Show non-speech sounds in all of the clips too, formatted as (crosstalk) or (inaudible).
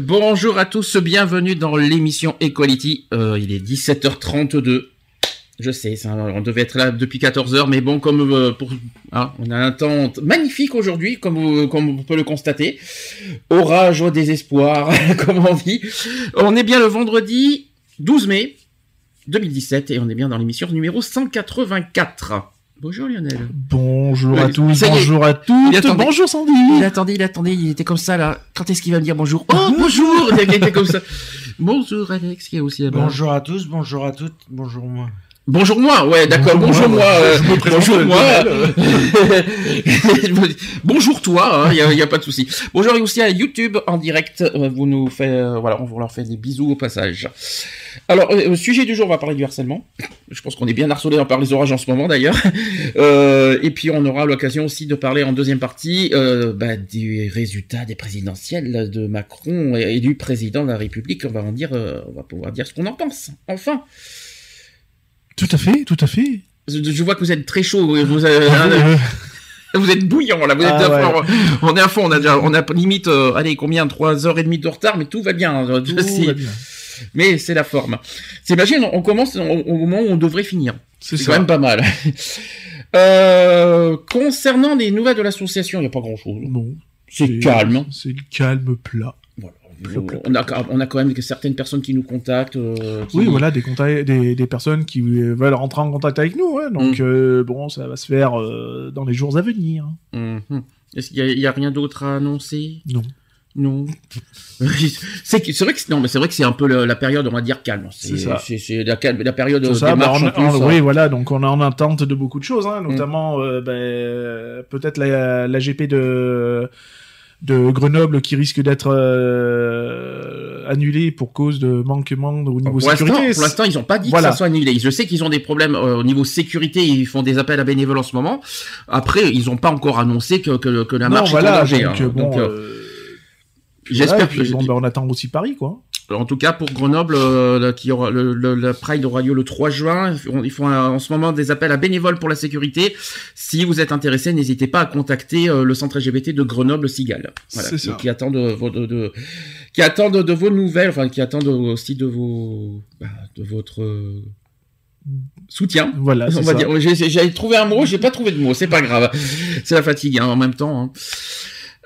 Bonjour à tous, bienvenue dans l'émission Equality. Euh, il est 17h32. Je sais, ça, on devait être là depuis 14h, mais bon, comme euh, pour, hein, on a un temps magnifique aujourd'hui, comme, comme on peut le constater. Orage au désespoir, (laughs) comme on dit. On est bien le vendredi 12 mai 2017 et on est bien dans l'émission numéro 184. Bonjour Lionel. Bonjour à tous, bonjour à Il toutes, attendait. bonjour Sandy. Il attendait, il attendait, il était comme ça là. Quand est-ce qu'il va me dire bonjour Oh bonjour Il était comme ça. Bonjour Alex qui est aussi là-bas. Bonjour à tous, bonjour à toutes, bonjour moi. Bonjour moi, ouais d'accord, bonjour, moi. euh, bonjour euh, moi. Lionel, (laughs) bonjour toi, il n'y a, y a pas de souci. Bonjour aussi à YouTube en direct, euh, vous nous fait, euh, voilà, on vous leur fait des bisous au passage. Alors, euh, sujet du jour, on va parler du harcèlement. Je pense qu'on est bien harcelé par les orages en ce moment d'ailleurs. (laughs) Euh, et puis on aura l'occasion aussi de parler en deuxième partie euh, bah, des résultats des présidentielles de Macron et, et du président de la République. On va en dire, euh, on va pouvoir dire ce qu'on en pense. Enfin, Tout à fait, tout à fait. je, je vois que vous êtes très chaud. Vous, avez- Euh, (laughs) vous êtes bouillant là. Vous êtes Ah, à fond. ouais. On est à fond. On a déjà, on a limite, euh, allez combien, trois heures et demie de retard, mais tout va bien. euh, tout (laughs) va bien. mais c'est la forme. T'imagines, on commence au, au moment où on devrait finir. C'est quand même pas mal. (laughs) Euh, concernant les nouvelles de l'association, il n'y a pas grand-chose. Bon, C'est calme. C'est le calme plat. On a, on a quand même certaines personnes qui nous contactent. euh, qui- Oui, voilà, des, contacts, des, des personnes qui veulent rentrer en contact avec nous. hein. donc, Mm. euh, bon, ça va se faire euh, dans les jours à venir. Mhm. Est-ce qu'il y a- rien d'autre à annoncer? Non. Non. (laughs) c'est vrai que c'est- non, mais c'est vrai que c'est un peu la période, on va dire calme. C'est ça. C'est la, période ça, bah, démarche on on- oui, voilà, donc on est en attente de beaucoup de choses, hein, Mm. notamment ben, peut-être la, la GP de, de Grenoble qui risque d'être euh, annulée pour cause de manquement au niveau Pour sécurité. pour l'instant, ils n'ont pas dit Voilà. que ça soit annulé. Je sais qu'ils ont des problèmes euh, au niveau sécurité, ils font des appels à bénévoles en ce moment. Après, ils n'ont pas encore annoncé que, que, que la non, marche est en danger. donc, hein. euh, bon, euh, j'espère voilà, que- bon, ben, on attend aussi Paris, quoi. En tout cas, pour Grenoble, euh, qui aura, le, le, le Pride aura lieu le 3 juin. Ils font, euh, en ce moment des appels à bénévoles pour la sécurité. Si vous êtes intéressé, n'hésitez pas à contacter euh, le centre LGBT de Grenoble Cigale. Voilà, C'est qui, ça. qui attend de, vos- de, de- qui attend de, vos nouvelles, enfin qui attend de- aussi de vos, bah, de votre euh, soutien. Voilà, (laughs) On va ça. dire, j'avais trouvé un mot, j'ai pas trouvé de mot, c'est pas grave. C'est la fatigue hein, en même temps. hein.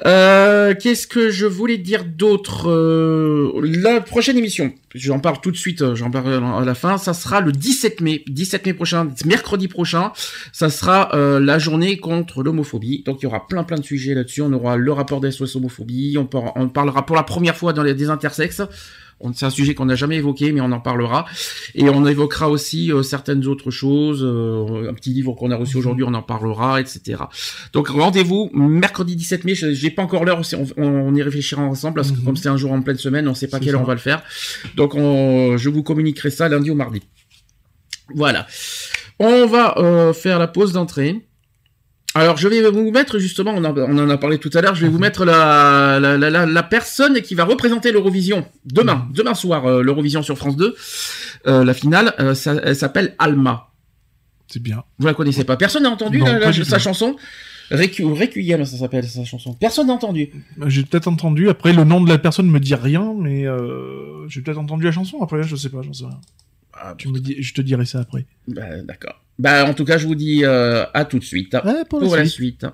Euh, Qu'est-ce que je voulais dire d'autre Euh, La prochaine émission, j'en parle tout de suite, euh, j'en parle à la fin, ça sera le 17 mai, 17 mai prochain, mercredi prochain, ça sera euh, la journée contre l'homophobie. Donc il y aura plein plein de sujets là-dessus, on aura le rapport des SOS homophobie, on, par- on parlera pour la première fois dans les des intersexes. On- C'est un sujet qu'on n'a jamais évoqué, mais on en parlera. Et on évoquera aussi euh, certaines autres choses. euh, un petit livre qu'on a reçu aujourd'hui, on en parlera, etc. Donc rendez-vous mercredi 17 mai. je- J'ai pas encore l'heure. On, on y réfléchira ensemble parce que Mhm. comme c'est un jour en pleine semaine, on sait pas quelle heure on va le faire. Donc on- je vous communiquerai ça lundi ou mardi. Voilà. On va euh, faire la pause d'entrée. Alors, je vais vous mettre justement, on en, on en a parlé tout à l'heure, je vais vous mettre la, la, la, la, personne qui va représenter l'Eurovision demain, demain soir, euh, l'Eurovision sur France 2, euh, la finale, euh, ça- elle s'appelle Alma. C'est bien. Vous la connaissez pas Personne n'a entendu Non, la- sa chanson? Requ- Requiem, ça s'appelle sa chanson. Personne n'a entendu. J'ai peut-être entendu, après le nom de la personne me dit rien, mais euh, j'ai peut-être entendu la chanson, après je sais pas, j'en sais rien. Ah, Tu me dis, je te dirai ça après. bah, D'accord. Bah, en tout cas, je vous dis euh, à tout de suite. Ouais, pour la Pour la suite. suite.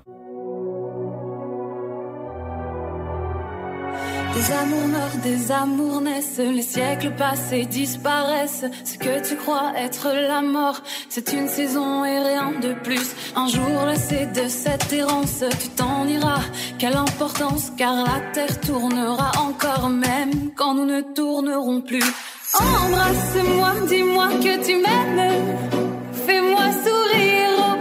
Des amours meurent, des amours naissent, les siècles passés disparaissent. Ce que tu crois être la mort, c'est une saison et rien de plus. Un jour lassé de cette errance, tu t'en iras. Quelle importance, car la terre tournera encore même quand nous ne tournerons plus. Embrasse-moi, dis-moi que tu m'aimes. Fais-moi sourire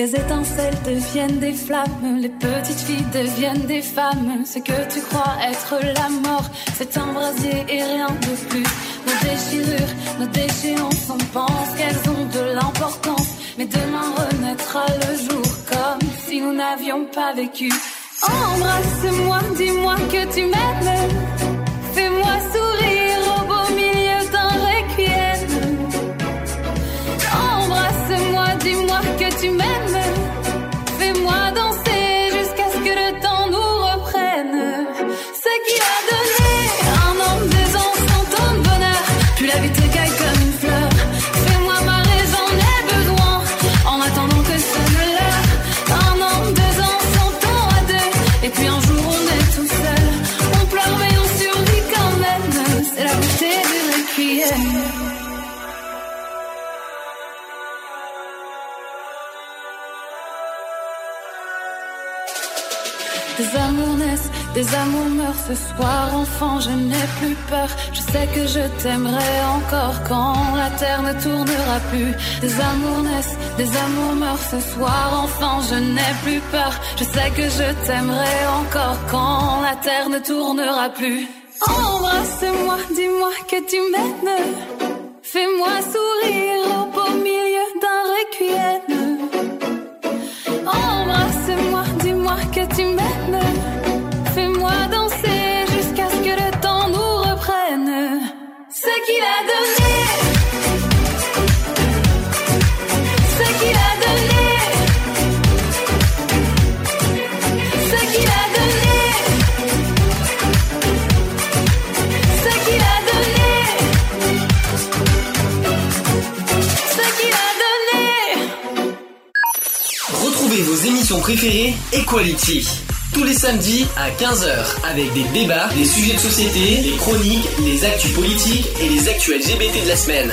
Les étincelles deviennent des flammes, les petites filles deviennent des femmes. Ce que tu crois être la mort, c'est un brasier et rien de plus. Nos déchirures, nos déchéances, on pense qu'elles ont de l'importance. Mais demain renaîtra le jour comme si nous n'avions pas vécu. Embrasse-moi, dis-moi que tu m'aimes. Fais-moi sourire au beau milieu d'un requiem. Embrasse-moi, dis-moi que tu m'aimes. Des amours meurent ce soir. Enfant, je n'ai plus peur. Je sais que je t'aimerai encore quand la terre ne tournera plus. Des amours naissent, des amours meurent ce soir. Enfant, je n'ai plus peur. Je sais que je t'aimerai encore quand la terre ne tournera plus. Embrasse-moi, dis-moi que tu m'aimes. Fais-moi sourire Equality. Tous les samedis à 15h avec des débats, des sujets de société, des chroniques, les actus politiques et les actus LGBT de la semaine.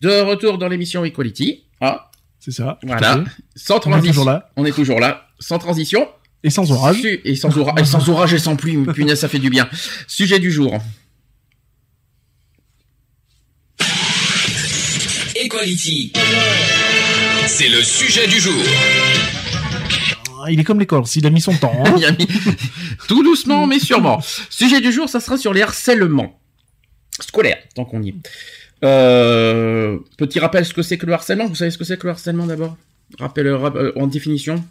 De retour dans l'émission Equality. Ah, C'est ça. voilà. Sans On est transition. toujours là. On est toujours là. Sans transition. Et sans orage. Su- Et sans orage. Et sans orage et sans pluie. Punaise, ça fait du bien. Sujet du jour. Equality. C'est le sujet du jour. Ah, Il est comme l'école, s'il a mis son temps. hein. (laughs) Il a mis- Tout doucement, mais sûrement. Sujet du jour, ça sera sur les harcèlements scolaires, tant qu'on y est. Euh, petit rappel, ce que c'est que le harcèlement? Vous savez ce que c'est que le harcèlement d'abord? Rappel euh, euh, en définition?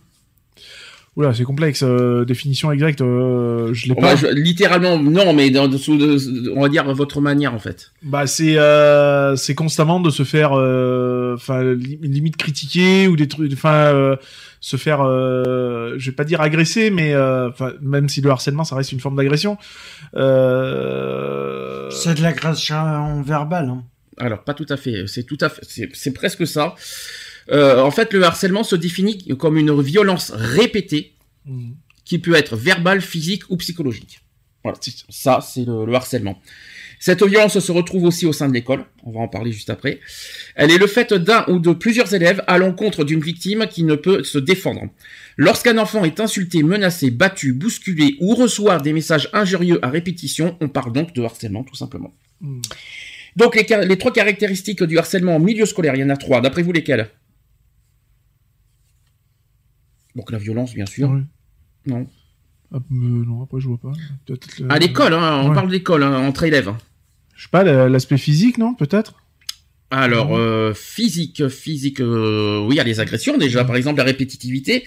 Oula, c'est complexe. euh, définition exacte, euh, je l'ai pas. va- je- littéralement, non, mais dans, de, on va dire votre manière en fait. Bah c'est euh, c'est constamment de se faire euh, enfin li- limite critiquer ou des trucs enfin euh, se faire euh, je vais pas dire agresser mais euh, même si le harcèlement ça reste une forme d'agression euh... C'est de l'agression verbale. Hein. Alors, pas tout à fait. C'est tout à fait. C'est, c'est presque ça. Euh, en fait, le harcèlement se définit comme une violence répétée Mhm. qui peut être verbale, physique ou psychologique. Voilà. Ça, c'est le, le harcèlement. Cette violence se retrouve aussi au sein de l'école. On va en parler juste après. Elle est le fait d'un ou de plusieurs élèves à l'encontre d'une victime qui ne peut se défendre. Lorsqu'un enfant est insulté, menacé, battu, bousculé ou reçoit des messages injurieux à répétition, on parle donc de harcèlement tout simplement. Mhm. Donc les, les trois caractéristiques du harcèlement en milieu scolaire, il y en a trois. D'après vous, lesquelles? Donc la violence, bien sûr. Non. Ah, euh, non après je vois pas À l'école, hein, on Ouais. parle d'école, hein, entre élèves. je sais pas l'aspect physique non peut-être? Alors, euh, physique, physique, euh, oui, il y a les agressions déjà, par exemple la répétitivité.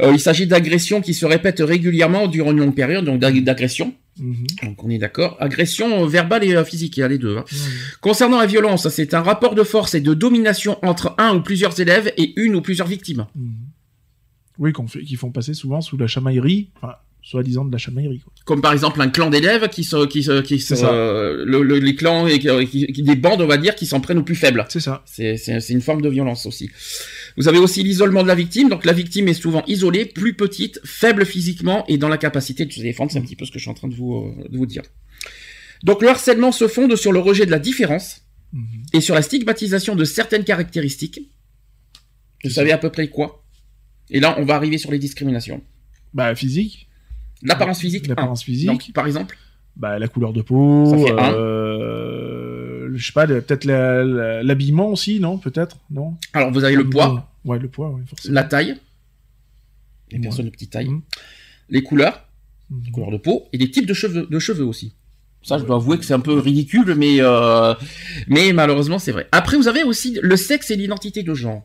Euh, il s'agit d'agressions qui se répètent régulièrement durant une longue période, donc d'ag- d'agression. Mhm. Donc on est d'accord. Agression verbale et physique, il y a les deux. hein. Concernant la violence, c'est un rapport de force et de domination entre un ou plusieurs élèves et une ou plusieurs victimes. Mhm. Oui qu'on fait qui font passer souvent sous la chamaillerie enfin soi-disant de la chamaillerie quoi. Comme par exemple un clan d'élèves qui se, qui se, qui ça. euh, le- le- les clans et qui, qui- qui- des bandes, on va dire, qui s'en prennent aux plus faibles. c'est ça C'est, c'est, c'est une forme de violence aussi. Vous avez aussi l'isolement de la victime. Donc la victime est souvent isolée, plus petite, faible physiquement et dans la capacité de se défendre. C'est un petit peu ce que je suis en train de vous, euh, de vous dire. Donc le harcèlement se fonde sur le rejet de la différence Mhm. et sur la stigmatisation de certaines caractéristiques. Vous savez à peu près quoi? Et là, on va arriver sur les discriminations. bah physique L'apparence physique. l'apparence physique Donc, par exemple. bah la couleur de peau Ça fait un. euh, je sais pas, peut-être l'habillement aussi, non Peut-être, non Alors vous avez le poids, Ouais, le poids, ouais, forcément. la taille, les Ouais. personnes de petite taille, Mhm. les couleurs, Mhm. les couleurs de peau et les types de cheveux, de cheveux aussi. Ça, je dois avouer que c'est un peu ridicule, mais euh, mais malheureusement c'est vrai. Après, vous avez aussi le sexe et l'identité de genre.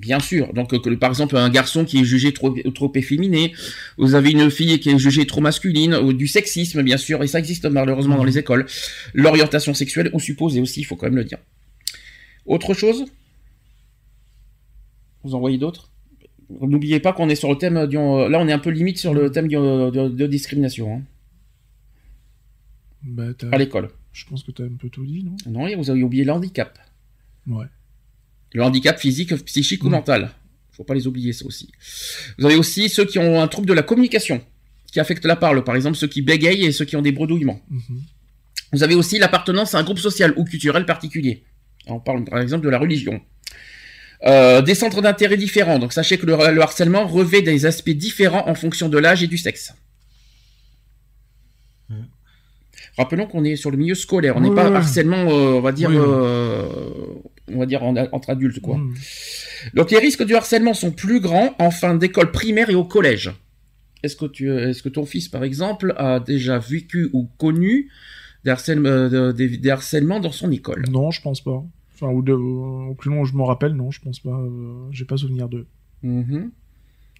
Bien sûr. Donc, euh, que, par exemple, un garçon qui est jugé trop, trop efféminé, vous avez une fille qui est jugée trop masculine, ou du sexisme, bien sûr, et ça existe malheureusement dans les écoles. L'orientation sexuelle ou supposée aussi, il faut quand même le dire. Autre chose? Vous en voyez d'autres? N'oubliez pas qu'on est sur le thème du... Là, on est un peu limite sur le thème du- de, de discrimination hein, Bah, à l'école. je pense que t'as un peu tout dit, non? Non, et vous avez oublié le handicap. Ouais. Le handicap physique, psychique ou Mm. mental. Faut pas les oublier, ça aussi. Vous avez aussi ceux qui ont un trouble de la communication, qui affecte la parole. Par exemple, ceux qui bégayent et ceux qui ont des bredouillements. Mhm. Vous avez aussi l'appartenance à un groupe social ou culturel particulier. On parle par exemple de la religion. Euh, des centres d'intérêt différents. Donc sachez que le, le harcèlement revêt des aspects différents en fonction de l'âge et du sexe. Rappelons qu'on est sur le milieu scolaire. On n'est pas harcèlement, euh, on va dire, oui. euh, on va dire en- entre adultes quoi. Mhm. Donc les risques du harcèlement sont plus grands en fin d'école primaire et au collège. Est-ce que, tu, est-ce que ton fils, par exemple, a déjà vécu ou connu des, harcèlements, euh, des, des harcèlements dans son école? Non, je pense pas. Enfin, ou de, au plus long je me rappelle, non, je pense pas. euh, J'ai pas souvenir de. Mhm.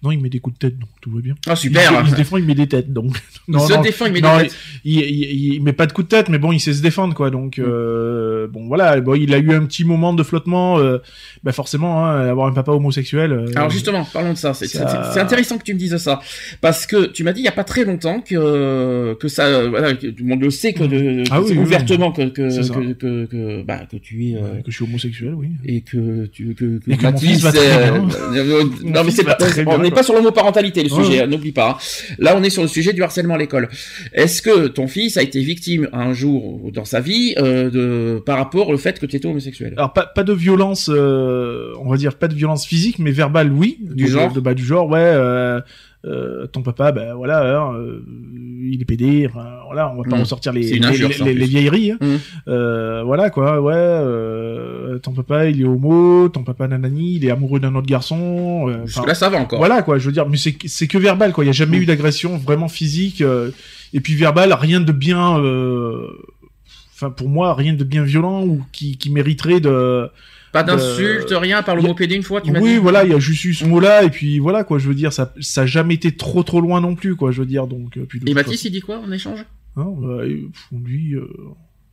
Non, il met des coups de tête, donc tout va bien. Ah super Il, se- il se défend, il met des têtes, donc. Il se défend, il met non, des têtes. Il, il, met pas de coups de tête, mais bon, il sait se défendre, quoi. Donc, euh, bon, voilà. Bon, il a eu un petit moment de flottement. Euh, bah forcément, hein, avoir un papa homosexuel. euh, Alors justement, parlons de ça. C'est, ça- intéressant que tu me dises ça, parce que tu m'as dit il y a pas très longtemps que que ça, voilà, que tout le monde le sait que, de, Ah que oui, c'est oui, ouvertement que que que, bah, que tu es. ouais, que je suis homosexuel, oui. et que tu que, que Et que mon fils va très bien. Mon non mais c'est pas très bien. Pas sur l'homoparentalité le sujet ouais. hein, n'oublie pas hein. là on est sur le sujet du harcèlement à l'école est-ce que ton fils a été victime un jour dans sa vie euh, de par rapport au fait que tu étais homosexuel? Alors pas, pas de violence, euh, on va dire pas de violence physique, mais verbale, oui. Du genre de, bah, Du genre, ouais. Euh, ton papa, ben voilà, hein, euh, il est pédé. enfin, voilà, on va pas Mm. ressortir les, injure, vieilleries. hein. Mm. Euh, voilà quoi, ouais. Ton papa, il est homo. Ton papa, nanani, il est amoureux d'un autre garçon. jusque là ça va encore voilà quoi, je veux dire, mais c'est que verbal quoi. Il y a jamais Mm. eu d'agression vraiment physique. et puis verbal, rien de bien. Enfin, pour moi, rien de bien violent ou qui, qui mériterait de. Pas d'insultes rien par le a- mot pédé une fois tu m'as Oui, dit voilà, il y a juste eu ce mot-là, et puis voilà, quoi, je veux dire, ça, ça a jamais été trop trop loin non plus, quoi, je veux dire, donc, euh, puis et Mathis il dit quoi en échange? Hein, bah, pff, lui, euh,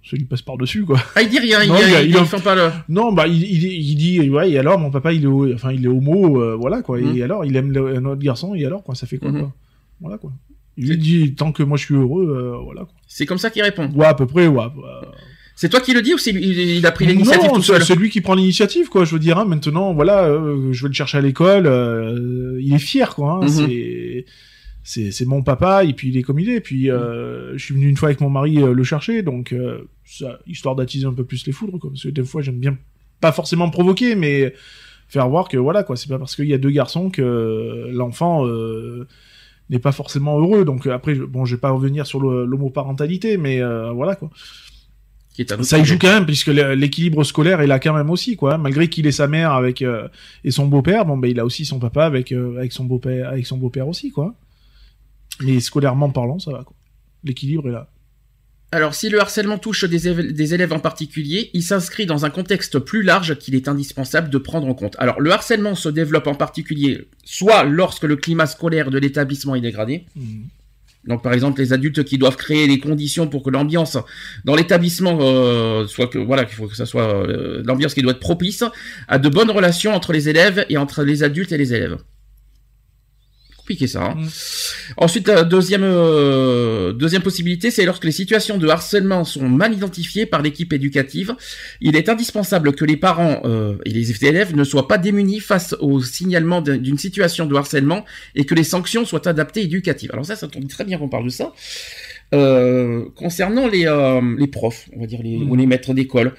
ça lui passe par-dessus, quoi. ah il dit rien il, Non, il, il fait pas le Non, bah, il, dit, ouais, et alors, mon papa, il est, enfin, il est homo, euh, voilà, quoi, Mhm. et alors, il aime le- un autre garçon, et alors, quoi, ça fait quoi, Mhm. quoi Voilà, quoi. Il lui dit, tant que moi je suis heureux, euh, voilà, quoi. c'est comme ça qu'il répond Ouais, à peu près, ouais. bah, c'est toi qui le dis ou c'est lui- il, a pris l'initiative tout c'est seul c'est lui qui prend l'initiative, quoi. Je veux dire, hein, maintenant, voilà, euh, je vais le chercher à l'école. euh, il est fier, quoi. hein, Mhm. C'est c'est c'est mon papa et puis il est comme il est. Puis euh, je suis venu une fois avec mon mari le chercher, donc ça, histoire d'attiser un peu plus les foudres, quoi. Parce que des fois, j'aime bien pas forcément provoquer, mais faire voir que voilà, quoi. C'est pas parce qu'il y a deux garçons que l'enfant n'est pas forcément heureux. Donc après, je- bon, je vais pas revenir sur l'homoparentalité, mais voilà, quoi. Qui est un autre Ça y joue quand même, puisque l'équilibre scolaire est là quand même aussi, quoi. Malgré qu'il ait sa mère avec euh, et son beau-père, bon ben il a aussi son papa avec euh, avec son beau-père avec son beau-père aussi, quoi. Mais scolairement parlant, ça va, quoi. L'équilibre est là. Alors, si le harcèlement touche des, élèves en particulier, il s'inscrit dans un contexte plus large qu'il est indispensable de prendre en compte. Alors, le harcèlement se développe en particulier soit lorsque le climat scolaire de l'établissement est dégradé, donc par exemple les adultes qui doivent créer les conditions pour que l'ambiance dans l'établissement euh, soit que voilà qu'il faut que ça soit euh, l'ambiance qui doit être propice à de bonnes relations entre les élèves et entre les adultes et les élèves. Compliqué ça. hein. Mm. Ensuite, la deuxième euh, deuxième possibilité, c'est lorsque les situations de harcèlement sont mal identifiées par l'équipe éducative. Il est indispensable que les parents euh, et les élèves ne soient pas démunis face au signalement d'un- d'une situation de harcèlement et que les sanctions soient adaptées éducatives. Alors ça, ça tombe très bien qu'on parle de ça. Euh, concernant les, les profs, on va dire les, Mhm. ou les maîtres d'école,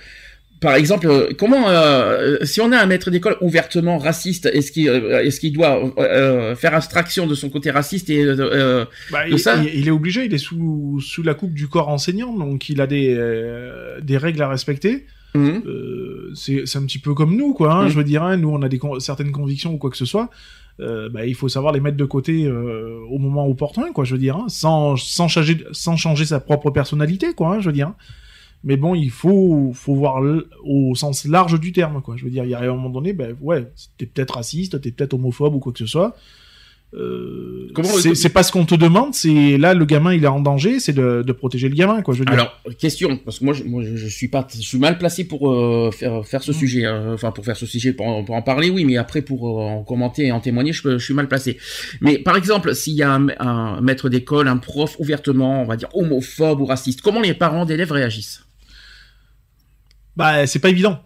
par exemple, euh, comment, euh, si on a un maître d'école ouvertement raciste, est-ce qu'il euh, est-ce qu'il doit euh, faire abstraction de son côté raciste et euh, Bah, de il, ça il- est obligé, il est sous, sous la coupe du corps enseignant, donc il a des, euh, des règles à respecter. Euh, c'est un petit peu comme nous, quoi. Hein, Mhm. Je veux dire, hein, nous, on a des con- certaines convictions ou quoi que ce soit. Euh, bah, il faut savoir les mettre de côté euh, au moment opportun, quoi. Je veux dire, hein, sans, sans, changer, sans changer sa propre personnalité, quoi. je veux dire. Mais bon, il faut, faut voir au sens large du terme, quoi. Je veux dire, il y a un moment donné, ben ouais, t'es peut-être raciste, t'es peut-être homophobe ou quoi que ce soit. Euh, c'est pas ce qu'on te demande, c'est là le gamin il est en danger, c'est de, de protéger le gamin, quoi. Je veux dire. Alors, question, parce que moi, je, moi, je, suis pas, je suis mal placé pour euh, faire faire ce Mhm. sujet, hein. enfin pour faire ce sujet, pour en, pour en parler, oui, mais après pour euh, en commenter et en témoigner, je, suis mal placé. Mais par exemple, s'il y a un, un maître d'école, un prof ouvertement, on va dire homophobe ou raciste, comment les parents d'élèves réagissent? Bah, c'est pas évident.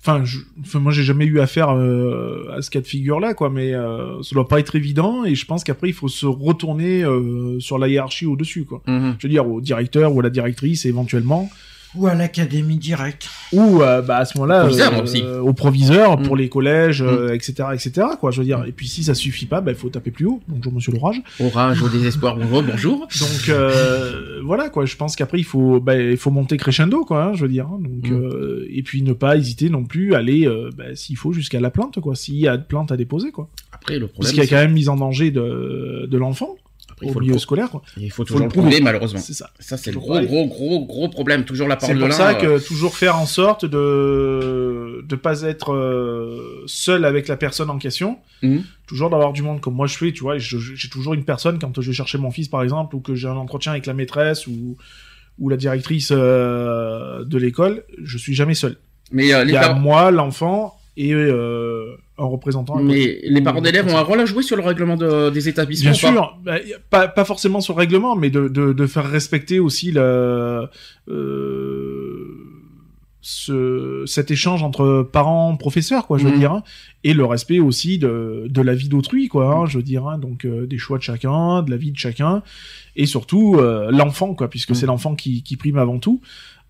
Enfin, je... enfin moi, j'ai jamais eu affaire euh, à ce cas de figure-là, quoi. Mais euh, ça doit pas être évident. Et je pense qu'après, il faut se retourner euh, sur la hiérarchie au-dessus, quoi. Mhm. Je veux dire, au directeur ou à la directrice, éventuellement. Ou à l'académie directe. Ou euh, bah, à ce moment-là, Proviseur aussi. au proviseur Mm. pour les collèges, euh, etc., etc. Quoi, je veux dire. Et puis si ça suffit pas, bah, il faut taper plus haut. Bonjour Monsieur l'orage. Orage au désespoir, bonjour, bonjour. Donc euh, voilà quoi, je pense qu'après il faut bah, il faut monter crescendo quoi, hein, je veux dire. hein. Donc Mm. euh, et puis ne pas hésiter non plus à aller euh, bah, s'il faut jusqu'à la plainte quoi, s'il y a de plainte à déposer quoi. Après, le Parce problème, qu'il y a quand même mise en danger de de l'enfant après, il au faut, le milieu scolaire quoi. il faut faut toujours le le prouver, prouver. malheureusement. C'est ça. Ça, c'est le gros, pareil. gros, gros, gros problème. Toujours la C'est parole de pour l'un. ça euh, que toujours faire en sorte de de pas être euh, seul avec la personne en question. Mhm. Toujours d'avoir du monde comme moi je fais, tu vois. J'ai toujours une personne quand je vais chercher mon fils par exemple ou que j'ai un entretien avec la maîtresse ou ou la directrice euh, de l'école, je suis jamais seul. Mais euh, Il y a moi, l'enfant et euh, un représentant. Mais les parents d'élèves ont un rôle à jouer sur le règlement de- des établissements. Bien pas sûr, bah, pas, pas forcément sur le règlement, mais de, de, de faire respecter aussi euh, ce, cet échange entre parents, professeurs, quoi, je veux Mhm. dire, hein, et le respect aussi de, de la vie d'autrui, quoi, hein, je veux dire, hein, donc euh, des choix de chacun, de la vie de chacun, et surtout euh, l'enfant, quoi, puisque Mhm. c'est l'enfant qui, qui prime avant tout.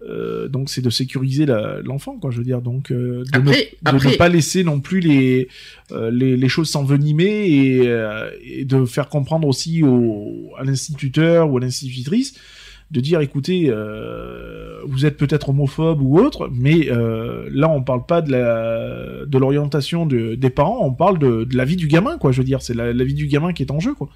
Euh, donc c'est de sécuriser l'enfant, quoi, je veux dire, donc euh, de, ne, Après, de après, ne pas laisser non plus les euh, les, les choses s'envenimer et, et de faire comprendre aussi au, à l'instituteur ou à l'institutrice de dire écoutez euh, vous êtes peut-être homophobe ou autre mais euh, là on parle pas de la de l'orientation de, des parents on parle de, de la vie du gamin quoi je veux dire. C'est la, la vie du gamin qui est en jeu quoi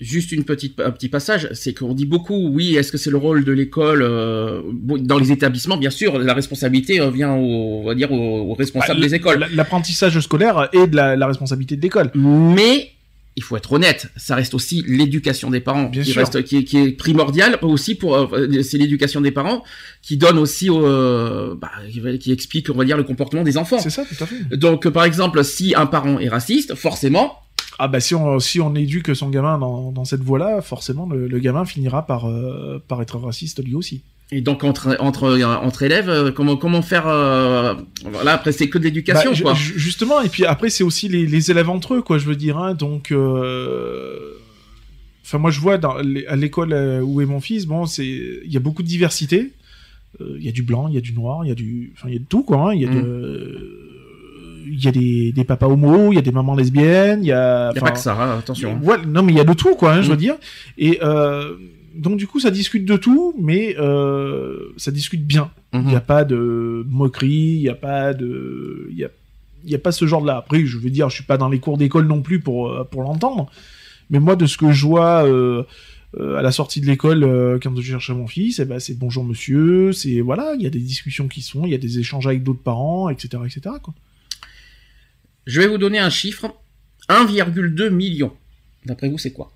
juste une petite, un petit passage, c'est qu'on dit beaucoup, oui, est-ce que c'est le rôle de l'école euh, dans les établissements Bien sûr, la responsabilité revient au, on va dire, aux, responsables Bah, des écoles. l'apprentissage scolaire est de la, la responsabilité de l'école Mais il faut être honnête, ça reste aussi l'éducation des parents Bien qui sûr. reste, qui, est- qui est primordiale aussi pour. euh, c'est l'éducation des parents qui donne aussi, au, euh, bah, qui- explique, on va dire, le comportement des enfants. c'est ça tout à fait Donc, par exemple, si un parent est raciste, forcément, Ah bah si on si on éduque son gamin dans, dans cette voie-là, forcément le, le gamin finira par euh, par être raciste lui aussi. Et donc entre entre entre élèves, euh, comment comment faire euh, Voilà, après c'est que de l'éducation Bah, quoi. ju- justement et puis après c'est aussi les, les élèves entre eux quoi, je veux dire hein, donc euh, enfin moi je vois dans à l'école où est mon fils, bon c'est il y a beaucoup de diversité. Euh, Il y a du blanc, il y a du noir, il y a du enfin il y a de tout quoi, hein, il y a Mm. de il y a des, des papas homos, il y a des mamans lesbiennes, il y a Il a pas que ça, hein, attention. Ouais, non, mais il y a de tout, quoi, hein, je Mm. veux dire. Et euh, donc, du coup, ça discute de tout, mais euh, ça discute bien. Il Mhm. n'y a pas de moquerie, il n'y a pas de. Il y a, il y a pas ce genre-là. Après, je veux dire, je suis pas dans les cours d'école non plus pour, euh, pour l'entendre. Mais moi, de ce que je vois. euh, euh, à la sortie de l'école, euh, quand je cherche mon fils, eh ben, c'est bonjour monsieur, c'est voilà, il y a des discussions qui se font, il y a des échanges avec d'autres parents, etc., etc. Quoi. Je vais vous donner un chiffre 1,2 million. D'après vous, c'est quoi?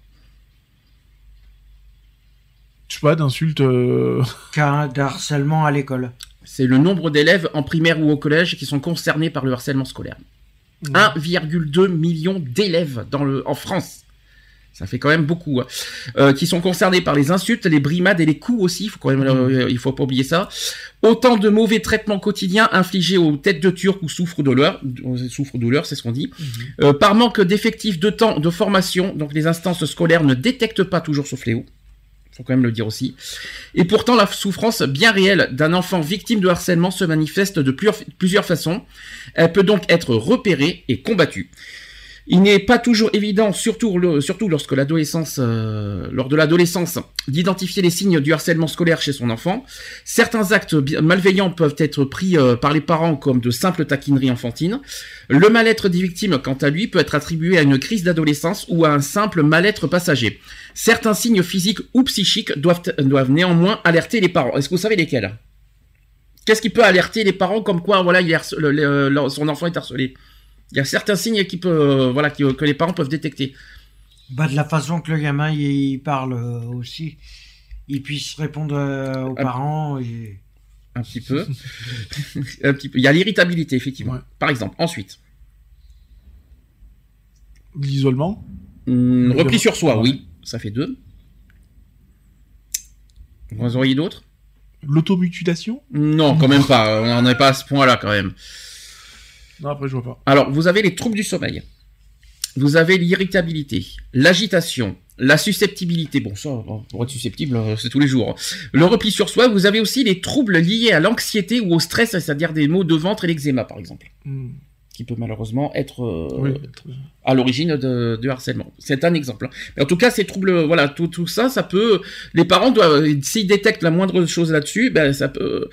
Je sais pas, d'insultes. euh, (laughs) Cas d'harcèlement à l'école. C'est le nombre d'élèves en primaire ou au collège qui sont concernés par le harcèlement scolaire. 1,2 million d'élèves dans le en France. Ça fait quand même beaucoup. hein. Euh, qui sont concernés par les insultes, les brimades et les coups aussi. Il faut quand même, euh, il faut pas oublier ça. Autant de mauvais traitements quotidiens infligés aux têtes de turc ou souffre-douleur. Souffre-douleur, c'est ce qu'on dit. Euh, par manque d'effectifs de temps de formation, donc les instances scolaires ne détectent pas toujours ce fléau. faut quand même le dire aussi. Et pourtant, la souffrance bien réelle d'un enfant victime de harcèlement se manifeste de plusieurs façons. Elle peut donc être repérée et combattue. Il n'est pas toujours évident, surtout, lorsque l'adolescence, euh, lors de l'adolescence, d'identifier les signes du harcèlement scolaire chez son enfant. Certains actes malveillants peuvent être pris euh, par les parents comme de simples taquineries enfantines. Le mal-être des victimes, quant à lui, peut être attribué à une crise d'adolescence ou à un simple mal-être passager. Certains signes physiques ou psychiques doivent, néanmoins alerter les parents. Est-ce que vous savez lesquels? Qu'est-ce qui peut alerter les parents comme quoi voilà son enfant est harcelé? Il y a certains signes qui peut, euh, voilà, qui- que les parents peuvent détecter. Bah, de la façon que le gamin il parle euh, aussi, il puisse répondre euh, aux parents. Et... Un petit peu. (laughs) un petit peu. Il y a l'irritabilité, effectivement. Ouais. Par exemple. Ensuite, L'isolement. Oui, repli sur soi, Ouais. oui. Ça fait deux. Vous en auriez d'autres? L'automutilation? Non, quand même pas. On n'en est pas à ce point-là, quand même. Non, après, je vois pas. Alors, vous avez les troubles du sommeil. Vous avez l'irritabilité, l'agitation, la susceptibilité. Bon, ça, bon, pour être susceptible, euh, c'est tous les jours. Le repli sur soi. Vous avez aussi les troubles liés à l'anxiété ou au stress, c'est-à-dire des maux de ventre et l'eczéma, par exemple, Hmm. qui peut malheureusement être euh, Oui. à l'origine de, de harcèlement. C'est un exemple. hein. Mais en tout cas, ces troubles, voilà, tout, tout ça, ça peut. Les parents doivent, s'ils détectent la moindre chose là-dessus, ben ça peut.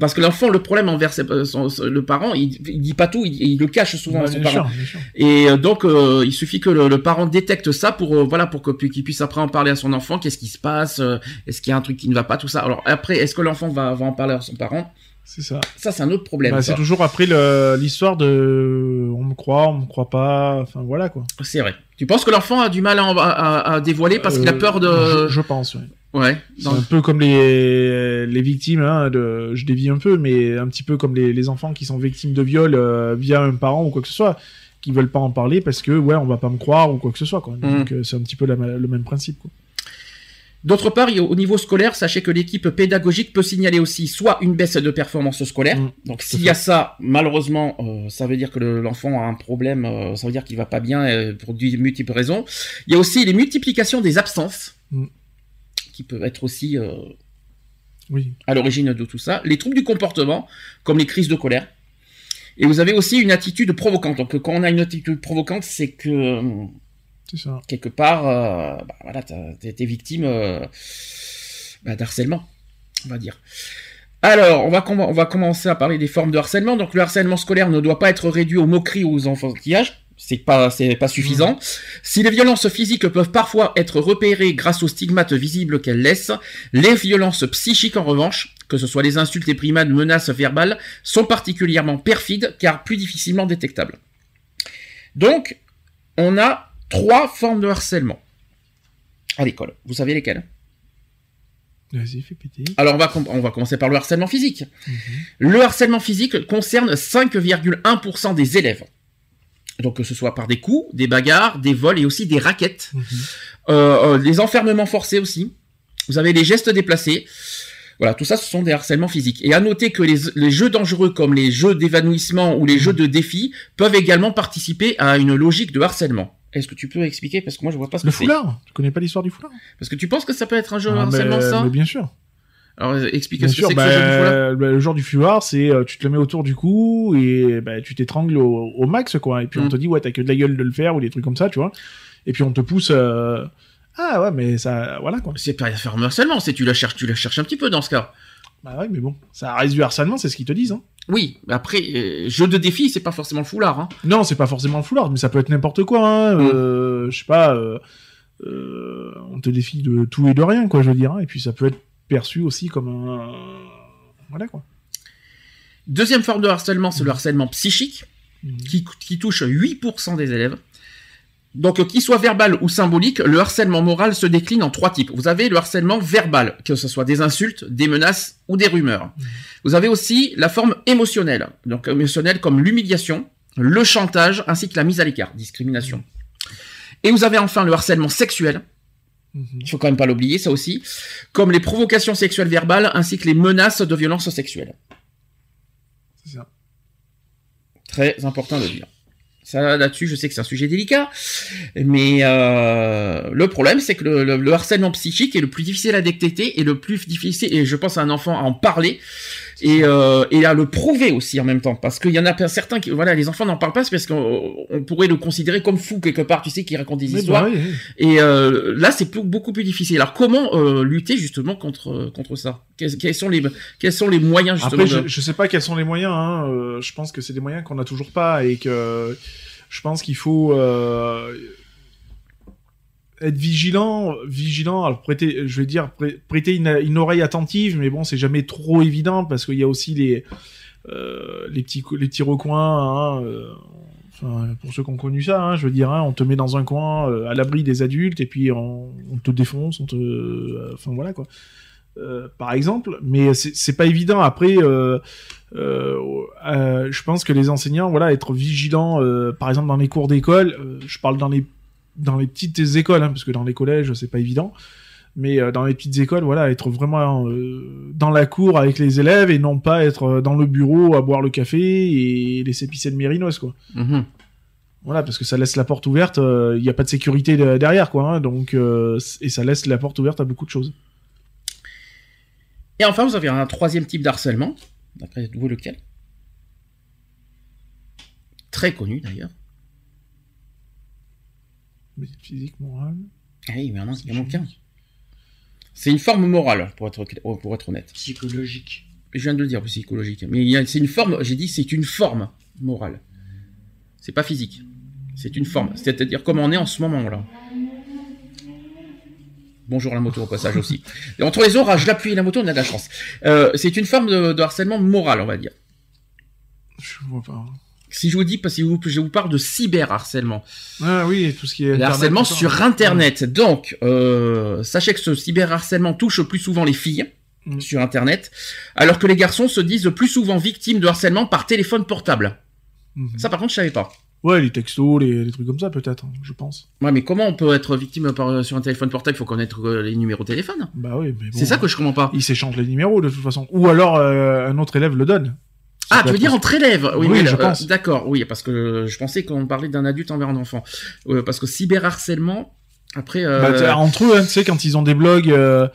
Parce que l'enfant, le problème envers ses- son- son- le parent, il, il dit pas tout, il, il le cache souvent à son parent. sûr. Et euh, donc, euh, il suffit que le, le parent détecte ça pour, euh, voilà, pour que qu'il puisse après en parler à son enfant. Qu'est-ce qui se passe euh, Est-ce qu'il y a un truc qui ne va pas Tout ça. Alors après, est-ce que l'enfant va, va en parler à son parent? C'est ça. Ça, c'est un autre problème. Bah, c'est toujours après l'histoire de on me croit, on me croit pas. Enfin voilà quoi. C'est vrai. Tu penses que l'enfant a du mal à, dévoiler parce qu'il a Euh, peur de. Je, je pense. Ouais. Ouais. C'est un peu comme les, les victimes, hein, de, je dévie un peu, mais un petit peu comme les, les enfants qui sont victimes de viol euh, via un parent ou quoi que ce soit, qui veulent pas en parler parce que ouais, on va pas me croire ou quoi que ce soit. Quoi. Donc euh, c'est un petit peu la- le même principe. Quoi. D'autre part, au niveau scolaire, sachez que l'équipe pédagogique peut signaler aussi soit une baisse de performance scolaire. Mm, Donc s'il y a ça, malheureusement, euh, ça veut dire que le- l'enfant a un problème, euh, ça veut dire qu'il va pas bien euh, pour de multiples raisons. Il y a aussi les multiplications des absences, Mm. Qui peuvent être aussi euh, Oui. à l'origine de tout ça. Les troubles du comportement, comme les crises de colère. Et vous avez aussi une attitude provocante. Donc quand on a une attitude provocante, c'est que ça. quelque part, euh, bah, voilà, t'es victime euh, bah, d'harcèlement, on va dire. Alors, on va, on va commencer à parler des formes de harcèlement. Donc, le harcèlement scolaire ne doit pas être réduit aux moqueries ou aux enfantillages. C'est pas, c'est pas suffisant. Si les violences physiques peuvent parfois être repérées grâce aux stigmates visibles qu'elles laissent, les violences psychiques, en revanche, que ce soit les insultes, les primades, menaces verbales, sont particulièrement perfides car plus difficilement détectables. Donc, on a trois formes de harcèlement à l'école. Vous savez lesquelles? Vas-y, fais péter. Alors on va, on va commencer par le harcèlement physique. Mhm. Le harcèlement physique concerne 5,1% des élèves. Donc que ce soit par des coups, des bagarres, des vols et aussi des raquettes. Mhm. Euh, les enfermements forcés aussi. Vous avez les gestes déplacés. Voilà, tout ça, ce sont des harcèlements physiques. Et à noter que les, les jeux dangereux comme les jeux d'évanouissement ou les jeux de défi peuvent également participer à une logique de harcèlement. Est-ce que tu peux expliquer? Parce que moi, je vois pas ce Le que c'est. foulard Tu connais pas l'histoire du foulard? Parce que tu penses que ça peut être un jeu de Ah, mais- harcèlement, ça? mais Bien sûr. Alors, explique Bien ce que c'est que bah, ce jeu du foulard. bah, le genre du foulard, c'est euh, tu te le mets autour du cou et bah, tu t'étrangles au, au max, quoi. Et puis on Mm. te dit, ouais, t'as que de la gueule de le faire ou des trucs comme ça, tu vois. Et puis on te pousse. euh, Ah ouais, mais ça. Voilà, quoi. C'est pas faire un harcèlement, c'est tu la cherches, tu la cherches un petit peu dans ce cas. Bah ouais, mais bon, ça reste du harcèlement, c'est ce qu'ils te disent. Hein. Oui, après, euh, jeu de défi, c'est pas forcément le foulard. Hein. Non, c'est pas forcément le foulard, mais ça peut être n'importe quoi. Hein. Mm. Euh, je sais pas. on te défie de tout et de rien, quoi, je veux dire. hein. Et puis ça peut être perçu aussi comme un. Voilà, quoi. Deuxième forme de harcèlement, c'est le harcèlement psychique, Mhm. qui, qui touche 8% des élèves. Donc, qu'il soit verbal ou symbolique, le harcèlement moral se décline en trois types. Vous avez le harcèlement verbal, que ce soit des insultes, des menaces ou des rumeurs. Vous avez aussi la forme émotionnelle, donc émotionnelle comme l'humiliation, le chantage, ainsi que la mise à l'écart, discrimination. Et vous avez enfin le harcèlement sexuel. Il faut quand même pas l'oublier, ça aussi, comme les provocations sexuelles verbales, ainsi que les menaces de violence sexuelle. C'est ça. Très important de le dire. Ça, là-dessus, je sais que c'est un sujet délicat, mais euh, le problème, c'est que le, le- le harcèlement psychique est le plus difficile à détecter et le plus difficile, et je pense à un enfant à en parler et, euh, et à le prouver aussi en même temps, parce qu'il y en a certains qui, voilà, les enfants n'en parlent pas, parce qu'on on pourrait le considérer comme fou quelque part, tu sais, qui raconte des Mais histoires. bah oui, oui. Et euh, là, c'est beaucoup plus difficile. Alors, comment euh, lutter justement contre contre ça? Quels, quels sont les quels sont les moyens justement Après, de- je, je sais pas quels sont les moyens. Hein. je pense que c'est des moyens qu'on n'a toujours pas et que je pense qu'il faut euh, être vigilant, vigilant. Alors prêter, je vais dire prê- prêter une, oreille attentive, mais bon, c'est jamais trop évident parce qu'il y a aussi les euh, les petits les petits recoins. Hein, euh, Enfin, pour ceux qui ont connu ça, hein, je veux dire, hein, on te met dans un coin euh, à l'abri des adultes et puis on, te défonce, on te, enfin voilà quoi. Par exemple, mais c'est pas évident. Après, je pense que les enseignants, voilà, être vigilants, par exemple dans les cours d'école, je parle dans les dans les petites écoles, hein, parce que dans les collèges c'est pas évident, mais euh, dans les petites écoles, voilà, être vraiment euh, dans la cour avec les élèves et non pas être euh, dans le bureau à boire le café et laisser pisser le mérinos, quoi. Mhm. Voilà, parce que ça laisse la porte ouverte, il n'y a pas de sécurité de- derrière, quoi. hein, donc, euh, et ça laisse la porte ouverte à beaucoup de choses. Et enfin, vous avez un troisième type d'harcèlement. D'après vous, lequel? Très connu d'ailleurs. Mais Physique, morale. Ah oui, mais a- il y en a qu'un. C'est une forme morale, pour être, pour être honnête. Psychologique. Je viens de le dire, psychologique. Mais c'est une forme, j'ai dit, c'est une forme morale. C'est pas physique. C'est une forme. C'est-à-dire comme on est en ce moment-là. Bonjour la moto au passage aussi. (laughs) Et entre les orages, la pluie et la moto, on a de la chance. Euh, c'est une forme de, de harcèlement moral, on va dire. Je vois pas. Si je vous dis, parce que je vous parle de cyberharcèlement. Ah oui, tout ce qui est. Le harcèlement sur Internet. Donc, euh, sachez que ce cyberharcèlement touche plus souvent les filles Mm. sur Internet, alors que les garçons se disent plus souvent victimes de harcèlement par téléphone portable. Mhm. Ça, par contre, je savais pas. Ouais, les textos, les, les trucs comme ça, peut-être, hein, je pense. Ouais, mais comment on peut être victime par- sur un téléphone portable? Il faut connaître euh, les numéros de téléphone. Bah oui, mais bon. C'est ça que je comprends pas. Ils s'échangent les numéros, de toute façon. Ou alors, euh, un autre élève le donne. Ah, tu veux dire entre élèves Oui, Oui, mais, je euh, pense. D'accord, oui, parce que je pensais qu'on parlait d'un adulte envers un enfant. Euh, parce que cyberharcèlement, après... euh, Bah, entre eux, hein, tu sais, quand ils ont des blogs, euh,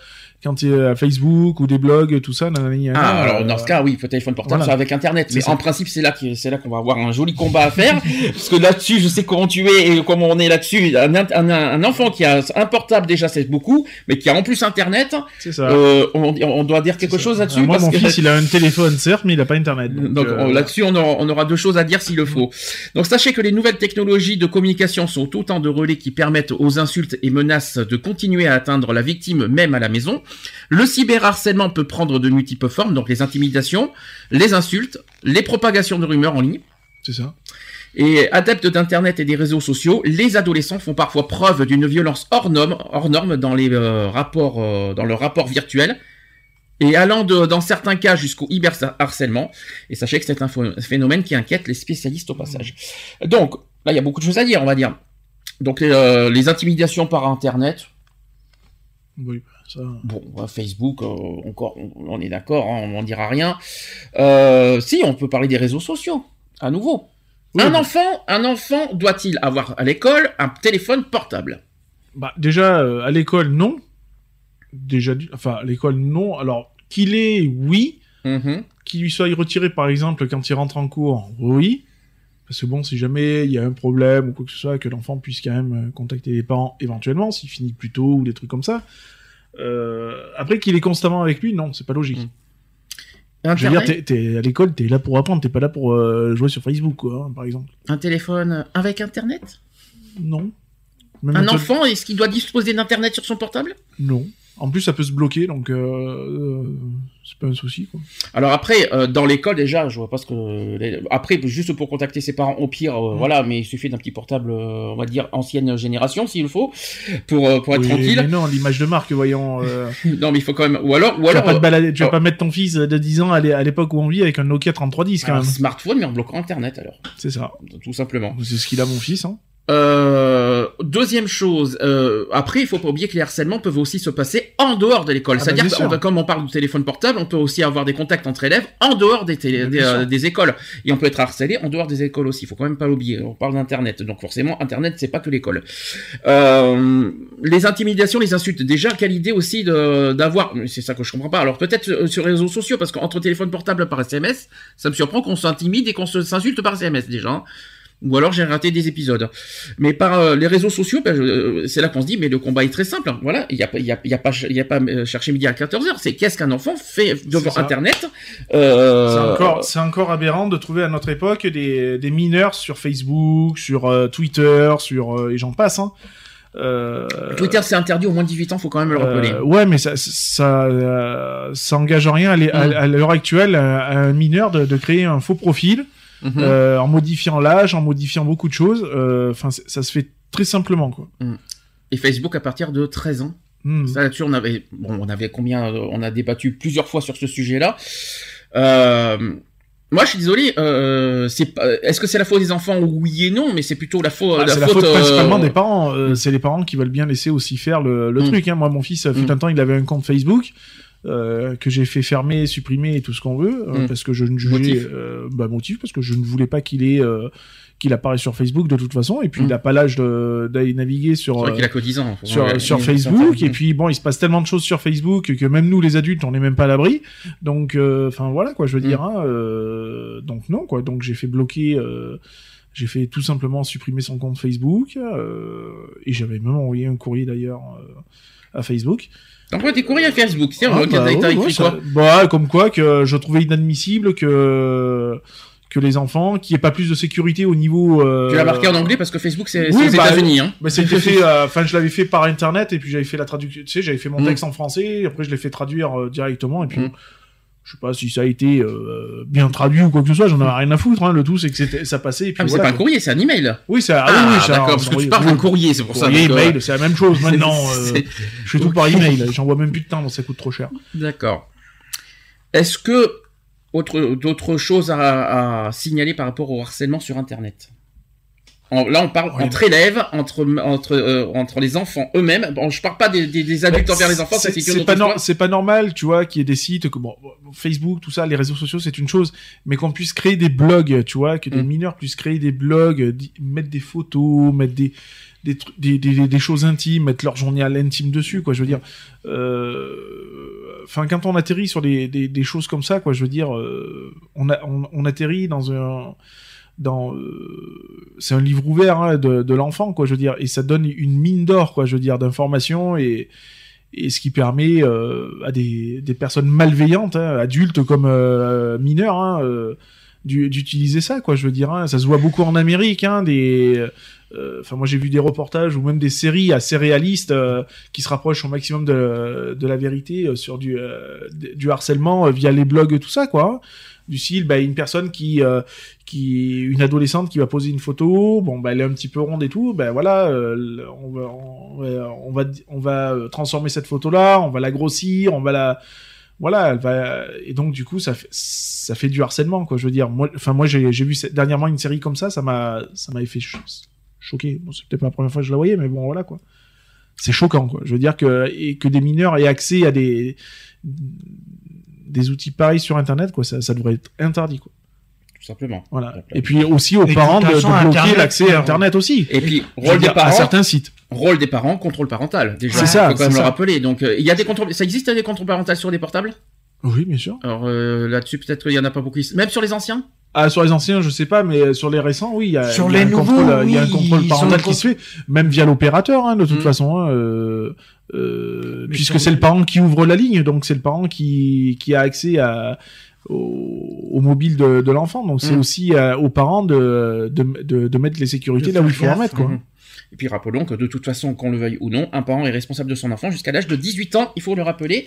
quand il y a Facebook ou des blogs, tout ça, nanani, nanana, Ah, alors euh, dans ce cas, oui, peut téléphone portable voilà. c'est avec Internet. Mais ça. en principe, c'est là qui- c'est là qu'on va avoir un joli combat à faire, (laughs) parce que là-dessus, je sais comment tu es et comment on est là-dessus. Un, un, un- un enfant qui a un portable déjà, c'est beaucoup, mais qui a en plus Internet, c'est ça. euh, on, on doit dire quelque chose là-dessus. Moi, parce mon que- fils, il a un téléphone, certes, mais il a pas Internet. Donc, Donc euh, on- là-dessus, on aura, on aura deux choses à dire s'il le faut. Donc sachez que les nouvelles technologies de communication sont autant de relais qui permettent aux insultes et menaces de continuer à atteindre la victime même à la maison. Le cyberharcèlement peut prendre de multiples formes, donc les intimidations, les insultes, les propagations de rumeurs en ligne. c'est ça. Et adeptes d'Internet et des réseaux sociaux, les adolescents font parfois preuve d'une violence hors norme, hors norme dans les euh, rapports, euh, dans leur rapport virtuel, et allant de- dans certains cas jusqu'au hyperharcèlement. Et sachez que c'est un phénomène qui inquiète les spécialistes au passage. Donc là, il y a beaucoup de choses à dire, on va dire. Donc euh, les intimidations par Internet, Oui, ça. bon, euh, Facebook, euh, encore, on, on est d'accord, hein, on n'en dira rien. Euh, si, on peut parler des réseaux sociaux, à nouveau. Oui, un bah- enfant, un enfant doit-il avoir à l'école un téléphone portable? Bah, déjà, euh, à l'école, non. Déjà, enfin, à l'école, non. Alors, qu'il est, oui. Mhm. Qu'il lui soit retiré, par exemple, quand il rentre en cours, oui. Parce que bon, si jamais il y a un problème ou quoi que ce soit, que l'enfant puisse quand même euh, contacter les parents éventuellement, s'il finit plus tôt ou des trucs comme ça. Euh, après qu'il est constamment avec lui, non, c'est pas logique. Mm. Je veux dire, t'es, t'es à l'école, t'es là pour apprendre, t'es pas là pour euh, jouer sur Facebook, quoi, hein, par exemple. un téléphone avec Internet? Non. Même Un un tel- enfant, est-ce qu'il doit disposer d'Internet sur son portable? Non. En plus, ça peut se bloquer, donc euh, euh, c'est pas un souci, quoi. Alors après, euh, dans l'école déjà, je vois pas ce que. les- Après, juste pour contacter ses parents, au pire, euh, voilà, mais il suffit d'un petit portable, on va dire ancienne génération, s'il le faut, pour pour être Oui, tranquille. Mais non, l'image de marque, voyons. (laughs) Non, mais il faut quand même. Ou alors, ou tu vas alors. pas, te balader- tu vas pas mettre ton fils de 10 ans à l'é- à l'époque où on vit avec un Nokia 3310 quand un même. smartphone, mais en bloquant Internet alors, C'est ça. tout simplement. C'est ce qu'il a mon fils. Hein. Euh, deuxième chose, euh, après, il faut pas oublier que les harcèlements peuvent aussi se passer en dehors de l'école. Ah, bah, C'est-à-dire, que, comme on parle du téléphone portable, on peut aussi avoir des contacts entre élèves en dehors des, télé- Bien des, sûr. euh, des écoles. Et on peut être harcelé en dehors des écoles aussi. Il faut quand même pas l'oublier. On parle d'Internet. Donc forcément, Internet, c'est pas que l'école. Euh, les intimidations, les insultes. Déjà, quelle idée aussi d'avoir... C'est ça que je comprends pas. Alors peut-être euh, sur les réseaux sociaux, parce qu'entre téléphone portable par SMS, ça me surprend qu'on s'intimide et qu'on s'insulte par SMS déjà. Ou alors j'ai raté des épisodes. Mais par euh, les réseaux sociaux, ben, euh, c'est là qu'on se dit, mais le combat est très simple. hein. Voilà, il y a, pas- il y a, il y a pas, il y a pas euh, chercher midi à 14 heures. C'est qu'est-ce qu'un enfant fait devant. Internet euh, C'est encore, aberrant de trouver à notre époque des, des mineurs sur Facebook, sur euh, Twitter, sur euh, et j'en passe. Hein. Euh, Twitter, c'est interdit au moins de 18 ans. Faut quand même le rappeler. euh, ouais, mais ça, ça, euh, ça engage rien à Mm. l'heure actuelle à, à un mineur de, de créer un faux profil Mhm. euh, en modifiant l'âge, en modifiant beaucoup de choses. Euh, Enfin, ça se fait très simplement, quoi. Et Facebook à partir de 13 ans. Mm. Ça là-dessus, on avait, bon, on avait combien, euh, on a débattu plusieurs fois sur ce sujet-là. Euh, moi, je suis désolé. Euh, c'est est-ce que c'est la faute des enfants? Oui et non, mais c'est plutôt la faute, Ah, la c'est la faute, faute euh, principalement des parents. Euh, C'est les parents qui veulent bien laisser aussi faire le, le Mm. truc. Hein. Moi, mon fils, fut Mm. un temps, il avait un compte Facebook euh, que j'ai fait fermer, supprimer et tout ce qu'on veut euh, Mm. parce que je ne jugeais, Motif. euh, bah, motif parce que je ne voulais pas qu'il ait qu'il apparaisse sur Facebook de toute façon. Et puis Mm. il a pas l'âge d'aller naviguer sur vrai qu'il a que 10 ans. sur, Facebook et puis bon il se passe tellement de choses sur Facebook que même nous les adultes on n'est même pas à l'abri donc euh, enfin voilà quoi je veux Mm. dire hein, euh, donc non quoi donc j'ai fait bloquer euh, j'ai fait tout simplement supprimer son compte Facebook et j'avais même envoyé un courrier d'ailleurs à Facebook T'envoies tes courriers à Facebook. Tiens, Ah, euh, bah, t'as t'as ouais, écrit ouais, quoi ça- bah, comme quoi que je trouvais inadmissible que que les enfants qu'il n'y ait pas plus de sécurité au niveau euh, Tu l'as marqué en anglais parce que Facebook, c'est oui, c'est aux bah, États-Unis. Hein. Mais c'était (laughs) fait, euh, enfin, je l'avais fait par internet et puis j'avais fait la traduction. Tu sais, j'avais fait mon Mm. texte en français, et après je l'ai fait traduire euh, directement et puis. Mm. Je sais pas si ça a été euh, bien traduit ou quoi que ce soit, j'en avais rien à foutre. Hein. Le tout, c'est que ça passait. Et puis Ah, mais c'est pas un courrier, c'est un email. Oui, c'est ah, Ah, oui, d'accord, ça- parce que tu parles d'un courrier, c'est pour ça. Courrier, mail, c'est la même chose (laughs) maintenant. euh, je fais tout par email. J'envoie même plus de temps, donc ça coûte trop cher. D'accord. Est-ce que autre d'autres choses à, à signaler par rapport au harcèlement sur Internet? En- Là, on parle Oui. entre élèves, entre entre euh, entre les enfants eux-mêmes. Bon, je parle pas des, des, des adultes envers les enfants, c'est pas, c'est pas normal, tu vois, qu'il y ait des sites que bon, Facebook, tout ça, les réseaux sociaux, c'est une chose, mais qu'on puisse créer des blogs, tu vois, que des Mm. mineurs puissent créer des blogs, euh, mettre des photos, mettre des des, des, des, des choses intimes, mettre leur journal intime dessus, quoi. Je veux dire, euh, enfin, quand on atterrit sur des, des, des choses comme ça, quoi, je veux dire, euh, on, a, on, on atterrit dans un euh, c'est un livre ouvert hein, de, l'enfant quoi je veux dire et ça donne une mine d'or quoi je veux dire d'informations et et ce qui permet euh, à des, personnes malveillantes hein, adultes comme euh, mineurs hein, d'u- d'utiliser ça quoi je veux dire ça se voit beaucoup en Amérique des enfin moi j'ai vu des reportages ou même des séries assez réalistes qui se rapprochent au maximum de, la vérité sur du du harcèlement via les blogs tout ça quoi. Du style bah, une personne qui euh, qui une adolescente qui va poser une photo bon bah elle est un petit peu ronde et tout ben voilà euh, on va on, va- euh, transformer cette photo là on va la grossir on va la voilà elle va et donc du coup ça fait ça fait du harcèlement quoi je veux dire. Moi enfin moi j'ai vu dernièrement une série comme ça ça m'a ça m'avait fait cho- choquer. Bon c'est peut-être pas la première fois que je la voyais mais bon voilà quoi. C'est choquant quoi. Je veux dire que que des mineurs aient accès à des des outils pareils sur internet quoi ça, ça devrait être interdit quoi Tout simplement. voilà et puis aussi aux Et parents de, bloquer Internet, l'accès à euh, internet aussi Et puis rôle des dire, à parents, certains sites rôle des parents, contrôle parental. Déjà, C'est ça, faut quand même le rappeler. Donc euh, il y a des contrôles. Ça existe des contrôles parentaux sur les portables? Oui bien sûr Alors euh, là-dessus peut-être qu'il y en a pas beaucoup. Même sur les anciens? Ah, sur les anciens, je sais pas, mais sur les récents, oui, il y a, Sur il y a les un nouveaux, contrôle, il y a un contrôle parental qui se fait, même via l'opérateur, hein, de toute Mm. façon, hein, euh, euh, puisque c'est le parent qui ouvre la ligne, donc c'est le parent qui, qui a accès à, au, au mobile de, de l'enfant, donc c'est Mm. aussi euh, aux parents de, de, de, de mettre les sécurités De là où il faut en mettre, quoi. Mhm. Et puis rappelons que de toute façon, qu'on le veuille ou non, un parent est responsable de son enfant jusqu'à l'âge de 18 ans, il faut le rappeler.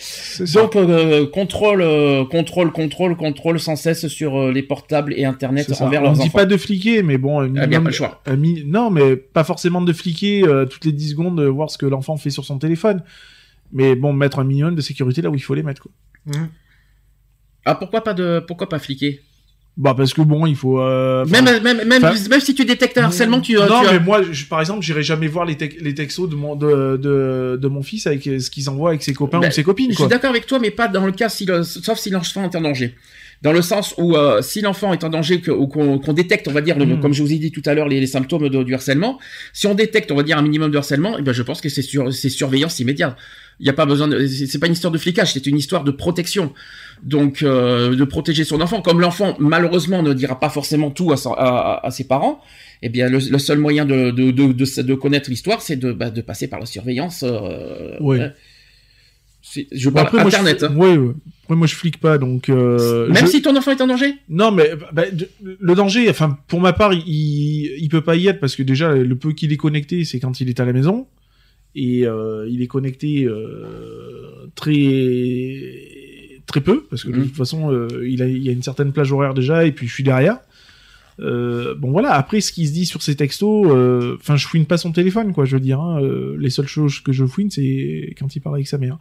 Donc euh, contrôle, euh, contrôle, contrôle, contrôle sans cesse sur euh, les portables et Internet envers On leurs dit enfants. pas de fliquer, mais bon, un Ah, bien, minimum- pas le choix. un mi- non, mais pas forcément de fliquer euh, toutes les 10 secondes, euh, voir ce que l'enfant fait sur son téléphone. Mais bon, mettre un minimum de sécurité là où il faut les mettre, quoi. Hum. Ah pourquoi pas de, pourquoi pas fliquer? Bah parce que bon, il faut. euh, Même, même, même, même si tu détectes un harcèlement, tu, euh, non, tu as- mais moi, je- par exemple, j'irai jamais voir les, tec- les textos de mon de, de, de mon fils avec euh, ce qu'ils envoient avec ses copains Ben, ou ses copines. Je Quoi. suis d'accord avec toi, mais pas dans le cas si le- sauf si l'enfant est en danger. Dans le sens où euh, si l'enfant est en danger que- ou qu'on qu'on détecte, on va dire, le- Mm. comme je vous ai dit tout à l'heure, les, les symptômes de- du harcèlement, si on détecte, on va dire, un minimum de harcèlement, eh ben, je pense que c'est sur, c'est surveillance immédiate. Il n'y a pas besoin de, c'est pas une histoire de flicage, c'est une histoire de protection. Donc, euh, de protéger son enfant. Comme l'enfant, malheureusement, ne dira pas forcément tout à, son- à- à- à ses parents, eh bien, le, le seul moyen de, de, de, de, de connaître l'histoire, c'est de, bah, de passer par la surveillance. Euh, hein. C'est- Je parle moi, je, Internet. hein. ouais, ouais. Après, moi, je flique pas, donc. euh, Même je- si ton enfant est en danger? Non, mais bah, le danger, enfin, pour ma part, il, il peut pas y être parce que déjà, le peu qu'il est connecté, c'est quand il est à la maison. Et il est connecté très très peu parce que de Mhm. toute façon, euh, il, a, il y a une certaine plage horaire déjà et puis je suis derrière. Euh, bon voilà, après ce qui se dit sur ces textos, euh, enfin je fouine pas son téléphone quoi, je veux dire. hein, euh, les seules choses que je fouine c'est quand il parle avec sa mère.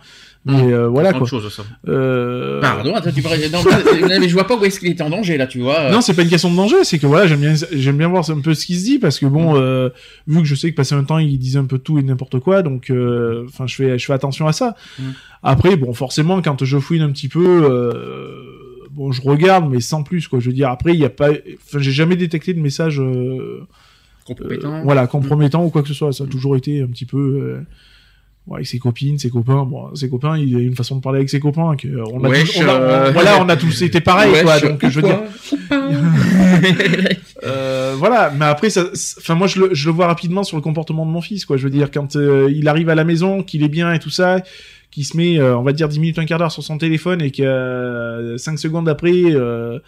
Mais Mhm. euh, voilà quoi. chose, ça. Euh, Pardon, attends, tu parlais- non, non, mais je vois pas où est-ce qu'il était en danger là, tu vois. Non, c'est pas une question de danger, c'est que voilà, j'aime bien, j'aime bien voir un peu ce qui se dit parce que bon, euh, vu que je sais que passé un temps, il disait un peu tout et n'importe quoi, donc euh, enfin, je fais, je fais attention à ça. Après, bon, forcément, quand je fouine un petit peu, euh, bon, je regarde, mais sans plus, quoi. Je veux dire, après, il y a pas, enfin, j'ai jamais détecté de message, euh, Compromettant. euh, voilà, compromettant ou quoi que ce soit. Ça a toujours été un petit peu. euh, ouais, avec ses copines, ses copains, bon, ses copains, il a une façon de parler avec ses copains que euh, on a, tous, on a- on- voilà, on a tous (laughs) été pareil, quoi. Donc, je veux dire, (laughs) euh, voilà, mais après, ça, enfin moi je le, je le vois rapidement sur le comportement de mon fils, quoi. Je veux dire quand euh, il arrive à la maison, qu'il est bien et tout ça, qu'il se met, euh, on va dire 10 minutes, un quart d'heure sur son téléphone et que 5 secondes après, euh,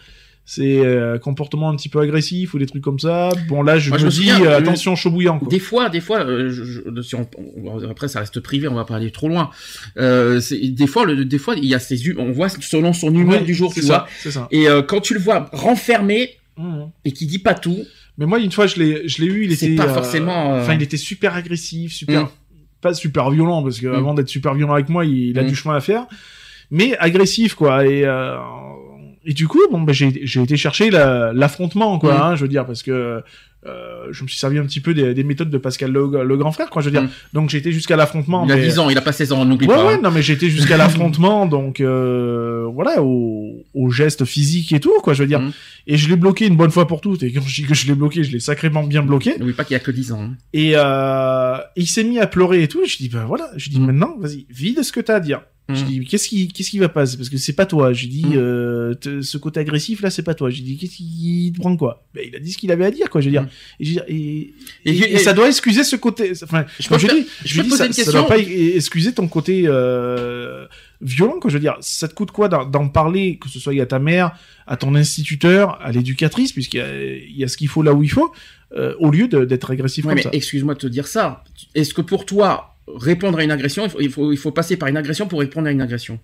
c'est euh, comportement un petit peu agressif ou des trucs comme ça. Bon là, je Moi, me, je dis euh, euh, attention chaud bouillant. Quoi. Des fois, des fois, euh, je, je- si on- on- après ça reste privé, on va pas aller trop loin. Euh, des fois, le, des fois, il y a hu- on voit selon son humeur Ouais, du jour, tu ça, vois. C'est ça. Et euh, quand tu le vois renfermé Mhm. et qui dit pas tout, Mais moi, une fois, je l'ai, je l'ai eu, il était pas euh, forcément, euh, Enfin, il était super agressif, super, Mm. Pas super violent parce que Mm. avant d'être super violent avec moi, il, il a Mm. du chemin à faire, mais agressif quoi. Et euh, et du coup, bon, bah, j'ai j'ai été chercher la- l'affrontement quoi. Mm. hein, je veux dire parce que euh, je me suis servi un petit peu des, des méthodes de Pascal le, le grand frère quoi. Je veux dire. Mm. Donc été jusqu'à l'affrontement. il a mais- 10 ans, il a pas 16 ans, n'oublie Ouais, pas. ouais, hein. non, mais été jusqu'à (laughs) l'affrontement, donc euh, voilà, au, au geste physique et tout, quoi, je veux dire. Mhm. Et je l'ai bloqué une bonne fois pour toutes. Et quand je dis que je l'ai bloqué, je l'ai sacrément bien bloqué. N'oublie pas qu'il a que 10 ans. hein. Et euh, il s'est mis à pleurer et tout. Je dis ben voilà. Je dis Mm. maintenant, vas-y, vide ce que t'as à dire. Je Mm. dis qu'est-ce qui qu'est-ce qui va pas? Parce que c'est pas toi. J'ai dit Mm. euh, te- ce côté agressif là, c'est pas toi. J'ai dit qu'est-ce qui te prend quoi? Ben il a dit ce qu'il avait à dire quoi. Je veux dire. Mm. Et, j'ai dit, et, Et- et- et ça doit excuser ce côté. Enfin, Je peux je dis, je je peux dis te poser ça, une ça question doit pas e- excuser ton côté euh, violent quoi. Je veux dire, ça te coûte quoi d'en parler, que ce soit à ta mère, à ton instituteur, à l'éducatrice, puisqu'il y a, il y a ce qu'il faut là où il faut, euh, au lieu d'être agressif Ouais, comme mais ça? excuse-moi de te dire ça. Est-ce que pour toi, répondre à une agression, il faut, passer par une agression pour répondre à une agression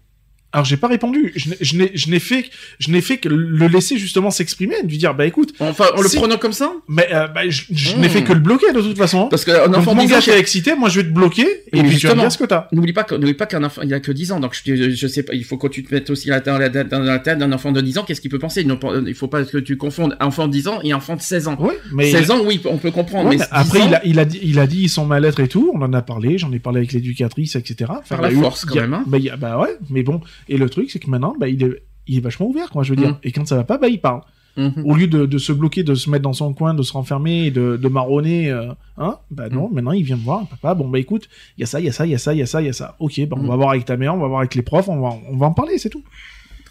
Alors j'ai pas répondu. Je n'ai- je n'ai, fait, je n'ai fait que le laisser justement s'exprimer, lui dire bah écoute, Enfin, en le Si. prenant comme ça? Mais euh, bah, je, je Hmm. n'ai fait que le bloquer de toute façon. Parce qu'un enfant mon 10 gars ans, t'es excité, moi je vais te bloquer et puis tu vas me justement. dire ce que t'as. N'oublie pas n'oublie pas qu'un enfant, il a que 10 ans, donc je, je sais pas, il faut que tu te mettes aussi la- dans la, dans la tête d'un enfant de 10 ans, qu'est-ce qu'il peut penser? Il ne faut pas que tu confondes enfant de 10 ans et enfant de 16 ans. Ouais, mais 16 ans, oui, on peut comprendre, Ouais, mais mais après 10 ans, il a, il a dit, il a dit son mal-être et tout. On en a parlé, j'en ai parlé avec l'éducatrice, etc. Enfin, Par la eu- force, quand a- même, hein. Bah, a- bah ouais, mais bon. Et le truc c'est que maintenant, bah il est, il est vachement ouvert, quoi. Je veux dire. Mm. Et quand ça va pas, bah il parle. Mhm. Au lieu de, de se bloquer, de se mettre dans son coin, de se renfermer, et de, de marronner, euh, hein, bah non, maintenant il vient me voir, papa, bon bah écoute, il y a ça, il y a ça, il y a ça, il y a ça, il y a ça. Ok, bah on Mm. va voir avec ta mère, on va voir avec les profs, on va, on va en parler, c'est tout.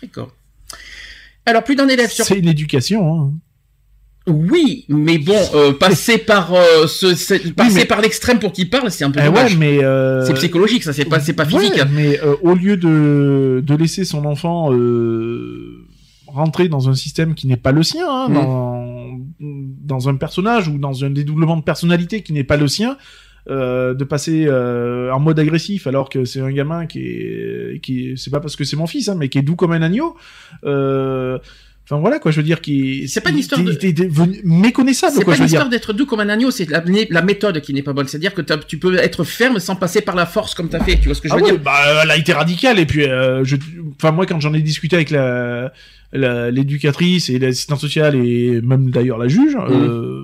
D'accord. Alors, plus d'un élève sur... C'est une éducation, hein. Oui, mais bon, euh, passer par euh, ce, ce- passer mais- par l'extrême pour qu'il parle, c'est un peu Eh ouais, mais euh, C'est psychologique, ça, c'est pas, c'est pas physique. Ouais, mais euh, au lieu de, de laisser son enfant euh, rentrer dans un système qui n'est pas le sien, hein, Mm. dans, dans un personnage ou dans un dédoublement de personnalité qui n'est pas le sien, euh, de passer euh, en mode agressif alors que c'est un gamin qui est, qui est- c'est pas parce que c'est mon fils, hein, mais qui est doux comme un agneau. Euh, Enfin voilà quoi, je veux dire qui. C'est pas une histoire de- méconnaissable C'est quoi, pas je une veux dire. histoire d'être doux comme un agneau, c'est la, la méthode qui n'est pas bonne. C'est-à-dire que tu peux être ferme sans passer par la force comme t'as fait. Tu vois ce que je Ah veux dire? bah elle a été radicale et puis euh, je, enfin moi quand j'en ai discuté avec la la- l'éducatrice et l'assistante sociale et même d'ailleurs la juge, Mhm. euh,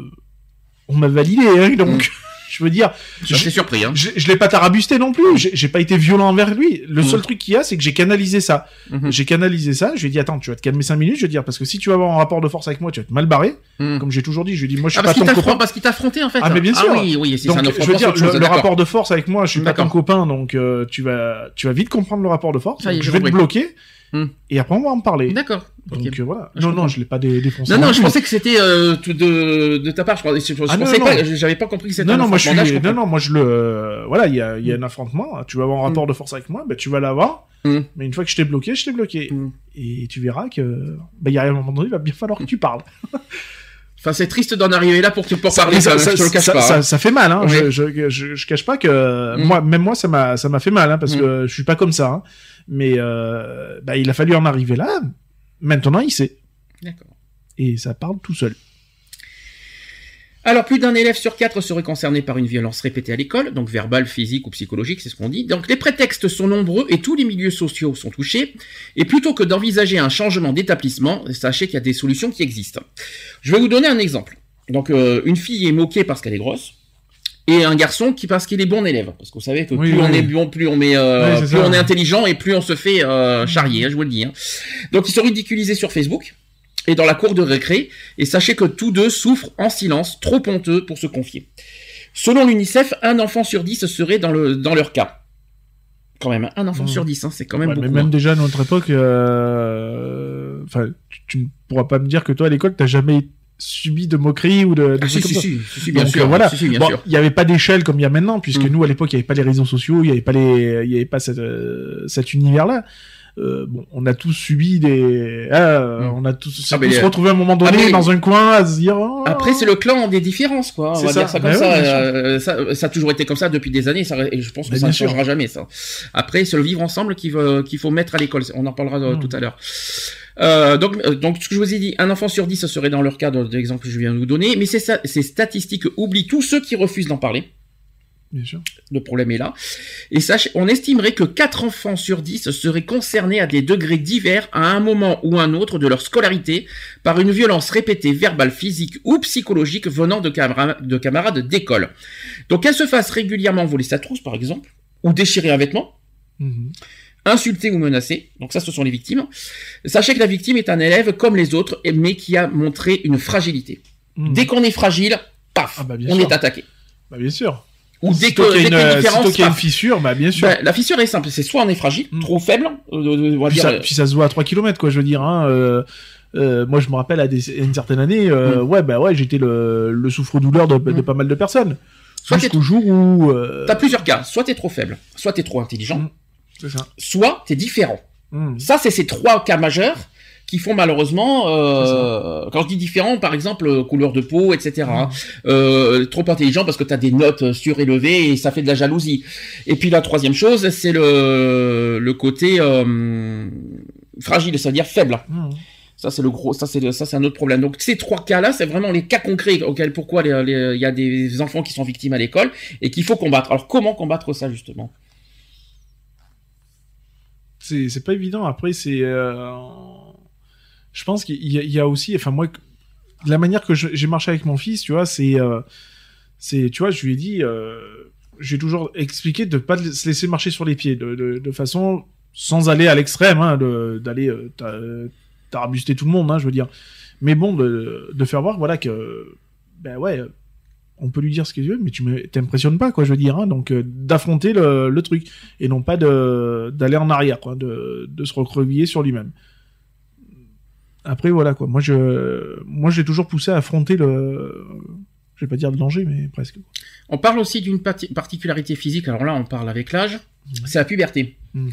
on m'a validé hein, donc (laughs) je veux dire, Je suis surpris. Hein. je, je l'ai pas tarabusté non plus, j'ai pas été violent envers lui. Le seul truc qu'il y a, c'est que j'ai canalisé ça. Mhm. J'ai canalisé ça. Je lui ai dit attends, tu vas te calmer cinq minutes. Je vais dire parce que si tu vas avoir un rapport de force avec moi, tu vas te mal barrer. Mhm. Comme j'ai toujours dit, je lui ai dit moi je suis Ah, parce pas ton copain. parce qu'il t'a affronté en fait. Ah, mais bien sûr. oui, oui, si Donc, je veux dire, le, rapport de force avec moi, je suis pas ton copain, donc euh, tu vas, tu vas vite comprendre le rapport de force. Ça donc je vais te bloquer Hmm. et après on va en parler. D'accord. Donc euh, voilà. Je non, non, je l'ai pas dé- défoncé. Non, non, je plus. pensais que c'était euh, de, de ta part. Je, pensais- je, je Ah, non, pensais non, pas, j'avais pas compris que c'était Non, un non, moi je suis, affrontement. Là, je non, non, moi je le, euh, voilà, il y a, y a un affrontement. Tu vas avoir un rapport de force avec moi, bah tu vas l'avoir. Hmm. Mais une fois que je t'ai bloqué, je t'ai bloqué. Hmm. Et tu verras que, bah, il y a un moment donné, il va bien falloir que tu parles. (laughs) Enfin, c'est triste d'en arriver là pour, pour Ça- parler, ça, ça, ça, je te le cache ça- pas. ça- hein. ça fait mal, hein. Oui. Je, je, je, je cache pas que Mm. moi, même moi, ça m'a, ça m'a fait mal, hein, parce Mm. que je suis pas comme ça. Mais euh, bah, il a fallu en arriver là. Maintenant, il sait, D'accord. et ça parle tout seul. Alors, plus d'un élève sur quatre serait concerné par une violence répétée à l'école, donc verbale, physique ou psychologique, c'est ce qu'on dit. Donc, les prétextes sont nombreux et tous les milieux sociaux sont touchés. Et plutôt que d'envisager un changement d'établissement, sachez qu'il y a des solutions qui existent. Je vais vous donner un exemple. Donc, euh, une fille est moquée parce qu'elle est grosse. Et un garçon qui parce qu'il est bon élève, parce vous savez que Oui, plus oui, on est bon, plus on met, euh, Oui, plus ça. on est intelligent et plus on se fait euh, charrier, hein, je vous le dis. hein. Donc ils sont ridiculisés sur Facebook et dans la cour de récré, et sachez que tous deux souffrent en silence, trop honteux pour se confier. Selon l'UNICEF, un enfant sur dix serait dans, le, dans leur cas. Quand même, hein, un enfant Mmh. sur dix, hein, c'est quand même Ouais, beaucoup. mais même déjà à notre époque, euh, enfin, tu, tu ne pourras pas me dire que toi à l'école, t'as jamais subi de moqueries ou de, de Ah, si, trucs si, comme ça. si, si, si, bien Donc, sûr. euh, voilà. bien Bon, il n'y avait pas d'échelle comme il y a maintenant, puisque Mm. nous à l'époque il n'y avait pas les réseaux sociaux, il n'y avait pas les, il y avait pas cette, euh, cet univers-là. Euh, bon, on a tous subi des, Mm. on a tous, Ah, tous retrouvé à un moment donné Ah, mais- dans un coin à se dire. oh, Après, c'est le clan des différences, quoi. On va ça. dire ça comme Bah ça. ouais, bien sûr. Euh, ça. Ça a toujours été comme ça depuis des années. Ça, et je pense que Bah, ça ne sûr. changera jamais, ça. Après, c'est le vivre ensemble qu'il faut mettre à l'école. On en parlera euh, Mm. tout à l'heure. Euh, donc, euh, donc, ce que je vous ai dit, un enfant sur dix, ce serait dans leur cas de l'exemple que je viens de vous donner. Mais ces, ces statistiques oublient tous ceux qui refusent d'en parler. Bien sûr. Le problème est là. Et sachez, on estimerait que 4 enfants sur 10 seraient concernés à des degrés divers à un moment ou un autre de leur scolarité par une violence répétée verbale, physique ou psychologique venant de, camara- de camarades d'école. Donc qu'elles se fassent régulièrement voler sa trousse par exemple, ou déchirer un vêtement, Mhm. insulter ou menacer. Donc ça, ce sont les victimes. Sachez que la victime est un élève comme les autres, mais qui a montré une fragilité. Mhm. Dès qu'on est fragile, paf, Ah bah, on sûr. est attaqué. Bah, bien sûr. Ou dès que, dès une, qu'il y a une euh, différence, sitôt qu'il y a une paf. fissure, bah bien sûr. Ben, la fissure est simple, c'est soit on est fragile, Mm. trop faible, euh, euh, on va puis, dire. ça, euh, puis ça se voit à 3 km quoi je veux dire hein, euh, euh, moi je me rappelle à, des, à une certaine année euh, Mm. ouais bah ouais j'étais le, le souffre-douleur de, de Mm. pas mal de personnes Soit jusqu'au jour où euh, T'as plusieurs cas, soit t'es trop faible, soit t'es trop intelligent, Mm. ça soit t'es différent. Mm. Ça, c'est ces trois cas majeurs qui font malheureusement, euh, quand je dis différent, par exemple, euh, couleur de peau, etc. euh, trop intelligent parce que t'as des notes surélevées et ça fait de la jalousie. Et puis la troisième chose, c'est le, le côté euh, fragile, c'est-à-dire faible. Mm. Ça c'est le gros, ça c'est ça c'est un autre problème. Donc ces trois cas-là, c'est vraiment les cas concrets auxquels pourquoi il y a des enfants qui sont victimes à l'école et qu'il faut combattre. Alors comment combattre ça justement? C'est c'est pas évident après c'est euh, je pense qu'il y, a- aussi enfin moi la manière que j'ai marché avec mon fils tu vois c'est euh, tu vois je lui ai dit euh, j'ai toujours expliqué de pas se laisser marcher sur les pieds de, façon sans aller à l'extrême hein, d'aller euh, tout le monde hein, je veux dire. Mais bon de, faire voir voilà que ben ouais on peut lui dire ce qu'il veut mais tu t'impressionnes pas quoi je veux dire hein, donc euh, d'affronter le, truc et non pas d'aller en arrière quoi de, de se recreviller sur lui-même après voilà quoi moi je moi j'ai toujours poussé à affronter le je vais pas dire le danger mais presque On parle aussi d'une parti- particularité physique. Alors là, on parle avec l'âge. C'est la puberté. Mhm.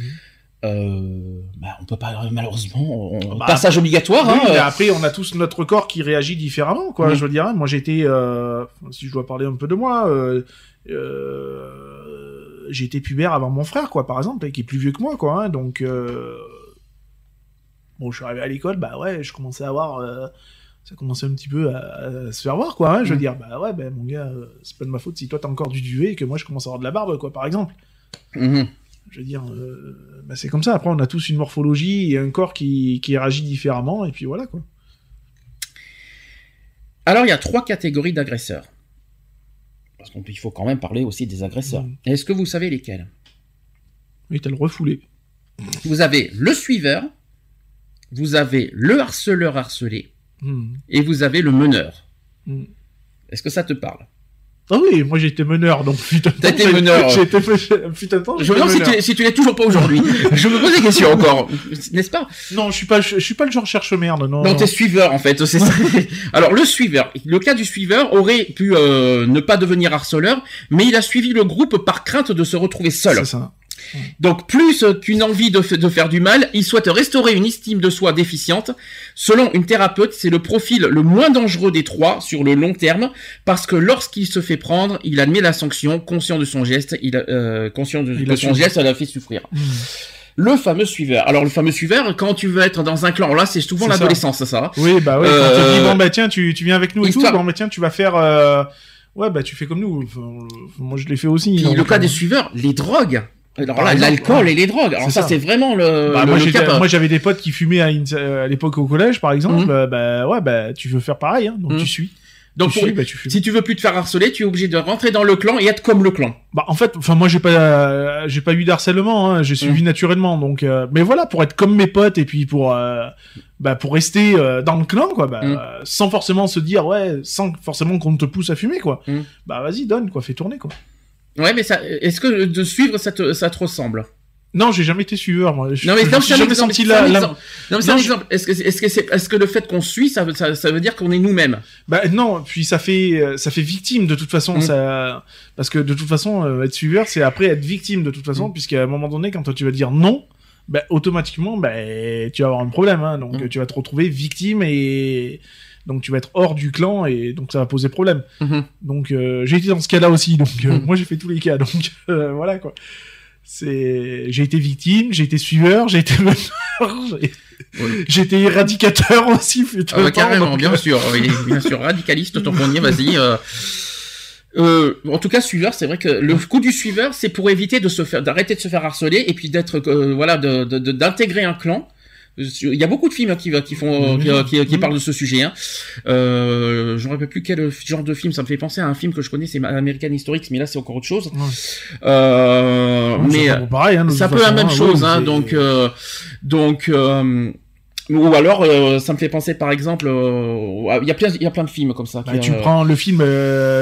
Euh, bah, on peut pas malheureusement. On... Bah, passage obligatoire. Oui, hein, mais euh, après, on a tous notre corps qui réagit différemment, quoi. Oui. Je veux dire, hein. moi, été, euh, si je dois parler un peu de moi, euh, euh, été pubère avant mon frère, quoi, par exemple, et qui est plus vieux que moi, quoi. hein. donc, euh, bon, je suis arrivé à l'école, bah ouais, je commençais à avoir, euh, ça commençait un petit peu à, à se faire voir, quoi. Hein, je veux Mm. dire, bah ouais, bah, mon gars, euh, c'est pas de ma faute si toi t'as encore du duvet et que moi je commence à avoir de la barbe, quoi, par exemple. Mhm. Je veux dire, euh, bah, c'est comme ça. Après, on a tous une morphologie et un corps qui, qui réagit différemment, et puis voilà, quoi. Alors, il y a trois catégories d'agresseurs. Parce qu'il faut quand même parler aussi des agresseurs. Mhm. Est-ce que vous savez lesquels? Oui, t'as le refoulé. Vous avez le suiveur, vous avez le harceleur harcelé, Hmm. et vous avez le meneur. Hmm. Est-ce que ça te parle? Ah oui, moi j'ai été meneur, donc (laughs) putain. de T'as temps, été meneur. J'ai été (laughs) putain de temps. Je j'étais me demande si tu, si tu l'es toujours pas aujourd'hui. (laughs) je me pose des questions encore, n'est-ce pas? Non, je suis pas, je, je suis pas le genre cherche merde, non. Non, t'es suiveur en fait, c'est ça. Alors le suiveur, le cas du suiveur aurait pu euh, ne pas devenir harceleur, mais il a suivi le groupe par crainte de se retrouver seul. C'est ça. Donc plus euh, qu'une envie de, de faire du mal, il souhaite restaurer une estime de soi déficiente. Selon une thérapeute, c'est le profil le moins dangereux des trois sur le long terme, parce que lorsqu'il se fait prendre, il admet la sanction, conscient de son geste, il a, euh, conscient de, Il de a son geste, ça l'a fait souffrir. Hmm. Le fameux suiveur. Alors le fameux suiveur, quand tu veux être dans un clan, là c'est souvent ça. l'adolescence, ça. Oui, bah ouais. Quand Euh, tu dis bon bah tiens, tu, tu viens avec nous et tout. Bon bah tiens, tu vas faire. euh, Ouais, bah tu fais comme nous. Enfin, euh, moi je l'ai fait aussi. Puis donc, le cas euh, des suiveurs, les drogues. L'alcool ouais. et les drogues. Alors ça, ça. c'est vraiment le, Bah, le, moi, le j'étais- cap. moi j'avais des potes qui fumaient à, une- à l'époque au collège par exemple. Mhm. euh, bah ouais, bah tu veux faire pareil, hein, donc Mhm. tu suis. Donc tu pour- suis, bah tu si tu veux plus te faire harceler, tu es obligé de rentrer dans le clan et être comme le clan. Bah en fait, enfin moi j'ai pas euh, j'ai pas eu d'harcèlement, hein, j'ai suivi naturellement donc euh, mais voilà pour être comme mes potes et puis pour euh, bah pour rester euh, dans le clan quoi, bah euh, sans forcément se dire ouais, sans forcément qu'on te pousse à fumer quoi. Bah vas-y donne quoi, fais tourner quoi. Ouais, mais ça, est-ce que de suivre, ça te, ça te ressemble? Non, j'ai jamais été suiveur moi. Je, Non, mais non, c'est un exemple. senti c'est un la, la- exemple. Non, mais c'est un je- exemple. Est-ce que, est-ce que c'est, est-ce que le fait qu'on suit, ça, veut- ça, ça veut dire qu'on est nous-mêmes? Bah non, puis ça fait euh, ça fait victime de toute façon Mm. ça parce que de toute façon euh, être suiveur c'est après être victime de toute façon Mm. puisqu'à un moment donné quand toi tu vas dire non bah automatiquement bah tu vas avoir un problème hein, donc Mm. euh, tu vas te retrouver victime et donc tu vas être hors du clan et donc ça va poser problème. Mhm. Donc euh, j'ai été dans ce cas-là aussi donc euh, Mm. moi j'ai fait tous les cas donc euh, voilà quoi. C'est j'ai été victime, j'ai été suiveur, j'ai été meneur, j'ai Oui. j'ai été éradicateur aussi Ah bah, temps, carrément, donc, bien sûr, oui, bien sûr, radicaliste, ton vas-y. Euh, en tout cas, suiveur, c'est vrai que le coup du suiveur, c'est pour éviter de se faire, d'arrêter de se faire harceler et puis d'être, euh, voilà, de, de- de- d'intégrer un clan. Il y a beaucoup de films hein, qui, qui font, qui, qui, qui parlent de ce sujet. Hein. Euh, je ne me rappelle plus quel genre de film. Ça me fait penser à un film que je connais, c'est American Historics, mais là c'est encore autre chose. Ouais. Euh, mais pas pareil, hein, de c'est un toute peu la même hein, chose, ouais, donc euh, donc ou alors euh, ça me fait penser par exemple, euh, il y a plein y a plein de films comme ça. Bah, qui, tu euh, prends le film,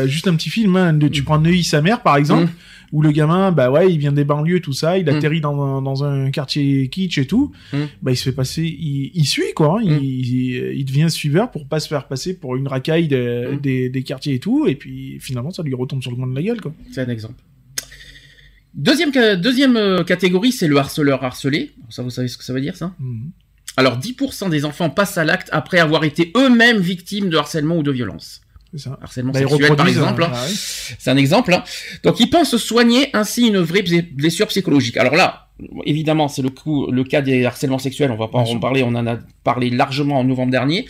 juste un petit film, hein, de- tu prends Neuilly sa mère par exemple, Mm. Où le gamin, bah ouais, il vient des banlieues, tout ça, il Mm. atterrit dans, un, dans un quartier kitsch et tout, Mm. bah il se fait passer, il, il suit quoi, hein, Mm. il, il, il devient suiveur pour pas se faire passer pour une racaille de- des, des quartiers et tout, et puis finalement ça lui retombe sur le coin de la gueule quoi. C'est un exemple. Deuxième deuxième euh, catégorie, c'est le harceleur harcelé. Ça vous savez ce que ça veut dire ça? Alors 10% des enfants passent à l'acte après avoir été eux-mêmes victimes de harcèlement ou de violence. Ça. Harcèlement Bah, sexuel par exemple. hein, hein. ah ouais. C'est un exemple. hein. Donc, ils pensent soigner ainsi une vraie blessure psychologique. Alors là, évidemment, c'est le coup, le cas des harcèlements sexuels. On va pas Bien en sûr. parler. On en a parlé largement en novembre dernier.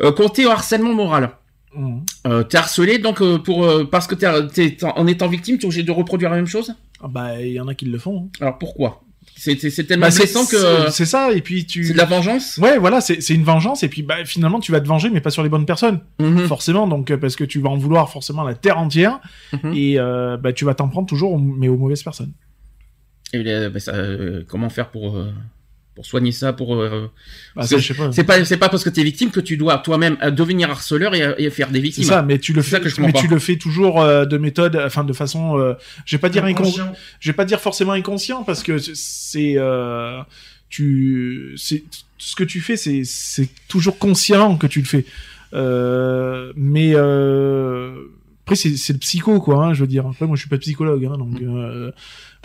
Euh, comptez au harcèlement moral. Mm. Euh, t'es harcelé, donc euh, pour euh, parce que t'es, t'es- en étant victime, t'es obligé de reproduire la même chose? Ah, Bah il y en a qui le font. hein. Alors pourquoi? C'est, tellement Bah, blessant que c'est- ça, et puis tu. c'est de la vengeance. Ouais, voilà, c'est c'est une vengeance, et puis bah, finalement tu vas te venger, mais pas sur les bonnes personnes. Mhm. forcément donc euh, parce que tu vas en vouloir forcément la terre entière Mhm. et euh, bah, tu vas t'en prendre toujours mais aux mauvaises personnes Et, euh, bah, ça, euh, comment faire pour pour soigner ça pour euh, bah, Parce ça, que je sais pas. c'est pas c'est pas parce que t'es victime que tu dois toi-même euh, devenir harceleur et, et faire des c'est victimes. ça mais tu le C'est fais que je mais tu le fais toujours euh, de méthode enfin de façon euh, je vais pas dire inconscient Inconscient. je vais pas dire forcément inconscient parce que c'est euh, tu c'est ce que tu fais c'est c'est toujours conscient que tu le fais. Euh, mais euh, après c'est c'est le psycho quoi hein, je veux dire. Après moi je suis pas psychologue hein, donc euh,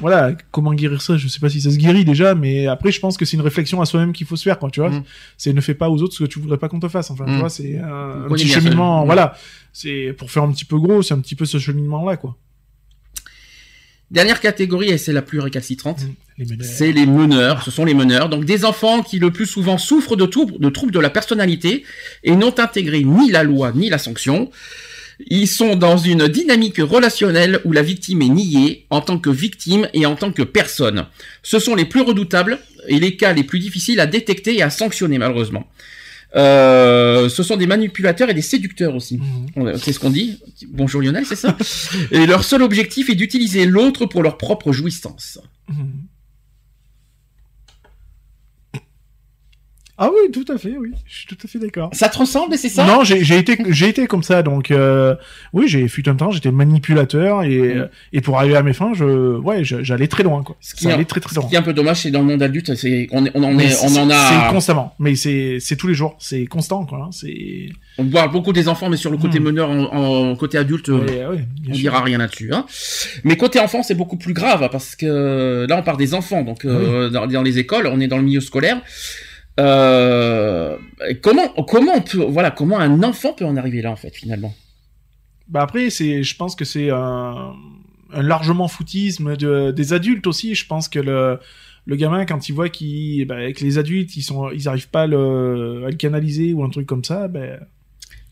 voilà comment guérir ça je sais pas si ça se guérit déjà mais après je pense que c'est une réflexion à soi-même qu'il faut se faire quoi tu vois Mm. c'est ne fais pas aux autres ce que tu voudrais pas qu'on te fasse enfin tu Mm. vois c'est un, petit cheminement mm. voilà c'est pour faire un petit peu gros c'est un petit peu ce cheminement là quoi Dernière catégorie, et c'est la plus récalcitrante, c'est les meneurs. Ce sont les meneurs. Donc des enfants qui le plus souvent souffrent de, troubles- de troubles de la personnalité et n'ont intégré ni la loi ni la sanction. Ils sont dans une dynamique relationnelle où la victime est niée en tant que victime et en tant que personne. Ce sont les plus redoutables et les cas les plus difficiles à détecter et à sanctionner malheureusement. Euh, ce sont des manipulateurs et des séducteurs aussi. Mhm. C'est ce qu'on dit. Bonjour Lionel, c'est ça? (laughs) et leur seul objectif est d'utiliser l'autre pour leur propre jouissance. Mhm. Ah oui, tout à fait, oui. Je suis tout à fait d'accord. Ça te ressemble c'est ça? Non, j'ai été, j'ai été comme ça, donc euh, oui, j'ai fut un temps, j'étais manipulateur et Mhm. et pour arriver à mes fins, je, ouais, j'allais très loin, quoi. Ce qui Ça est- allait très très loin. Ce qui est un peu dommage, c'est dans le monde adulte, c'est on, en Mais est, on en C'est a. constamment, mais c'est c'est tous les jours, c'est constant, quoi. hein, C'est. On parle beaucoup des enfants, mais sur le côté Hmm. meneur, en, en côté adulte, euh, on sûr. dira rien là-dessus. Hein. Mais côté enfant, c'est beaucoup plus grave parce que là, on parle des enfants, donc euh, Ah dans, dans les écoles, on est dans le milieu scolaire. Euh, comment, comment on peut, voilà, comment un enfant peut en arriver là en fait finalement? Bah après, je pense que c'est un, largement foutisme de, des adultes aussi. Je pense que le, le gamin, quand il voit qu'il, bah, que les adultes, ils sont, ils arrivent pas le, à le canaliser ou un truc comme ça, ben,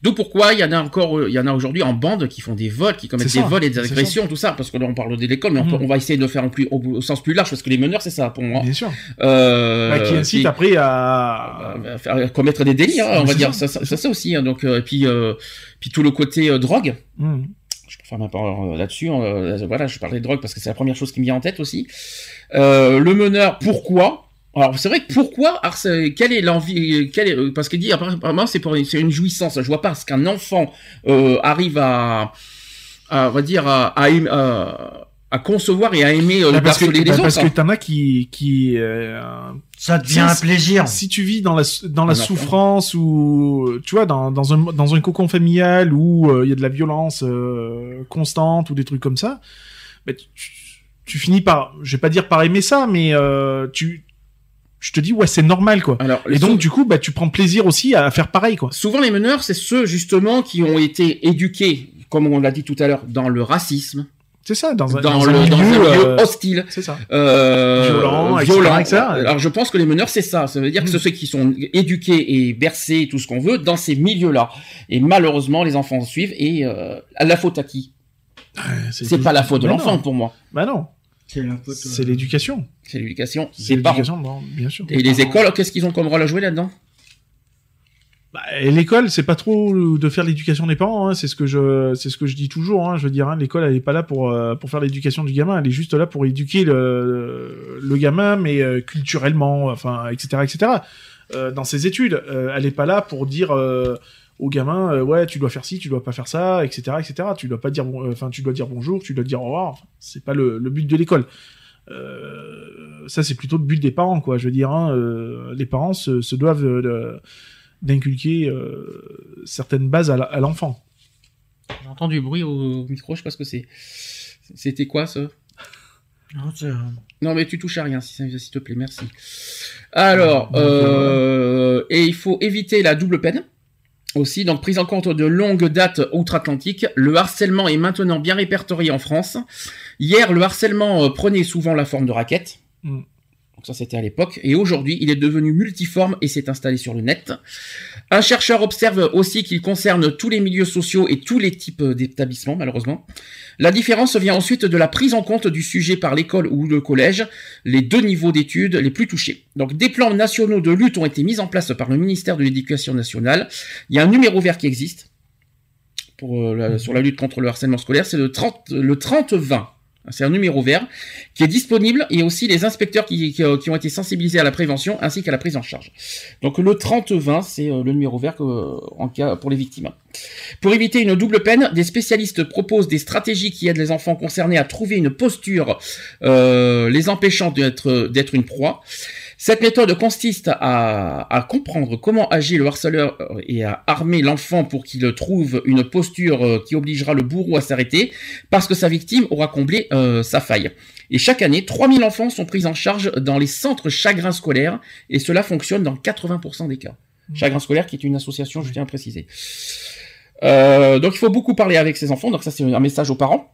D'où pourquoi il y en a encore, euh, il y en a aujourd'hui en bande qui font des vols, qui commettent des vols et des agressions, tout ça, parce que là on parle de l'école, mais on, peut- on va essayer de faire en plus, au, au sens plus large, parce que les meneurs c'est ça pour moi. bien sûr. Euh, Bah, qui incite après à, à faire commettre des délits, hein, on va dire ça, ça, ça, aussi. hein, donc euh, et puis euh, puis tout le côté euh, drogue. Mhm. Je peux faire ma parole euh, là-dessus. euh, voilà, je parlais de drogue parce que c'est la première chose qui me vient en tête aussi. Euh, le meneur, pourquoi alors c'est vrai que pourquoi quelle est l'envie quelle est, euh, parce qu'il dit apparemment c'est pour c'est une jouissance je vois pas ce qu'un enfant euh, arrive à, à on va dire à, à, aim- à- à concevoir et à aimer euh, Bah, parce que, les bah, autres parce que hein. t'en as qui, qui, euh, Ça devient un Si- plaisir. si tu vis dans la dans la souffrance ou tu vois dans dans un dans un cocon familial où euh, il y a de la violence euh, constante ou des trucs comme ça, bah, tu, tu finis par je vais pas dire par aimer ça mais euh, tu je te dis ouais c'est normal quoi. alors Et donc du coup bah tu prends plaisir aussi à faire pareil quoi. Souvent, les meneurs, c'est ceux justement qui ont été éduqués, comme on l'a dit tout à l'heure, dans le racisme, C'est ça dans un dans, dans le, un dans un milieu, euh, hostile, c'est ça. euh, Violent, violent. etc. Alors, je pense que les meneurs, c'est ça. Ça veut dire que Mm. ceux qui sont éduqués et bercés, tout ce qu'on veut, dans ces milieux-là. Et malheureusement, les enfants suivent. Et euh, la faute à qui? C'est pas la faute de l'enfant pour moi. Bah non, C'est c'est l'éducation. C'est l'éducation C'est des parents. l'éducation bon, bien sûr. Et les écoles, qu'est-ce qu'ils ont comme rôle à jouer là-dedans? Bah, et l'école, c'est pas trop de faire l'éducation des parents. Hein. C'est ce que je, c'est ce que je dis toujours. Hein. Je veux dire, hein, l'école, elle est pas là pour euh, pour faire l'éducation du gamin. Elle est juste là pour éduquer le le gamin, mais euh, culturellement, enfin, etc., etc. Euh, dans ses études, Euh, elle est pas là pour dire euh, au gamin, euh, ouais, tu dois faire ci, tu dois pas faire ça, etc., etc. Tu dois pas dire, bon- euh, enfin, tu dois dire bonjour, tu dois dire au revoir. Enfin, c'est pas le, le but de l'école. Euh, ça, c'est plutôt le but des parents, quoi. Je veux dire, hein, euh, les parents se, se doivent euh, d'inculquer euh, certaines bases à l'enfant. J'ai entendu du bruit au micro, je sais pas ce que c'est. C'était quoi ça? Non, mais tu touches à rien, si- s'il te plaît, merci. Alors, Ah, euh, et il faut éviter la double peine. Aussi, donc prise en compte de longue date outre-Atlantique, le harcèlement est maintenant bien répertorié en France. Hier, le harcèlement euh, prenait souvent la forme de raquettes. Mm. Donc ça, c'était à l'époque. Et aujourd'hui, il est devenu multiforme et s'est installé sur le net. Un chercheur observe aussi qu'il concerne tous les milieux sociaux et tous les types d'établissements, malheureusement. La différence vient ensuite de la prise en compte du sujet par l'école ou le collège, les deux niveaux d'études les plus touchés. Donc des plans nationaux de lutte ont été mis en place par le ministère de l'Éducation nationale. Il y a un numéro vert qui existe pour, euh, sur la lutte contre le harcèlement scolaire, c'est le 30 le 30-20. C'est un numéro vert qui est disponible et aussi les inspecteurs euh, qui ont été sensibilisés à la prévention ainsi qu'à la prise en charge. Donc le 30-20, c'est euh, le numéro vert euh, pour les victimes. Pour éviter une double peine, des spécialistes proposent des stratégies qui aident les enfants concernés à trouver une posture les empêchant d'être une proie. Cette méthode consiste à, à comprendre comment agit le harceleur et à armer l'enfant pour qu'il trouve une posture euh, qui obligera le bourreau à s'arrêter parce que sa victime aura comblé euh, sa faille. Et chaque année, 3000 enfants sont pris en charge dans les centres chagrins scolaires et cela fonctionne dans 80% des cas. Chagrin scolaire qui est une association, je tiens à préciser. Euh, donc il faut beaucoup parler avec ses enfants, donc ça c'est un message aux parents.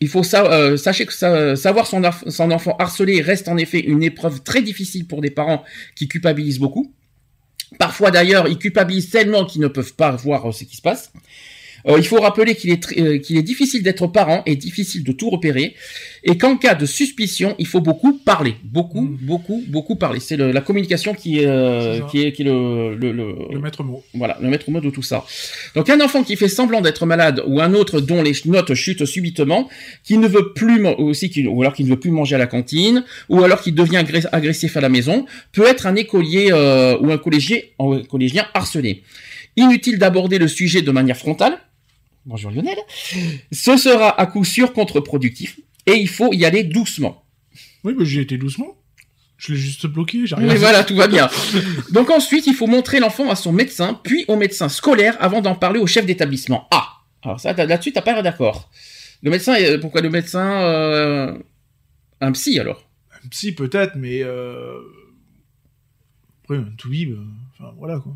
Il faut sa- euh, sachez que sa- savoir son, son enfant harcelé reste en effet une épreuve très difficile pour des parents qui culpabilisent beaucoup. Parfois d'ailleurs, ils culpabilisent tellement qu'ils ne peuvent pas voir euh, ce qui se passe. Euh, il faut rappeler qu'il est, euh, qu'il est difficile d'être parent et difficile de tout repérer, et qu'en cas de suspicion, il faut beaucoup parler, beaucoup, Mm. beaucoup, beaucoup parler. C'est la communication qui est, euh, qui est, qui est le, le, le- Le maître mot. voilà, le maître mot de tout ça. Donc un enfant qui fait semblant d'être malade ou un autre dont les notes chutent subitement, qui ne veut plus aussi qui- ou alors qui ne veut plus manger à la cantine ou alors qui devient agressif à la maison, peut être un écolier euh, ou un collégien, un collégien harcelé. Inutile d'aborder le sujet de manière frontale. Bonjour Lionel. Ce sera à coup sûr contre-productif et il faut y aller doucement. Oui, mais j'ai été doucement. Je l'ai juste bloqué, j'ai rien Mais voilà, tout va bien. (laughs) Donc ensuite, il faut montrer l'enfant à son médecin, puis au médecin scolaire avant d'en parler au chef d'établissement. Ah Alors ça, là-dessus, t'as pas l'air d'accord. Le médecin, euh, pourquoi le médecin... euh, Un psy, alors? Un psy peut-être, mais euh... après un toubib, euh, enfin voilà quoi.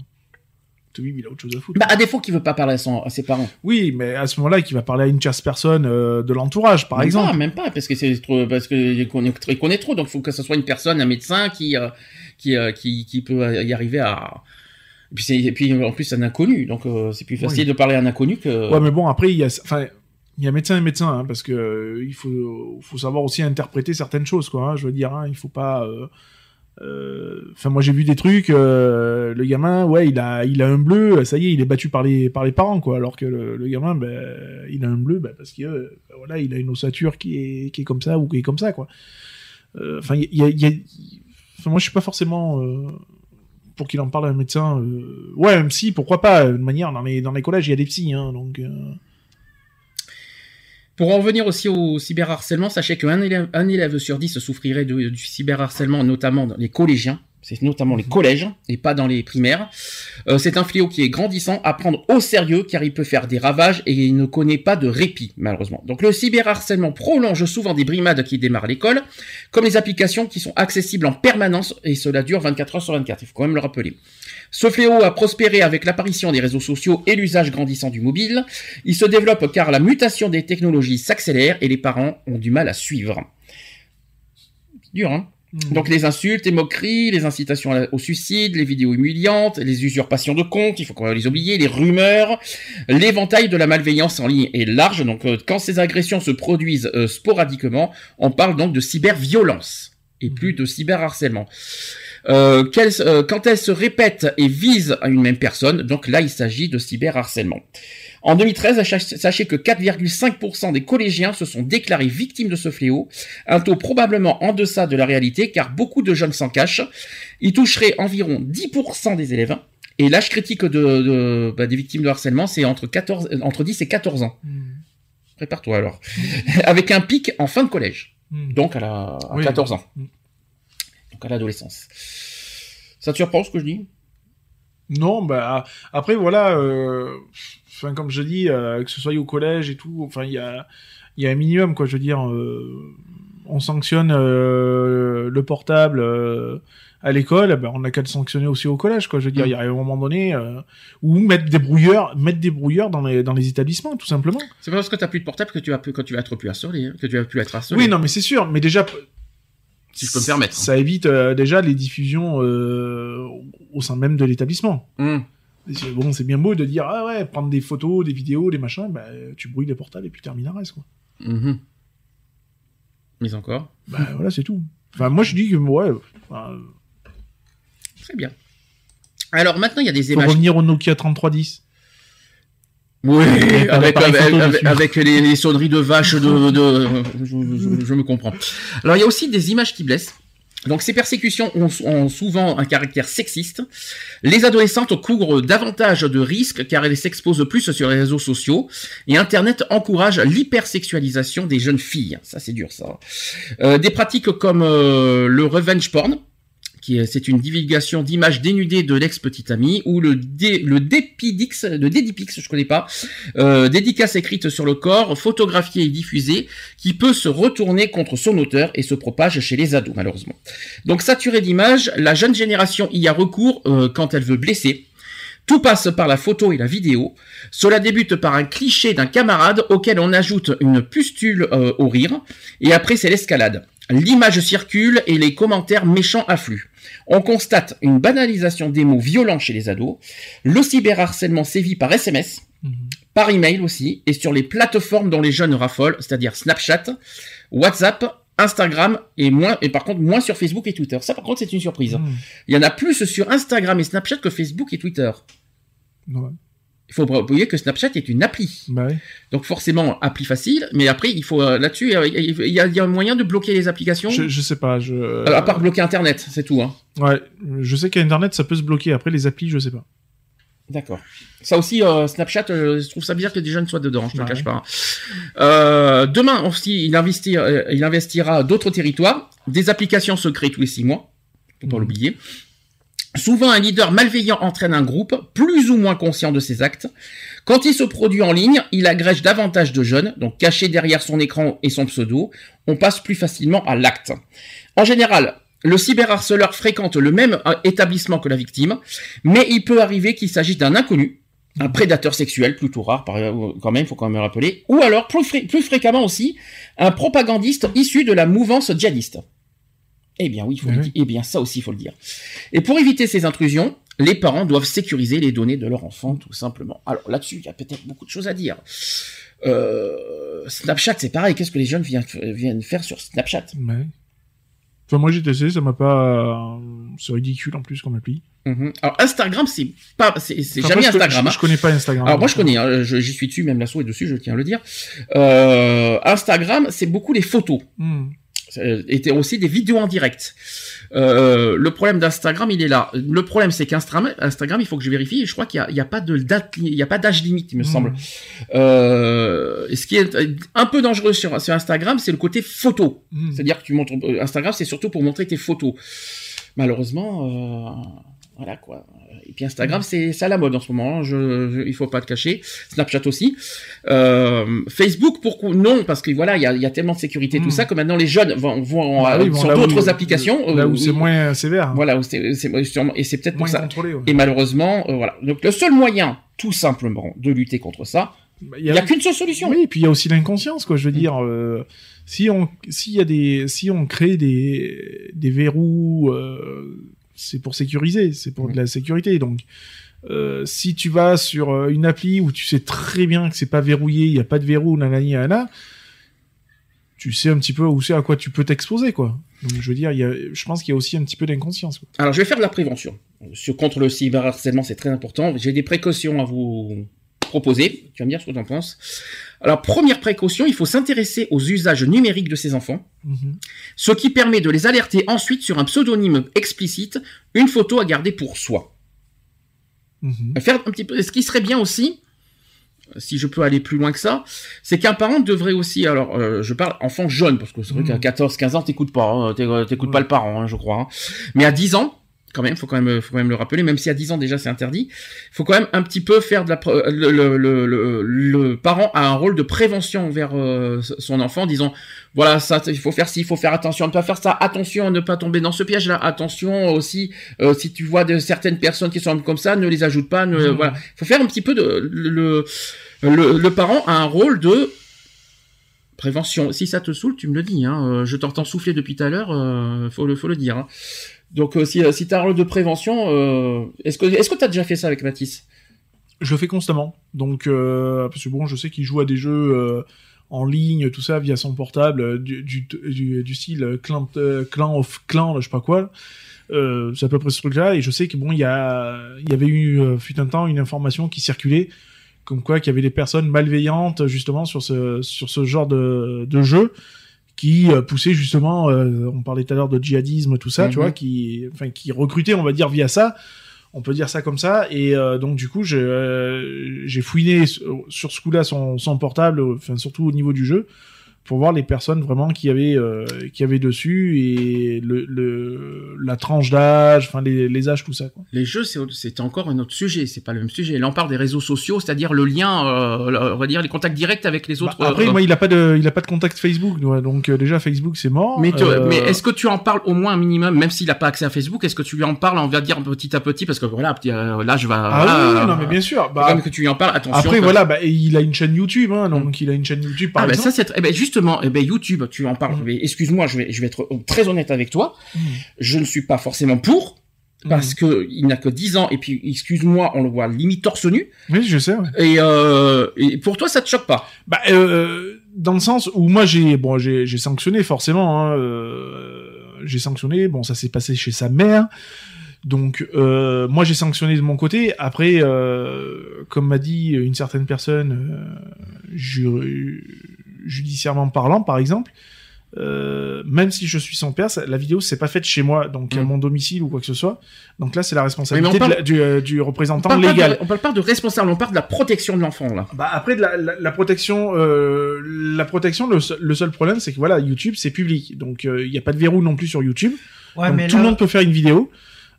Toubib, il a autre chose à foutre. Bah, à défaut qu'il veut pas parler à, son- à ses parents? Oui, mais à ce moment-là, qui va parler à une tierce personne euh, de l'entourage, par Même exemple. pas, même pas, parce que c'est trop... Parce que il connaît, il connaît trop, donc il faut que ce soit une personne, un médecin qui, euh, qui, euh, qui, qui peut y arriver à... Et puis, c'est- et puis en plus, un inconnu, donc euh, c'est plus facile Oui. de parler à un inconnu que... Ouais, mais bon, après, il y a, enfin, il y a médecin et médecin, hein, parce que euh, il faut, faut savoir aussi interpréter certaines choses, quoi. hein, je veux dire, hein, il faut pas. euh, Enfin, moi, j'ai vu des trucs. euh, le gamin, ouais, il a, il a un bleu. Ça y est, il est battu par les, par les parents, quoi. Alors que le, gamin, ben, il a un bleu, ben, parce que euh, ben, voilà, il a une ossature qui est, qui est comme ça ou qui est comme ça, quoi. Euh, Enfin, il y a, enfin, moi, je suis pas forcément. euh, pour qu'il en parle à un médecin, euh, ouais, même si, pourquoi pas, de manière, dans les, dans les collèges, il y a des psys, hein, donc, euh, Pour en revenir aussi au cyberharcèlement, sachez qu'un élève, sur dix souffrirait du cyberharcèlement, notamment dans les collégiens. C'est notamment les collèges et pas dans les primaires. Euh, c'est un fléau qui est grandissant à prendre au sérieux car il peut faire des ravages et il ne connaît pas de répit malheureusement. Donc le cyberharcèlement prolonge souvent des brimades qui démarrent l'école, comme les applications qui sont accessibles en permanence et cela dure 24 heures sur 24. Il faut quand même le rappeler. Ce fléau a prospéré avec l'apparition des réseaux sociaux et l'usage grandissant du mobile. Il se développe car la mutation des technologies s'accélère et les parents ont du mal à suivre. Dur, hein? Donc les insultes, les moqueries, les incitations au suicide, les vidéos humiliantes, les usurpations de comptes, il faut qu'on les oublier, les rumeurs, l'éventail de la malveillance en ligne est large. Donc euh, quand ces agressions se produisent euh, sporadiquement, on parle donc de cyberviolence et plus de cyberharcèlement. Euh, euh, quand elles se répètent et visent à une même personne, donc là il s'agit de cyberharcèlement. En 2013, sach- sachez que 4,5% des collégiens se sont déclarés victimes de ce fléau, un taux probablement en deçà de la réalité car beaucoup de jeunes s'en cachent. Il toucherait environ 10% des élèves. Et l'âge critique de, de- bah, des victimes de harcèlement, c'est entre, 14, euh, entre 10 et 14 ans. Hmm. Prépare-toi alors. (laughs) Avec un pic en fin de collège, Hmm. donc à, la, à Oui. 14 ans. Mm. Donc à l'adolescence. Ça te surprend ce que je dis? Non, bah après voilà, euh, enfin comme je dis, euh, que ce soit au collège et tout, enfin il y a, il y a un minimum quoi. Je veux dire, euh, on sanctionne euh, le portable euh, à l'école, ben, on a qu'à le sanctionner aussi au collège quoi. Je veux dire, il y a un moment donné euh, ou mettre des brouilleurs, mettre des brouilleurs dans les dans les établissements tout simplement. C'est pas parce que t'as plus de portable que tu vas plus, que tu vas être plus harcelé, hein, que tu vas plus être harcelé. Oui, non, mais c'est sûr, mais déjà. Si je peux me permettre. Ça évite euh, déjà les diffusions euh, au sein même de l'établissement. Hum. Bon, c'est bien beau de dire, ah ouais, prendre des photos, des vidéos, des machins, bah, tu brouilles les portables et puis termine reste, quoi. Mhm. Mais encore. Bah, voilà, c'est tout. Enfin, moi, je dis que, ouais, enfin, Très bien. Alors maintenant, il y a des images. revenir au Nokia 3310. Oui, avec, avec, avec- les, les sonneries de vaches de, de je, je- je me comprends. Alors il y a aussi des images qui blessent. Donc ces persécutions ont, souvent un caractère sexiste. Les adolescentes courent davantage de risques car elles s'exposent plus sur les réseaux sociaux et Internet encourage l'hypersexualisation des jeunes filles. Ça c'est dur ça. Euh, des pratiques comme euh, le revenge porn, qui est, c'est une divulgation d'images dénudées de l'ex-petite amie, ou le, dé, le Dépidix, le Dédipix, je connais pas, euh, dédicace écrite sur le corps, photographiée et diffusée, qui peut se retourner contre son auteur et se propage chez les ados, malheureusement. Donc saturée d'images, la jeune génération y a recours euh, quand elle veut blesser. Tout passe par la photo et la vidéo. Cela débute par un cliché d'un camarade auquel on ajoute une pustule euh, au rire, et après c'est l'escalade. L'image circule et les commentaires méchants affluent. On constate une banalisation des mots violents chez les ados. Le cyberharcèlement sévit par SMS, par email aussi, et sur les plateformes dont les jeunes raffolent, c'est-à-dire Snapchat, WhatsApp, Instagram, et moins, et par contre moins sur Facebook et Twitter. Ça par contre c'est une surprise. Hmm. Il y en a plus sur Instagram et Snapchat que Facebook et Twitter. Ouais. Il faut oublier que Snapchat est une appli. Bah ouais. Donc forcément, appli facile, mais après, il faut là-dessus, il y, a, il y a un moyen de bloquer les applications. Je, je sais pas. Je... Euh, à part bloquer Internet, c'est tout. Hein. Ouais, je sais qu'à Internet, ça peut se bloquer. Après, les applis, je sais pas. D'accord. Ça aussi, euh, Snapchat, euh, je trouve ça bizarre que des jeunes soient dedans, je ne Ouais. le cache pas. hein. Euh, demain aussi, il, investit, euh, il investira d'autres territoires. Des applications se créent tous les six mois. Faut pas Mhm. l'oublier. Souvent, un leader malveillant entraîne un groupe, plus ou moins conscient de ses actes. Quand il se produit en ligne, il agrège davantage de jeunes, donc caché derrière son écran et son pseudo, on passe plus facilement à l'acte. En général, le cyberharceleur fréquente le même euh, établissement que la victime, mais il peut arriver qu'il s'agisse d'un inconnu, un prédateur sexuel, plutôt rare euh, quand même, faut quand même le rappeler, ou alors plus fréquemment aussi, un propagandiste issu de la mouvance djihadiste. Eh bien oui, il faut le Mhm. dire. Eh bien ça aussi, il faut le dire. Et pour éviter ces intrusions, les parents doivent sécuriser les données de leur enfant, tout simplement. Alors là-dessus, il y a peut-être beaucoup de choses à dire. Euh, Snapchat, c'est pareil. Qu'est-ce que les jeunes viennent, faire sur Snapchat? Ouais. Enfin, moi, j'ai testé, ça m'a pas. C'est ridicule en plus comme appli. Mhm. Alors Instagram, c'est pas, c'est Enfin, jamais Instagram. Je, hein. je connais pas Instagram. Alors moi je connais, hein, j'y suis dessus, même la souris est dessus, je tiens à le dire. Euh, Instagram, c'est beaucoup les photos. Hmm. Euh, et aussi des vidéos en direct. Euh, le problème d'Instagram, il est là. Le problème, c'est qu'Instagram, Instagram, il faut que je vérifie. et Je crois qu'il y a, pas de date, il y a pas d'âge limite, il me Hmm. semble. Euh, ce qui est un peu dangereux sur, sur Instagram, c'est le côté photo. Hmm. C'est-à-dire que tu montres euh, Instagram, c'est surtout pour montrer tes photos. Malheureusement, euh, voilà quoi. Et puis Instagram, c'est ça la mode en ce moment. hein. Je, je- il faut pas te cacher. Snapchat aussi. Euh, Facebook, pourquoi non Parce que voilà, il y a, il y a tellement de sécurité tout Mm. ça que maintenant les jeunes vont, vont, Bah oui, vont sur là où- d'autres applications. Là euh, où c'est où- moins sévère. Voilà, où c'est c'est- sûrement- et c'est peut-être pour ça. ouais. Et malheureusement, euh, voilà. Donc le seul moyen, tout simplement, de lutter contre ça, Bah, il n'y a qu'une seule solution. Oui, et puis il y a aussi l'inconscience, quoi. Je veux Mm. dire, euh, si on, s'il y a des, si on crée des, des verrous, euh, c'est pour sécuriser, c'est pour de la sécurité. Donc, euh, si tu vas sur euh, une appli où tu sais très bien que c'est pas verrouillé, il y a pas de verrou, nanani, nanana, tu sais un petit peu où c'est à quoi tu peux t'exposer, quoi. Donc, je veux dire, il y a, je pense qu'il y a aussi un petit peu d'inconscience. Alors, je vais faire de la prévention. Sur, contre le cyberharcèlement, c'est très important. J'ai des précautions à vous proposer. Tu vas me dire ce que tu en penses. Alors, première précaution, il faut s'intéresser aux usages numériques de ces enfants, Mhm. ce qui permet de les alerter ensuite sur un pseudonyme explicite, une photo à garder pour soi. Mhm. Faire un petit peu, ce qui serait bien aussi, si je peux aller plus loin que ça, c'est qu'un parent devrait aussi, alors euh, je parle enfant jeune, parce que c'est vrai Mhm. qu'à 14, 15 ans, t'écoutes pas, hein, t'é- t'écoutes Ouais. pas le parent, hein, je crois. hein. Mais à 10 ans, quand même, faut quand même, faut quand même le rappeler, même si à 10 ans déjà c'est interdit, faut quand même un petit peu faire de la, pré- le, le, le, le- le parent a un rôle de prévention envers euh, son enfant, en disant, voilà, ça, il faut faire ci, il faut faire attention à ne pas faire ça, attention à ne pas tomber dans ce piège-là, attention aussi, euh, si tu vois de certaines personnes qui sont comme ça, ne les ajoute pas, ne, Mhm. voilà, faut faire un petit peu de, le, parent a un rôle de prévention. Si ça te saoule, tu me le dis. Hein. Euh, Je t'entends souffler depuis tout à l'heure. Euh, faut le faut le dire. Hein. Donc euh, si euh, si t'as un rôle de prévention, euh, est-ce que est-ce que t'as déjà fait ça avec Mathis Je le fais constamment. Donc, parce que bon, je sais qu'il joue à des jeux en ligne, tout ça, via son portable, du, du, du, du style Clan, euh, Clan of Clan, je sais pas quoi. Euh, c'est à peu près ce truc-là. Et je sais que bon, y y avait eu, fut un temps, une information qui circulait, comme quoi qu'il y avait des personnes malveillantes, justement, sur ce, sur ce genre de, de jeu qui euh, poussaient justement, euh, on parlait tout à l'heure de djihadisme, tout ça, tu Mhm. vois, qui, enfin, qui recrutaient, on va dire, via ça. On peut dire ça comme ça. Et euh, donc du coup j'ai euh, fouiné sur, sur ce coup-là son, son portable enfin surtout au niveau du jeu pour voir les personnes vraiment qui avaient euh, qui avaient dessus et le, le la tranche d'âge, enfin les, les âges tout ça. Quoi. Les jeux, c'est c'est encore un autre sujet. C'est pas le même sujet. Là, on parle des réseaux sociaux, c'est-à-dire le lien, euh, on va dire les contacts directs avec les autres. Bah, après, euh, moi, il a pas de il a pas de contact Facebook, donc euh, déjà Facebook c'est mort. Mais, Euh, mais est-ce que tu en parles au moins un minimum, même s'il n'a pas accès à Facebook, est-ce que tu lui en parles, on va dire petit à petit, parce que voilà, là je vais. ah voilà, oui, non mais bien sûr. Bah, que tu lui en parles. Attention. après voilà, bah, il a une chaîne YouTube, hein, donc il a une chaîne YouTube par Ah ben exemple. ça c'est eh ben justement eh ben YouTube tu en parles Mm. excuse-moi je vais je vais être très honnête avec toi Mm. je ne suis pas forcément pour parce Mm. que il n'a que 10 ans et puis excuse-moi on le voit limite torse nu Oui, je sais. ouais. et, euh, et pour toi ça te choque pas? Bah, euh, dans le sens où moi j'ai bon j'ai sanctionné forcément. Hein, euh, j'ai sanctionné. Bon, ça s'est passé chez sa mère. Donc euh, moi j'ai sanctionné de mon côté. Après, euh, comme m'a dit une certaine personne, euh, ju- judiciairement parlant, par exemple. euh, même si je suis son père, ça- la vidéo c'est pas faite chez moi, donc à Mm. mon domicile ou quoi que ce soit. Donc là c'est la responsabilité parle- de la- du, euh, du on représentant parle, légal. de, on parle pas de responsable on parle de la protection de l'enfant là Bah après de la, la, la protection, euh, la protection, le, seul- le seul problème c'est que voilà YouTube c'est public, donc il n'y a pas de verrou non plus sur YouTube. Ouais, donc mais tout là- le monde peut faire une vidéo.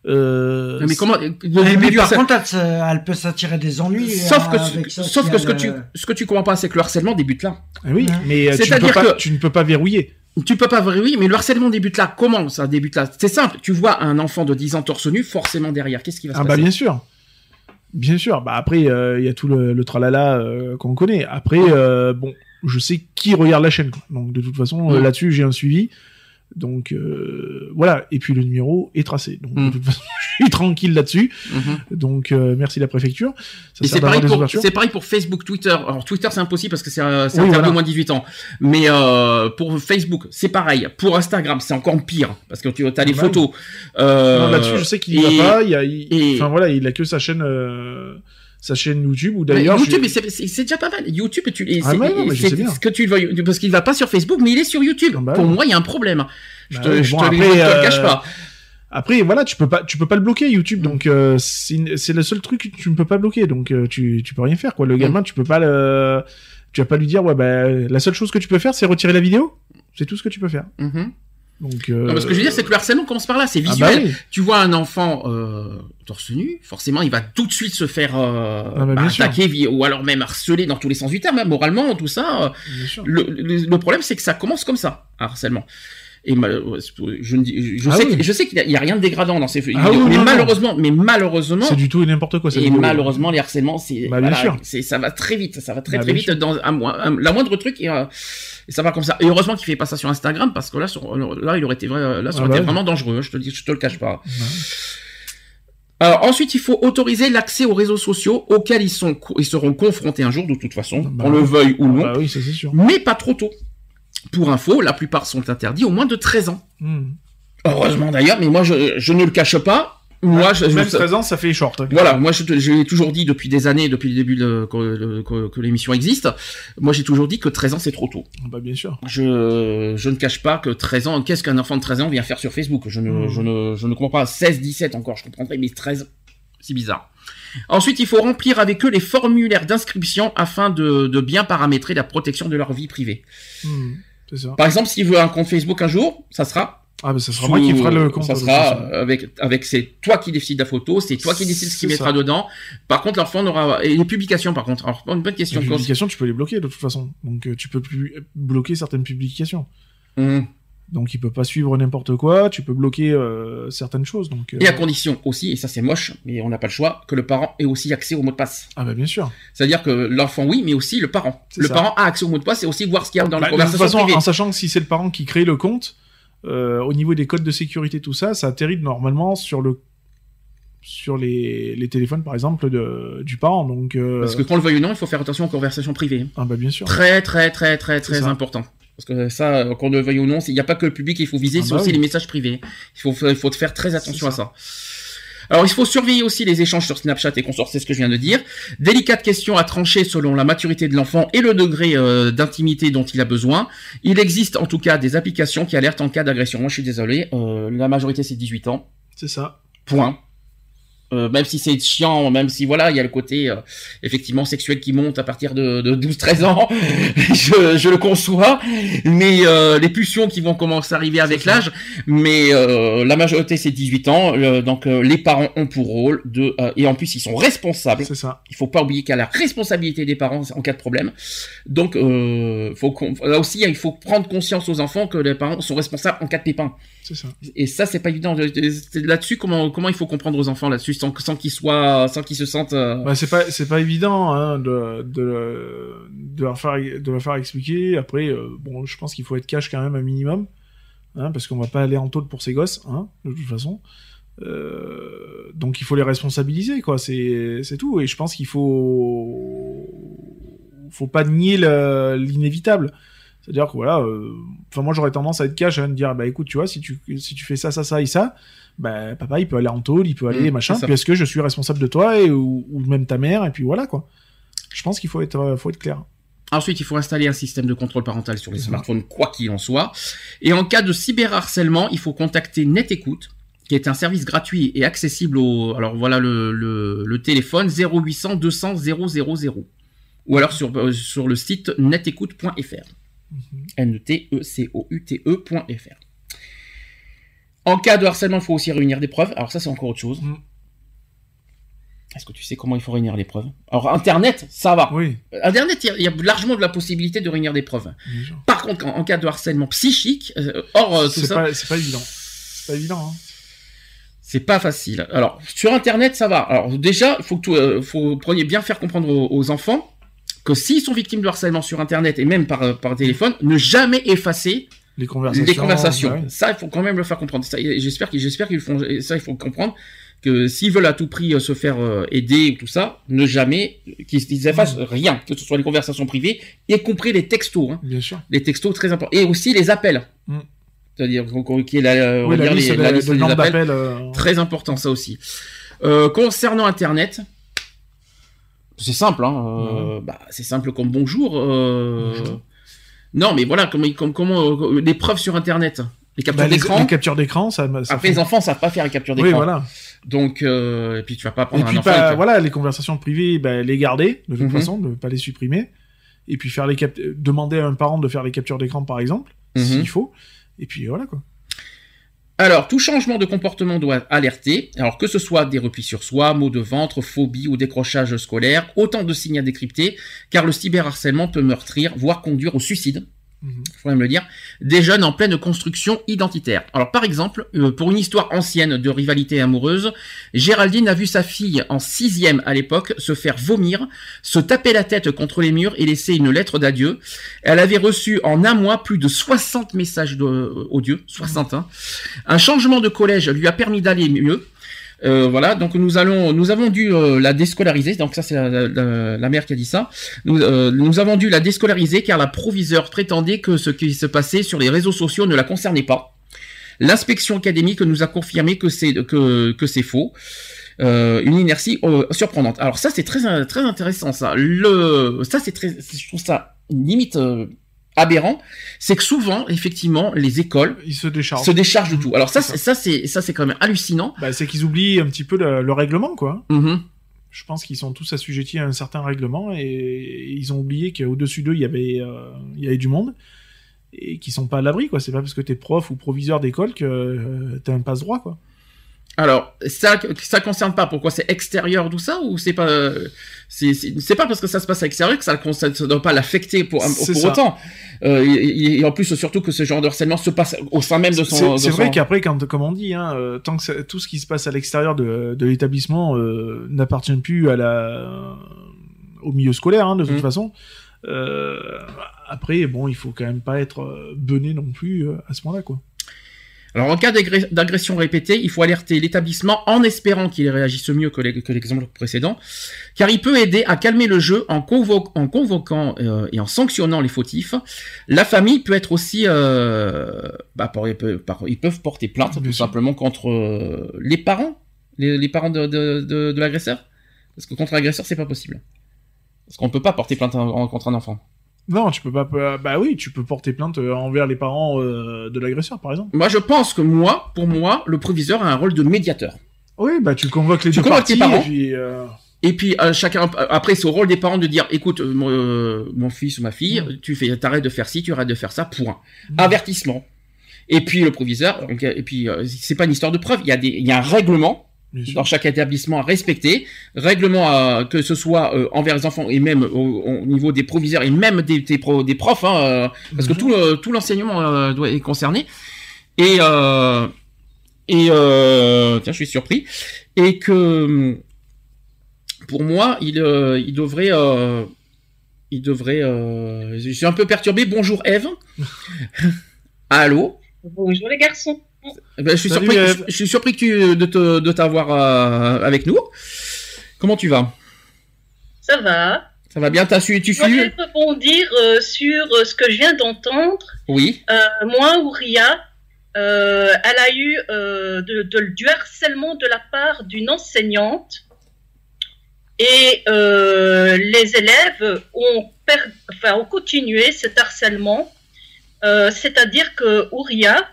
Euh, mais comment le Ouais, début mais par contre, elle, peut s'attirer des ennuis. sauf que, euh, avec ça, sauf si que ce que tu, ce que tu comprends pas, c'est que le harcèlement débute là. ah oui, Ouais. mais euh, tu, ne C'est-à-dire peux pas, que- tu ne peux pas verrouiller. Tu peux pas voir, oui, mais le harcèlement débute là. Comment ça débute là? C'est simple. Tu vois un enfant de 10 ans torse nu, forcément derrière. Qu'est-ce qui va se Ah bah passer? bien sûr. Bien sûr. Bah après, il y a tout le, le tralala euh, qu'on connaît. Après, euh, bon, je sais qui regarde la chaîne. quoi. Donc de toute façon, là-dessus, j'ai un suivi. Donc euh, voilà. Et puis le numéro est tracé. Donc Mm. de toute façon, (laughs) je suis tranquille là-dessus. Mhm. Donc euh, merci la préfecture. Ça Et sert c'est pareil, pour, ouvertures. c'est pareil pour Facebook, Twitter. Alors Twitter c'est impossible parce que c'est, euh, c'est Oui, voilà. moins de 18 ans. Mais euh, pour Facebook c'est pareil. Pour Instagram c'est encore pire parce que tu as les bah photos. Euh, là-dessus, je sais qu'il y et- va pas. Il y a, il- et- enfin voilà, il a que sa chaîne, euh, sa chaîne YouTube. Ou d'ailleurs, YouTube, mais c'est, déjà pas mal. YouTube, tu, et Ah, non, mais je sais bien. ce que tu veuilles, parce qu'il va pas sur Facebook, mais il est sur YouTube. Ah, bah pour moi, il y a un problème. Je Bah te, je bon, après, je le euh, cache pas. Après, voilà, tu peux pas, tu peux pas le bloquer Mm. YouTube, donc euh, c'est le seul truc que tu ne peux pas bloquer, donc euh, tu, tu peux rien faire quoi. Le Mm. gamin, tu peux pas le, tu vas pas lui dire ouais bah la seule chose que tu peux faire c'est retirer la vidéo, c'est tout ce que tu peux faire. Mhm. Donc euh, Non, parce que je veux dire, c'est que le harcèlement commence par là, c'est ah visuel. bah oui. Tu vois un enfant euh, torse nu, forcément, il va tout de suite se faire euh, Ah bah, bah, sûr. attaquer, ou alors même harceler dans tous les sens du terme, hein, moralement, tout ça. euh, le, le- le problème, c'est que ça commence comme ça, un harcèlement. Et je, ne dis- je Ah sais, oui. que- je sais qu'il y, a- rien de dégradant dans ces Ah oui, mais non, non. malheureusement, mais malheureusement, C'est du tout et n'importe quoi. et vidéo. malheureusement, les harcèlements, c'est, Bah, voilà, ça va très vite, ça va très Bah, très vite dans un, la moindre truc et, euh, et ça va comme ça. Et heureusement qu'il fait pas ça sur Instagram parce que là, sur, là, il aurait été, vrai- là, ça Ah aurait bah été vraiment dangereux. hein, Je te dis, je te le cache pas. Ouais. Alors ensuite, il faut autoriser l'accès aux réseaux sociaux auxquels ils sont, ils seront confrontés un jour de toute façon, Bah qu'on le veuille ou non, Bah oui, c'est sûr. mais pas trop tôt. Pour info, la plupart sont interdits au moins de 13 ans. Hmm. Heureusement d'ailleurs, mais moi je, je ne le cache pas. Moi, je, je- Même 13 ans, ça fait short. voilà, moi je, je l'ai toujours dit depuis des années, depuis le début de, que, que- que l'émission existe. Moi j'ai toujours dit que 13 ans c'est trop tôt. Bah bien sûr. Je, je ne cache pas que 13 ans, qu'est-ce qu'un enfant de 13 ans vient faire sur Facebook? Je ne, Hmm. je ne, je ne comprends pas. 16, 17 encore, je comprendrais, mais 13, c'est bizarre. Ensuite, il faut remplir avec eux les formulaires d'inscription afin de, de bien paramétrer la protection de leur vie privée. Hmm. Ça. Par exemple, s'il veut un compte Facebook un jour, ça sera Ah bah ça sera sous- moi qui fera le compte. Ça sera avec avec c'est toi qui décides de la photo, c'est toi qui décides ce qu'il mettra ça. dedans. Par contre, l'enfant n'aura et les publications par contre. Alors une bonne question. Les publications, tu peux les bloquer de toute façon. Donc euh, tu peux plus bloquer certaines publications. Hum. Donc il peut pas suivre n'importe quoi, tu peux bloquer euh, certaines choses. Donc euh, Et à condition aussi, et ça c'est moche, mais on n'a pas le choix, que le parent ait aussi accès au mot de passe. ah bah bien sûr. C'est-à-dire que l'enfant oui, mais aussi le parent. Le ça. parent a accès au mot de passe et aussi voir ce qu'il y a dans Bah, la de toute conversation façon, privée. en sachant que si c'est le parent qui crée le compte, euh, au niveau des codes de sécurité, tout ça, ça atterrit normalement sur le sur les, les téléphones par exemple de, du parent. Donc euh, Parce que qu'on le veuille ou non, il faut faire attention aux conversations privées. ah bah bien sûr. Très très très très très important. Parce que ça, euh, qu'on le veuille ou non, il n'y a pas que le public qu'il faut viser, Ah c'est bah aussi oui. les messages privés. Il faut, faut faire très attention à ça. Alors, il faut surveiller aussi les échanges sur Snapchat et consorts, c'est ce que je viens de dire. Délicate question à trancher selon la maturité de l'enfant et le degré euh, d'intimité dont il a besoin. Il existe en tout cas des applications qui alertent en cas d'agression. Moi, je suis désolé, euh, la majorité c'est 18 ans. C'est ça. Point. Euh, même si c'est chiant, même si voilà, il y a le côté euh, effectivement sexuel qui monte à partir de, de 12-13 ans, (laughs) je, je le conçois, mais euh, les pulsions qui vont commencer à arriver avec l'âge, mais la majorité c'est 18 ans, donc les parents ont pour rôle de et en plus ils sont responsables. C'est ça. Il faut pas oublier qu'il y a la responsabilité des parents en cas de problème. Donc faut là aussi il faut prendre conscience aux enfants que les parents sont responsables en cas de pépin. C'est ça. Et ça, c'est pas évident. Là-dessus, comment comment il faut comprendre aux enfants là-dessus sans, qu'ils soient, sans qu'ils se sentent. euh, Bah, c'est pas c'est pas évident hein, de, de de leur faire de leur faire expliquer. Après, euh, bon, je pense qu'il faut être cash quand même un minimum, hein, parce qu'on va pas aller en taule pour ces gosses, hein, de toute façon. Euh, donc il faut les responsabiliser, quoi. C'est c'est tout. Et je pense qu'il faut faut pas nier le- l'inévitable. C'est-à-dire que voilà, enfin moi j'aurais tendance à être cash, à me dire bah écoute tu vois si tu si tu fais ça ça ça et ça, bah papa il peut aller en tôle, il peut aller Mmh, machin, puis est-ce que je suis responsable de toi et ou, ou même ta mère et puis voilà quoi. Je pense qu'il faut être euh, faut être clair. Ensuite, il faut installer un système de contrôle parental sur les Mhm. smartphones, quoi qu'il en soit. Et en cas de cyberharcèlement, il faut contacter NetEcoute, qui est un service gratuit et accessible au. Alors voilà le, le, le téléphone 0800 200 000. Ou alors sur, euh, sur le site netecoute.fr. N-T-E-C-O-U-T-E.fr. En cas de harcèlement, il faut aussi réunir des preuves. Alors ça, c'est encore autre chose. Mm. Est-ce que tu sais comment il faut réunir les preuves? Alors Internet, ça va. Oui. Internet, il y a- il y, a largement de la possibilité de réunir des preuves. Par contre, en, en cas de harcèlement psychique, euh, hors euh, tout ça, pas c'est pas évident. C'est pas évident. Hein. c'est pas facile. Alors, sur Internet, ça va. Alors déjà, il faut que tout, euh, faut preniez bien faire comprendre aux, aux enfants que s'ils sont victimes de harcèlement sur Internet et même par, euh, par téléphone, ne jamais effacer Les conversations. les conversations. ouais. Ça, il faut quand même le faire comprendre. J'espère qu'ils, j'espère qu'ils font. Ça, il faut comprendre que s'ils veulent à tout prix euh, se faire euh, aider ou tout ça, ne jamais qu'ils, qu'ils effacent rien, que ce soit les conversations privées, y compris les textos. Hein. Bien sûr. les textos très importants et aussi les appels. Mm. C'est-à-dire y ait la, euh, Oui, la liste, les- de- la de liste des nombre appels. euh, Très important ça aussi. Euh, concernant Internet, c'est simple, hein. euh, bah, c'est simple comme bonjour. euh, Bonjour. Non, mais voilà, comment, comme, comment euh, les preuves sur Internet, les captures bah, d'écran. les captures d'écran, ça, ça Après, fait- les enfants savent pas faire les captures Oui, d'écran. voilà. Donc, euh, et puis tu vas pas Et prendre un puis enfant. pas, avec- voilà, les conversations privées, bah, les garder de toute Mhm. façon, ne pas les supprimer. Et puis faire les cap- demander à un parent de faire les captures d'écran par exemple, Mhm. s'il faut. Et puis voilà quoi. Alors, tout changement de comportement doit alerter, alors que ce soit des replis sur soi, maux de ventre, phobie ou décrochage scolaire, autant de signes à décrypter, car le cyberharcèlement peut meurtrir, voire conduire au suicide, Mhm. faut même le dire, des jeunes en pleine construction identitaire. Alors par exemple, euh, pour une histoire ancienne de rivalité amoureuse, Géraldine a vu sa fille en sixième à l'époque se faire vomir, se taper la tête contre les murs et laisser une lettre d'adieu. Elle avait reçu en un mois plus de 60 messages de, euh, odieux, 60. Hein. Un changement de collège lui a permis d'aller mieux. Euh, voilà, donc nous allons, nous avons dû euh, la déscolariser. Donc ça, c'est la, la- la mère qui a dit ça. Nous, euh, nous avons dû la déscolariser car la proviseure prétendait que ce qui se passait sur les réseaux sociaux ne la concernait pas. L'inspection académique nous a confirmé que c'est que, que c'est faux. Euh, une inertie euh, surprenante. Alors ça, c'est très très intéressant. Ça, le, ça c'est très, je trouve ça limite euh, aberrant. C'est que souvent, effectivement, les écoles Ils se déchargent. se déchargent de tout. Alors ça, C'est ça, c'est ça, c'est quand même hallucinant. Bah, c'est qu'ils oublient un petit peu le, le règlement quoi. Mhm. Je pense qu'ils sont tous assujettis à un certain règlement et ils ont oublié qu'au-dessus d'eux il y avait euh, il y avait du monde et qu'ils sont pas à l'abri quoi. C'est pas parce que t'es prof ou proviseur d'école que euh, t'as un passe droit quoi. Alors, ça, ça concerne pas. Pourquoi c'est extérieur tout ça ou c'est pas, euh, c'est, pas parce que ça se passe à l'extérieur que ça ne doit pas l'affecter pour, pour ça. autant. Euh, et, et en plus, surtout que ce genre de harcèlement se passe au sein même de son. C'est son- vrai qu'après, comme on dit, hein, euh, tant que ça- tout ce qui se passe à l'extérieur de, de l'établissement euh, n'appartient plus à la, au milieu scolaire, hein, de toute Mhm. façon. après, bon, il faut quand même pas être bené non plus à ce moment-là, quoi. Alors, en cas d'agression répétée, il faut alerter l'établissement en espérant qu'il réagisse mieux que l'exemple précédent, car il peut aider à calmer le jeu en, convo- en convoquant euh, et en sanctionnant les fautifs. La famille peut être aussi, euh, bah, par- ils peuvent- par- ils peuvent porter plainte tout simplement contre euh, les parents, les, les parents de, de, de, de l'agresseur, parce que contre l'agresseur c'est pas possible, parce qu'on peut pas porter plainte en- en- contre un enfant. Non, tu peux pas. euh, Bah oui, tu peux porter plainte euh, envers les parents euh, de l'agresseur, par exemple. Moi je pense que moi, pour moi, le proviseur a un rôle de médiateur. Oui, bah tu convoques les Tu deux convoques parties tes parents. et puis. euh, Et puis euh, chacun après c'est au rôle des parents de dire écoute mon, mon fils ou ma fille Mm. tu fais t'arrêtes de faire ci tu arrêtes de faire ça point avertissement et puis le proviseur donc, et puis c'est pas une histoire de preuve il y a des il y a un règlement. Dans chaque établissement à respecter. Règlement à, que ce soit euh, envers les enfants et même au, au niveau des proviseurs et même des des, pro- des profs hein, euh, parce que Mhm. tout le- tout l'enseignement euh, doit est concerné. Et euh, et euh, tiens je suis surpris. Et que pour moi il euh, il devrait euh, il devrait euh, je suis un peu perturbé. Bonjour Eve. (laughs) Allô? Bonjour les garçons. Ben, je suis Salut, surpris Eve. je, je suis surpris que tu de te de t'avoir euh, avec nous. Comment tu vas? Ça va. Ça va bien? T'as su tu Je voudrais suis rebondir euh, sur euh, ce que je viens d'entendre. oui. Euh, moi, Ouria, euh, elle a eu euh, de, de- du harcèlement de la part d'une enseignante. Et euh, les élèves ont, per- enfin, ont continué cet harcèlement. Euh, C'est-à-dire que Ouria,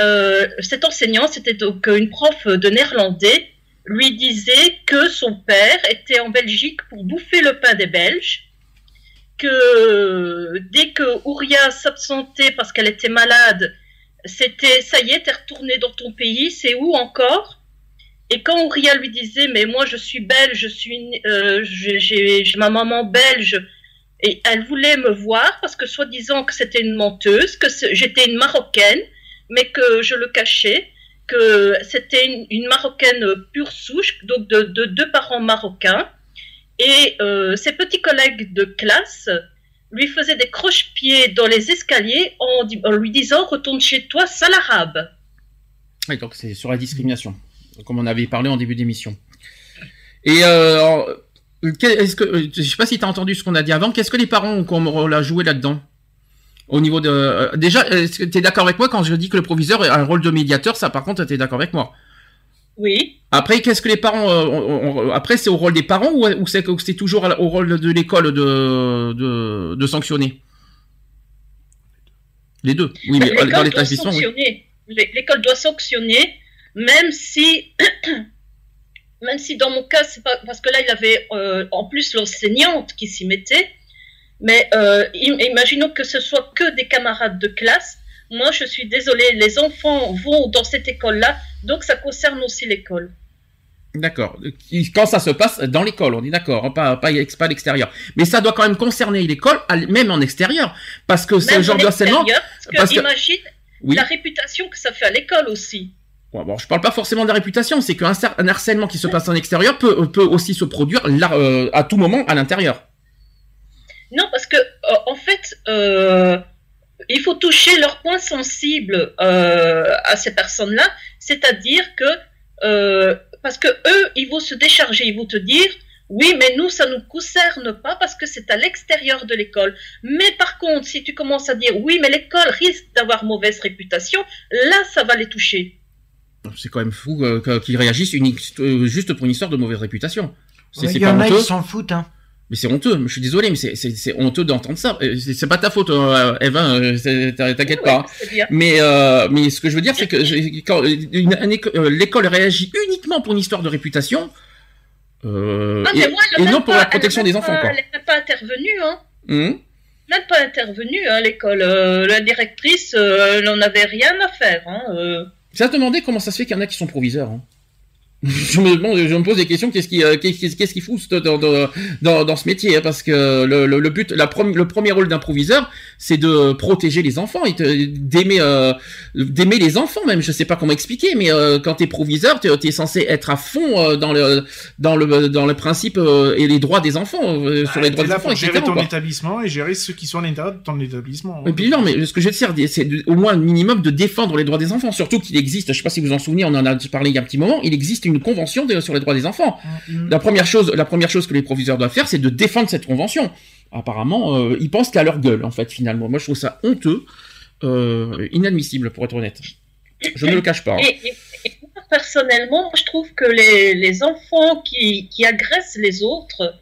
euh, cette enseignante, c'était donc une prof de néerlandais, lui disait que son père était en Belgique pour bouffer le pain des Belges, que dès que Ouria s'absentait parce qu'elle était malade, c'était ça y est, t'es retourné dans ton pays, c'est où encore? Et quand Ouria lui disait, mais moi je suis belge, je suis, euh, j'ai ma maman belge, et elle voulait me voir parce que soi-disant que c'était une menteuse, que j'étais une marocaine, mais que je le cachais, que c'était une, marocaine pure souche, donc de, de deux parents marocains. Et euh, ses petits collègues de classe lui faisaient des croche-pieds dans les escaliers en, lui disant Retourne chez toi, sale arabe. Oui, donc c'est sur la discrimination, comme on avait parlé en début d'émission. Et euh, alors, est-ce que, euh, je sais pas si tu as entendu ce qu'on a dit avant, qu'est-ce que les parents ont à jouer là-dedans? Au niveau de... euh, déjà, est-ce que tu es d'accord avec moi quand je dis que le proviseur a un rôle de médiateur? Ça, par contre, tu es d'accord avec moi Oui. Après, qu'est-ce que les parents... euh, après, c'est au rôle des parents ou, ou c'est toujours au rôle de l'école de, de, de sanctionner? Les deux. Oui, mais L'école dans doit l'établissement, oui. L'école doit sanctionner, même si, (clears throat) même si dans mon cas, c'est pas parce que là il avait euh, en plus l'enseignante qui s'y mettait. Mais euh, im- imaginons que ce soit que des camarades de classe. Moi, je suis désolée, les enfants vont dans cette école-là, donc ça concerne aussi l'école. D'accord. Quand ça se passe dans l'école, on est d'accord, hein, pas, pas, à l'extérieur. Mais ça doit quand même concerner l'école, même en extérieur, parce que c'est le genre en de harcèlement. Parce que, imagine Oui. la réputation que ça fait à l'école aussi. Bon, bon, je parle pas forcément de la réputation, c'est qu'un harcèlement qui se passe en extérieur peut, peut aussi se produire là, euh, à tout moment à l'intérieur. Non, parce que euh, en fait, euh, il faut toucher leurs points sensibles euh, à ces personnes-là, c'est-à-dire que euh, parce que eux, ils vont se décharger, ils vont te dire. Oui, mais nous, ça ne nous concerne pas parce que c'est à l'extérieur de l'école. Mais par contre, si tu commences à dire oui, mais l'école risque d'avoir mauvaise réputation, là, ça va les toucher. C'est quand même fou euh, qu'ils réagissent euh, juste pour une histoire de mauvaise réputation. C'est Ouais, Il y pas en a, ils s'en foutent. Hein. Mais c'est honteux. Je suis désolé, mais c'est- honteux d'entendre ça. Euh, C'est pas ta faute, euh, Eva. euh, T'inquiète pas. hein. Mais euh, mais ce que je veux dire, c'est que quand l'école réagit uniquement pour une histoire de réputation. Euh, et, mais moi, et n'a non pour pas- la protection des enfants, quoi. Elle n'est pas intervenue, hein. Hum. Elle n'a pas intervenu, hein, l'école. Euh, la directrice, euh, elle n'en avait rien à faire. Hein. Ça te demandait comment ça se fait qu'il y en a qui sont proviseurs. hein. Je, me, demande- je me pose des questions. Qu'est-ce qui, euh, qu'est-ce qu'est-ce qui dans, dans, dans, ce métier hein, Parce que le, le, le but, la prom- le premier rôle d'un proviseur, c'est de protéger les enfants et d'aimer, euh, d'aimer les enfants même. Je sais pas comment expliquer, mais euh, quand t'es proviseur, t'es es censé être à fond euh, dans le dans le dans le principe euh, et les droits des enfants euh, sur les Bah, droits t'es des enfants, pour gérer ton quoi. établissement et gérer ceux qui sont à l'intérieur de ton établissement. Et puis non, mais ce que je veux dire, c'est de- au moins un minimum de défendre les droits des enfants. Surtout qu'il existe, je sais pas si vous en souvenez, on en a parlé il y a un petit moment, il existe une convention de- sur les droits des enfants. Mm. La première chose, la première chose que les proviseurs doivent faire, c'est de défendre cette convention. Apparemment, euh, ils pensent qu'à leur gueule, en fait, finalement. Moi, je trouve ça honteux, euh, inadmissible, pour être honnête. Je ne le cache pas. hein. Et, et- et moi, personnellement, je trouve que les, les enfants qui, qui agressent les autres,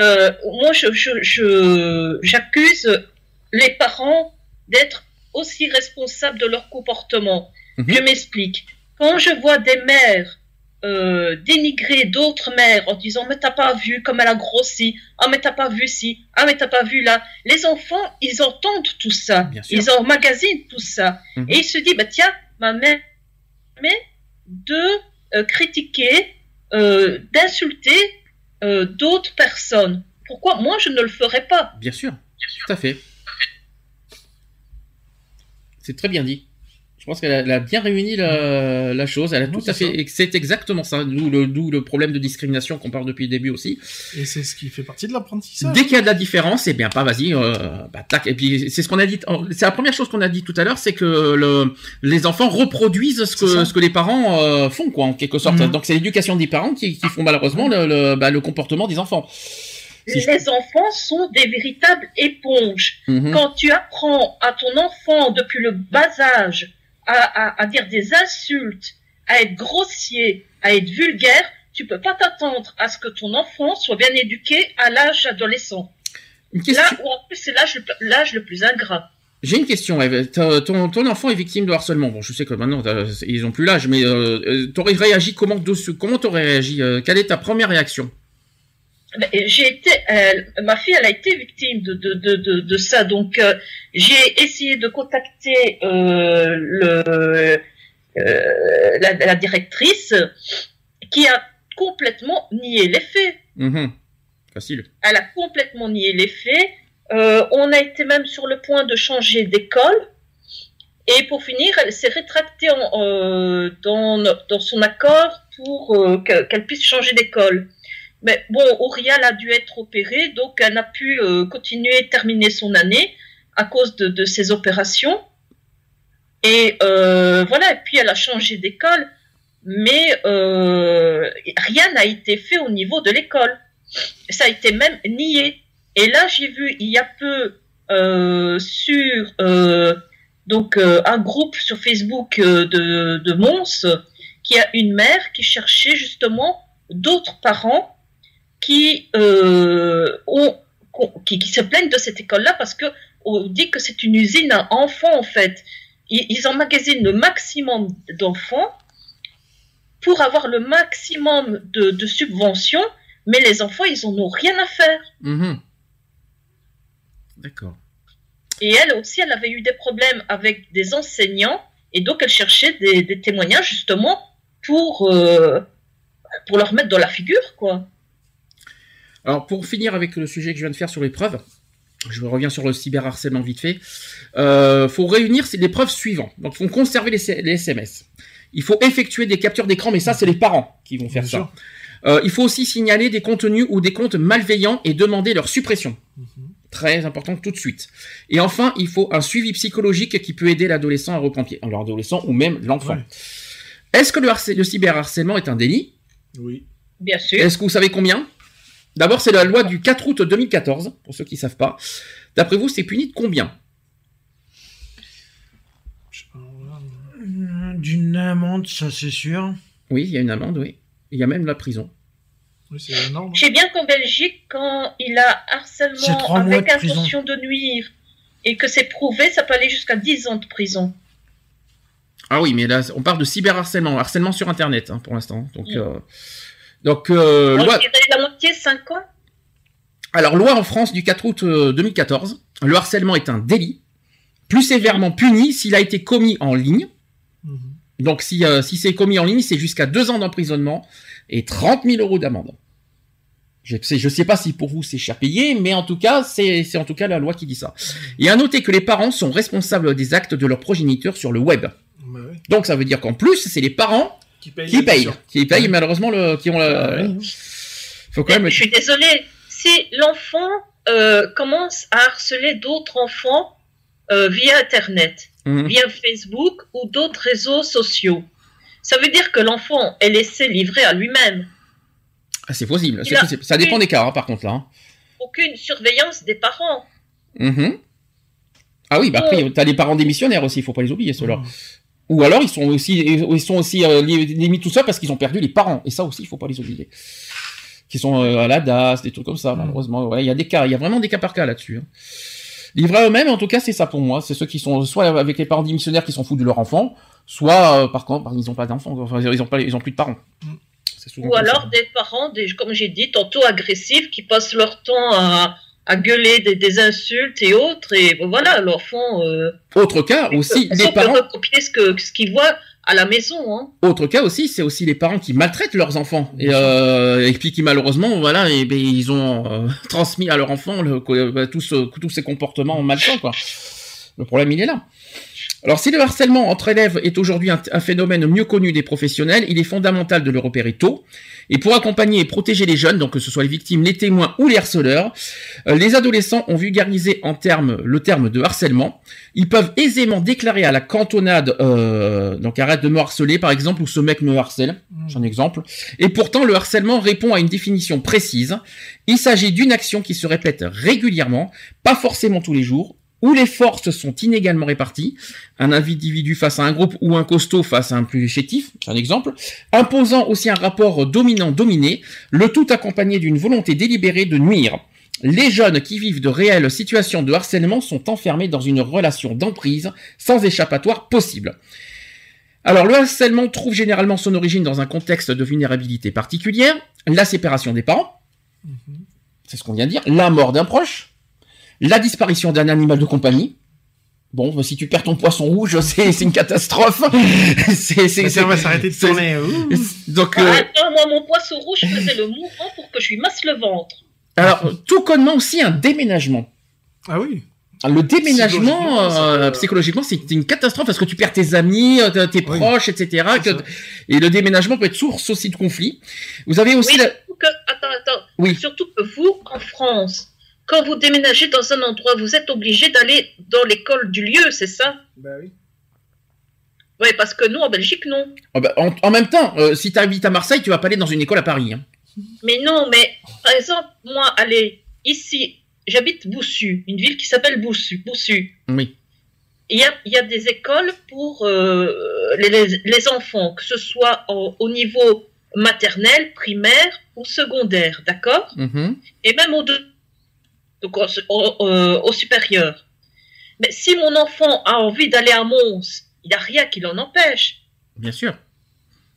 euh, moi, je, je, je- j'accuse les parents d'être aussi responsables de leur comportement. Mhm. Je m'explique. Quand je vois des mères euh, dénigrer d'autres mères en disant mais t'as pas vu comme elle a grossi, ah mais t'as pas vu ci, ah mais t'as pas vu là. Les enfants, ils entendent tout ça, ils emmagasinent tout ça, Mhm. et ils se disent bah tiens ma mère mais de euh, critiquer, euh, d'insulter d'autres personnes. Pourquoi moi je ne le ferais pas? Bien sûr, tout à fait. C'est très bien dit. Je pense qu'elle a, elle a bien réuni la, la chose. Elle a Non, tout à c'est fait. C'est exactement ça. D'où le, d'où le problème de discrimination qu'on parle depuis le début aussi. Et c'est ce qui fait partie de l'apprentissage. Dès qu'il y a de la différence, eh bien, pas vas-y, euh, bah, tac. Et puis, c'est ce qu'on a dit. C'est la première chose qu'on a dit tout à l'heure, c'est que le, les enfants reproduisent ce que, ce que les parents euh, font, quoi, en quelque sorte. Mhm. Donc, c'est l'éducation des parents qui, qui font malheureusement le, le, bah, le comportement des enfants. Si je- Les enfants sont des véritables éponges. Mhm. Quand tu apprends à ton enfant depuis le bas âge à, à- à dire des insultes, à être grossier, à être vulgaire, tu peux pas t'attendre à ce que ton enfant soit bien éduqué à l'âge adolescent. Question. Là où en plus c'est l'âge le, l'âge le plus ingrat. J'ai une question, Eve. Ton, ton enfant est victime de harcèlement. Bon, je sais que maintenant ils ont plus l'âge, mais euh, euh, t'aurais réagi comment Comment t'aurais réagi euh, Quelle est ta première réaction? J'ai été, elle- ma fille, elle a été victime de de de de, de ça. Donc euh, j'ai essayé de contacter euh, le euh, la, la directrice qui a complètement nié les faits. Mhm. Facile. Elle a complètement nié les faits. Euh, on a été même sur le point de changer d'école. Et pour finir, elle s'est rétractée en- euh, dans, dans son accord pour euh, que- qu'elle puisse changer d'école. Mais bon, Aurial a dû être opérée, donc elle n'a pu euh, continuer, terminer son année à cause de, de ces opérations. Et euh, voilà, et puis elle a changé d'école, mais euh, rien n'a été fait au niveau de l'école. Ça a été même nié. Et là, j'ai vu il y a peu sur donc un groupe sur Facebook de, de Mons qui a une mère qui cherchait justement d'autres parents qui euh, ont qui, qui se plaignent de cette école-là parce que on dit que c'est une usine à enfants en fait. Ils, ils emmagasinent le maximum d'enfants pour avoir le maximum de, de subventions, mais les enfants ils en ont rien à faire. Mhm. D'accord. Et elle aussi, elle avait eu des problèmes avec des enseignants, et donc elle cherchait des, des témoignages justement pour, euh, pour leur mettre dans la figure, quoi. Alors, pour finir avec le sujet que je viens de faire sur les preuves, je reviens sur le cyberharcèlement vite fait. Euh, faut réunir ces- les preuves suivantes. Donc, il faut conserver les, SMS. Il faut effectuer des captures d'écran, mais ça, c'est les parents qui vont faire Bien ça. sûr. Euh, il faut aussi signaler des contenus ou des comptes malveillants et demander leur suppression. Très important tout de suite. Et enfin, il faut un suivi psychologique qui peut aider l'adolescent à reprendre pied. Alors, l'adolescent ou même l'enfant. Ouais. Est-ce que le, le cyberharcèlement est un délit? Oui. Bien sûr. Est-ce que vous savez combien? D'abord, c'est la loi du 4 août 2014, pour ceux qui ne savent pas. D'après vous, c'est puni de combien? D'une amende, ça c'est sûr. Oui, il y a une amende, oui. Il y a même la prison. Oui, c'est énorme. Je sais bien qu'en Belgique, quand il a harcèlement avec de intention de nuire et que c'est prouvé, ça peut aller jusqu'à 10 ans de prison. Ah oui, mais là, on parle de cyberharcèlement, harcèlement sur Internet, hein, pour l'instant. Donc, euh, donc euh, loi... dirait la moitié 5 ans. Alors, loi en France du 4 août euh, 2014. Le harcèlement est un délit, plus sévèrement puni s'il a été commis en ligne. Mhm. Donc, si, euh, si c'est commis en ligne, c'est jusqu'à deux ans d'emprisonnement et 30 000 euros d'amende. Je sais, je sais pas si pour vous c'est cher payé, mais en tout cas, c'est c'est en tout cas la loi qui dit ça. Et à noter que les parents sont responsables des actes de leurs progéniteurs sur le web. Bah ouais. Donc ça veut dire qu'en plus, c'est les parents Qui paye qui payent, qui payent Ouais. malheureusement le, qui ont la. Ouais. Faut quand même. Je suis désolée. Si l'enfant euh, commence à harceler d'autres enfants euh, via Internet, Mhm. via Facebook ou d'autres réseaux sociaux, ça veut dire que l'enfant est laissé livrer à lui-même. Ah, c'est possible. C'est. Ça dépend des cas, hein, par contre là. hein. Aucune surveillance des parents. Mhm. Ah oui, bah après, t'as les parents démissionnaires aussi, il faut pas les oublier ceux-là. Ou alors ils sont aussi, ils sont aussi euh, limite tout ça parce qu'ils ont perdu les parents. Et ça aussi, il faut pas les oublier. Qui sont euh, à la DAS, des trucs comme ça, Mhm. malheureusement. Ouais, il y a des cas, il y a vraiment des cas par cas là-dessus. hein. Livrés à eux-mêmes, en tout cas, c'est ça pour moi. C'est ceux qui sont soit avec les parents démissionnaires qui sont fous de leur enfant, soit euh, par contre, ils ont pas d'enfants, enfin, ils ont pas, ils ont plus de parents. Souvent Ou alors ça. des parents, des, comme j'ai dit, tantôt agressifs, qui passent leur temps à, à gueuler des, des insultes et autres, et ben voilà, l'enfant. Euh, Autre cas aussi, les parents. recopier ce que ce qu'ils voient à la maison. Hein. Autre cas aussi, c'est aussi les parents qui maltraitent leurs enfants et, euh, et puis qui malheureusement, voilà, et ben, ils ont euh, (laughs) transmis à leur enfant le, bah, tout ce- tous ces comportements malsains, quoi. Le problème, il est là. Alors, si le harcèlement entre élèves est aujourd'hui un, un phénomène mieux connu des professionnels, il est fondamental de le repérer tôt. Et pour accompagner et protéger les jeunes, donc que ce soit les victimes, les témoins ou les harceleurs, euh, les adolescents ont vulgarisé en termes le terme de harcèlement. Ils peuvent aisément déclarer à la cantonade, euh, donc arrête de me harceler par exemple, ou ce mec me harcèle, j'ai un exemple. Et pourtant, le harcèlement répond à une définition précise. Il s'agit d'une action qui se répète régulièrement, pas forcément tous les jours, où les forces sont inégalement réparties, un individu face à un groupe ou un costaud face à un plus chétif, c'est un exemple, imposant aussi un rapport dominant-dominé, le tout accompagné d'une volonté délibérée de nuire. Les jeunes qui vivent de réelles situations de harcèlement sont enfermés dans une relation d'emprise sans échappatoire possible. Alors le harcèlement trouve généralement son origine dans un contexte de vulnérabilité particulière, la séparation des parents, c'est ce qu'on vient de dire, la mort d'un proche, la disparition d'un animal de compagnie. Bon, bah, si tu perds ton poisson rouge, (laughs) c'est une catastrophe. (laughs) c'est c'est- Tiens, c'est- on va s'arrêter de tourner. Donc, Ah, euh, attends, moi, mon poisson rouge faisait le mouvement pour que je lui masse le ventre. alors, tout connement aussi un déménagement. Ah oui. Le déménagement, Psychologiquement, ça euh, psychologiquement, c'est une catastrophe parce que tu perds tes amis, euh, tes Oui. proches, etc. Que- ça. et le déménagement peut être source aussi de conflits. Vous avez aussi Oui, la- surtout que, attends, attends. Oui. Surtout que vous, en France, quand vous déménagez dans un endroit, vous êtes obligé d'aller dans l'école du lieu, c'est ça? Bah oui. Oui, parce que nous, en Belgique, non. Oh bah, en, en même temps, euh, si tu habites à Marseille, tu vas pas aller dans une école à Paris. hein. Mais non, mais par exemple, moi, allez, ici, j'habite Boussu, une ville qui s'appelle Boussu. Boussu. Oui. Il y a, il y a des écoles pour euh, les, les- les enfants, que ce soit au, au niveau maternel, primaire ou secondaire, d'accord? Mhm. Et même au, deux- donc au, au- supérieur. Mais si mon enfant a envie d'aller à Mons, il n'y a rien qui l'en empêche. Bien sûr.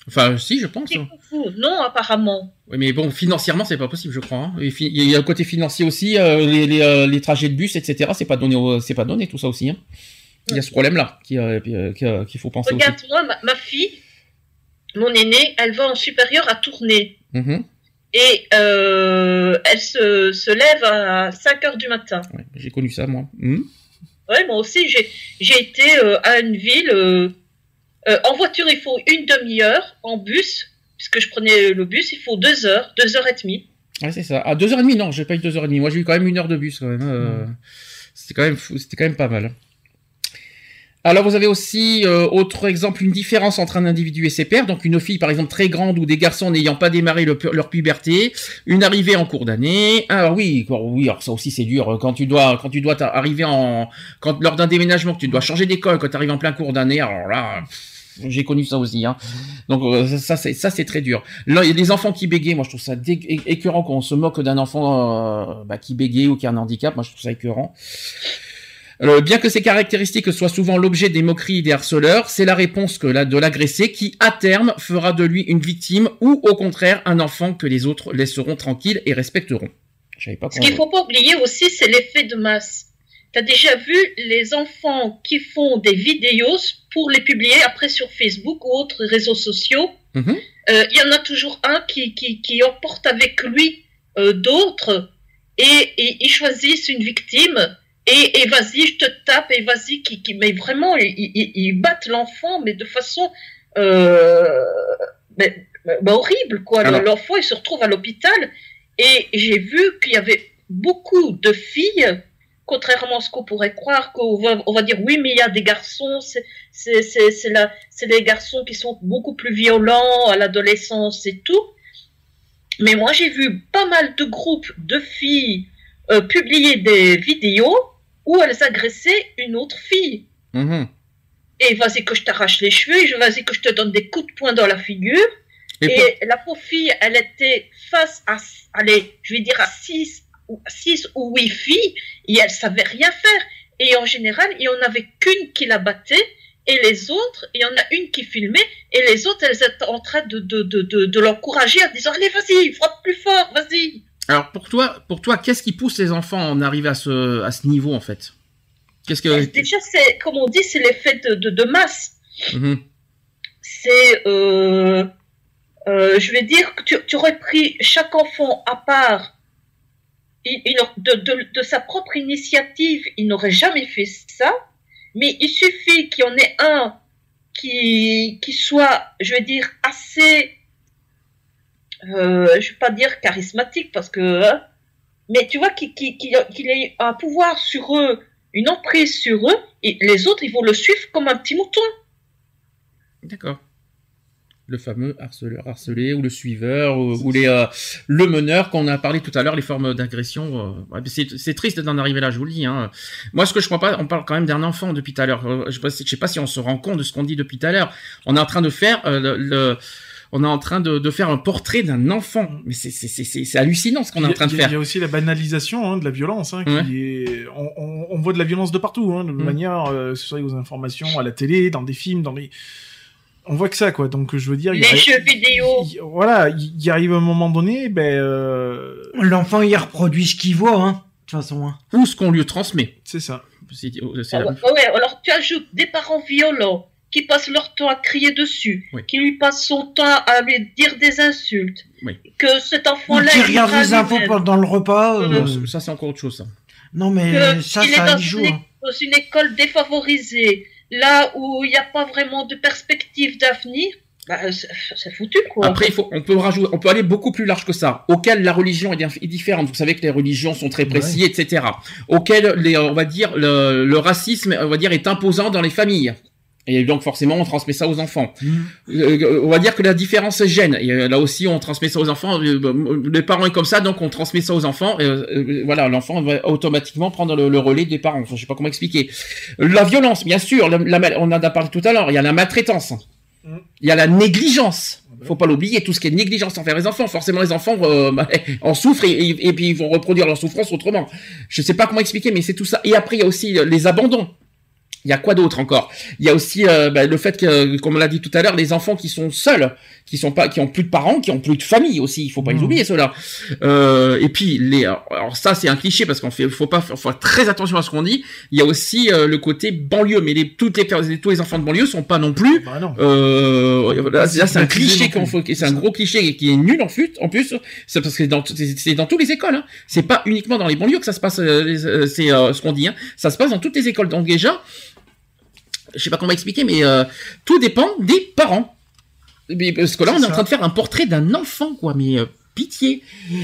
Enfin, si, je pense. Hein. fou. Non, apparemment. Oui, mais bon, financièrement, c'est pas possible, je crois. hein. Il y a le côté financier aussi, euh, les, les, euh, les trajets de bus, etc. C'est pas donné, c'est pas donné tout ça aussi. hein. Il y a ce problème-là qui, euh, qui, euh, qui, euh, qu'il faut penser Regarde, moi, ma, ma fille, mon aînée, elle va en supérieur à tourner. aussi. Mhm. Et euh, elle se, se lève à 5 heures du matin. Ouais, J'ai connu ça, moi. Mhm. Ouais, moi aussi, j'ai j'ai été euh, à une ville. euh, en voiture, il faut une demi-heure. En bus, puisque je prenais le bus, il faut deux heures, deux heures et demie. Ouais, c'est ça. À 2h30, non, j'ai pas eu 2h30. Moi, j'ai eu quand même une heure de bus, quand même. C'était quand même fou, c'était quand même pas mal. Alors, vous avez aussi, euh, autre exemple, une différence entre un individu et ses pairs. Donc, une fille, par exemple, très grande ou des garçons n'ayant pas démarré leur puberté. Une arrivée en cours d'année. Ah oui, oui, alors ça aussi, c'est dur. Quand tu dois, quand tu dois arriver en, lors d'un déménagement, que tu dois changer d'école, quand tu arrives en plein cours d'année, alors là, j'ai connu ça aussi, hein. Donc, euh, ça, c'est, ça, c'est très dur. Là, il enfants qui bégayent. Moi, je trouve ça écœurant quand on se moque d'un enfant euh, bah, qui bégaye ou qui a un handicap. Moi, je trouve ça écœurant. Euh, bien que ces caractéristiques soient souvent l'objet des moqueries des harceleurs, c'est la réponse que la, de l'agressé qui, à terme, fera de lui une victime ou, au contraire, un enfant que les autres laisseront tranquille et respecteront. Pas Ce qu'il faut pas oublier aussi, c'est l'effet de masse. Tu as déjà vu les enfants qui font des vidéos pour les publier après sur Facebook ou autres réseaux sociaux Mhm. Euh, Il y en a toujours un qui, qui, qui emporte avec lui euh, d'autres et, et ils choisissent une victime et, et vas-y, je te tape et vas-y, qui, qui, mais vraiment, ils, ils, ils battent l'enfant, mais de façon euh, mais- mais horrible, quoi. L'enfant, il se retrouve à l'hôpital et j'ai vu qu'il y avait beaucoup de filles, contrairement à ce qu'on pourrait croire, qu'on va, on va dire oui, mais il y a des garçons, c'est c'est c'est c'est la c'est les garçons qui sont beaucoup plus violents à l'adolescence et tout. Mais moi, j'ai vu pas mal de groupes de filles euh, publier des vidéos où elles agressaient une autre fille. Mhm. Et vas-y que je t'arrache les cheveux, et vas-y que je te donne des coups de poing dans la figure. Et la pauvre fille, elle était face à, allez, je vais dire à 6 ou, six ou 8 filles, et elle savait rien faire. Et en général, il n'y en avait qu'une qui la battait, et les autres, il y en a une qui filmait, et les autres, elles étaient en train de, de, de, de, de l'encourager en disant Allez, vas-y, frappe plus fort, vas-y. Alors pour toi, pour toi, qu'est-ce qui pousse les enfants à en arriver à ce, à ce niveau en fait? Qu'est-ce que Déjà, c'est, comme on dit, c'est l'effet de, de, de masse. Mhm. C'est, euh, euh, je vais dire que tu, tu aurais pris chaque enfant à part, il- il- de, de, de sa propre initiative, il n'aurait jamais fait ça. Mais il suffit qu'il y en ait un qui, qui soit, je vais dire, assez, euh, je vais pas dire charismatique parce que, hein, mais tu vois, qu'il qu'il ait un pouvoir sur eux, une emprise sur eux, et les autres, ils vont le suivre comme un petit mouton. D'accord. Le fameux harceleur harcelé ou le suiveur ou, les euh, le meneur qu'on a parlé tout à l'heure, les formes d'agression. euh, c'est triste d'en arriver là, je vous le dis. Hein. Moi, ce que je crois pas, on parle quand même d'un enfant depuis tout à l'heure. Je je sais pas si on se rend compte de ce qu'on dit depuis tout à l'heure. On est en train de faire le- on est en train de, de faire un portrait d'un enfant. Mais c'est c'est c'est c'est- c'est hallucinant ce qu'on est en train de Il faire. Il y a aussi la banalisation hein, de la violence. Hein, qui Ouais. est... on, on- on voit de la violence de partout, hein, de Mm. manière, euh, que ce soit aux informations, à la télé, dans des films, dans les... On voit que ça, quoi. Donc, je veux dire... il y a- Les jeux vidéo. il- Voilà, il y arrive un moment donné, ben... euh, L'enfant, il reproduit ce qu'il voit, hein, de toute façon. Hein. Ou ce qu'on lui transmet. C'est ça. C'est c'est Ah la- ouais, ouais, alors tu ajoutes des parents violents qui passent leur temps à crier dessus, Oui. qui lui passent son temps à lui dire des insultes, Oui. que cet enfant-là... qui regarde les infos pendant le repas. euh, Non, ça c'est encore autre chose. Ça. Non, mais que ça, il est ça dans y joue. une, hein. dans une école défavorisée, là où il n'y a pas vraiment de perspective d'avenir, bah, c'est c'est foutu quoi. Après, il faut, on peut rajouter, on peut aller beaucoup plus large que ça. Auquel la religion est, est différente. Vous savez que les religions sont très précises, etc. Auquel les, on va dire, le, le racisme, on va dire, est imposant dans les familles. Et donc forcément, on transmet ça aux enfants. Mhm. Euh, on va dire que la différence gêne. Et euh, là aussi, on transmet ça aux enfants. Euh, euh, Les parents est comme ça, donc on transmet ça aux enfants. Et, euh, euh, voilà, l'enfant va automatiquement prendre le, le relais des parents. Enfin, je sais pas comment expliquer. La violence, bien sûr. La, la- on en a parlé tout à l'heure. Il y a la maltraitance. Mhm. Il y a la négligence. Faut pas l'oublier, tout ce qui est négligence envers les enfants. Forcément, les enfants euh, bah, (laughs) en souffrent et, et- et puis ils vont reproduire leur souffrance autrement. Je sais pas comment expliquer, mais c'est tout ça. Et après, il y a aussi euh, les abandons. Il y a quoi d'autre encore? Il y a aussi euh, bah, le fait que, comme on l'a dit tout à l'heure, les enfants qui sont seuls, qui sont pas, qui ont plus de parents, qui ont plus de famille aussi. Il faut pas les Mhm. oublier ceux-là. Euh, et puis les, alors ça c'est un cliché parce qu'on fait, faut pas, faut faire très attention à ce qu'on dit. Il y a aussi euh, le côté banlieue, mais les, toutes les, tous les enfants de banlieue sont pas non plus Bah non. euh, là, c'est là, c'est un cliché qu'on faut, c'est un gros cliché qui est nul en plus. En plus, c'est parce que c'est dans, c'est dans toutes les écoles. Hein. C'est pas uniquement dans les banlieues que ça se passe. euh, euh, c'est euh, ce qu'on dit. Hein. Ça se passe dans toutes les écoles. Donc déjà, je sais pas comment expliquer, mais euh, tout dépend des parents. Mais, Parce que là, on est en train de faire un portrait d'un enfant, quoi. Mais euh, pitié,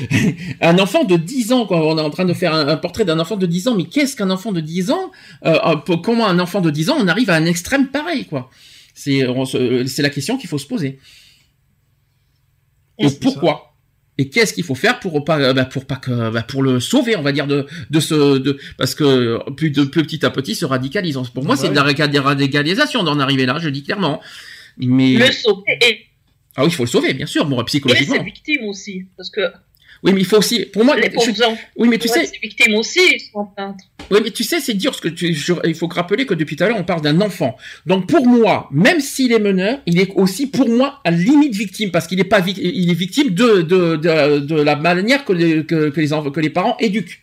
(laughs) un enfant de 10 ans, quoi. On est en train de faire un, un portrait d'un enfant de 10 ans. Mais qu'est-ce qu'un enfant de 10 ans euh, Comment un enfant de 10 ans on arrive à un extrême pareil, quoi C'est la question qu'il faut se poser. Et pourquoi Et qu'est-ce qu'il faut faire pour pas euh, bah, pour pas que bah, pour le sauver, on va dire de de ce de parce que plus de plus petit à petit se radicalise. Pour moi, Bah c'est de la radicalisation d'en arriver là. Je le dis clairement. Mais Le sauver et, ah oui, il faut le sauver, bien sûr, bon, et psychologiquement. ses victimes aussi, parce que Oui, mais il faut aussi. Pour moi, les je- oui, mais tu sais, victimes aussi, ils sont peintres. Oui, mais tu sais, c'est dur ce que tu. je- il faut rappeler que depuis tout à l'heure, on parle d'un enfant. Donc pour moi, même s'il est meneur, il est aussi pour moi à limite victime parce qu'il est pas il est victime de de de, de la manière que les que, que les enf- que les parents éduquent.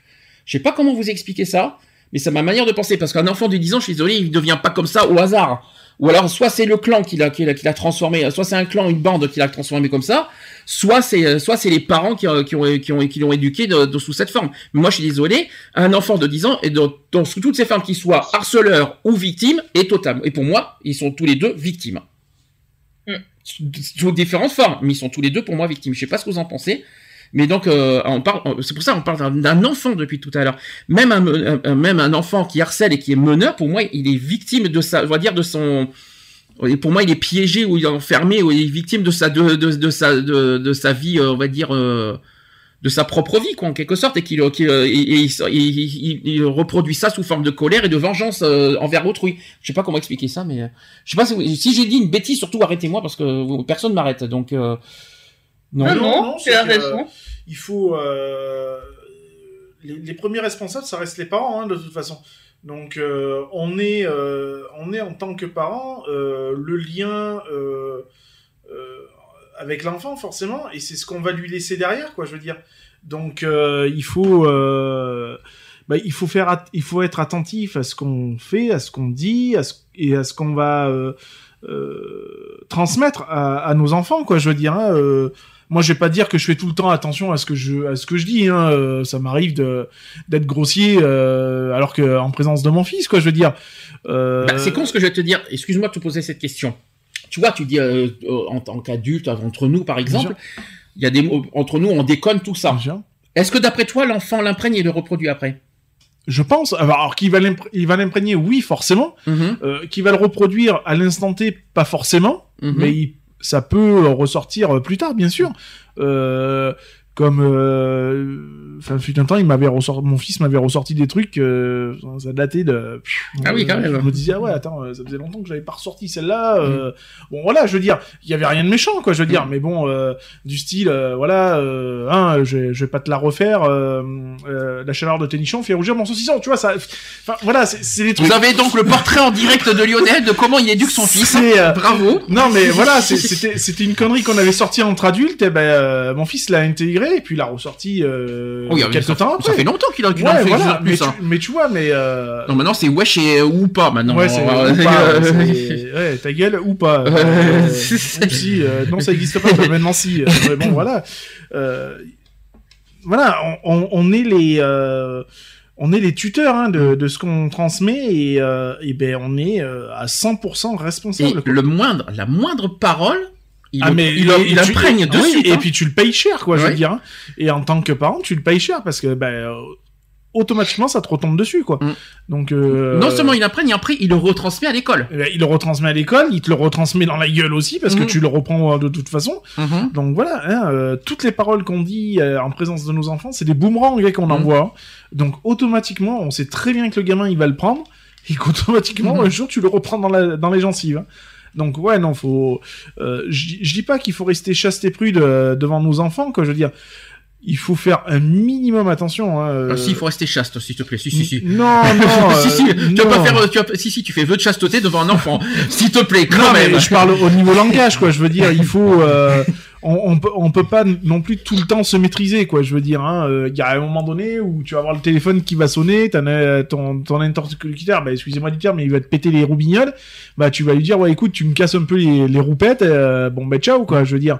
Je sais pas comment vous expliquer ça, mais c'est ma manière de penser parce qu'un enfant de 10 ans, je suis désolé, il devient pas comme ça au hasard. Ou alors soit c'est le clan qui l'a qui l'a qui l'a transformé, soit c'est un clan, une bande qui l'a transformé comme ça, soit c'est soit c'est les parents qui, ont- qui ont qui ont qui l'ont éduqué de, de- sous cette forme. Mais moi je suis désolé, un enfant de 10 ans et dans, toutes ces formes qu'il soit harceleur ou victime est total. Et pour moi, ils sont tous les deux victimes. Mm. Sous, sous différentes formes, mais ils sont tous les deux pour moi victimes. Je sais pas ce que vous en pensez. Mais donc, euh, on parle, c'est pour ça qu'on parle d'un- enfant depuis tout à l'heure. Même un, me- un- même un enfant qui harcèle et qui est meneur, pour moi, il est victime de sa, on va dire de son, pour moi, il est piégé ou il est enfermé ou il est victime de sa, de, sa, de, sa vie, euh, on va dire, euh, de sa propre vie, quoi, en quelque sorte, et qu'il, qu'il, euh, il, il- il- reproduit ça sous forme de colère et de vengeance euh, envers autrui. Je sais pas comment expliquer ça, mais euh, je sais pas si, si j'ai dit une bêtise, surtout arrêtez-moi parce que personne m'arrête. Donc, euh, non. Non, non, non, non, tu c'est raison. il faut euh, les, les premiers responsables ça reste les parents hein, de toute façon Donc euh, on est euh, on est en tant que parent euh, le lien euh, euh, avec l'enfant forcément et c'est ce qu'on va lui laisser derrière quoi je veux dire. Donc euh, il faut euh, bah, il faut faire il faut être attentif à ce qu'on fait, à ce qu'on dit, à ce, et à ce qu'on va euh, euh, transmettre à, à nos enfants quoi je veux dire. hein, euh, moi, je vais pas dire que je fais tout le temps attention à ce que je à ce que je dis. Hein. euh, Ça m'arrive de d'être grossier euh, alors que en présence de mon fils, quoi. Je veux dire. Euh... Bah, c'est con ce que je vais te dire. Excuse-moi de te poser cette question. Tu vois, tu dis en tant qu'adulte, entre nous par exemple, il y a des mots entre nous, on déconne tout ça. Est-ce que d'après toi, l'enfant l'imprègne et le reproduit après? Je pense. Alors, qu'il va l'imprégner, oui, forcément. Euh, qu'il va le reproduire à l'instant T, pas forcément. mhm. mais il- ça peut ressortir plus tard, bien sûr. Euh, comme, euh, enfin, fut un temps, il m'avait ressorti, mon fils m'avait ressorti des trucs, euh, ça datait de. Ah oui, quand Euh, même. Je me disais, ah ouais, attends, euh, ça faisait longtemps que j'avais pas ressorti celle-là. euh, Bon, voilà, je veux dire, il y avait rien de méchant, quoi, je veux dire, mais bon, euh, du style, euh, voilà, euh, hein, je, je vais pas te la refaire. euh, euh, la chaleur de tes nichons fait rougir mon saucisson, tu vois, ça. Enfin, voilà, c'est des trucs. Vous avez donc le portrait en direct de Lionel de comment il éduque son fils. C'est, euh, Bravo. non mais voilà, c'était c'était une connerie qu'on avait sortie entre adultes. Et ben euh, mon fils l'a intégré et puis il l'a ressorti euh, Oui, mais quelques temps après. ça fait longtemps qu'il a qu'il en ouais, fait voilà. en Mais plus. tu, hein. mais tu vois, mais euh, Non, maintenant c'est wesh et euh, ou pas maintenant. ouais, c'est Euh, (laughs) ou pas, ouais, ta gueule ou pas. (laughs) Si, non, ça existe pas. mais maintenant si. Mais bon, voilà. Voilà, on, on, on est les. on est les tuteurs hein, de, de ce qu'on transmet et, euh, et ben on est euh, à 100% Et responsable. quoi. le moindre, la moindre parole, il, ah mais il, il, il, tu- imprègne de oui, suite. et hein. puis tu le payes cher quoi je veux dire hein. et en tant que parent tu le payes cher parce que ben euh, automatiquement ça te retombe dessus quoi Mm. donc euh, Non seulement il imprègne, après il le retransmet à l'école. eh ben, il le retransmet à l'école il te le retransmet dans la gueule aussi parce que tu le reprends euh, de toute façon Mhm. donc voilà hein, euh, toutes les paroles qu'on dit euh, en présence de nos enfants c'est des boomerangs hein, qu'on Mhm. envoie hein. donc automatiquement on sait très bien que le gamin il va le prendre et qu'automatiquement Mhm. un jour tu le reprends dans, la, dans les gencives hein. Donc ouais non faut euh, je dis pas qu'il faut rester chaste et prude euh, devant nos enfants quoi je veux dire il faut faire un minimum attention hein, euh, Ah, si, il faut rester chaste, s'il te plaît. Si, si, si. non (laughs) non si, si, euh, tu vas pas non. faire, euh, tu vas, si, si, tu fais vœu de chasteté devant un enfant. (laughs) S'il te plaît, quand non même. mais je parle au niveau langage quoi je veux dire il faut euh, on, on peut on peut pas non plus tout le temps se maîtriser quoi je veux dire hein euh, il y a un moment donné où tu vas avoir le téléphone qui va sonner t'en as ton ton interlocuteur bah excusez-moi du terme mais il va te péter les roubignoles bah tu vas lui dire ouais écoute tu me casses un peu les, les roupettes euh, bon bah ciao quoi je veux dire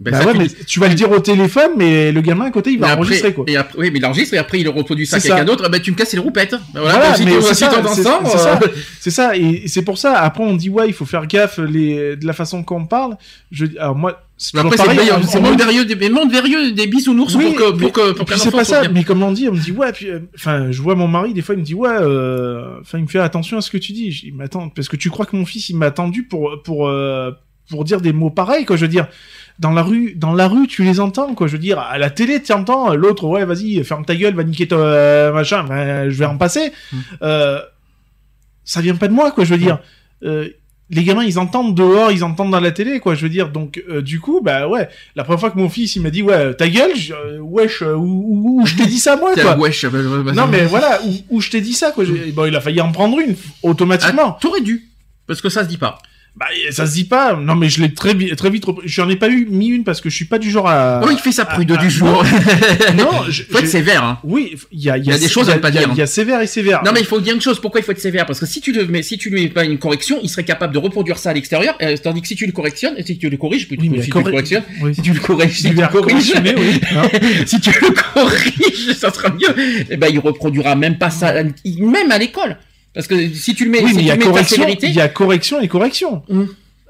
Ben, bah ouais tu mais tu vas le dire au téléphone mais le gamin à côté il va après- enregistrer quoi Et après, oui, mais il enregistre et après il reproduit ça à quelqu'un d'autre. Ben, tu me casses les roupettes. Ben, voilà, Voilà, si mais tu c'est ça, c'est- ça, euh, ça. Et c'est pour ça. Après, on dit ouais, il faut faire gaffe les, de la façon qu'on parle. Je, alors moi, c'est Après, c'est me dit- verrieux, des, monde des bisounours Oui, pour que, pour que, pour qu'un c'est pas ça, mais comme on dit, on me dit ouais, puis euh, enfin, je vois mon mari des fois, il me dit ouais, euh, enfin, il me fait attention à ce que tu dis. Je mais attends, parce que tu crois que mon fils, il m'a attendu pour pour euh, pour dire des mots pareils, quoi. Je veux dire, dans la rue, dans la rue, tu les entends, quoi. Je veux dire, à la télé, tu entends l'autre, ouais, vas-y, ferme ta gueule, va niquer ton euh, machin. Ben, je vais en passer. Mm. Euh, ça vient pas de moi, quoi. Je veux dire. Euh, les gamins, ils entendent dehors, ils entendent dans la télé, quoi. Je veux dire, donc euh, du coup, bah ouais. La première fois que mon fils, il m'a dit, ouais, ta gueule, je- euh, wesh, euh, où je t'ai dit ça moi, quoi. wesh, ben, ben, ben, Non mais voilà, où, où je t'ai dit ça, quoi. Bon, il a failli en prendre une automatiquement. Ah, T'aurais dû. Parce que ça se dit pas. Bah, ça se dit pas. Non, mais je l'ai très, très vite. J'en ai pas eu mis une parce que je suis pas du genre à. Oh, il fait sa prude du jour. (laughs) non, (laughs) je- Faut être sévère, hein. Oui, il y a, Il y a des choses à ne pas dire. Il y a sévère et sévère. Non mais il faut dire une chose, pourquoi il faut être sévère? Parce que si tu le mets, si tu lui mets pas une correction, il serait capable de reproduire ça à l'extérieur, euh, tandis que si tu le correctionnes, si tu le corriges, Oui, si tu le correctionnes, Oui. si tu le corriges, si tu le corriges, oui. (laughs) Si tu le corriges, ça sera mieux. Et ben il reproduira même pas ça, même à l'école. Parce que si tu le mets, Oui, si mais il y a correction. Il y a correction et correction. Mm.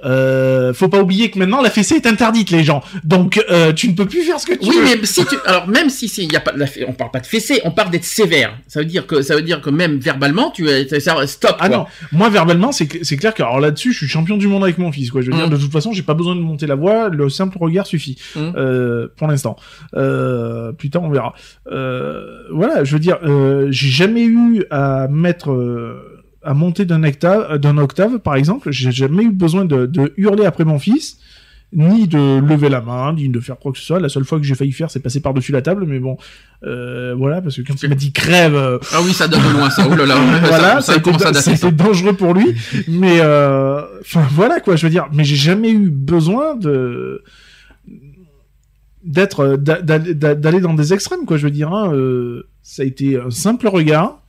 Euh, faut pas oublier que maintenant la fessée est interdite, les gens. Donc euh, tu ne peux plus faire ce que tu Oui, veux. mais si tu, alors même si si il y a pas, la on parle pas de fessée, on parle d'être sévère. Ça veut dire que ça veut dire que même verbalement, tu ça, stop. Ah quoi. non, moi verbalement c'est c'est clair que alors là-dessus je suis champion du monde avec mon fils quoi. Je veux dire Mm. de toute façon j'ai pas besoin de monter la voix, le simple regard suffit Mm. euh, pour l'instant. Euh, plus tard on verra. Euh, voilà, je veux dire euh, j'ai jamais eu à mettre euh, à monter d'un octave d'un octave par exemple. J'ai jamais eu besoin de, de hurler après mon fils. ni de lever la main, ni de faire quoi que ce soit. La seule fois que j'ai failli faire, c'est passer par-dessus la table, mais bon, euh, voilà, parce que quand il m'a dit crève, euh, Ah oui, ça donne de loin ça. Oh là là, (laughs) voilà, ça, ça, ça a été, ça a dangereux pour lui, mais euh, enfin voilà quoi, je veux dire, mais j'ai jamais eu besoin de d'être d'a- d'a- d'a- d'aller dans des extrêmes quoi, je veux dire. hein, euh, ça a été un simple regard,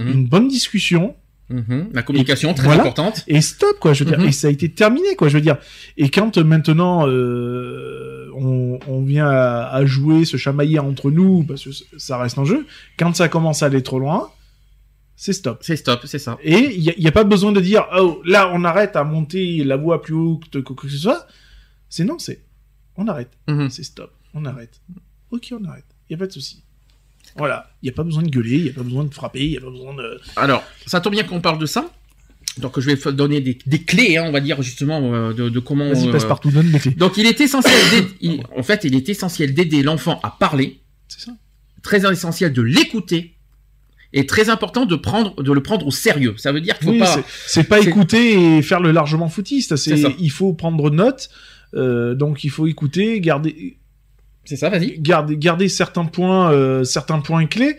Mhm. une bonne discussion. Mhm. La communication très Voilà. importante. Et stop, quoi, je veux dire. Mhm. Et ça a été terminé, quoi, je veux dire. Et quand euh, maintenant euh, on, on vient à, à jouer, se chamailler entre nous, parce que ça reste un jeu, quand ça commence à aller trop loin, c'est stop. C'est stop, c'est ça. Et il n'y a, pas besoin de dire, oh, là, on arrête à monter la voix plus haut que que ce soit. C'est non, c'est, on arrête. Mhm. C'est stop. On arrête. Ok, on arrête. Il n'y a pas de souci. Voilà. Il n'y a pas besoin de gueuler, il n'y a pas besoin de frapper, il n'y a pas besoin de... Alors, ça tombe bien qu'on parle de ça. Donc, je vais donner des, des clés, hein, on va dire justement euh, de, de comment. Vas-y, euh, passe partout, donne les clés. Donc, il est essentiel. (laughs) il- en fait, il est essentiel d'aider l'enfant à parler. C'est ça. Très essentiel de l'écouter. Et très important de prendre, de le prendre au sérieux. Ça veut dire qu'il faut Oui, pas. c'est- pas écouter et faire le largement foutiste. C'est il faut prendre note. euh, donc il faut écouter, garder, C'est ça, vas-y. garder, garder certains points, euh, certains points clés.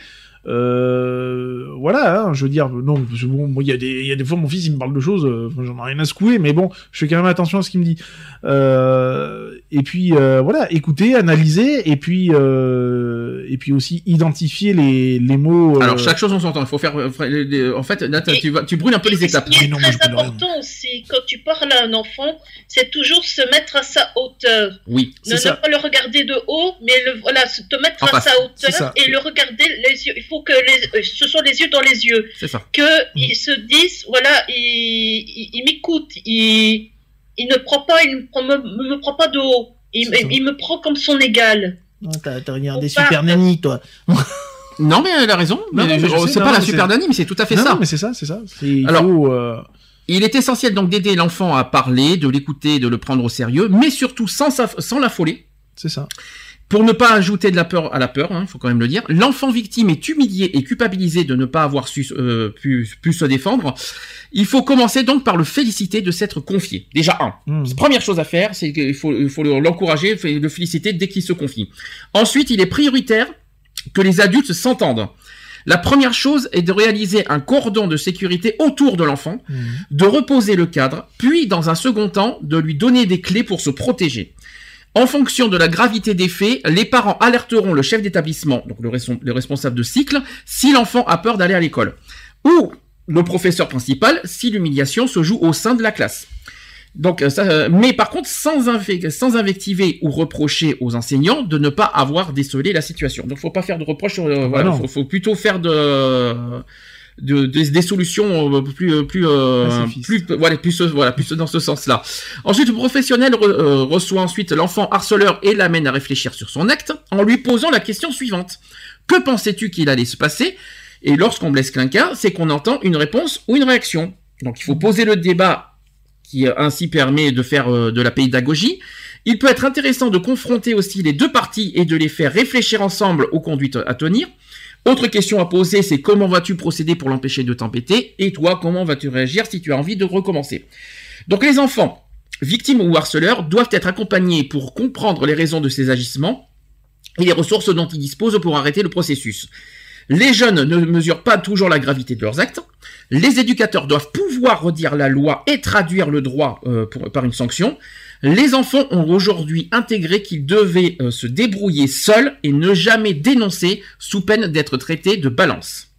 Euh, voilà, hein, je veux dire, non, parce que bon, moi, il y a des, il y a des fois mon fils il me parle de choses, euh, j'en ai rien à secouer, mais bon, je fais quand même attention à ce qu'il me dit. Euh, et puis euh, voilà, écouter, analyser, et puis euh, et puis aussi identifier les, les mots. euh, Alors, chaque chose on s'entend. Il faut faire. En fait, t'as- tu, vas- tu brûles un peu les étapes. Ce qui est non, très important aussi, quand tu parles à un enfant, c'est toujours se mettre à sa hauteur. Oui. C'est Ne, ça. ne pas le regarder de haut, mais le, voilà, se- te mettre En à face. sa C'est hauteur et le regarder les yeux. Il faut que les, euh, ce sont les yeux dans les yeux. C'est ça. Que ils se disent, voilà, il, il, il m'écoute, il, il ne prend pas, il ne prend- me, me prend pas de haut. Il, me prend comme son égal. T'as t'as regardé On part- Super Nanny, toi. Non, mais elle a raison. C'est pas la super nanny, mais c'est tout à fait non, ça. non, mais c'est ça, c'est ça. Alors- faut, euh, Il est essentiel donc d'aider l'enfant à parler, de l'écouter, de le prendre au sérieux, mais surtout sans, sans l'affoler. c'est ça. Pour ne pas ajouter de la peur à la peur, hein, il faut quand même le dire. L'enfant victime est humilié et culpabilisé de ne pas avoir su, euh, pu, pu se défendre. Il faut commencer donc par le féliciter de s'être confié. Déjà un. Hmm. Première chose à faire, c'est qu'il faut, il faut le- l'encourager, le féliciter dès qu'il se confie. Ensuite, il est prioritaire que les adultes s'entendent. La première chose est de réaliser un cordon de sécurité autour de l'enfant, Hmm. de reposer le cadre, puis dans un second temps, de lui donner des clés pour se protéger. En fonction de la gravité des faits, les parents alerteront le chef d'établissement, donc le, res- le responsable de cycle, si l'enfant a peur d'aller à l'école. Ou le professeur principal, si l'humiliation se joue au sein de la classe. Donc, euh, ça, euh, mais par contre, sans, inve- sans invectiver ou reprocher aux enseignants de ne pas avoir décelé la situation. Donc, faut pas faire de reproches. euh, voilà, faut, faut plutôt faire de, de, des- des solutions euh, plus euh, plus euh, plus voilà plus euh, voilà plus dans ce sens-là. Ensuite, le professionnel re- euh, reçoit ensuite l'enfant harceleur et l'amène à réfléchir sur son acte en lui posant la question suivante que pensais-tu qu'il allait se passer? Et lorsqu'on blesse quelqu'un, c'est qu'on entend une réponse ou une réaction. Donc, il faut poser le débat qui euh, ainsi permet de faire euh, de la pédagogie. Il peut être intéressant de confronter aussi les deux parties et de les faire réfléchir ensemble aux conduites à tenir. Autre question à poser, c'est comment vas-tu procéder pour l'empêcher de t'embêter Et toi, comment vas-tu réagir si tu as envie de recommencer? Donc les enfants, victimes ou harceleurs, doivent être accompagnés pour comprendre les raisons de ces agissements et les ressources dont ils disposent pour arrêter le processus. Les jeunes ne mesurent pas toujours la gravité de leurs actes. Les éducateurs doivent pouvoir redire la loi et traduire le droit euh, par une sanction. Les enfants ont aujourd'hui intégré qu'ils devaient euh, se débrouiller seuls et ne jamais dénoncer sous peine d'être traités de balance.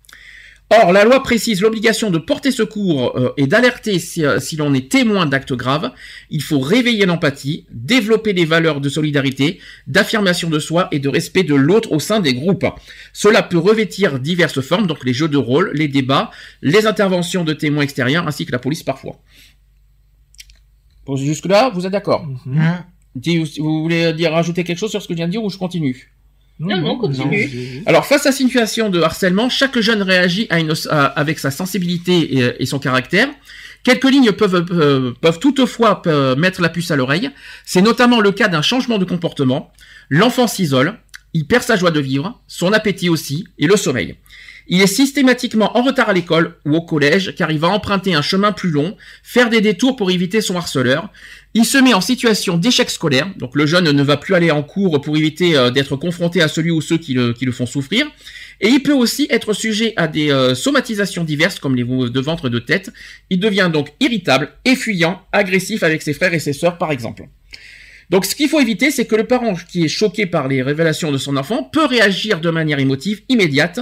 Or, la loi précise l'obligation de porter secours euh, et d'alerter si, euh, si l'on est témoin d'actes graves. Il faut réveiller l'empathie, développer les valeurs de solidarité, d'affirmation de soi et de respect de l'autre au sein des groupes. Cela peut revêtir diverses formes, donc les jeux de rôle, les débats, les interventions de témoins extérieurs, ainsi que la police parfois. Bon, Jusque-là, vous êtes d'accord Hein Dis- Vous voulez dire rajouter quelque chose sur ce que je viens de dire ou je continue Non, non, continue. alors, face à cette situation de harcèlement, chaque jeune réagit à une, à- avec sa sensibilité et, et son caractère. Quelques lignes peuvent, euh, peuvent toutefois euh, mettre la puce à l'oreille. C'est notamment le cas d'un changement de comportement. L'enfant s'isole, il perd sa joie de vivre, son appétit aussi, et le sommeil. Il est systématiquement en retard à l'école ou au collège car il va emprunter un chemin plus long, faire des détours pour éviter son harceleur. Il se met en situation d'échec scolaire, donc le jeune ne va plus aller en cours pour éviter euh, d'être confronté à celui ou ceux qui le, font souffrir. Et il peut aussi être sujet à des euh, somatisations diverses comme les maux de ventre et de tête. Il devient donc irritable, effuyant, agressif avec ses frères et ses sœurs par exemple. Donc ce qu'il faut éviter, c'est que le parent qui est choqué par les révélations de son enfant peut réagir de manière émotive immédiate.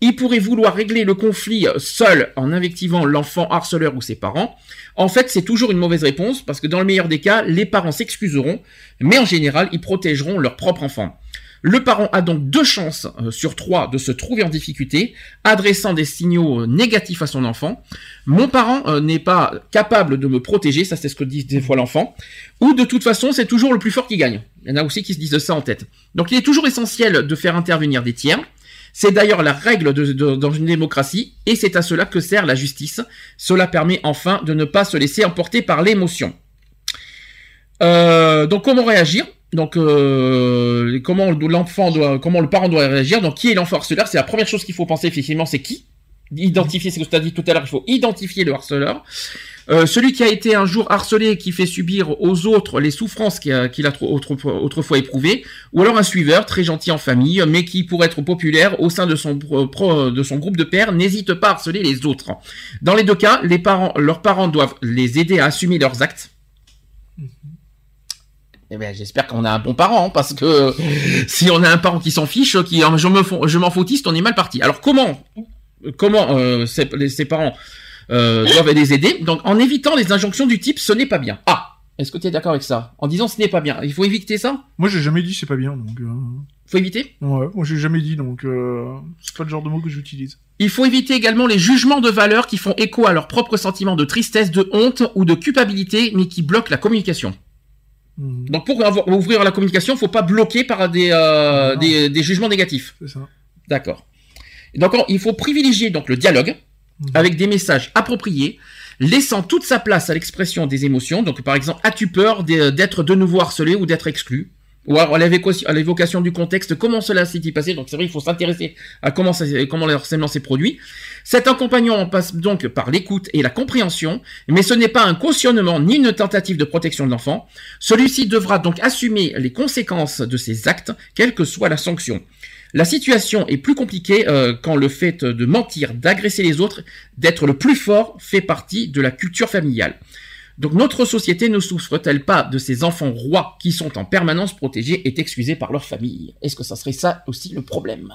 Il pourrait vouloir régler le conflit seul en invectivant l'enfant harceleur ou ses parents. En fait, c'est toujours une mauvaise réponse parce que dans le meilleur des cas, les parents s'excuseront, mais en général, ils protégeront leur propre enfant. Le parent a donc deux chances euh, sur trois de se trouver en difficulté, adressant des signaux euh, négatifs à son enfant. Mon parent euh, n'est pas capable de me protéger, ça c'est ce que dit des fois l'enfant, ou de toute façon c'est toujours le plus fort qui gagne. Il y en a aussi qui se disent ça en tête. Donc il est toujours essentiel de faire intervenir des tiers. C'est d'ailleurs la règle dans une démocratie, et c'est à cela que sert la justice. Cela permet enfin de ne pas se laisser emporter par l'émotion. Euh, donc comment réagir? Euh, comment le parent doit réagir? Donc qui est l'enfant harceleur C'est la première chose qu'il faut penser effectivement, c'est qui? Identifier, c'est ce que tu as dit tout à l'heure. Il faut identifier le harceleur. Euh, celui qui a été un jour harcelé qui fait subir aux autres les souffrances qu'il a, autrefois, éprouvées, ou alors un suiveur très gentil en famille, mais qui pour être populaire au sein de son groupe de pairs n'hésite pas à harceler les autres. Dans les deux cas, les parents, leurs parents doivent les aider à assumer leurs actes. Eh ben, j'espère qu'on a un bon parent, hein, parce que (laughs) si on a un parent qui s'en fiche, qui je m'en foutiste, on est mal parti. Alors comment, comment euh, parents doivent les aider Donc en évitant les injonctions du type "ce n'est pas bien". Ah, est-ce que tu es d'accord avec ça? En disant "ce n'est pas bien", il faut éviter ça? Moi, j'ai jamais dit c'est pas bien, donc. euh, Faut éviter? Ouais, moi j'ai jamais dit, donc euh, c'est pas le genre de mot que j'utilise. Il faut éviter également les jugements de valeur qui font écho à leurs propres sentiments de tristesse, de honte ou de culpabilité, mais qui bloquent la communication. Mhm, Donc pour avoir- ouvrir la communication, faut pas bloquer par des, euh, Non. des, des jugements négatifs. C'est ça. D'accord. Donc il faut privilégier donc le dialogue Mhm. avec des messages appropriés, laissant toute sa place à l'expression des émotions. Donc par exemple, as-tu peur d'être de nouveau harcelé ou d'être exclu? Ou à l'évocation- du contexte, comment cela s'est-il passé? Donc c'est vrai, il faut s'intéresser à comment, comment le harcèlement s'est produit. Cet accompagnement passe donc par l'écoute et la compréhension, mais ce n'est pas un cautionnement ni une tentative de protection de l'enfant. Celui-ci devra donc assumer les conséquences de ses actes, quelle que soit la sanction. La situation est plus compliquée euh, quand le fait de mentir, d'agresser les autres, d'être le plus fort fait partie de la culture familiale. Donc notre société ne souffre-t-elle pas de ces enfants rois qui sont en permanence protégés et excusés par leur famille? Est-ce que ça serait ça aussi le problème?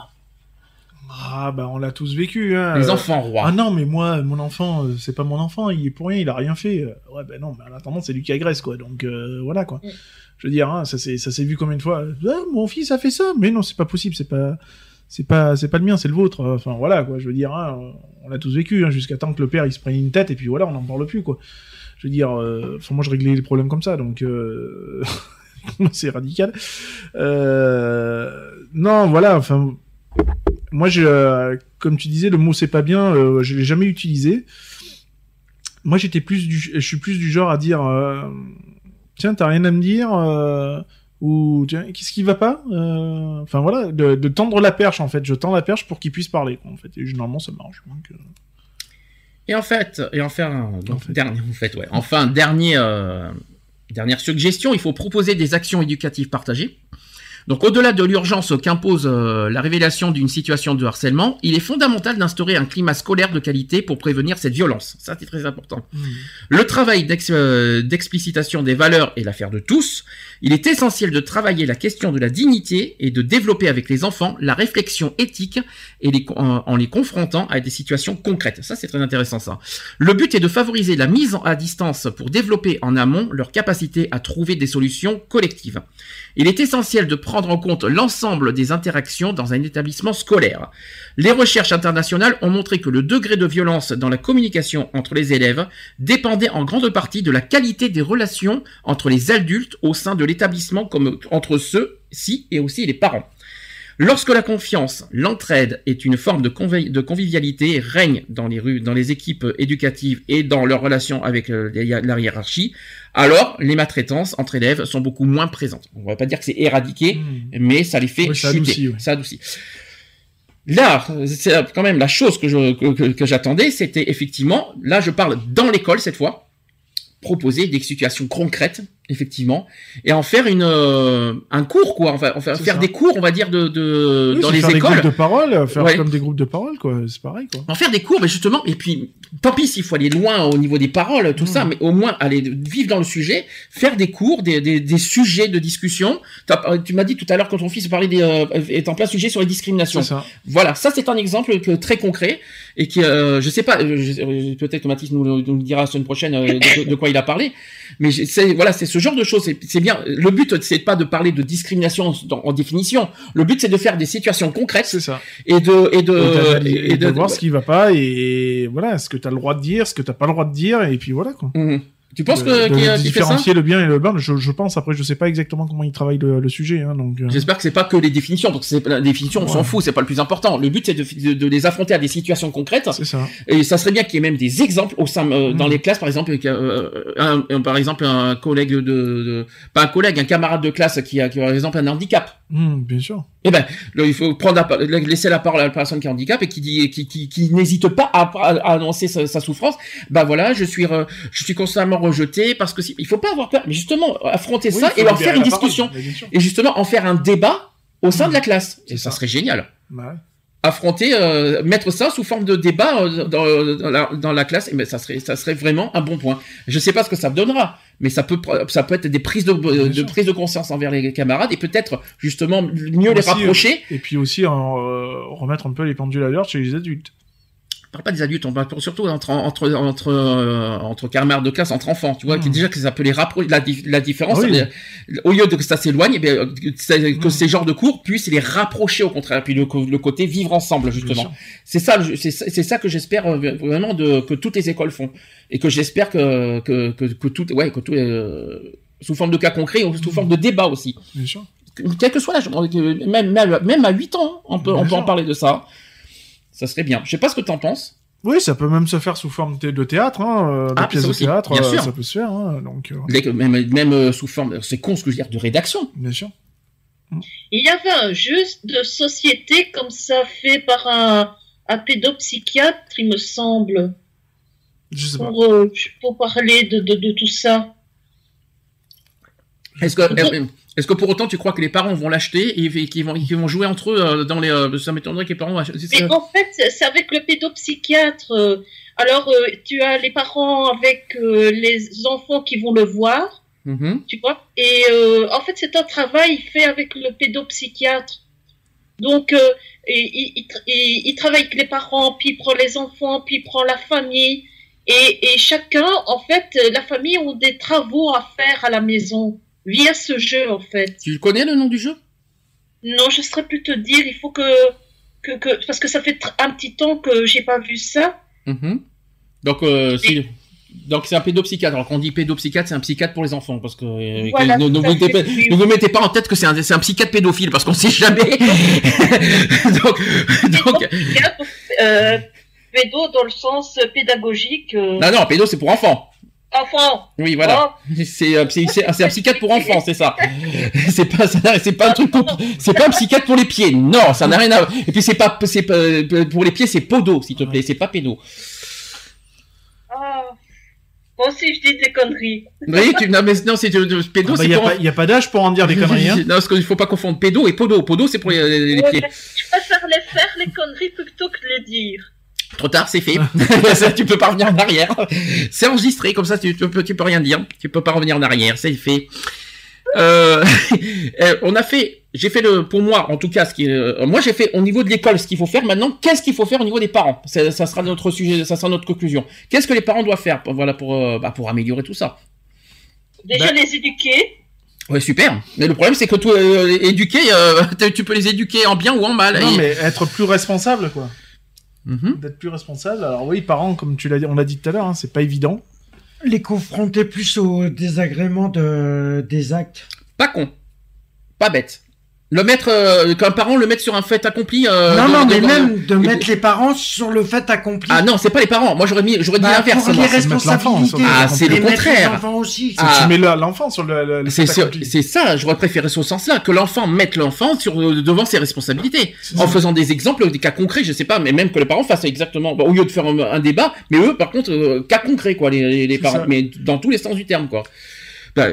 Ah bah on l'a tous vécu. Hein. Les Euh, enfants rois. Ah non, mais moi, mon enfant, euh, c'est pas mon enfant, il est pour rien, il a rien fait. Euh, Ouais, ben non, mais en attendant, c'est lui qui agresse, quoi. Donc euh, voilà, quoi. Mm. Je veux dire, hein, ça s'est vu combien de fois Ah, Mon fils a fait ça, mais non, c'est pas possible, c'est pas. C'est pas, c'est pas le mien, c'est le vôtre. Enfin voilà quoi. Je veux dire, hein, on l'a tous vécu hein, jusqu'à temps que le père il se prenne une tête et puis voilà, on n'en parle plus quoi. Je veux dire, euh, enfin moi je réglais les problèmes comme ça, donc euh... (laughs) c'est radical. Euh... Non, voilà. Enfin, moi je, comme tu disais, le mot c'est pas bien, euh, je l'ai jamais utilisé. Moi j'étais plus du, je suis plus du genre à dire, tiens t'as rien à me dire. euh, ou tiens, qu'est-ce qui va pas Euh, Enfin voilà, de, de tendre la perche en fait. Je tends la perche pour qu'il puisse parler. quoi, en fait, et généralement ça marche. Donc, Et en fait, et enfin, donc, En fait. dernier, en fait, ouais. Enfin, dernier, euh, dernière suggestion, il faut proposer des actions éducatives partagées. Donc, au-delà de l'urgence qu'impose euh, la révélation d'une situation de harcèlement, il est fondamental d'instaurer un climat scolaire de qualité pour prévenir cette violence. Ça, c'est très important. Le travail euh, d'explicitation des valeurs est l'affaire de tous. Il est essentiel de travailler la question de la dignité et de développer avec les enfants la réflexion éthique et les, en, en les confrontant à des situations concrètes. Ça, c'est très intéressant, ça. Le but est de favoriser la mise à distance pour développer en amont leur capacité à trouver des solutions collectives. Il est essentiel de prendre en compte l'ensemble des interactions dans un établissement scolaire. Les recherches internationales ont montré que le degré de violence dans la communication entre les élèves dépendait en grande partie de la qualité des relations entre les adultes au sein de l'établissement comme entre ceux-ci et aussi les parents. Lorsque la confiance, l'entraide est une forme de, convi- de convivialité règne dans les rues, dans les équipes éducatives et dans leurs relations avec euh, la hiérarchie, alors les maltraitances entre élèves sont beaucoup moins présentes. On va pas dire que c'est éradiqué, hmm. mais ça les fait Oui, ça chuter. adoucit, oui. Ça adoucit. Là, c'est quand même la chose que je que, que- que j'attendais, c'était effectivement, là je parle dans l'école cette fois, proposer des situations concrètes, effectivement, et en faire une euh, un cours quoi, enfin, en faire, faire des cours, on va dire de, de Oui, dans les faire des écoles. groupes de parole, faire Ouais. comme des groupes de parole, quoi. C'est pareil, quoi. En faire des cours, mais justement, et puis, tant pis s'il faut aller loin au niveau des paroles, tout Mmh. ça, mais au moins aller vivre dans le sujet, faire des cours, des, des, des sujets de discussion. Tu m'as dit tout à l'heure quand ton fils parlait des, euh, est en plein sujet sur les discriminations. Ça. Voilà, ça c'est un exemple que, très concret et qui, euh, je sais pas, euh, euh, peut-être que Mathis nous, le- nous le dira la semaine prochaine euh, de, de quoi il a parlé, mais c'est voilà, c'est ce genre de choses. C'est bien. Le but c'est pas de parler de discrimination dans- en définition. Le but c'est de faire des situations concrètes C'est ça. et de et de Et d'analyser- et et de voir ce qui va pas et voilà, ce que tu as le droit de dire, ce que t'as pas le droit de dire, et puis voilà, quoi. Mhm. Tu penses De- que de qu'il y a- ça différencier le bien et le mal, je, je pense. Après, je sais pas exactement comment il travaille le, le sujet, hein, donc. euh, J'espère que c'est pas que les définitions, parce que c'est la définition, on s'en Ouais. fout, c'est pas le plus important. Le but c'est de, de, de les affronter à des situations concrètes. C'est ça. Et ça serait bien qu'il y ait même des exemples au sein euh, dans Mhm. les classes, par exemple, euh, un, un- par exemple un collègue de, de, pas un collègue, un camarade de classe qui a, qui a par exemple un handicap. Hum, bien sûr. Eh ben, il faut prendre la- laisser la parole à la personne qui a un handicap et qui dit, qui, qui, qui n'hésite pas à, à annoncer sa, sa souffrance. Bah voilà, je suis, re- je suis constamment rejeté parce que si, il faut pas avoir peur, mais justement affronter Oui, ça et en faire une parole, discussion et justement en faire un débat au sein de la classe. C'est Et ça, ça. serait génial. Bah ouais. Affronter, euh, mettre ça sous forme de débat euh, dans, dans la, dans la classe, et ben ça serait, ça serait vraiment un bon point. Je sais pas ce que ça donnera, mais ça peut, ça peut être des prises de, de prise de conscience envers les camarades et peut-être justement mieux les Aussi, euh, rapprocher. Et puis aussi, euh, remettre un peu les pendules à l'heure chez les adultes. On parle pas des adultes, on parle surtout entre entre entre euh, entre camarades de classe, entre enfants, tu vois, qui Mhm. déjà que ça peut les rapprocher. La, la différence, Ah oui. euh, au lieu de que ça s'éloigne, eh bien, euh, que, Mhm. ces genres de cours puissent les rapprocher au contraire, puis le, côté vivre ensemble justement. C'est ça, c'est ça c'est ça que j'espère euh, vraiment de que toutes les écoles font et que j'espère que que que, que tout, ouais, que tout euh, sous forme de cas concrets ou sous forme de débat aussi. Bien sûr. Quel que soit l'âge, même, même à 8 ans, hein, on peut Bien on peut en parler de ça. Ça serait bien. Je sais pas ce que t'en penses. Oui, ça peut même se faire sous forme de théâtre, hein, euh, de Ah, pièces de théâtre, bien euh, sûr. ça peut se faire. Hein, donc, euh, Même, même euh, sous forme, c'est con ce que je veux dire, de rédaction. bien sûr. Il y avait un jeu de société comme ça fait par un, un pédopsychiatre, il me semble, Je sais pas. pour, euh, pour parler de, de, de tout ça. Est-ce que, euh, est-ce que pour autant tu crois que les parents vont l'acheter et, qu'ils vont, qu'ils vont jouer entre eux euh, dans les, euh, ça m'étonnerait que les parents achètent. Mais en fait, c'est avec le pédopsychiatre. alors, tu as les parents avec les enfants qui vont le voir, Mhm. tu vois. Et euh, en fait, c'est un travail fait avec le pédopsychiatre. Donc, euh, il, il, tra- il- il travaille avec les parents, puis il prend les enfants, puis il prend la famille. Et, et chacun, en fait, la famille ont des travaux à faire à la maison via ce jeu, en fait. Tu connais le nom du jeu? Non, je saurais plus te dire. Il faut que, que, que parce que ça fait un petit temps que j'ai pas vu ça. Mhm. Donc, euh, si- donc c'est un pédopsychiatre. Alors quand on dit pédopsychiatre, c'est un psychiatre pour les enfants, parce que euh, Voilà, ne, vous mettez fait. pas, ne vous mettez pas en tête que c'est un, un psychiatre pédophile, parce qu'on sait jamais. (laughs) donc, donc, Euh, pédo dans le sens pédagogique. euh, non, non, pédo c'est pour enfants. Enfant. Oui, voilà. (laughs) C'est euh, c'est- un psychiatre pour enfants, c'est ça. (laughs) C'est pas, c'est pas un truc pour, c'est pas un psychiatre pour les pieds. Non, ça n'a rien à. Et puis c'est pas, c'est pas pour les pieds, c'est podo, s'il te plaît, c'est pas pédo. Ah. Moi aussi, je dis des conneries. Oui, tu, non, mais non, c'est de- pédo, Il c'est n'y pour. a, pas- y a pas d'âge pour en dire des (laughs) conneries. Hein. Non, parce qu'il faut pas confondre pédo et podo. Podo, c'est pour les, les- les Ouais, pieds. Je préfère les faire, les conneries, plutôt que les dire. Trop tard, c'est fait. (laughs) Ça, tu peux pas revenir en arrière. C'est enregistré, comme ça, tu, tu peux, tu peux rien dire. Tu peux pas revenir en arrière, c'est fait. Euh, (laughs) euh, on a fait, j'ai fait le, pour moi, en tout cas, ce qui, euh, moi j'ai fait au niveau de l'école ce qu'il faut faire. Maintenant, qu'est-ce qu'il faut faire au niveau des parents? Ça, ça sera notre sujet, ça sera notre conclusion. Qu'est-ce que les parents doivent faire, pour- voilà, pour, euh, bah, pour améliorer tout ça. Déjà Ben- les éduquer. Ouais, super. Mais le problème, c'est que toi, euh, éduquer, euh, (laughs) tu peux les éduquer en bien ou en mal. Non, Et- mais être plus responsable, quoi. Mhm. D'être plus responsable. Alors oui, parents, comme tu l'as dit, on l'a dit tout à l'heure, hein, c'est pas évident. Les confronter plus au désagrément de, des actes. Pas con, pas bête. Le mettre, euh, qu'un parent le mette sur un fait accompli. euh, non, de- non, de- mais de- même de mettre les parents sur le fait accompli. Ah non, c'est pas les parents. Moi j'aurais mis, j'aurais dit Bah, l'inverse. les c'est mettre l'enfant responsabilités. Ah, c'est le contraire. aussi. C'est Ah. tu mets le- l'enfant sur le, le, le C'est ça, j'aurais préféré ce sens-là, que l'enfant mette l'enfant sur euh, devant ses responsabilités, en faisant des exemples, des cas concrets, je sais pas, mais même que les parents fassent exactement, bah, au lieu de faire un, un débat, mais eux, par contre, euh, cas concrets, quoi, les, les- parents, ça. mais dans tous les sens du terme, quoi. Bah,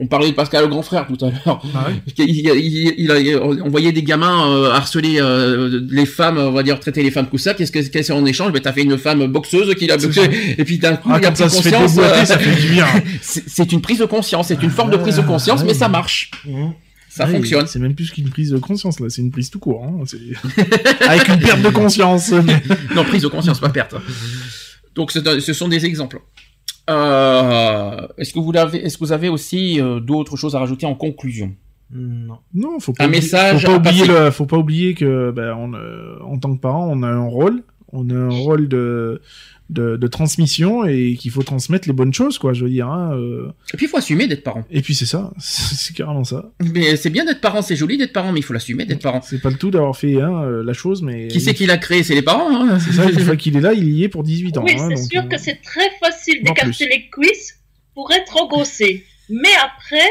on parlait de Pascal le grand frère tout à l'heure. Ouais. Il, il- il a, on voyait des gamins euh, harceler euh, les femmes, on va dire traiter les femmes comme ça. Qu'est-ce que c'est en échange? Ben t'as fait une femme boxeuse qui l'a C'est boxé, ça. et puis d'un coup Ah, il a pris ça se fait conscience. déboîter, ça euh, fait du bien. (laughs) c'est une prise de conscience, c'est une forme de prise de conscience, Ah, mais ouais. ça marche, Mmh. ça Ouais, fonctionne. C'est même plus qu'une prise de conscience, là. C'est une prise tout court. Hein. (laughs) Avec une perte de conscience. mais- Non, prise de conscience, pas perte. Donc, ce sont des exemples. Euh, est-ce que vous avez, est-ce que vous avez aussi euh, d'autres choses à rajouter en conclusion? Non. Non, faut pas Un oublier, message faut pas oublier le, faut pas oublier que, ben, on, euh, en tant que parent, on a un rôle, on a un rôle de, de, de transmission et qu'il faut transmettre les bonnes choses, quoi. Je veux dire. Hein, euh. Et puis, il faut assumer d'être parent. Et puis c'est ça, (laughs) c'est carrément ça. Mais c'est bien d'être parent, c'est joli d'être parent, mais il faut l'assumer d'être parent. C'est pas le tout d'avoir fait hein, euh, la chose, mais Qui c'est qui l'a créé? C'est les parents. Hein c'est ça. Une fois (laughs) qu'il est là, il y est pour 18 ans. Oui, hein, c'est donc, sûr euh, que c'est très facile d'écarter les cuisses pour être engossé. Mais après,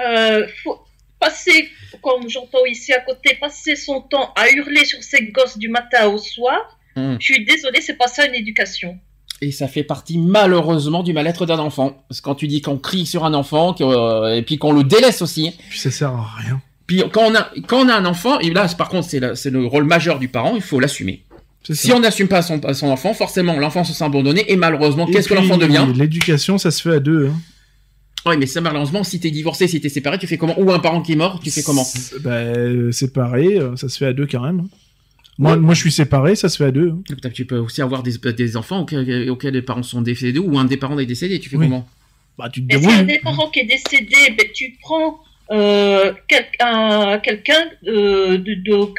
euh, faut passer, comme j'entends ici à côté, passer son temps à hurler sur ses gosses du matin au soir. Hum. Je suis désolée, c'est pas ça une éducation. Et ça fait partie malheureusement du mal-être d'un enfant. Parce que quand tu dis qu'on crie sur un enfant, euh, et puis qu'on le délaisse aussi. Puis ça sert à rien. Puis quand on a, quand on a un enfant, et là par contre c'est le rôle majeur du parent, il faut l'assumer. Si on n'assume pas son, son enfant, forcément l'enfant se sent abandonné et malheureusement qu'est-ce que l'enfant devient? L'éducation, ça se fait à deux. Hein. Oui, mais ça, malheureusement, si t'es divorcé, si t'es séparé, tu fais comment? Ou un parent qui est mort, tu fais comment? Bah, euh, séparé, euh, ça se fait à deux quand même. Moi, moi, je suis séparé, ça se fait à deux. hein. Peut-être Tu peux aussi avoir des, des enfants auxquels, auxquels les parents sont décédés ou un des parents est décédé, tu fais Oui. comment? Bah, tu te Et y a débrouilles. des parents qui est décédé, ben, tu prends euh, quel- un- quelqu'un euh,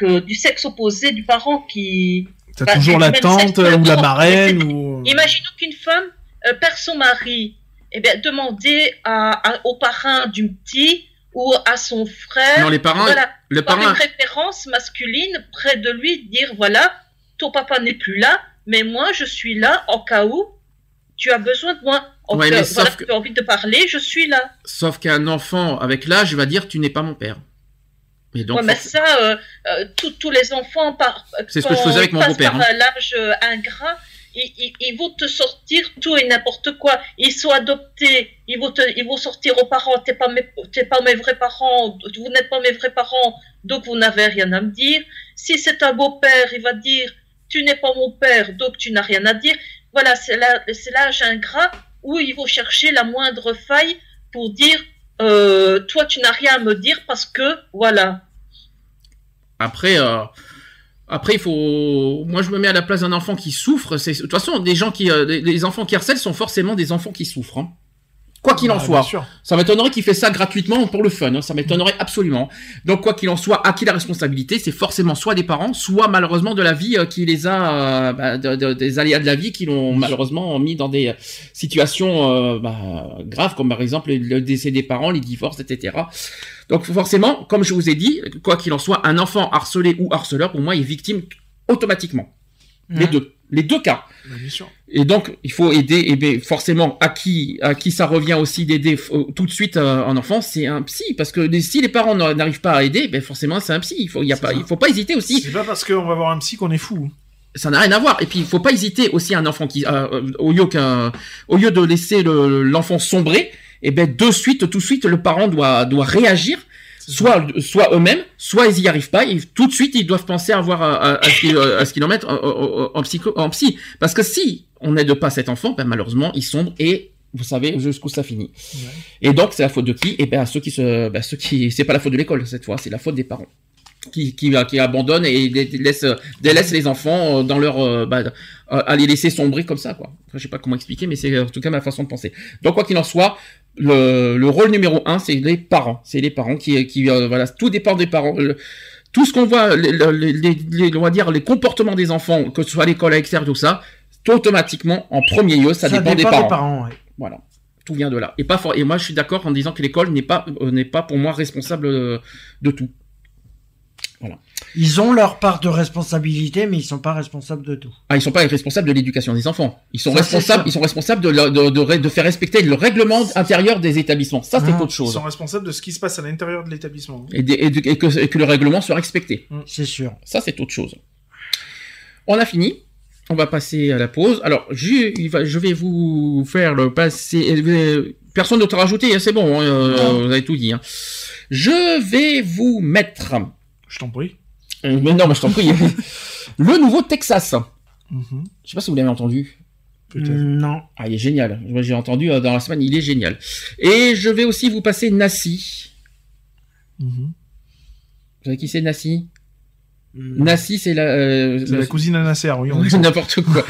euh, du sexe opposé du parent qui... T'as bah, toujours la tante ou la marraine ou. Imaginons qu'une femme euh, perd son mari. Eh bien, demander à, à- au parrain du petit ou à son frère, Non, les parents, voilà, le par une référence masculine près de lui, dire voilà, ton papa n'est plus là, mais moi je suis là en cas où tu as besoin de moi. En Ouais, cas- mais voilà, que- tu as envie de parler, je suis là. sauf qu'un enfant avec l'âge va dire tu n'es pas mon père. Et donc, Ouais, mais forc- ça, euh, euh, tous- tous les enfants, par, C'est ce que je faisais avec mon beau-père, par, euh, l'âge euh, ingrat, ils, vont te sortir tout et n'importe quoi. Ils sont adoptés, ils vont, ils vont sortir aux parents, t'es pas, mes, pas mes vrais parents, vous n'êtes pas mes vrais parents, donc vous n'avez rien à me dire. Si c'est un beau-père, il va dire, tu n'es pas mon père, donc tu n'as rien à dire. Voilà, c'est l'âge ingrat où ils vont chercher la moindre faille pour dire, euh, toi tu n'as rien à me dire parce que, voilà. Après, euh, après, il faut. Moi, je me mets à la place d'un enfant qui souffre. De toute façon des gens qui, euh, les- les enfants qui harcèlent sont forcément des enfants qui souffrent. hein. Quoi qu'il en Ah, soit. Ça m'étonnerait qu'il fait ça gratuitement pour le fun. hein. Ça m'étonnerait absolument. Donc quoi qu'il en soit, à qui la responsabilité C'est forcément soit des parents, soit malheureusement de la vie euh, qui les a, euh, bah, de- de- des aléas de la vie qui l'ont malheureusement mis dans des euh, situations euh, bah, graves, comme par exemple le décès des parents, les divorces, etc. Donc forcément, comme je vous ai dit, quoi qu'il en soit, un enfant harcelé ou harceleur, pour moi, est victime automatiquement. Les deux. Les deux cas. Bah, bien sûr. Et donc, il faut aider, et bien, forcément, à qui, à qui ça revient aussi d'aider euh, tout de suite euh, un enfant, c'est un psy, parce que si les parents n'a- n'arrivent pas à aider, ben forcément, c'est un psy. Il faut, y a pas, ça. il faut pas hésiter aussi. C'est pas parce qu'on va voir un psy qu'on est fou. Ça n'a rien à voir. Et puis, il faut pas hésiter aussi à un enfant qui, euh, au lieu qu'un, au lieu de laisser le- l'enfant sombrer, et ben de suite, tout de suite, le parent doit, doit réagir. Soit, soit eux-mêmes, soit ils y arrivent pas, et tout de suite ils doivent penser à voir à, à- à ce qu'ils à ce qu'ils en mettent en, en- en psycho, en psy. Parce que si on n'aide pas cet enfant, ben malheureusement il sombre et vous savez jusqu'où ça finit. Et donc c'est la faute de qui? Et ben à ceux qui se, ben, ceux qui, c'est pas la faute de l'école cette fois, c'est la faute des parents qui qui, qui abandonnent et délaissent les enfants euh, dans leur euh, bah, euh, à les laisser sombrer comme ça quoi. Enfin, je sais pas comment expliquer, mais c'est en tout cas ma façon de penser. Donc quoi qu'il en soit, le, le rôle numéro un, c'est les parents. C'est les parents qui, qui euh, voilà, tout dépend des parents. Le- tout ce qu'on voit, les, les, les, les- on va dire, les comportements des enfants, que ce soit à l'école, à l'extérieur, tout ça, automatiquement, en premier lieu, ça, dépend, des parents. ouais. Voilà. Tout vient de là. Et pas for- et moi, je suis d'accord en disant que l'école n'est pas, euh, n'est pas pour moi responsable euh, de tout. Voilà. Ils ont leur part de responsabilité, mais ils sont pas responsables de tout. Ah, ils sont pas responsables de l'éducation des enfants. Ils sont Ça, responsables, ils sont responsables de, de, de, ré- de faire respecter le règlement intérieur des établissements. Ça, c'est Ah, autre Ils chose. sont responsables de ce qui se passe à l'intérieur de l'établissement. Et, des- et de- et que, et que le règlement soit respecté. C'est sûr. Ça, c'est autre chose. On a fini. On va passer à la pause. Alors, je vais vous faire le passer. euh, Personne d'autre à rajouter, hein, c'est bon, hein, euh, vous avez tout dit. hein. Je vais vous mettre. Je t'en prie. Euh, Mais non, mais je t'en prie. (laughs) le nouveau Texas. Mhm. Je sais pas si vous l'avez entendu. Peut-être. Non. Ah, il est génial. Moi, j'ai entendu euh, dans la semaine, il est génial. Et je vais aussi vous passer Nassi. Mhm. Vous savez qui c'est Nassi? Mm. Nassi, c'est la. euh, la cousine à Nasser, oui. (laughs) N'importe quoi.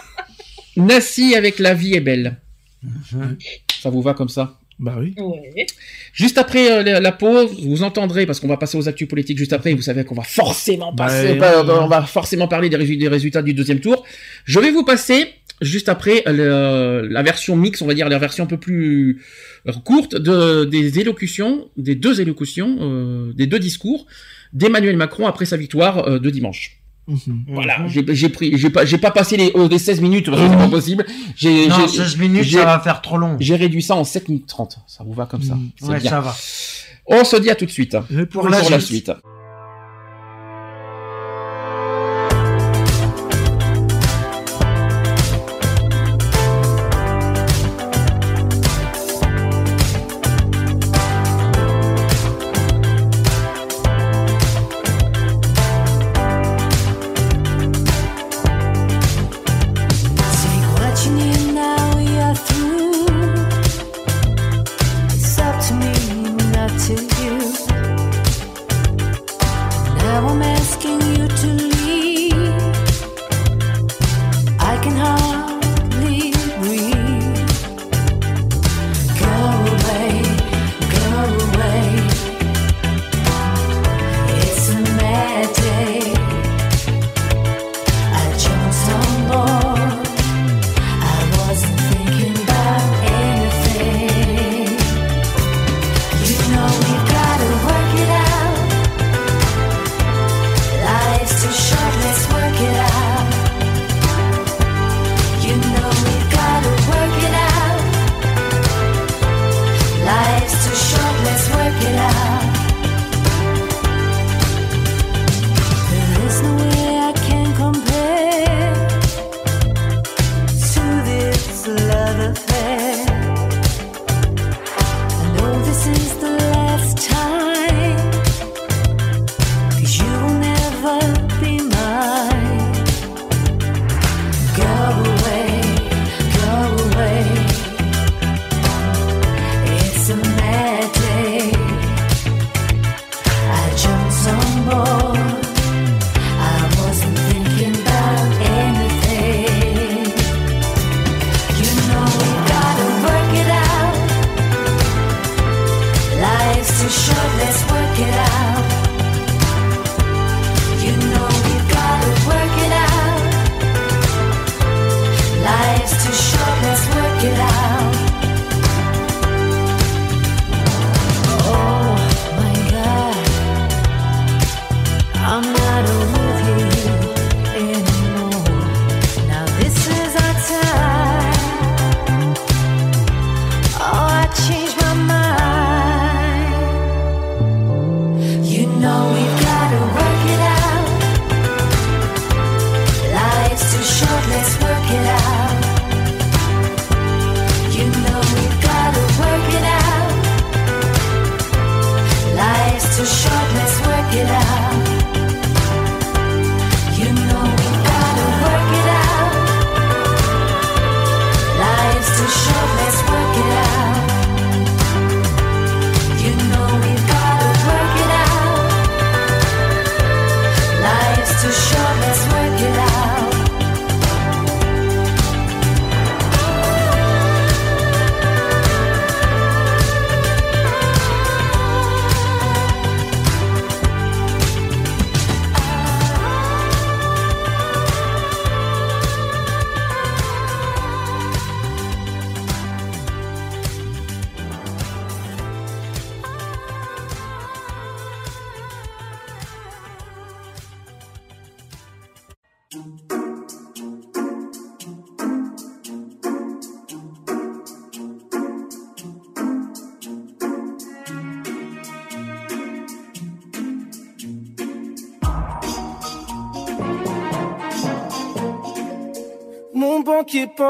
(laughs) Nassi avec La vie est belle. Mhm. Ça vous va comme ça? Bah oui. Ouais. Juste après euh, la, la pause, vous entendrez, parce qu'on va passer aux actus politiques juste après, et vous savez qu'on va forcément Bah, passer, on va forcément parler des, résu- des résultats du deuxième tour. Je vais vous passer, juste après, le- la version mix, on va dire la version un peu plus euh, courte, de, des élocutions, des deux élocutions, euh, des deux discours d'Emmanuel Macron après sa victoire euh, de dimanche. Mhm. Voilà, j'ai pris, j'ai pas, j'ai pas passé les, euh, les 16 minutes, que c'est pas possible. J'ai, Non, j'ai- 16 minutes, ça va faire trop long. j'ai réduit ça en 7 minutes 30. Ça vous va comme ça Mhm. Ouais, bien. ça va. On se dit à tout de suite. Et pour Pour la la Pour la suite. suite.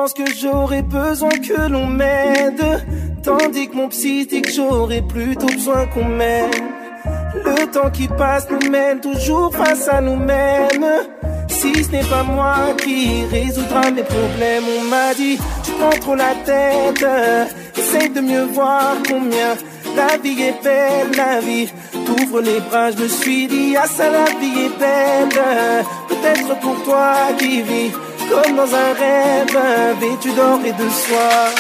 Pense que j'aurais besoin que l'on m'aide. Tandis que mon psy dit que j'aurais plutôt besoin qu'on m'aide. Le temps qui passe nous mène toujours face à nous-mêmes. Si ce n'est pas moi qui résoudra mes problèmes, on m'a dit, tu prends trop la tête. Essaye de mieux voir combien la vie est belle, la vie. T'ouvres les bras, je me suis dit, ah ça la vie est belle. Peut-être pour toi qui vis comme dans un rêve, vêtu d'or et de soie.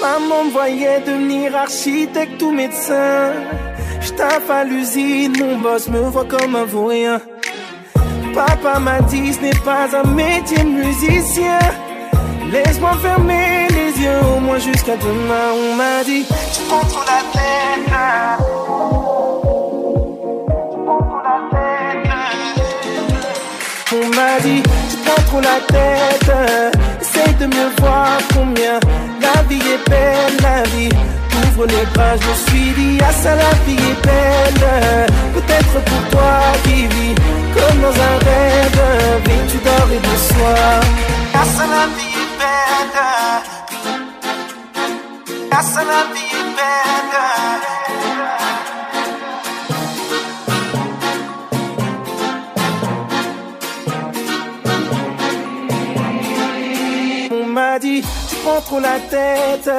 Maman me voyait devenir architecte ou médecin. J'taffe à l'usine, mon boss me voit comme un vaurien. Papa m'a dit ce n'est pas un métier musicien. Laisse-moi fermer les yeux au moins jusqu'à demain. On m'a dit tu prends trop la tête. On m'a dit tu prends trop la tête. Essaye de mieux voir combien la vie est belle, la vie. Ouvre les bras, je suis dit, ah ça la vie est belle. Peut-être pour toi qui vis comme dans un rêve, vêtu d'or et de soie. Ah ça vie est belle. Ah ça la vie est belle. On m'a dit, tu prends trop la tête.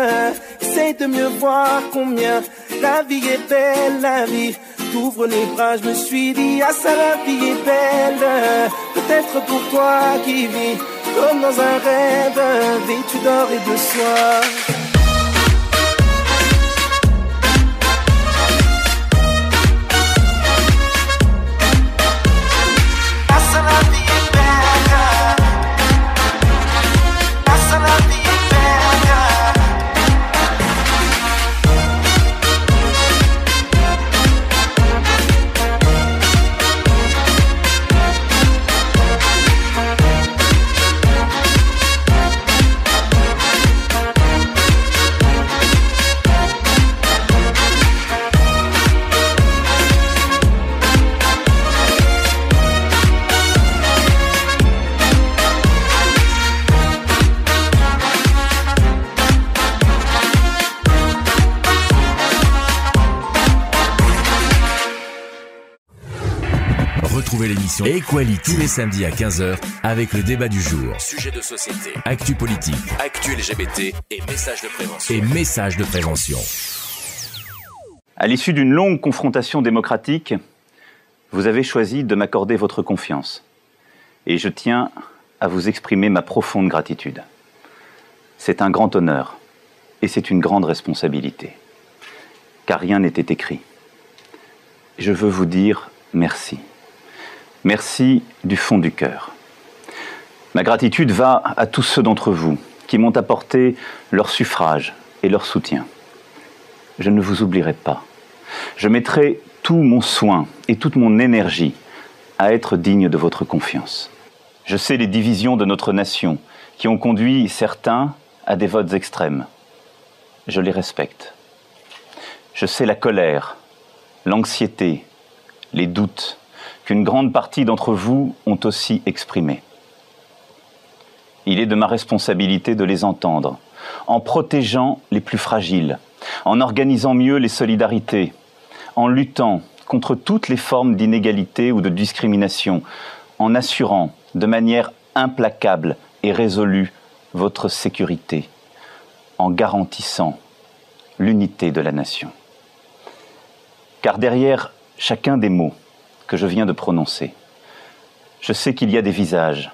Essaye de mieux voir combien la vie est belle, la vie. T'ouvres les bras, je me suis dit, ah ça la vie est belle. Peut-être pour toi qui vis comme dans un rêve, vêtu d'or et de soie? L'émission Equality tous les samedis à 15h avec le débat du jour. Sujet de société, Actu politique actu LGBT et messages de prévention. et messages de prévention. À l'issue d'une longue confrontation démocratique, vous avez choisi de m'accorder votre confiance. Et je tiens à vous exprimer ma profonde gratitude. C'est un grand honneur et c'est une grande responsabilité. Car rien n'était écrit. Je veux vous dire merci. Merci du fond du cœur. Ma gratitude va à tous ceux d'entre vous qui m'ont apporté leur suffrage et leur soutien. Je ne vous oublierai pas. Je mettrai tout mon soin et toute mon énergie à être digne de votre confiance. Je sais les divisions de notre nation qui ont conduit certains à des votes extrêmes. Je les respecte. Je sais la colère, l'anxiété, les doutes qu'une grande partie d'entre vous ont aussi exprimés. Il est de ma responsabilité de les entendre, en protégeant les plus fragiles, en organisant mieux les solidarités, en luttant contre toutes les formes d'inégalité ou de discrimination, en assurant de manière implacable et résolue votre sécurité, en garantissant l'unité de la nation. Car derrière chacun des mots que je viens de prononcer, je sais qu'il y a des visages,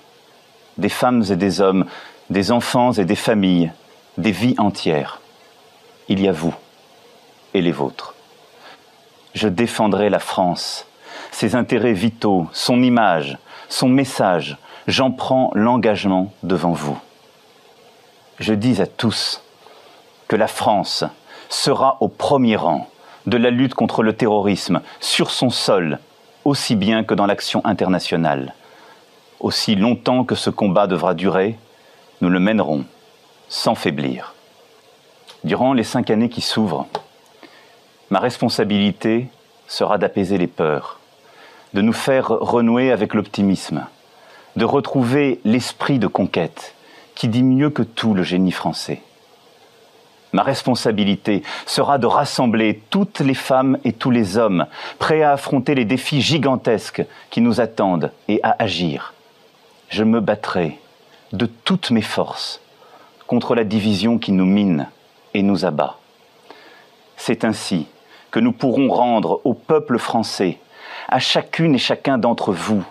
des femmes et des hommes, des enfants et des familles, des vies entières. Il y a vous et les vôtres. Je défendrai la France, ses intérêts vitaux, son image, son message, j'en prends l'engagement devant vous. Je dis à tous que la France sera au premier rang de la lutte contre le terrorisme sur son sol, aussi bien que dans l'action internationale. Aussi longtemps que ce combat devra durer, nous le mènerons sans faiblir. Durant les cinq années qui s'ouvrent, ma responsabilité sera d'apaiser les peurs, de nous faire renouer avec l'optimisme, de retrouver l'esprit de conquête qui dit mieux que tout le génie français. Ma responsabilité sera de rassembler toutes les femmes et tous les hommes prêts à affronter les défis gigantesques qui nous attendent et à agir. Je me battrai de toutes mes forces contre la division qui nous mine et nous abat. C'est ainsi que nous pourrons rendre au peuple français, à chacune et chacun d'entre vous,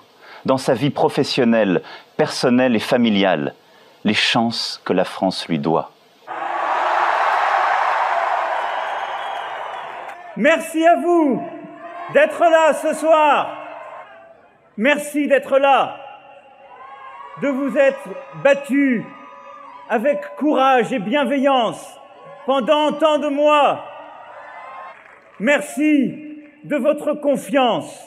dans sa vie professionnelle, personnelle et familiale, les chances que la France lui doit. Merci à vous d'être là ce soir. Merci d'être là, de vous être battus avec courage et bienveillance pendant tant de mois. Merci de votre confiance.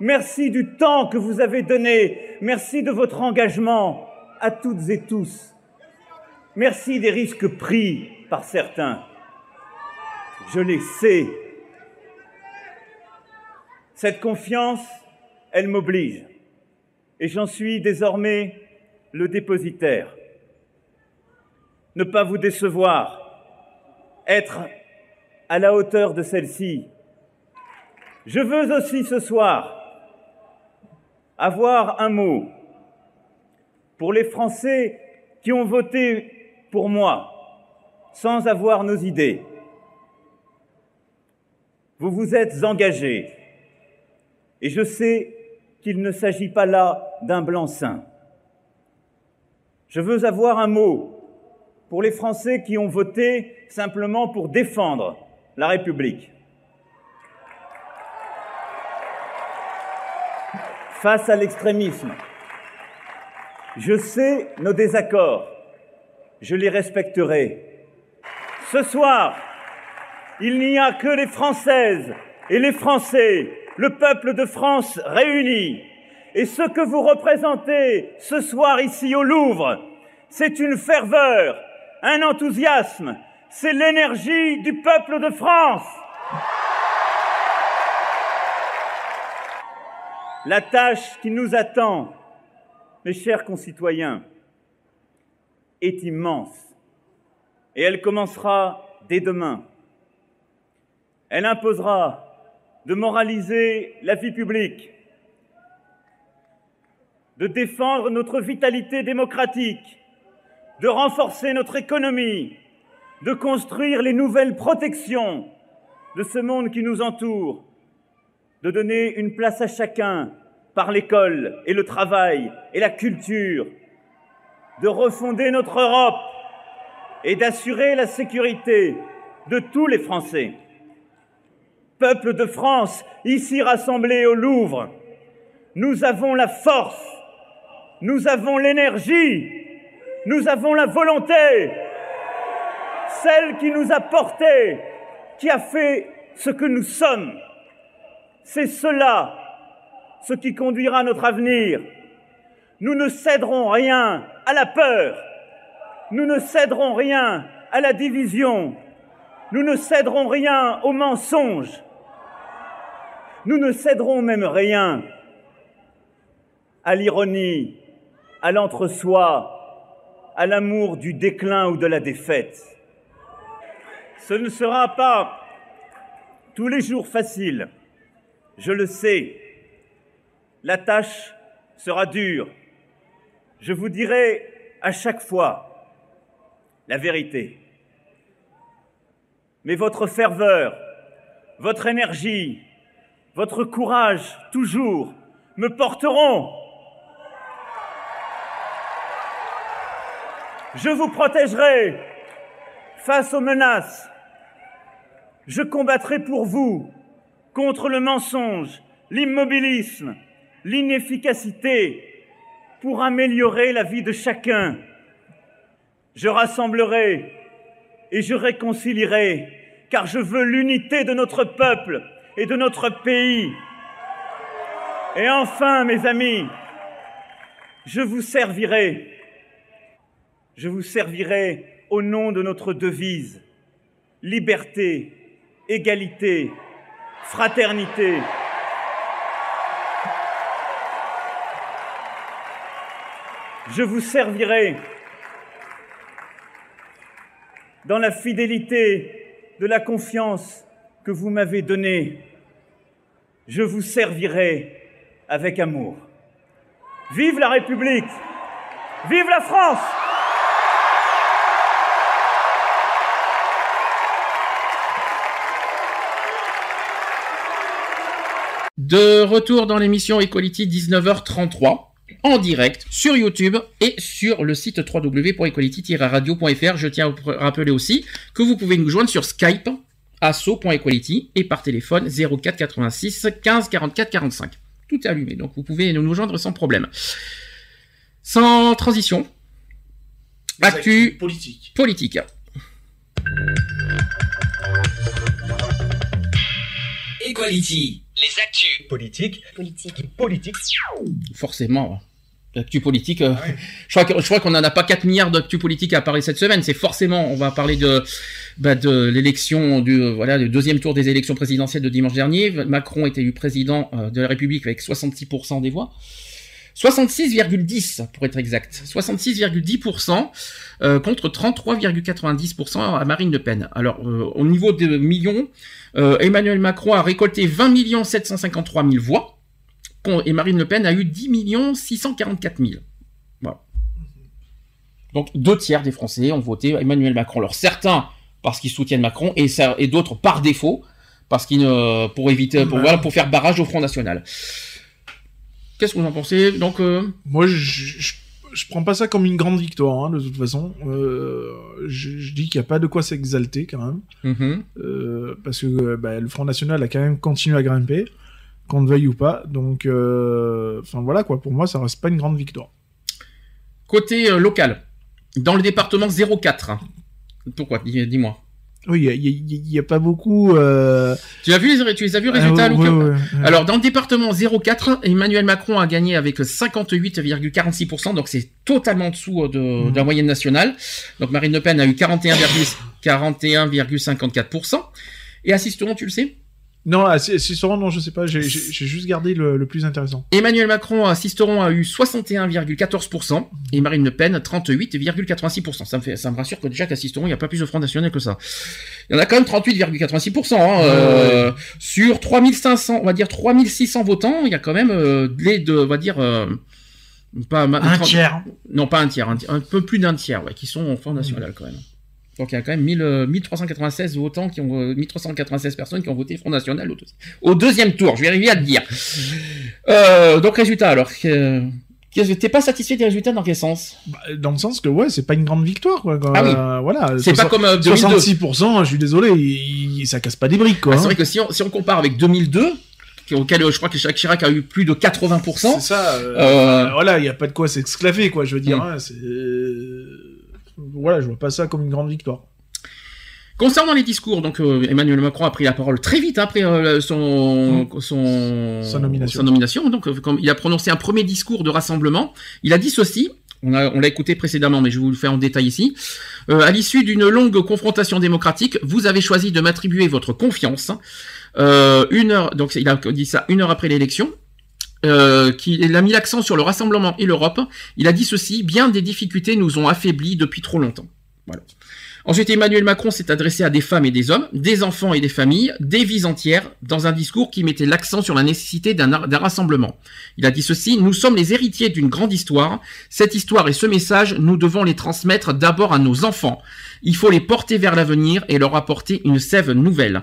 Merci du temps que vous avez donné. Merci de votre engagement à toutes et tous. Merci des risques pris par certains. Je les sais. Cette confiance, elle m'oblige. Et j'en suis désormais le dépositaire. Ne pas vous décevoir, être à la hauteur de celle-ci. Je veux aussi ce soir avoir un mot pour les Français qui ont voté pour moi sans avoir nos idées. Vous vous êtes engagés et je sais qu'il ne s'agit pas là d'un blanc-seing. Je veux avoir un mot pour les Français qui ont voté simplement pour défendre la République. Face à l'extrémisme, je sais nos désaccords, je les respecterai. Ce soir, il n'y a que les Françaises et les Français, le peuple de France réuni. Et ce que vous représentez ce soir ici au Louvre, c'est une ferveur, un enthousiasme, c'est l'énergie du peuple de France. La tâche qui nous attend, mes chers concitoyens, est immense et elle commencera dès demain. Elle imposera de moraliser la vie publique, de défendre notre vitalité démocratique, de renforcer notre économie, de construire les nouvelles protections de ce monde qui nous entoure, de donner une place à chacun par l'école et le travail et la culture, de refonder notre Europe et d'assurer la sécurité de tous les Français. Peuple de France, ici rassemblés au Louvre, nous avons la force, nous avons l'énergie, nous avons la volonté, celle qui nous a portés, qui a fait ce que nous sommes. C'est cela ce qui conduira notre avenir. Nous ne céderons rien à la peur. Nous ne céderons rien à la division. Nous ne céderons rien au mensonge. Nous ne céderons même rien à l'ironie, à l'entre-soi, à l'amour du déclin ou de la défaite. Ce ne sera pas tous les jours facile, je le sais. La tâche sera dure. Je vous dirai à chaque fois la vérité. Mais votre ferveur, votre énergie, votre courage, toujours, me porteront. Je vous protégerai face aux menaces. Je combattrai pour vous contre le mensonge, l'immobilisme, l'inefficacité pour améliorer la vie de chacun. Je rassemblerai et je réconcilierai, car je veux l'unité de notre peuple et de notre pays. Et enfin, mes amis, je vous servirai. Je vous servirai au nom de notre devise liberté, égalité, fraternité. Je vous servirai dans la fidélité de la confiance que vous m'avez donnée. Je vous servirai avec amour. Vive la République Vive la France De retour dans l'émission Equality 19h33 en direct sur YouTube et sur le site www.equality-radio.fr. Je tiens à vous rappeler aussi que vous pouvez nous joindre sur Skype asso.equality et par téléphone 04 86 15 44 45. Tout est allumé, donc vous pouvez nous joindre sans problème. Sans transition, actu politique. politique. Equality. Les actus. Politique. Politique. Politique. Forcément. L'actu politique, euh, (laughs) je crois que- je crois qu'on n'en a pas 4 milliards d'actu politique à parler cette semaine. C'est forcément, on va parler de, bah, de l'élection du, euh, voilà, du deuxième tour des élections présidentielles de dimanche dernier. Macron est élu président euh, de la République avec 66% des voix. 66,10 pour être exact. 66,10% euh, contre 33,90% à Marine Le Pen. Alors euh, au niveau des millions, euh, Emmanuel Macron a récolté 20 753 000 voix et Marine Le Pen a eu 10 644 000. Voilà. Donc deux tiers des Français ont voté Emmanuel Macron. Alors certains parce qu'ils soutiennent Macron et, ça- et d'autres par défaut parce qu'ils ne pour éviter pour Ouais. voilà pour faire barrage au Front National. Qu'est-ce que vous en pensez? Donc euh, Moi, je, je, je prends pas ça comme une grande victoire, hein, de toute façon. Euh, je, je dis qu'il n'y a pas de quoi s'exalter, quand même. Mhm. Euh, parce que bah, le Front National a quand même continué à grimper, qu'on le veuille ou pas. Donc, euh, enfin voilà, quoi. Pour moi, ça reste pas une grande victoire. côté euh, local, dans le département 04. Pourquoi? Dis- Dis-moi. Oui, il n'y a, pas beaucoup. euh, Tu as vu les, tu les as vu les Ah, résultats, ouais, Luc ouais, ouais, ouais. Alors, dans le département 04, Emmanuel Macron a gagné avec 58,46%, donc c'est totalement en dessous euh, de, de la moyenne nationale. Donc, Marine Le Pen a eu 41, 41,54%. Et assisteront, tu le sais? Non, ah, c'est c'est sûrement, non, je sais pas. J'ai juste gardé le, le plus intéressant. Emmanuel Macron, assisteront, a eu 61,14% et Marine Le Pen 38,86%. Ça me fait, ça me rassure que déjà qu'assisteront, il n'y a pas plus de Front National que ça. Il y en a quand même 38,86%. Hein, euh, Sur 3500, on va dire 3600 votants, il y a quand même euh, les deux, on va dire euh, pas Un 30 tiers. Non, pas un tiers, un, peu plus d'un tiers, ouais, qui sont au Front National quand même. Donc il y a quand même 1000, euh, 1396 votants qui ont euh, 1396 personnes qui ont voté Front National au, au deuxième tour. Je vais arriver à le dire. (laughs) Euh, donc résultat alors. T'es pas satisfait des résultats dans quel sens? Bah, dans le sens que, ouais, c'est pas une grande victoire, quoi. Ah oui. Euh, voilà. C'est pas comme, euh, 2002. 66%, je suis désolé, il- il- ça casse pas des briques, quoi. Ah, C'est hein. vrai que si on, si on compare avec 2002, qui- auquel euh, je crois que Jacques Chirac a eu plus de 80%. C'est ça. euh, Euh, Voilà, il y a pas de quoi s'exclaver, quoi. Je veux dire, hein. Voilà, je vois pas ça comme une grande victoire. Concernant les discours, donc euh, Emmanuel Macron a pris la parole très vite après euh, son, son, Sa nomination. sa nomination. Donc, euh, comme il a prononcé un premier discours de rassemblement. Il a dit ceci. On l'a écouté précédemment, mais je vais vous le faire en détail ici. À l'issue d'une longue confrontation démocratique, vous avez choisi de m'attribuer votre confiance. Une heure, donc il a dit ça une heure après l'élection. Euh, a mis l'accent sur le rassemblement et l'Europe. Il a dit ceci bien des difficultés nous ont affaiblis depuis trop longtemps. Ensuite, Emmanuel Macron s'est adressé à des femmes et des hommes, des enfants et des familles, des vies entières, dans un discours qui mettait l'accent sur la nécessité d'un rassemblement. Il a dit ceci, nous sommes les héritiers d'une grande histoire. Cette histoire et ce message, nous devons les transmettre d'abord à nos enfants. Il faut les porter vers l'avenir et leur apporter une sève nouvelle.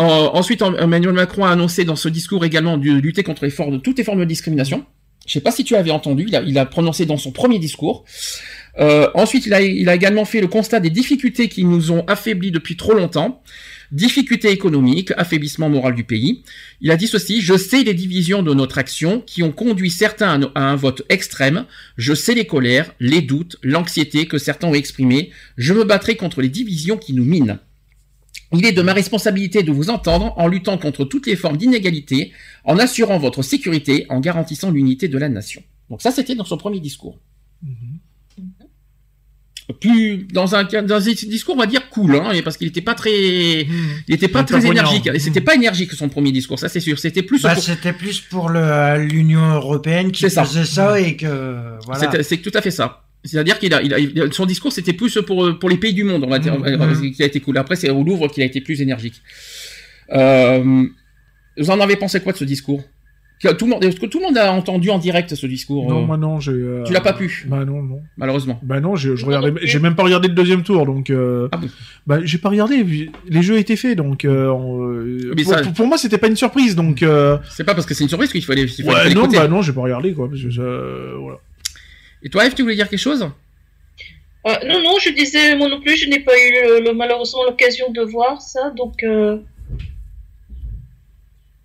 Euh, ensuite, Emmanuel Macron a annoncé dans ce discours également de lutter contre toutes les formes de discrimination. Je sais pas si tu avais entendu, il a, prononcé dans son premier discours. Euh, ensuite, il a, également fait le constat des difficultés qui nous ont affaiblis depuis trop longtemps. difficultés économiques, affaiblissement moral du pays. Il a dit ceci, je sais les divisions de notre action qui ont conduit certains à un vote extrême, je sais les colères, les doutes, l'anxiété que certains ont exprimées, je me battrai contre les divisions qui nous minent. Il est de ma responsabilité de vous entendre en luttant contre toutes les formes d'inégalité, en assurant votre sécurité, en garantissant l'unité de la nation. Donc ça, c'était dans son premier discours. Plus dans un dans un discours, on va dire cool, hein, parce qu'il n'était pas très, il était pas très énergique. Et c'était pas énergique son premier discours, ça c'est sûr. C'était plus Bah, pour- C'était plus pour l'Union européenne qui C'est ça. faisait ça et que voilà. C'est tout à fait ça. C'est-à-dire qu'il a, il a- il a- son discours c'était plus pour pour les pays du monde, on va dire, Mhm. euh, qui a été cool. Après c'est au Louvre qu'il a été plus énergique. Euh, vous en avez pensé quoi de ce discours? Tout le monde, est-ce que tout le monde a entendu en direct ce discours Non, euh, moi non, j'ai. euh, Tu l'as pas pu? Bah non, non. Malheureusement. Bah non, je, je regardais, j'ai même pas regardé le deuxième tour, donc. Euh, Ah bah j'ai pas regardé. Les jeux étaient faits, donc. euh, on- Mais pour, ça- pour- pour moi, c'était pas une surprise, donc. C'est pas parce que c'est une surprise qu'il fallait. il fallait- Ouais, non, bah non, j'ai pas regardé quoi, parce que voilà. Et toi, Eve, tu voulais dire quelque chose? Euh, non, non, je disais, moi non plus, je n'ai pas eu le- le- malheureusement l'occasion de voir ça, donc euh,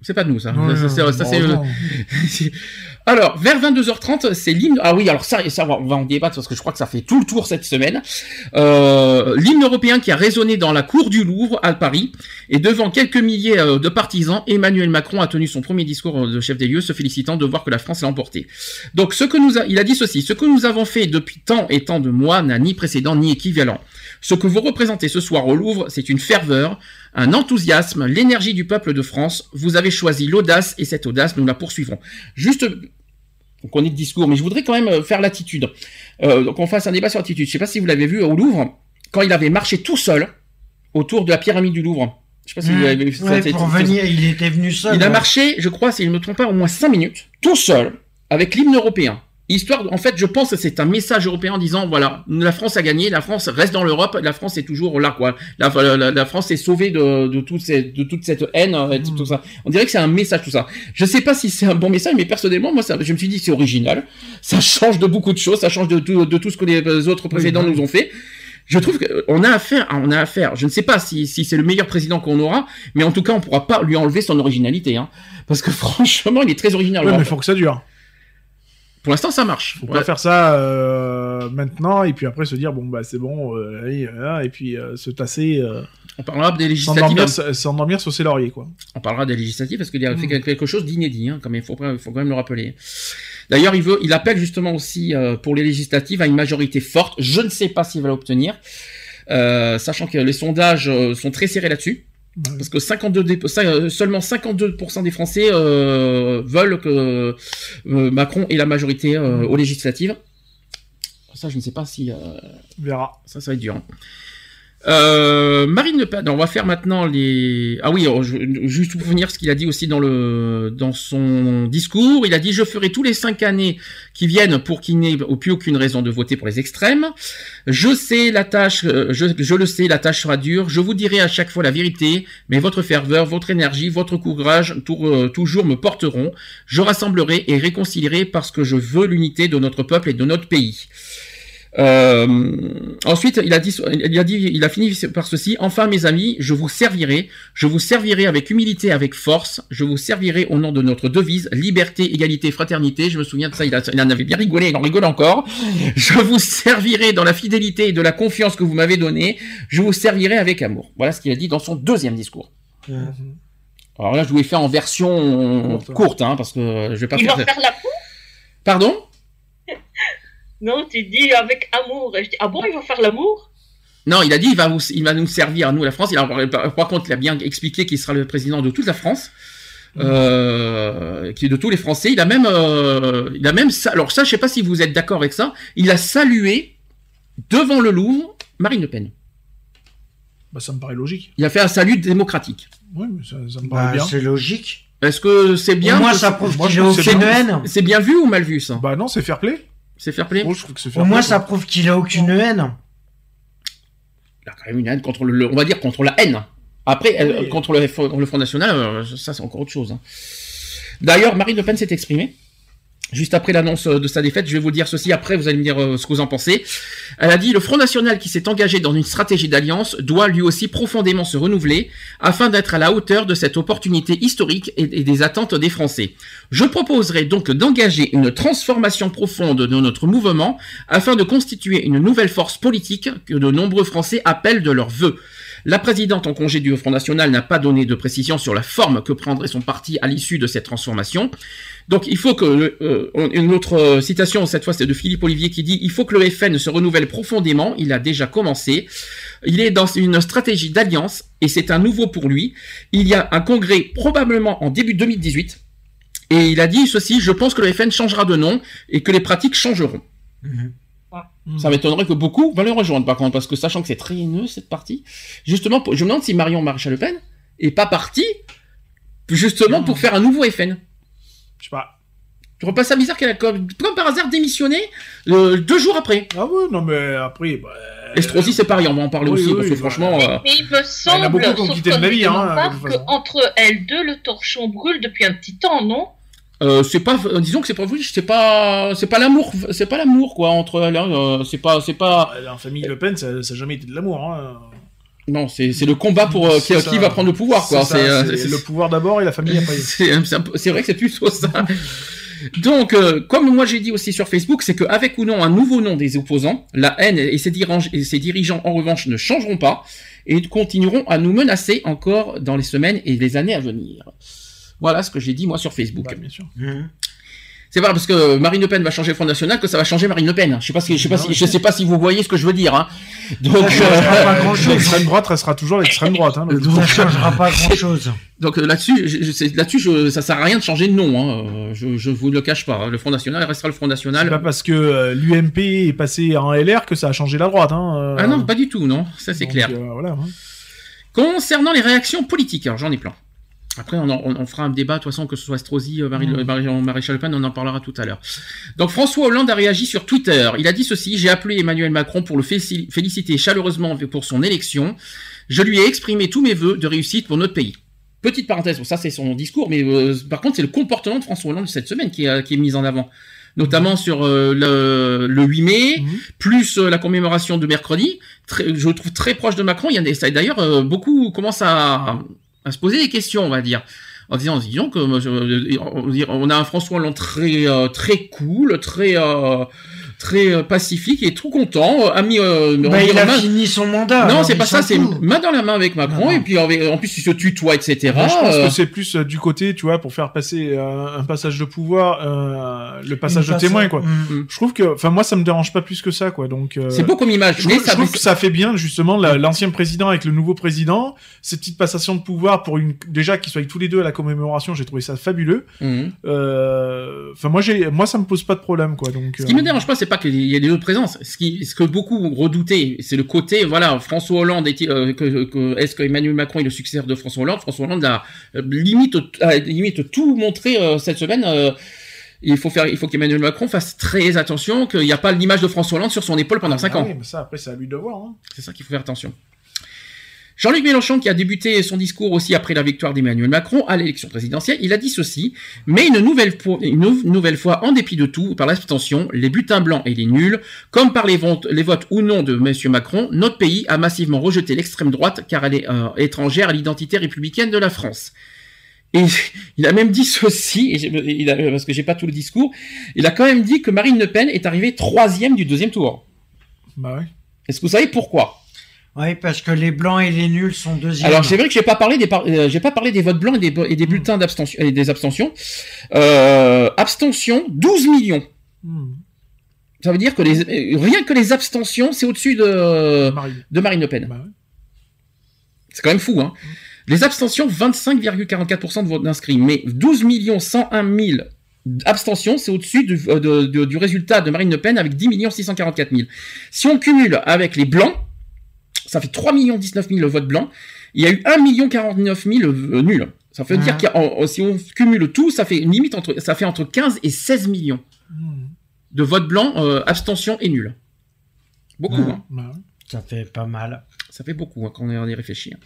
C'est pas de nous, ça. Ouais, ça, c'est- ça, c'est, (laughs) Alors, vers 22h30, c'est l'hymne. Ah oui, alors ça, ça, on va en débattre parce que je crois que ça fait tout le tour cette semaine. Euh, l'hymne européen qui a résonné dans la cour du Louvre à Paris et devant quelques milliers euh, de partisans, Emmanuel Macron a tenu son premier discours de chef des lieux, se félicitant de voir que la France l'a emporté. Donc, ce que nous a, il a dit ceci ce que nous avons fait depuis tant et tant de mois n'a ni précédent ni équivalent. Ce que vous représentez ce soir au Louvre, c'est une ferveur, un enthousiasme, l'énergie du peuple de France. Vous avez choisi l'audace et cette audace, nous la poursuivrons. Juste, donc on est de discours, mais je voudrais quand même euh, faire l'attitude. Euh, donc on fasse un débat sur l'attitude. Je sais pas si vous l'avez vu au Louvre, quand il avait marché tout seul autour de la pyramide du Louvre. Je sais pas si vous l'avez vu. Ouais, Ça, pour c'est- venir, il était venu seul. il a marché, je crois, si je ne me trompe pas, au moins 5 minutes, tout seul, avec l'hymne européen. Histoire, en fait, je pense que c'est un message européen en disant, voilà, la France a gagné, la France reste dans l'Europe, la France est toujours là, quoi. La, la- la France est sauvée de, de, toute cette, de toute cette haine, euh, et tout, ça. On dirait que c'est un message, tout ça. Je sais pas si c'est un bon message, mais personnellement, moi, ça, je me suis dit, c'est original. Ça change de beaucoup de choses, ça change de tout, de tout ce que les autres précédents nous ont fait. Je trouve qu'on a affaire, on a affaire. Je ne sais pas si, si c'est le meilleur président qu'on aura, mais en tout cas, on pourra pas lui enlever son originalité, hein. Parce que (laughs) franchement, il est très original. Mais faut que ça dure. Pour l'instant, ça marche. Faut Ouais. pas faire ça euh, maintenant et puis après se dire bon bah c'est bon, euh, allez, voilà, et puis euh, se tasser. euh, On parlera des législatives. s'endormir, sur ses lauriers quoi. On parlera des législatives parce qu'il a Mm. fait quelque chose d'inédit, hein, quand même. Il faut, faut quand même le rappeler. D'ailleurs, il veut, il appelle justement aussi euh, pour les législatives à une majorité forte. Je ne sais pas s'il va l'obtenir, euh, sachant que les sondages euh, sont très serrés là-dessus. Parce que 52 dé- ça, euh, seulement 52% des Français euh, veulent que euh, Macron ait la majorité euh, aux législatives. Ça, je ne sais pas si. euh, On verra. Ça, ça va être dur. hein. Euh, Marine Le Pen, on va faire maintenant les. Ah oui, je- juste pour finir ce qu'il a dit aussi dans le dans son discours, il a dit je ferai tous les cinq années qui viennent pour qu'il n'ait plus aucune raison de voter pour les extrêmes. Je sais la tâche, euh, je, le sais, la tâche sera dure. Je vous dirai à chaque fois la vérité, mais votre ferveur, votre énergie, votre courage, euh, toujours me porteront. Je rassemblerai et réconcilierai parce que je veux l'unité de notre peuple et de notre pays. Euh, ensuite, il a dit, il a dit, il a fini par ceci. Enfin, mes amis, je vous servirai, je vous servirai avec humilité, avec force. Je vous servirai au nom de notre devise liberté, égalité, fraternité. Je me souviens de ça. Il, a- il en avait bien rigolé. Il en rigole encore. Je vous servirai dans la fidélité et de la confiance que vous m'avez donnée. Je vous servirai avec amour. Voilà ce qu'il a dit dans son deuxième discours. Alors là, je vous l'ai fait en version courte, hein, parce que je vais pas il va faire. faire la Pardon? Non, tu dis avec amour. Et je dis, ah bon, il va faire l'amour? Non, il a dit il va, vous- il va nous servir à nous la France. Il a, par par contre, il a bien expliqué qu'il sera le président de toute la France, euh, qui est de tous les Français. Il a même, euh, il a même, alors ça, je sais pas si vous êtes d'accord avec ça. Il a salué devant le Louvre Marine Le Pen. Bah ça me paraît logique. Il a fait un salut démocratique. Oui, mais ça, ça me Bah, paraît bien. c'est logique. Est-ce que c'est bien que- ça prouve Moi, que aucune c'est- haine. C'est bien vu ou mal vu ça? Bah non, c'est fair play. C'est fair play. Moi, je trouve que c'est fair Au play. moins, ça prouve qu'il a aucune haine. Il a quand même une haine contre le, on va dire contre la haine. Après, contre le, le Front National, euh, ça c'est encore autre chose. hein. D'ailleurs, Marine Le Pen s'est exprimée juste après l'annonce euh, de sa défaite. Je vais vous dire ceci après, vous allez me dire euh, ce que vous en pensez. Elle a dit le Front National qui s'est engagé dans une stratégie d'alliance doit lui aussi profondément se renouveler afin d'être à la hauteur de cette opportunité historique et, des attentes des Français. Je proposerai donc d'engager une transformation profonde de notre mouvement afin de constituer une nouvelle force politique que de nombreux Français appellent de leur vœu. La présidente en congé du Front National n'a pas donné de précision sur la forme que prendrait son parti à l'issue de cette transformation. Donc il faut que euh, une autre euh, citation cette fois c'est de Philippe Olivier qui dit il faut que le FN se renouvelle profondément. Il a déjà commencé. Il est dans une stratégie d'alliance et c'est un nouveau pour lui. Il y a un congrès probablement en début 2018 et il a dit ceci je pense que le FN changera de nom et que les pratiques changeront. Ça m'étonnerait que beaucoup vont le rejoindre par contre, parce que sachant que c'est très haineux cette partie, justement, pour- je me demande si Marion Maréchal Le Pen est pas partie justement pour faire un nouveau FN. Je sais pas. Tu vois pas ça bizarre qu'elle a comme, comme par hasard démissionné euh, deux jours après. Ah ouais, non mais après. Bah, Estrosi c'est pareil, on va en parler oui, aussi oui, parce que bah, franchement. euh, Mais il me semble, beaucoup qui ont sauf hein, de qu'entre elles deux, le torchon brûle depuis un petit temps, non? Euh, c'est pas, euh, disons que c'est pas, c'est pas, c'est pas l'amour, c'est pas l'amour quoi entre hein, euh, c'est pas, c'est pas. La famille Le Pen, ça, ça a jamais été de l'amour. Hein. Non, c'est, c'est le combat pour euh, qui, va prendre le pouvoir quoi. C'est le pouvoir d'abord et la famille après. (laughs) C'est vrai que c'est plutôt ça. Donc, euh, comme moi j'ai dit aussi sur Facebook, c'est qu'avec ou non un nouveau nom des opposants, la haine et ses, et ses dirigeants en revanche ne changeront pas et continueront à nous menacer encore dans les semaines et les années à venir. Voilà ce que j'ai dit moi sur Facebook. Bah, bien sûr. C'est pas parce que Marine Le Pen va changer le Front National que ça va changer Marine Le Pen. Je sais pas si, je sais pas si, je sais pas si vous voyez ce que je veux dire. Hein. Donc, euh, (laughs) L'extrême droite restera toujours l'extrême droite. Hein, Donc, Ça changera pas grand-chose. (laughs) Donc euh, là-dessus, c'est- là-dessus, je- ça sert à rien de changer de nom. Hein. Euh, Je, je vous le cache pas. hein. Le Front National restera le Front C'est National. pas parce que euh, l'UMP est passé en LR que ça a changé la droite. Hein. euh. Ah non, pas du tout, non. Ça c'est clair. euh, voilà, hein. Concernant les réactions politiques, alors j'en ai plein. Après, on, en- on- fera un débat, de toute façon, que ce soit Estrosi, euh, Marie, Mm. Marie- Maréchal Pen, on en parlera tout à l'heure. Donc, François Hollande a réagi sur Twitter. Il a dit ceci, j'ai appelé Emmanuel Macron pour le féliciter chaleureusement pour son élection. Je lui ai exprimé tous mes vœux de réussite pour notre pays. Petite parenthèse, bon, ça c'est son discours, mais euh, par contre, c'est le comportement de François Hollande cette semaine qui, est- qui est mis en avant. Notamment sur euh, le, le 8 mai, Mhm. plus euh, la commémoration de mercredi. Très- je le trouve très proche de Macron. Il y a d'ailleurs, euh, beaucoup commencent à, à se poser des questions, on va dire. En disant, disons que euh, on a un François Hollande très euh, très cool, très euh, très euh, pacifique et tout content, euh, ami. Euh, on Bah, il a main- fini son mandat. Non, c'est pas ça. C'est main dans la main avec Macron Non, non. et puis en, en plus il se tutoie, etc. Moi, je pense Euh, que c'est plus euh, du côté, tu vois, pour faire passer euh, un passage de pouvoir, euh, le passage Une de témoin, quoi. Mm. Je trouve que, enfin, moi, ça me dérange pas plus que ça, quoi. Donc, euh, c'est beau comme image, Je mais trouve, ça je trouve que ça fait bien justement la- l'ancien président avec le nouveau président, cette petite passation de pouvoir pour une déjà qu'ils soient tous les deux à la commémoration, j'ai trouvé ça fabuleux. Euh, Enfin moi j'ai moi ça me pose pas de problème quoi donc. Ce qui euh, me dérange pas, c'est pas qu'il y ait des autres présences. Ce, qui, ce que beaucoup redoutaient, c'est le côté, voilà, François Hollande est euh, que, que- est-ce que Emmanuel Macron est le successeur de François Hollande? François Hollande a euh, limite, a limite tout montré euh, cette semaine. euh, il faut faire, il faut qu'Emmanuel Macron fasse très attention qu'il n'y a pas l'image de François Hollande sur son épaule pendant 5 ah ans. oui, mais ça après c'est à lui de voir. Hein. C'est ça qu'il faut faire attention. Jean-Luc Mélenchon, qui a débuté son discours aussi après la victoire d'Emmanuel Macron à l'élection présidentielle, il a dit ceci, mais une nouvelle, fois, une nou- nouvelle fois, en dépit de tout, par l'abstention, les bulletins blancs et les nuls, comme par les votes, les votes ou non de M. Macron, notre pays a massivement rejeté l'extrême droite car elle est euh, étrangère à l'identité républicaine de la France. Et (laughs) il a même dit ceci, et j'ai- il a- parce que j'ai pas tout le discours, il a quand même dit que Marine Le Pen est arrivée troisième du deuxième tour. Bah ouais. Est-ce que vous savez pourquoi? Oui, parce que les blancs et les nuls sont deuxièmes. Alors c'est vrai que j'ai pas parlé des par- euh, j'ai pas parlé des votes blancs et des, et des bulletins d'abstention et des abstentions. Euh, abstention 12 millions. Hmm. Ça veut dire que les euh, rien que les abstentions c'est au-dessus de Marine. de Marine Le Pen. Bah ouais. C'est quand même fou hein. Les abstentions 25,44% de votes d'inscrits mais 12 101 000 abstentions, c'est au-dessus du, de- de- du résultat de Marine Le Pen avec 10 644 000. Si on cumule avec les blancs, ça fait 3 19 000 votes blancs. Il y a eu 1 49 000 euh, nuls. Ça veut Ah. dire que si on cumule tout, ça fait une limite entre, ça fait entre 15 et 16 millions Hmm. de votes blancs, euh, abstention et nuls. Beaucoup, Ah. hein. Bah ouais. Ça fait pas mal. Ça fait beaucoup hein, quand on y réfléchit. hein.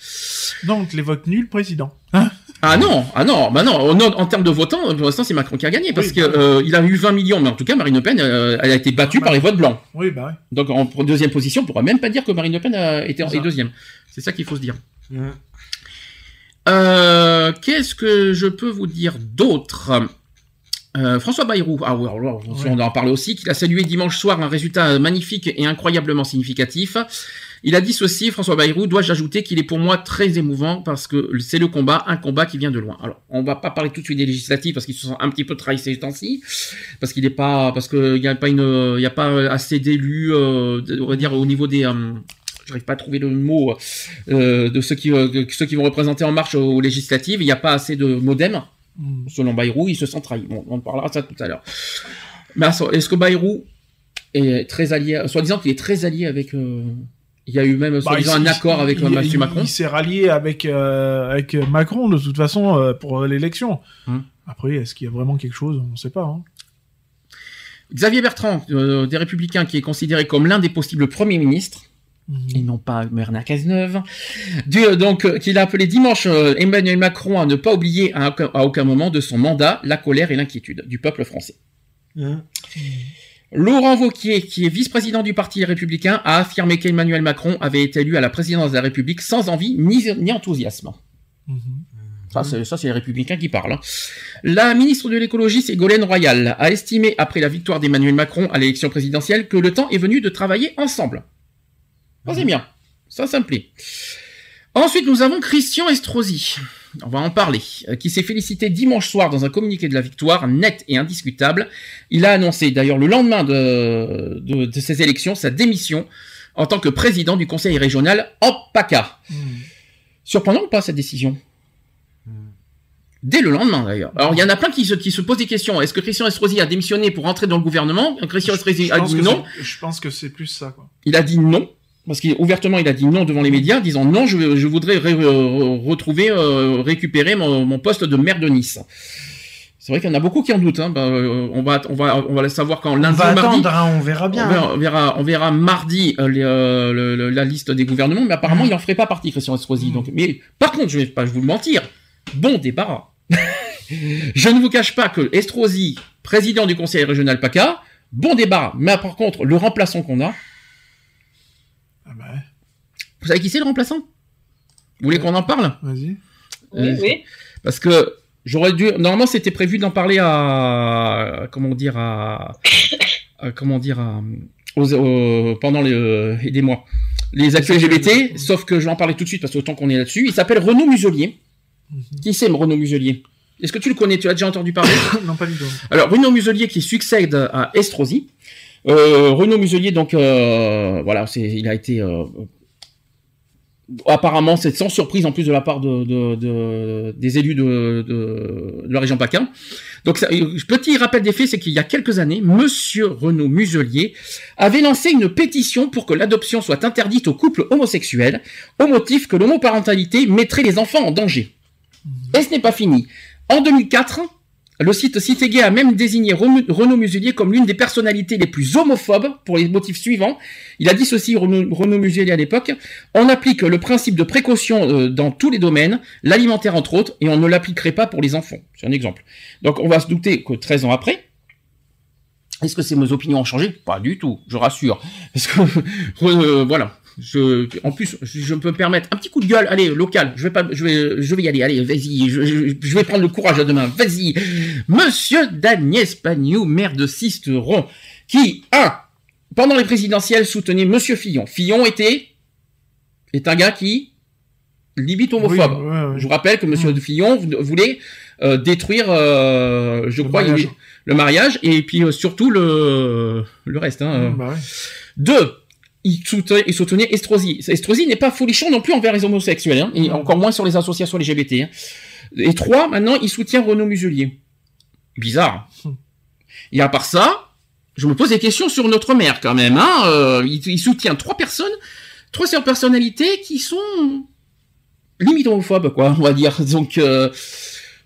Donc les votes nuls président. Hein Ah non, ah non, bah non, en, en termes de votants, pour l'instant c'est Macron qui a gagné parce Oui, que bah oui. euh, il a eu 20 millions, mais en tout cas Marine Le Pen, euh, elle a été battue par les votes blancs. Oui, bah ouais. Donc en deuxième position, on pourra même pas dire que Marine Le Pen a été en est deuxième. C'est ça qu'il faut se dire. Euh, Qu'est-ce que je peux vous dire d'autre? Euh, François Bayrou, ah oui, on en parle aussi, qu'il a salué dimanche soir un résultat magnifique et incroyablement significatif. Il a dit ceci, François Bayrou, dois-je ajouter qu'il est pour moi très émouvant parce que c'est le combat, un combat qui vient de loin. Alors, on va pas parler tout de suite des législatives parce qu'ils se sont un petit peu trahis ces temps-ci, parce qu'il est pas, parce qu'il n'y a pas une, il y a pas assez d'élus, euh, on va dire au niveau des, euh, j'arrive pas à trouver le mot, euh, de ceux qui, euh, ceux qui vont représenter En Marche aux législatives, il n'y a pas assez de modem. Mm. Selon Bayrou, il se sent trahi. Bon, on parlera de ça tout à l'heure. Mais est-ce que Bayrou est très allié, soi-disant qu'il est très allié avec, euh, il y a eu même Bah, il un accord avec il- euh, Macron. Il s'est rallié avec, euh, avec Macron, de toute façon, euh, pour l'élection. Hum. Après, est-ce qu'il y a vraiment quelque chose? On ne sait pas. Hein. Xavier Bertrand, euh, des Républicains, qui est considéré comme l'un des possibles premiers ministres, et non pas Bernard Cazeneuve, euh, donc euh, qu'il a appelé dimanche euh, Emmanuel Macron à ne pas oublier à aucun, à aucun moment de son mandat la colère et l'inquiétude du peuple français. Laurent Wauquiez, qui est vice-président du Parti républicain, a affirmé qu'Emmanuel Macron avait été élu à la présidence de la République sans envie ni, ni enthousiasme. Ça, c'est, ça, c'est les républicains qui parlent. hein. La ministre de l'écologie, Ségolène Royal, a estimé, après la victoire d'Emmanuel Macron à l'élection présidentielle, que le temps est venu de travailler ensemble. Ça, c'est bien. Ça, ça me plaît. Ensuite, nous avons Christian Estrosi. On va en parler. euh, Qui s'est félicité dimanche soir dans un communiqué de la victoire, net et indiscutable. Il a annoncé, d'ailleurs, le lendemain de, de, de ces élections, sa démission en tant que président du conseil régional en PACA. Surprenant ou pas cette décision Dès le lendemain d'ailleurs. Alors il y en a plein qui se, qui se posent des questions. Est-ce que Christian Estrosi a démissionné pour entrer dans le gouvernement? Christian Estrosi a dit non. Je pense que c'est plus ça, quoi. Il a dit non. Parce qu'ouvertement, il a dit non devant les médias, disant non, je, je voudrais ré- euh, retrouver, euh, récupérer mon, mon poste de maire de Nice. C'est vrai qu'il y en a beaucoup qui en doutent. Hein. Ben, euh, on va, on va, on va le savoir quand On lundi va ou mardi. attendre, hein, on verra bien. On verra, on verra, on verra mardi euh, les, euh, le- le- la liste des gouvernements, mais apparemment il en ferait pas partie, Christian Estrosi. Donc, mais par contre, je vais pas vous le mentir, bon débarras. (laughs) je ne vous cache pas que Estrosi, président du conseil régional PACA, bon débarras. Mais par contre, le remplaçant qu'on a, bah, vous savez qui c'est le remplaçant? Vous voulez qu'on en parle? Vas-y. Oui, oui. Parce que j'aurais dû. Normalement, c'était prévu d'en parler à. Comment dire à. à- comment dire à. aux- aux- pendant les. euh, Aidez-moi. Les actuels LGBT, sauf que je vais en parler tout de suite parce que autant qu'on est là-dessus. Il s'appelle Renaud Muselier. Qui c'est Renaud Muselier? Est-ce que tu le connais? Tu as déjà entendu parler? (coughs) Non, pas du tout. alors, Renaud Muselier qui succède à Estrosi. Euh, Renaud Muselier, donc, euh, voilà, c'est, il a été. euh, apparemment, c'est sans surprise en plus de la part de, de- de- des élus de la région PACA. Donc, ça- euh, petit rappel des faits, c'est qu'il y a quelques années, Monsieur Renaud Muselier avait lancé une pétition pour que l'adoption soit interdite aux couples homosexuels, au motif que l'homoparentalité mettrait les enfants en danger. Et ce n'est pas fini. En 2004, le site Cité a même désigné Renaud Muselier comme l'une des personnalités les plus homophobes pour les motifs suivants. Il a dit ceci, Renaud, Muselier à l'époque, on applique le principe de précaution euh, dans tous les domaines, l'alimentaire entre autres, et on ne l'appliquerait pas pour les enfants. C'est un exemple. Donc on va se douter que 13 ans après, est-ce que ces opinions ont changé? Pas du tout, je rassure. Parce que, (laughs) euh, voilà. Je, en plus, je, peux me permettre un petit coup de gueule. Allez, local. Je vais pas, je vais, je vais y aller. Allez, vas-y. Je, je- je vais prendre le courage à demain. Vas-y, Monsieur Daniel Spagnou, maire de Sisteron, qui un pendant les présidentielles soutenait Monsieur Fillon. Fillon était est un gars qui limite homophobe. Oui, ouais, ouais. Je vous rappelle que Monsieur Fillon vou- voulait euh, détruire, euh, je crois, il- le mariage et puis euh, surtout le le reste. Hein. Bah ouais. Deux, il soutenait, il soutenait Estrosi. Estrosi n'est pas folichon non plus envers les homosexuels, hein, et encore moins sur les associations LGBT. hein. Et trois, maintenant, il soutient Renaud Muselier. Bizarre. Et à part ça, je me pose des questions sur notre maire quand même. Hein. euh, il, il soutient trois personnes, trois personnalités qui sont limite homophobes, quoi, on va dire. Donc, euh,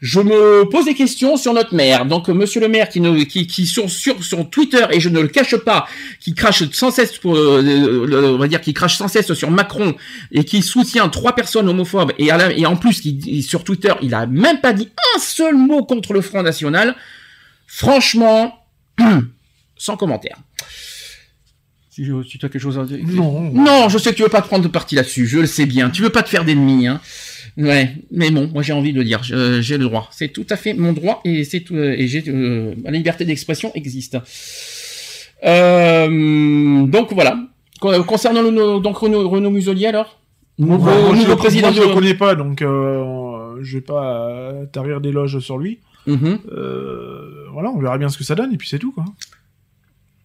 Je me pose des questions sur notre maire. Donc, euh, Monsieur le maire, qui, ne, qui, qui sur, sur sur Twitter et je ne le cache pas, qui crache sans cesse, pour, euh, on va dire, qui crache sans cesse sur Macron et qui soutient trois personnes homophobes et, à la- et en plus, qui dit- sur Twitter, il a même pas dit un seul mot contre le Front National. Franchement, (clears throat) sans commentaire. Si tu as quelque chose à dire. Non. Non, je sais que tu veux pas te prendre de parti là-dessus. Je le sais bien. Tu veux pas te faire d'ennemis, hein. Ouais, mais bon, moi j'ai envie de le dire. J'ai le droit. C'est tout à fait mon droit et c'est tout. Et j'ai euh, la liberté d'expression existe. Euh, donc voilà. Con- Concernant le donc Renaud, Renaud Muselier alors? Nouveau, moi, je, nouveau président. moi, je le connais pas, donc euh, je vais pas euh, tarir d'éloges sur lui. Mhm. Euh, voilà, on verra bien ce que ça donne, et puis c'est tout, quoi.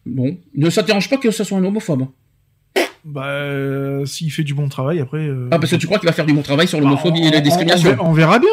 Bon, ne ça te dérange pas que ce soit un homophobe. Bah, euh, s'il fait du bon travail, après... euh, Ah parce que tu crois qu'il va faire du bon travail sur l'homophobie et la on- discrimination. On, verra- on verra bien.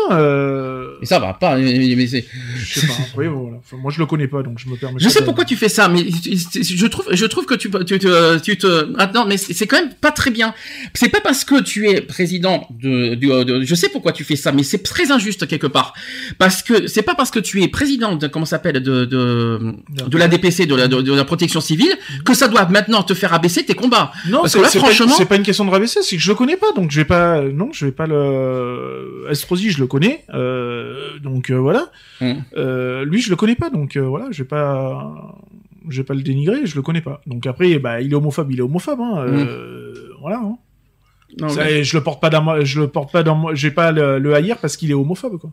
Et ça va pas. Mais, mais c'est. Je sais pas. (laughs) oui, voilà. Enfin, moi, je le connais pas, donc je me permets. Je sais de- pourquoi tu fais ça, mais je trouve, je trouve que tu, tu te, tu te, ah non, mais c'est quand même pas très bien. C'est pas parce que tu es président de, de, de- je sais pourquoi tu fais ça, mais c'est très injuste quelque part. Parce que c'est pas parce que tu es président de, comment ça s'appelle, de, de, de la DPC, de la, de, la protection civile, que ça doit maintenant te faire abaisser tes combats. Non, parce c'est que là, franchement, c'est pas une question de rabaisser, c'est que je le connais pas, donc je vais pas, non, je vais pas le. Estrosi, je le connais, euh, donc euh, voilà. Mm. Euh, lui, je le connais pas, donc euh, voilà, je vais pas, je vais pas le dénigrer, je le connais pas. Donc après, bah, il est homophobe, il est homophobe, hein, euh, voilà. hein. Non, Ça, mais- et je le porte pas dans moi, je le porte pas dans vais pas le, le haïr parce qu'il est homophobe, quoi.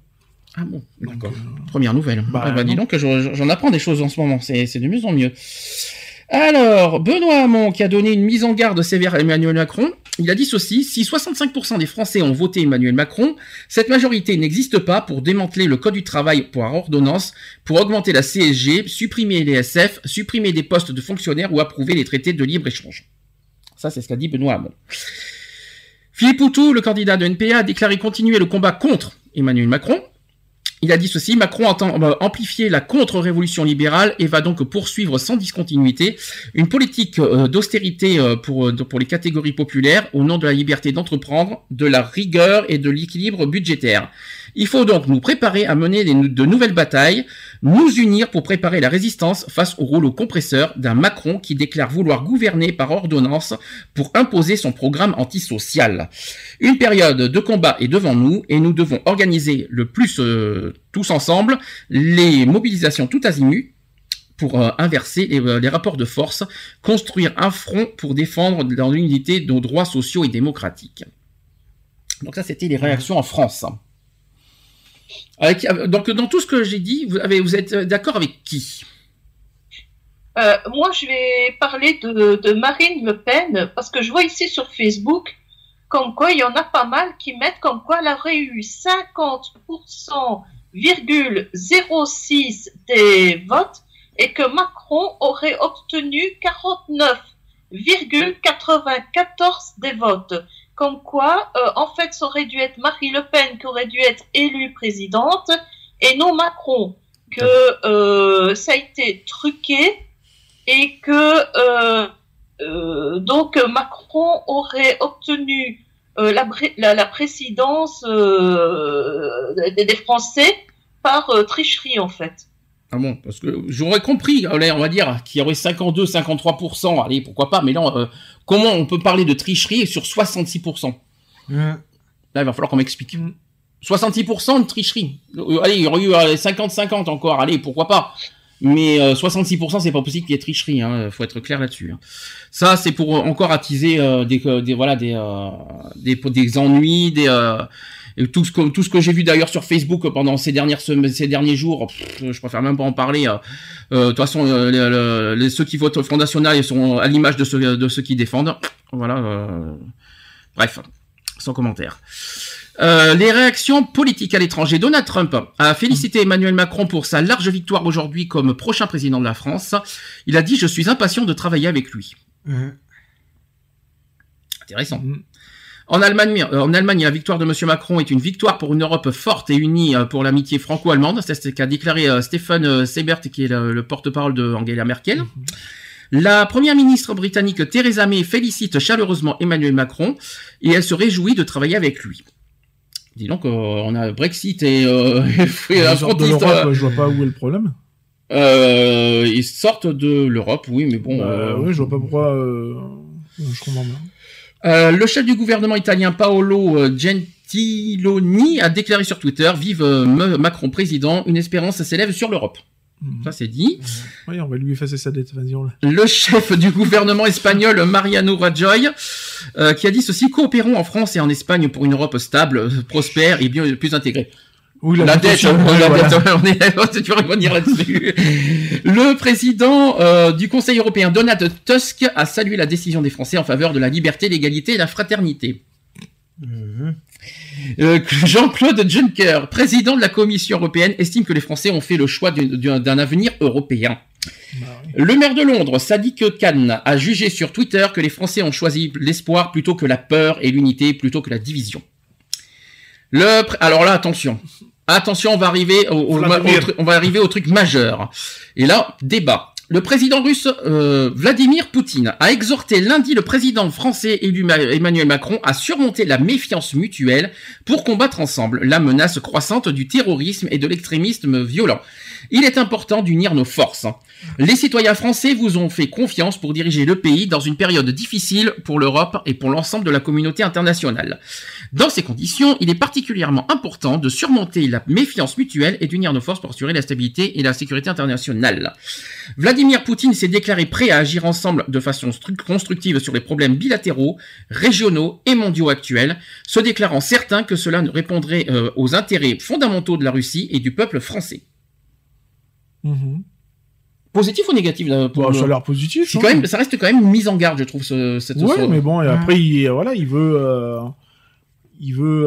Ah bon, d'accord. Première nouvelle. Bah, Ah bah, dis donc, je- j'en apprends des choses en ce moment. C'est c'est de mieux en mieux. Alors, Benoît Hamon, qui a donné une mise en garde sévère à Emmanuel Macron, il a dit ceci, si 65% des Français ont voté Emmanuel Macron, cette majorité n'existe pas pour démanteler le Code du travail par ordonnance, pour augmenter la CSG, supprimer les SF, supprimer des postes de fonctionnaires ou approuver les traités de libre-échange. Ça, c'est ce qu'a dit Benoît Hamon. Philippe Poutou, le candidat de NPA, a déclaré continuer le combat contre Emmanuel Macron. Il a dit ceci, Macron entend euh, amplifier la contre-révolution libérale et va donc poursuivre sans discontinuité une politique euh, d'austérité euh, pour, pour les catégories populaires au nom de la liberté d'entreprendre, de la rigueur et de l'équilibre budgétaire. Il faut donc nous préparer à mener de nouvelles batailles, nous unir pour préparer la résistance face au rouleau compresseur d'un Macron qui déclare vouloir gouverner par ordonnance pour imposer son programme antisocial. Une période de combat est devant nous et nous devons organiser le plus euh, tous ensemble les mobilisations tout azimut pour euh, inverser les, euh, les rapports de force, construire un front pour défendre dans l'unité nos droits sociaux et démocratiques. Donc ça, c'était les réactions en France. Euh, donc dans tout ce que j'ai dit, vous êtes euh, d'accord avec qui? Euh, moi, je vais parler de, de Marine Le Pen parce que je vois ici sur Facebook comme quoi il y en a pas mal qui mettent comme quoi elle aurait eu 50,06 des votes et que Macron aurait obtenu 49,94 des votes. Comme quoi, euh, en fait, ça aurait dû être Marie Le Pen qui aurait dû être élue présidente et non Macron. Que euh, ça a été truqué et que euh, donc Macron aurait obtenu la, présidence des, Français par tricherie en fait. Ah bon, parce que j'aurais compris, allez, on va dire, qu'il y aurait 52, 53%, allez, pourquoi pas, mais là, euh, comment on peut parler de tricherie sur 66% Là, il va falloir qu'on m'explique. 66% de tricherie. Euh, allez, il y aurait eu euh, 50-50 encore, allez, pourquoi pas. Mais euh, 66%, c'est pas possible qu'il y ait tricherie, hein, faut être clair là-dessus. hein. Ça, c'est pour euh, encore attiser euh, des, euh, des, voilà, des, euh, des, des ennuis, des... et tout ce que tout ce que j'ai vu d'ailleurs sur Facebook pendant ces dernières ces derniers jours, pff, je préfère même pas en parler. euh, euh, De toute façon, euh, les- les- les- ceux qui votent au Front National ils sont à l'image de ceux de ceux qui défendent. Voilà. euh, bref, sans commentaire. Euh, les réactions politiques à l'étranger. Donald Trump a félicité Emmanuel Macron pour sa large victoire aujourd'hui comme prochain président de la France. Il a dit Je suis impatient de travailler avec lui. Intéressant. En Allemagne, euh, en Allemagne, la victoire de M. Macron est une victoire pour une Europe forte et unie euh, pour l'amitié franco-allemande. C'est ce qu'a déclaré euh, Stephen euh, Seibert, qui est le, le porte-parole de Angela Merkel. La première ministre britannique Theresa May félicite chaleureusement Emmanuel Macron et elle se réjouit de travailler avec lui. Dis donc, euh, on a Brexit et, euh, (laughs) et de l'Europe, je vois pas où est le problème. euh, ils sortent de l'Europe, oui, mais bon. Bah, oui, je vois pas pourquoi. Je comprends bien. Euh, le chef du gouvernement italien Paolo euh, Gentiloni a déclaré sur Twitter Vive euh, Macron président, une espérance s'élève sur l'Europe. Ça c'est dit. Oui, on va lui effacer sa dette. Vas-y, on l'a. Le chef du gouvernement espagnol Mariano Rajoy euh, qui a dit ceci coopérons en France et en Espagne pour une Europe stable, prospère et bien plus intégrée. Oui, la, la dette, dette aussi, ouais, la voilà. dette, (laughs) on est, tu revenir là-dessus. (laughs) Le président euh, du Conseil européen, Donald Tusk, a salué la décision des Français en faveur de la liberté, l'égalité et la fraternité. Euh, (laughs) Jean-Claude Juncker, président de la Commission européenne, estime que les Français ont fait le choix d'un avenir européen. Le maire de Londres, Sadiq Khan, a jugé sur Twitter que les Français ont choisi l'espoir plutôt que la peur et l'unité plutôt que la division. Le alors là, attention. Attention, on va arriver au, au- Vladimir. au tru- on va arriver au truc majeur. Et là, débat. Le président russe euh, Vladimir Poutine a exhorté lundi le président français élu Ma- Emmanuel Macron à surmonter la méfiance mutuelle pour combattre ensemble la menace croissante du terrorisme et de l'extrémisme violent. Il est important d'unir nos forces. Les citoyens français vous ont fait confiance pour diriger le pays dans une période difficile pour l'Europe et pour l'ensemble de la communauté internationale. Dans ces conditions, il est particulièrement important de surmonter la méfiance mutuelle et d'unir nos forces pour assurer la stabilité et la sécurité internationale. Vladimir Poutine s'est déclaré prêt à agir ensemble de façon stru- constructive sur les problèmes bilatéraux, régionaux et mondiaux actuels, se déclarant certain que cela ne répondrait euh, aux intérêts fondamentaux de la Russie et du peuple français. Mhm. Positif ou négatif là, pour le- ça a l'air positif. Hein. quand même, ça reste quand même une mise en garde, je trouve, ce, cette. Ouais, mais bon, et après, il, voilà, il veut, euh, il veut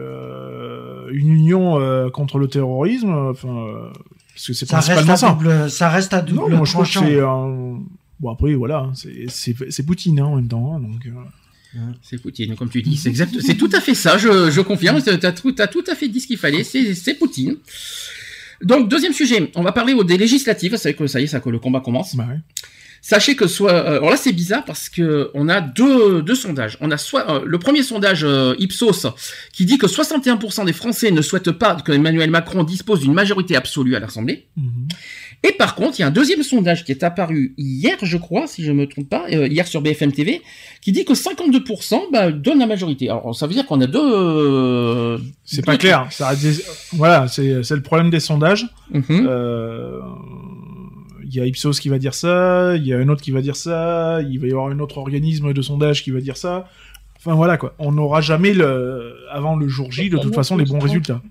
euh, une union euh, contre le terrorisme. Enfin, euh, parce que c'est Ça reste, principalement à ça. double, ça reste à double Non, moi je trouve que tranchant. c'est un... bon après voilà, c'est c'est c'est Poutine hein, en même temps, hein, donc. euh, C'est Poutine, comme tu dis, c'est exact, c'est tout à fait ça, je, je confirme, t'as as tout, t'as tout à fait dit ce qu'il fallait, c'est c'est Poutine. Donc, deuxième sujet, on va parler des législatives, c'est que ça y est, ça, que le combat commence. Bah ouais. Sachez que soit, euh, alors là c'est bizarre parce que on a deux, deux sondages. On a soit euh, le premier sondage euh, Ipsos qui dit que 61% des Français ne souhaitent pas que Emmanuel Macron dispose d'une majorité absolue à l'Assemblée. Et par contre, il y a un deuxième sondage qui est apparu hier, je crois, si je me trompe pas, euh, hier sur BFM TV, qui dit que 52% bah, donnent la majorité. Alors ça veut dire qu'on a deux. euh, C'est pas clair. Ça a des- Voilà, c'est c'est le problème des sondages. Mhm. Euh, Il y a Ipsos qui va dire ça, il y a un autre qui va dire ça, il va y avoir un autre organisme de sondage qui va dire ça. Enfin voilà quoi, on n'aura jamais avant le jour J de toute façon les bons résultats.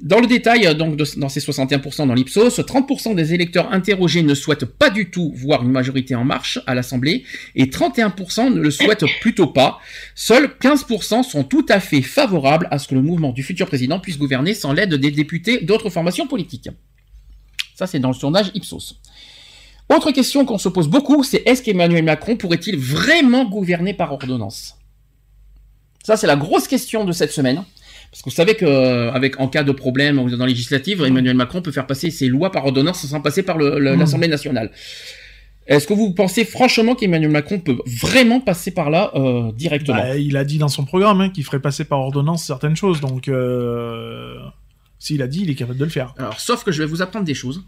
Dans le détail, donc dans ces 61% dans l'Ipsos, 30% des électeurs interrogés ne souhaitent pas du tout voir une majorité en marche à l'Assemblée et 31% ne le souhaitent (laughs) plutôt pas. Seuls 15% sont tout à fait favorables à ce que le mouvement du futur président puisse gouverner sans l'aide des députés d'autres formations politiques. Ça, c'est dans le sondage Ipsos. Autre question qu'on se pose beaucoup, c'est est-ce qu'Emmanuel Macron pourrait-il vraiment gouverner par ordonnance? Ça, c'est la grosse question de cette semaine. Parce que vous savez que euh, avec en cas de problème dans législative, Emmanuel Macron peut faire passer ses lois par ordonnance sans passer par Mhm. l'Assemblée nationale. Est-ce que vous pensez franchement qu'Emmanuel Macron peut vraiment passer par là euh, directement? Bah, il a dit dans son programme hein, qu'il ferait passer par ordonnance certaines choses, donc euh, s'il a dit, il est capable de le faire. Alors, sauf que je vais vous apprendre des choses.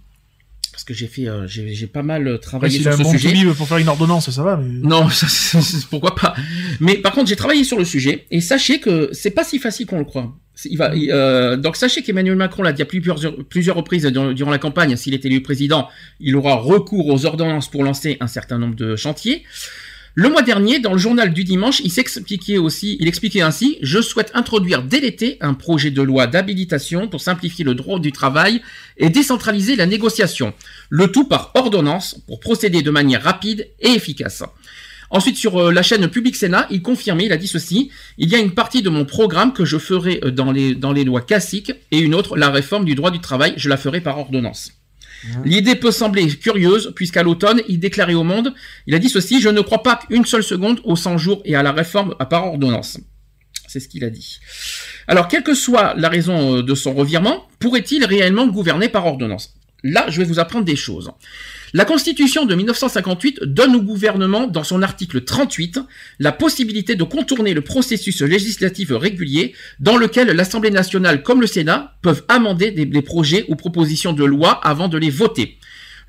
Parce que j'ai fait, euh, j'ai pas mal euh, Après, travaillé sur ce bon sujet. to-be pour faire une ordonnance, ça va, mais... Non, (laughs) ça, pourquoi pas. Mais par contre, j'ai travaillé sur le sujet et sachez que c'est pas si facile qu'on le croit. C'est- Il va, il- euh, donc sachez qu'Emmanuel Macron l'a dit à plusieurs, plusieurs reprises durant, durant la campagne, s'il est élu président, il aura recours aux ordonnances pour lancer un certain nombre de chantiers. Le mois dernier, dans le journal du dimanche, il s'expliquait aussi, il expliquait ainsi, je souhaite introduire dès l'été un projet de loi d'habilitation pour simplifier le droit du travail et décentraliser la négociation. Le tout par ordonnance pour procéder de manière rapide et efficace. Ensuite, sur euh, la chaîne Public Sénat, il confirmait, il a dit ceci, il y a une partie de mon programme que je ferai euh, dans les, dans les lois classiques et une autre, la réforme du droit du travail, je la ferai par ordonnance. L'idée peut sembler curieuse, puisqu'à l'automne, il déclarait au monde, il a dit ceci, je ne crois pas qu'une seule seconde aux 100 jours et à la réforme par ordonnance. C'est ce qu'il a dit. Alors, quelle que soit la raison euh, de son revirement, pourrait-il réellement gouverner par ordonnance? Là, je vais vous apprendre des choses. La Constitution de 1958 donne au gouvernement, dans son article 38, la possibilité de contourner le processus législatif régulier dans lequel l'Assemblée nationale comme le Sénat peuvent amender des, des projets ou propositions de loi avant de les voter.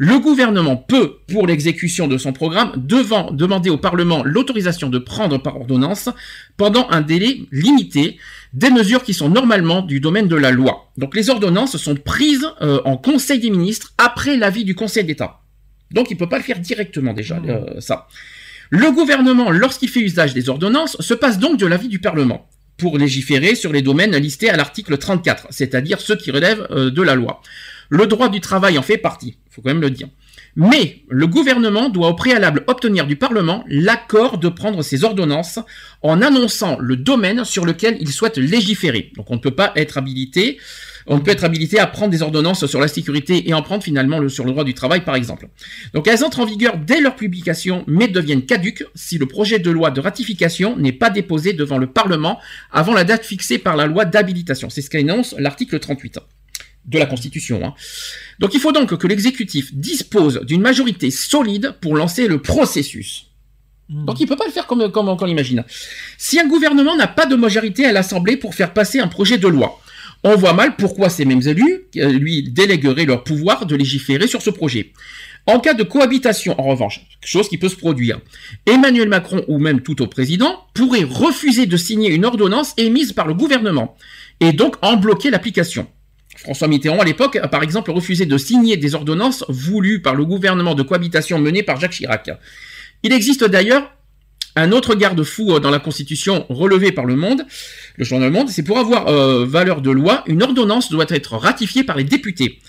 Le gouvernement peut, pour l'exécution de son programme, devant demander au Parlement l'autorisation de prendre par ordonnance, pendant un délai limité, des mesures qui sont normalement du domaine de la loi. Donc les ordonnances sont prises euh, en Conseil des ministres après l'avis du Conseil d'État. Donc il peut pas le faire directement déjà, euh, ça. Le gouvernement, lorsqu'il fait usage des ordonnances, se passe donc de l'avis du Parlement pour légiférer sur les domaines listés à l'article 34, c'est-à-dire ceux qui relèvent euh, de la loi. Le droit du travail en fait partie, faut quand même le dire. Mais le gouvernement doit au préalable obtenir du Parlement l'accord de prendre ces ordonnances en annonçant le domaine sur lequel il souhaite légiférer. Donc on ne peut pas être habilité, on ne peut être habilité à prendre des ordonnances sur la sécurité et en prendre finalement le- sur le droit du travail par exemple. Donc elles entrent en vigueur dès leur publication mais deviennent caduques si le projet de loi de ratification n'est pas déposé devant le Parlement avant la date fixée par la loi d'habilitation. C'est ce qu'énonce l'article 38 de la Constitution. hein. Donc il faut donc que l'exécutif dispose d'une majorité solide pour lancer le processus. Donc il peut pas le faire comme, comme, comme on l'imagine. Si un gouvernement n'a pas de majorité à l'Assemblée pour faire passer un projet de loi, on voit mal pourquoi ces mêmes élus, euh, lui, délégueraient leur pouvoir de légiférer sur ce projet. En cas de cohabitation, en revanche, chose qui peut se produire, Emmanuel Macron ou même tout au président pourrait refuser de signer une ordonnance émise par le gouvernement et donc en bloquer l'application. François Mitterrand, à l'époque, a par exemple refusé de signer des ordonnances voulues par le gouvernement de cohabitation mené par Jacques Chirac. Il existe d'ailleurs un autre garde-fou euh, dans la Constitution relevé par le Monde, le journal Monde, c'est pour avoir euh, valeur de loi, une ordonnance doit être ratifiée par les députés.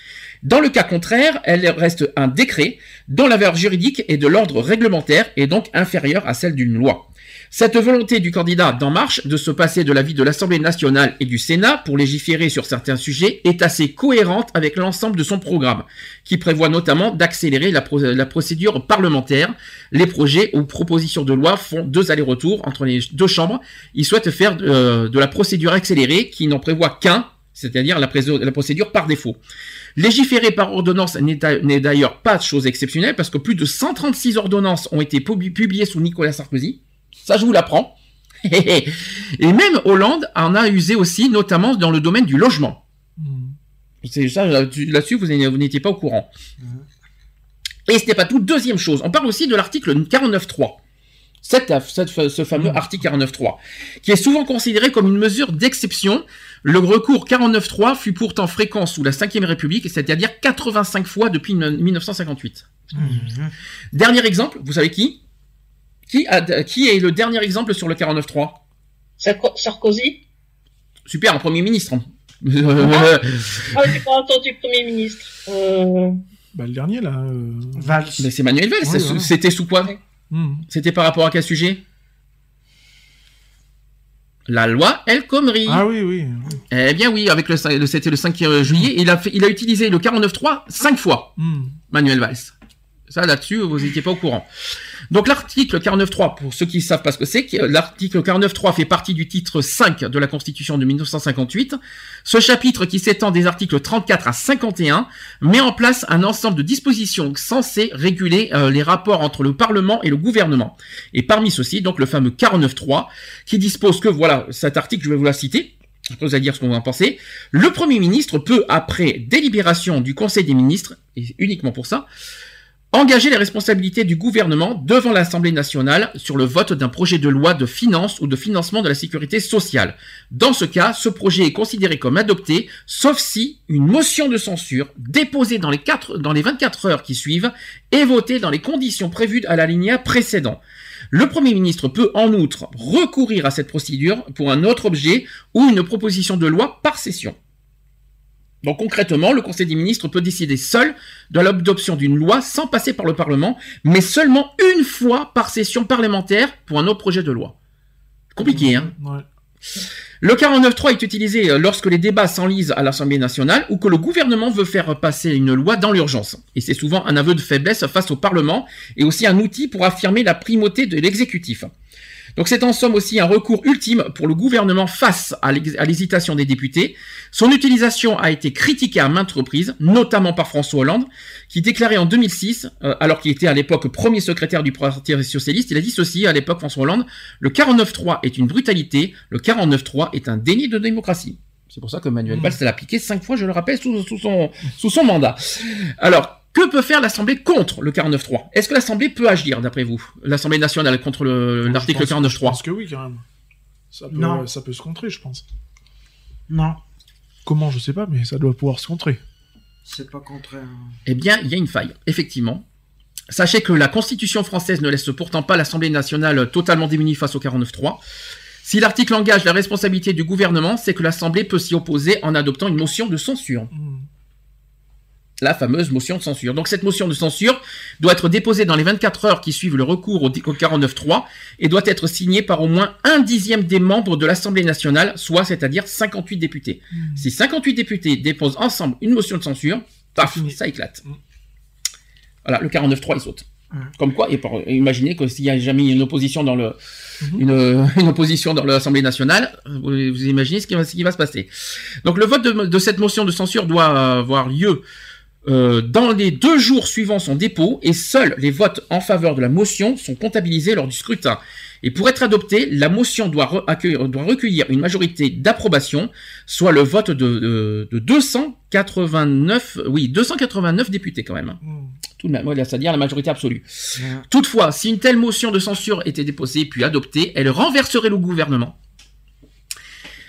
Dans le cas contraire, elle reste un décret dont la valeur juridique est de l'ordre réglementaire et donc inférieure à celle d'une loi. Cette volonté du candidat d'En Marche de se passer de l'avis de l'Assemblée nationale et du Sénat pour légiférer sur certains sujets est assez cohérente avec l'ensemble de son programme, qui prévoit notamment d'accélérer la, pro- la procédure parlementaire. Les projets ou propositions de loi font deux allers-retours entre les deux chambres. Il souhaite faire euh, de la procédure accélérée qui n'en prévoit qu'un, c'est-à-dire la, la procédure par défaut. Légiférer par ordonnance n'est d'a- n'est d'ailleurs pas chose exceptionnelle parce que plus de 136 ordonnances ont été pub- publiées sous Nicolas Sarkozy. Ça, je vous l'apprends. (laughs) Et même Hollande en a usé aussi, notamment dans le domaine du logement. C'est ça, là-dessus, vous n'étiez pas au courant. Et ce n'est pas tout. Deuxième chose, on parle aussi de l'article 49.3. Cette, cette- ce fameux article 49.3, qui est souvent considéré comme une mesure d'exception. Le recours 49.3 fut pourtant fréquent sous la Ve République, c'est-à-dire 85 fois depuis 1958. Dernier exemple, vous savez qui? Qui, a- qui est le dernier exemple sur le 49.3 Sarko- Sarkozy? Super, un Premier ministre. Ah, j'ai pas entendu Premier ministre. Euh, Bah, le dernier, là. euh, Mais c'est Manuel Valls. C'était sous quoi? Hmm. C'était par rapport à quel sujet? La loi El Khomri. Ah oui, oui. Eh bien oui, avec le, c'était le 5 juillet, il a fait, il a utilisé le 49.3 cinq fois. Hmm. Manuel Valls. Ça, là-dessus, vous n'étiez pas au courant. Donc, l'article 49.3, pour ceux qui ne savent pas ce que c'est, que l'article 49.3 fait partie du titre 5 de la Constitution de 1958. Ce chapitre, qui s'étend des articles 34 à 51, met en place un ensemble de dispositions censées réguler euh, les rapports entre le Parlement et le gouvernement. Et parmi ceux-ci, donc, le fameux 49.3, qui dispose que, voilà, cet article, je vais vous la citer. Je vous dire ce qu'on va en penser. Le Premier ministre peut, après délibération du Conseil des ministres, et uniquement pour ça, engager les responsabilités du gouvernement devant l'Assemblée nationale sur le vote d'un projet de loi de finances ou de financement de la sécurité sociale. Dans ce cas, ce projet est considéré comme adopté, sauf si une motion de censure déposée dans les, quatre, dans les 24 heures qui suivent est votée dans les conditions prévues à l'alinéa précédent. Le Premier ministre peut en outre recourir à cette procédure pour un autre objet ou une proposition de loi par session. Donc concrètement, le Conseil des ministres peut décider seul de l'adoption d'une loi sans passer par le Parlement, mais seulement une fois par session parlementaire pour un autre projet de loi. Compliqué, hein Ouais. Le 49.3 est utilisé euh, lorsque les débats s'enlisent à l'Assemblée nationale ou que le gouvernement veut faire passer une loi dans l'urgence. Et c'est souvent un aveu de faiblesse face au Parlement et aussi un outil pour affirmer la primauté de l'exécutif. Donc c'est en somme aussi un recours ultime pour le gouvernement face à l'hésitation des députés. Son utilisation a été critiquée à maintes reprises, notamment par François Hollande, qui déclarait en 2006, euh, alors qu'il était à l'époque premier secrétaire du Parti socialiste, il a dit ceci à l'époque François Hollande, le 49-3 est une brutalité, le 49-3 est un déni de démocratie. C'est pour ça que Manuel Valls l'a appliqué cinq fois, je le rappelle, sous, sous son, sous son mandat. Alors, que peut faire l'Assemblée contre le 49.3 Est-ce que l'Assemblée peut agir, d'après vous? L'Assemblée nationale contre le- l'article Je pense- Je 49.3 pense que oui, quand même. Ça peut, Non. ça peut se contrer, je pense. Non, Comment, je sais pas, mais ça doit pouvoir se contrer. c'est pas contraire. Eh bien, il y a une faille, effectivement. Sachez que la Constitution française ne laisse pourtant pas l'Assemblée nationale totalement démunie face au 49.3. Si l'article engage la responsabilité du gouvernement, c'est que l'Assemblée peut s'y opposer en adoptant une motion de censure. La fameuse motion de censure. Donc cette motion de censure doit être déposée dans les 24 heures qui suivent le recours au au 49.3 et doit être signée par au moins un dixième des membres de l'Assemblée nationale, soit c'est-à-dire 58 députés. Si 58 députés déposent ensemble une motion de censure, paf, ça éclate. Voilà, le 49.3 il saute. Comme quoi, et pour- et imaginez que s'il y a jamais une opposition dans le, une, une opposition dans l'Assemblée nationale, vous, vous imaginez ce qui, va, ce qui va se passer. Donc le vote de, de cette motion de censure doit avoir lieu euh, dans les deux jours suivant son dépôt et seuls les votes en faveur de la motion sont comptabilisés lors du scrutin. Et pour être adoptée, la motion doit, re- accueillir- doit recueillir une majorité d'approbation, soit le vote de, de, de 289, oui, 289 députés quand même. hein. Tout de même, c'est-à-dire la majorité absolue. Toutefois, si une telle motion de censure était déposée puis adoptée, elle renverserait le gouvernement.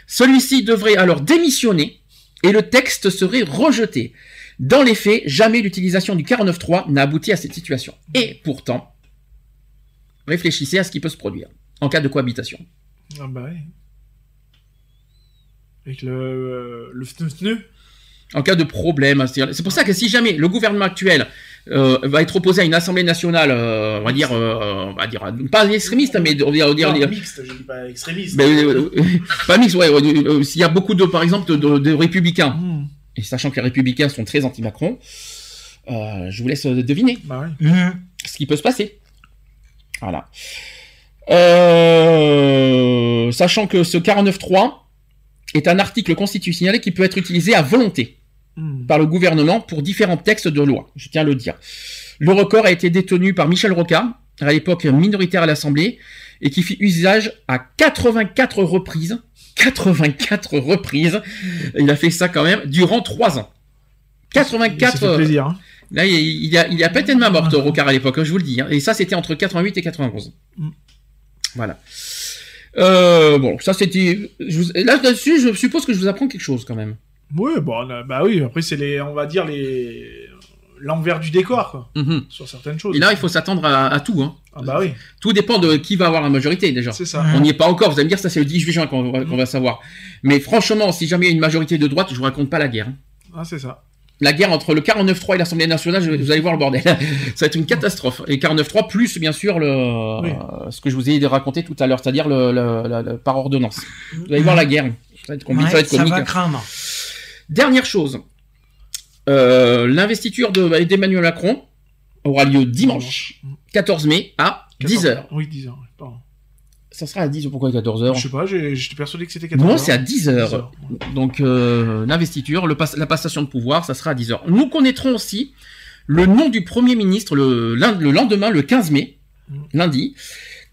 Celui-ci devrait alors démissionner et le texte serait rejeté. Dans les faits, jamais l'utilisation du 49.3 n'a abouti à cette situation. Et pourtant, réfléchissez à ce qui peut se produire en cas de cohabitation. Ah bah ouais. Avec le, euh, le FNE. En cas de problème, c'est-à-dire- c'est pour ça que si jamais le gouvernement actuel euh, va être opposé à une assemblée nationale, euh, on va dire, euh, on va dire pas extrémiste, mais on va dire, mixte, je dis pas extrémiste. (laughs) Pas mix, ouais. ouais, euh, S'il y a beaucoup de, par exemple, de, de républicains, Hmm. Et sachant que les républicains sont très anti-Macron, euh, je vous laisse euh, deviner Bah ce qui peut se passer. Voilà. Euh, sachant que ce 49.3 est un article constitutionnel qui peut être utilisé à volonté Hmm. par le gouvernement pour différents textes de loi. Je tiens à le dire. Le record a été détenu par Michel Rocard, à l'époque minoritaire à l'Assemblée, et qui fit usage à 84 reprises. 84 reprises. Il a fait ça quand même durant 3 ans. 84. Il s'est fait plaisir, hein. Là, il, il a, il a pas été de main morte, Rocard, à l'époque, je vous le dis. hein. Et ça, c'était entre 88 et 91. Mm. Voilà. Euh, bon, ça c'était. vous- Là, là-dessus, je suppose que je vous apprends quelque chose quand même. Ouais, bon, bah oui, après, c'est les, on va dire, les, l'envers du décor, quoi. Mhm. Sur certaines choses. Et là, il faut s'attendre à, à tout. Hein. Ah bah oui. Tout dépend de qui va avoir la majorité déjà. C'est ça. On n'y est pas encore. Vous allez me dire, ça c'est le 18 juin qu'on va, savoir. Mais franchement, si jamais il y a une majorité de droite, je vous raconte pas la guerre. hein. Ah, c'est ça. La guerre entre le 49-3 et l'Assemblée nationale, je- vous allez voir le bordel. (laughs) ça va être une catastrophe. Et 49-3 plus, bien sûr, le, euh, ce que je vous ai raconté tout à l'heure, c'est-à-dire le, le- le- le- par ordonnance. Vous allez voir la guerre. Ça va être, compliqué, Ouais, ça va être ça va craindre. Dernière chose. Euh, L'investiture de- d'Emmanuel Macron aura lieu dimanche, 14 mai, à 10h. Oui, 10h. ouais, pardon. Ça sera à 10h, pourquoi 14h Je sais pas, j'étais persuadé que c'était 14h. Non, c'est à 10h. Donc, euh, l'investiture, pas- la passation de pouvoir, ça sera à 10h. Nous connaîtrons aussi le nom du Premier ministre le, lendemain, le 15 mai, lundi.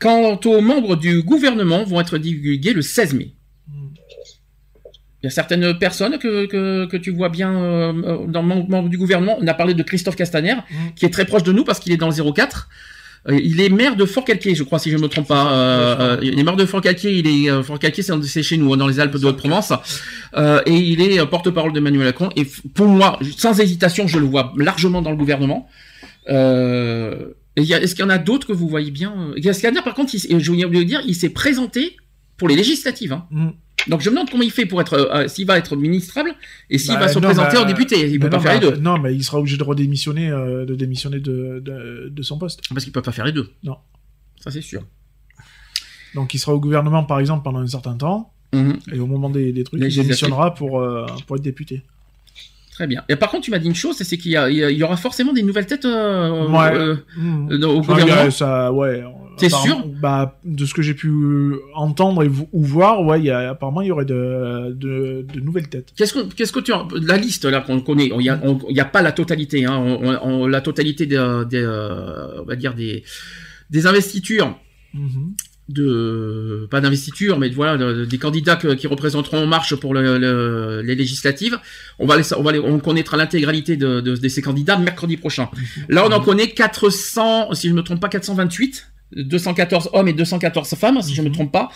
Quant aux membres du gouvernement, vont être divulgués le 16 mai. Il y a certaines personnes que, que, que tu vois bien euh, euh, dans le mem- membre du gouvernement. On a parlé de Christophe Castaner, qui est très proche de nous parce qu'il est dans le 04. Euh, Il est maire de Fort-Calquier, je crois, si je ne me trompe pas. Euh, il est maire de Fort-Calquier. Il est Fort-Calquier, c'est chez nous, hein, dans les Alpes de Haute-Provence, Euh, et il est porte-parole d'Emmanuel Macron. Et pour moi, sans hésitation, je le vois largement dans le gouvernement. Euh, Est-ce qu'il y en a d'autres que vous voyez bien Castaner, par contre, il, je voulais dire, il s'est présenté pour les législatives. hein. Mm. Donc je me demande comment il fait pour être, euh, s'il va être ministrable et s'il Bah, va se non, présenter bah, aux députés. Il mais peut pas non, faire les bah, deux. Non, mais il sera obligé de redémissionner, euh, de démissionner de, de, de son poste. Parce qu'il peut pas faire les deux. Non. Ça c'est sûr. Donc il sera au gouvernement, par exemple, pendant un certain temps, Mhm. et au moment des, des trucs, il démissionnera pour, euh, pour être député. Très bien. Et par contre, tu m'as dit une chose, c'est qu'il y, aura forcément des nouvelles têtes euh, Ouais. euh, Mmh. euh, au Enfin, gouvernement. ça, ouais. T'es Apparemment, sûr Bah, de ce que j'ai pu entendre et ou voir, ouais, il y a, apparemment, il y aurait de, de, de nouvelles têtes. Qu'est-ce que, qu'est-ce que tu en- la liste là qu'on connaît, il y a, pas la totalité, hein, on- la totalité des, des, on va dire des, des investitures Mhm. De pas d'investiture mais voilà de- de- des candidats que- qui représenteront en marche pour le- le- les législatives on va les, on va les- on connaîtra l'intégralité de, de, de ces candidats mercredi prochain là on en connaît 400 si je me trompe pas 428 214 hommes et 214 femmes si je me trompe pas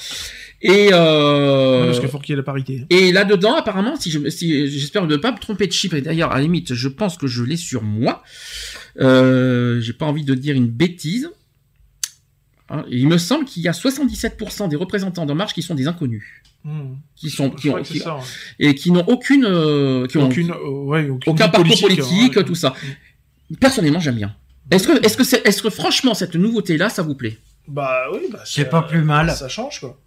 et euh, parce qu'il faut qu'il y ait la parité. et là-dedans, apparemment, si je, si, j'espère ne pas me tromper de chiffre, et d'ailleurs, à la limite, je pense que je l'ai sur moi. Euh, j'ai pas envie de dire une bêtise. Hein, et il me semble qu'il y a 77% des représentants d'En Marche qui sont des inconnus. Mhm. Qui sont, Je qui crois ont, que c'est qui- ça, ouais. et qui n'ont aucune, euh, qui ont Aucune, euh, ouais, aucune aucun parcours politique, politique, ouais. tout ça. Personnellement, j'aime bien. Est-ce que, est-ce que c'est, est-ce que franchement, cette nouveauté-là, ça vous plaît? Bah oui, bah, C'est pas plus mal. Ça change, quoi.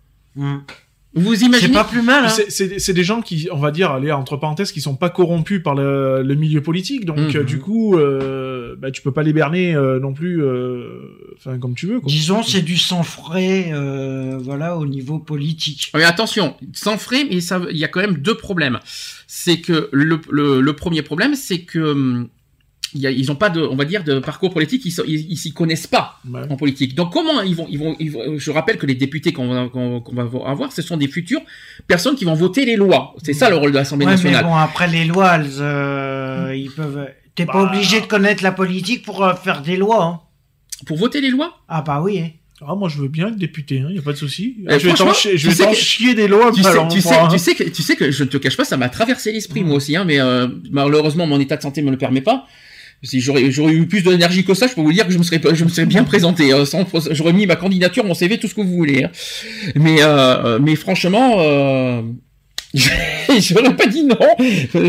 Vous imaginez C'est pas plus mal, hein. C'est- des gens qui, on va dire, allez, entre parenthèses, qui sont pas corrompus par le, le milieu politique, donc Mhm. euh, du coup, euh, bah, tu peux pas les berner euh, non plus, euh, enfin comme tu veux. Quoi. Disons, c'est du sang frais, euh, voilà, au niveau politique. Mais attention, sans frais, mais il y a quand même deux problèmes. C'est que le, le, le premier problème, c'est que hum, y a- ils n'ont pas de, on va dire, de parcours politique, ils sont- ils ils s'y connaissent pas en politique. Donc comment ils vont, ils vont, ils vont- je rappelle que les députés qu'on va, avoir, ce sont des futures personnes qui vont voter les lois. C'est ça le rôle de l'Assemblée Ouais, nationale. mais bon, après les lois, elles, euh, ils peuvent. T'es Bah. pas obligé de connaître la politique pour euh, faire des lois. Hein. Pour voter les lois? Ah bah oui. hein. Ah, moi je veux bien être député, il y a pas de souci. Euh, je vais franchement, t'en chier, je tu vais sais t'en que- chier des lois. Tu sais, tu, sais, hein. tu, sais que, tu sais que je ne te cache pas, ça m'a traversé l'esprit moi aussi, hein, mais euh, malheureusement mon état de santé me le permet pas. Si j'aurais j'aurais eu plus d'énergie que ça, je peux vous dire que je me serais pas- je me serais bien présenté. euh, sans- j'aurais mis ma candidature, mon CV, tout ce que vous voulez. hein. Mais euh, mais franchement, euh, (laughs) j'aurais pas dit non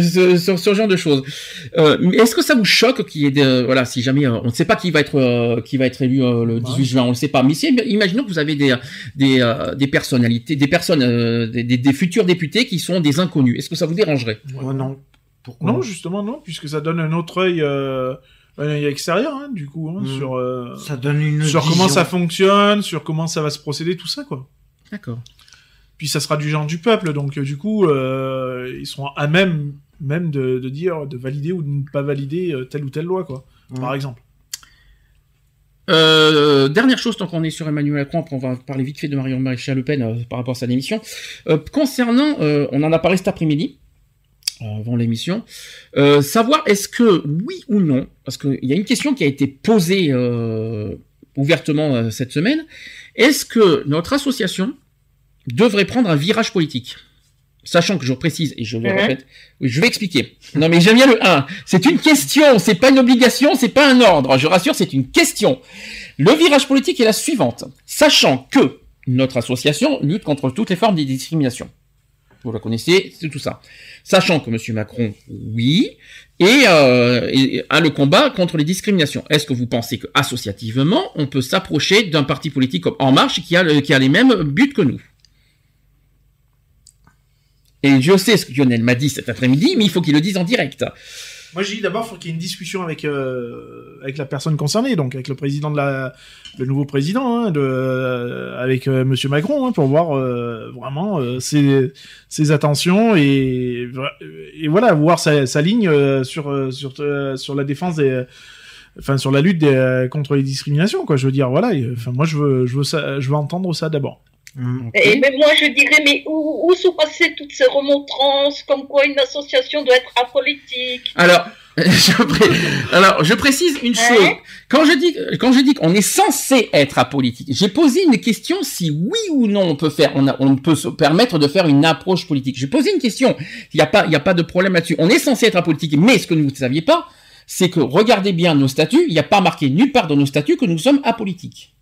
sur, sur ce genre de choses. Euh, Est-ce que ça vous choque qu'il y ait des, voilà si jamais euh, on ne sait pas qui va être euh, qui va être élu euh, le 18 juin, on le sait pas. Mais si, imaginons que vous avez des des, euh, des personnalités, des personnes, euh, des, des- des futurs députés qui sont des inconnus. Est-ce que ça vous dérangerait? Oh non. Pourquoi Non, justement non, puisque ça donne un autre œil, euh, un œil extérieur, hein, du coup, hein, Mm. sur euh, Ça donne une sur comment ça fonctionne, sur comment ça va se procéder, tout ça, quoi. D'accord. Puis ça sera du genre du peuple, donc euh, du coup, ils seront à même même de, de dire, de valider ou de ne pas valider telle ou telle loi, quoi. Par exemple. Euh, dernière chose, tant qu'on est sur Emmanuel Macron, après on va parler vite fait de Marion Maréchal Le Pen euh, par rapport à sa démission. Euh, concernant, on en a parlé cet après-midi, avant l'émission, euh, savoir est-ce que, oui ou non, parce qu'il y a une question qui a été posée euh, ouvertement euh, cette semaine, est-ce que notre association devrait prendre un virage politique? Sachant que je précise, et je le répète, oui, je vais expliquer. Non mais j'aime bien le 1. C'est une question, c'est pas une obligation, c'est pas un ordre. Je rassure, c'est une question. Le virage politique est la suivante. Sachant que notre association lutte contre toutes les formes de discrimination. Vous la connaissez, c'est tout ça. Sachant que Monsieur Macron, oui, et, euh, le combat contre les discriminations. Est-ce que vous pensez que associativement, on peut s'approcher d'un parti politique comme En Marche qui a, qui a les mêmes buts que nous? Et je sais ce que Lionel m'a dit cet après-midi, mais il faut qu'il le dise en direct. Moi, j'ai dit d'abord, faut qu'il y ait une discussion avec euh, avec la personne concernée, donc avec le président de la, le nouveau président, hein, euh, avec euh, Monsieur Macron, hein, pour voir euh, vraiment ses attentions et voilà, voir sa, ligne sur sur la défense des Enfin, sur la lutte contre les discriminations. Je veux dire, voilà. moi, je veux, je veux entendre ça d'abord. Et mais moi je dirais, mais où, où sont passées toutes ces remontrances comme quoi une association doit être apolitique? Alors, (laughs) je, pré- alors, je précise une chose. Quand je dis, quand je dis qu'on est censé être apolitique, j'ai posé une question si oui ou non on peut faire, on, a- on peut se permettre de faire une approche politique. J'ai posé une question. Il n'y a pas, il y a pas de problème là-dessus. On est censé être apolitique, mais ce que vous ne saviez pas, c'est que regardez bien nos statuts. Il n'y a pas marqué nulle part dans nos statuts que nous sommes apolitiques.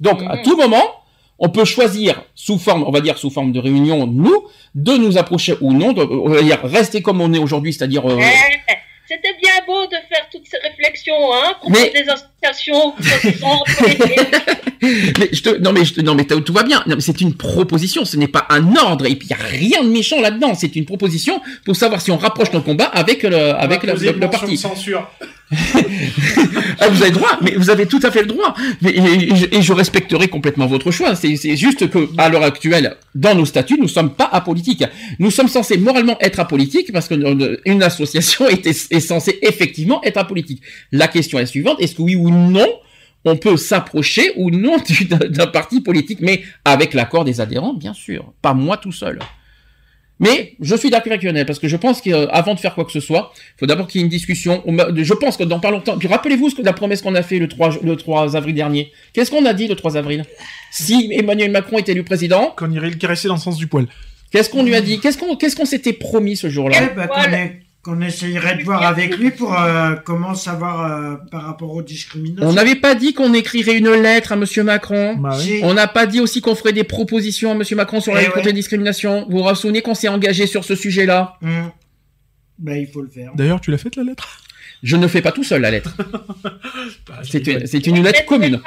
Donc, à tout moment, on peut choisir sous forme, on va dire sous forme de réunion, nous, de nous approcher ou non, de, on va dire rester comme on est aujourd'hui, c'est-à-dire euh, Eh, C'était bien beau de faire protection, hein, contre Mais- des associations qui sont employées. mais je te, non mais je te- non mais tout va bien. C'est une proposition, ce n'est pas un ordre. Et puis il y a rien de méchant là-dedans. C'est une proposition pour savoir si on rapproche nos combats avec le avec le, le- le parti. censure. (laughs) Ah, vous avez le droit, mais vous avez tout à fait le droit. Mais- et, et je, et je respecterai complètement votre choix. C'est juste que, à l'heure actuelle, dans nos statuts, nous sommes pas apolitiques. Nous sommes censés moralement être apolitiques parce que euh, une association (laughs) est, est censée effectivement être apolitique. La question est suivante est-ce que oui ou non on peut s'approcher ou non (laughs) du- d'un parti politique, mais avec l'accord des adhérents, bien sûr. Pas moi tout seul. Mais je suis d'accord avec Lionel, parce que je pense qu'avant de faire quoi que ce soit, il faut d'abord qu'il y ait une discussion. Je pense que dans pas longtemps. Puis rappelez-vous ce que la promesse qu'on a fait le 3, ju- le 3 avril dernier. Qu'est-ce qu'on a dit le 3 avril? Si Emmanuel Macron est élu président. Qu'on irait le caresser dans le sens du poil. Qu'est-ce qu'on lui a dit? Qu'est-ce qu'on qu'est-ce qu'on s'était promis ce jour-là? Eh ben, qu'on essayerait de voir avec lui pour euh, comment savoir euh, par rapport aux discriminations. On n'avait pas dit qu'on écrirait une lettre à Monsieur Macron. Bah oui. On n'a pas dit aussi qu'on ferait des propositions à Monsieur Macron sur la lutte contre ouais. les discriminations. Vous vous souvenez qu'on s'est engagé sur ce sujet-là Hum. Ben, il faut le faire. D'ailleurs, tu l'as faite la lettre? Je ne fais pas tout seul la lettre. (laughs) Bah, C'est une, c'est une lettre commune.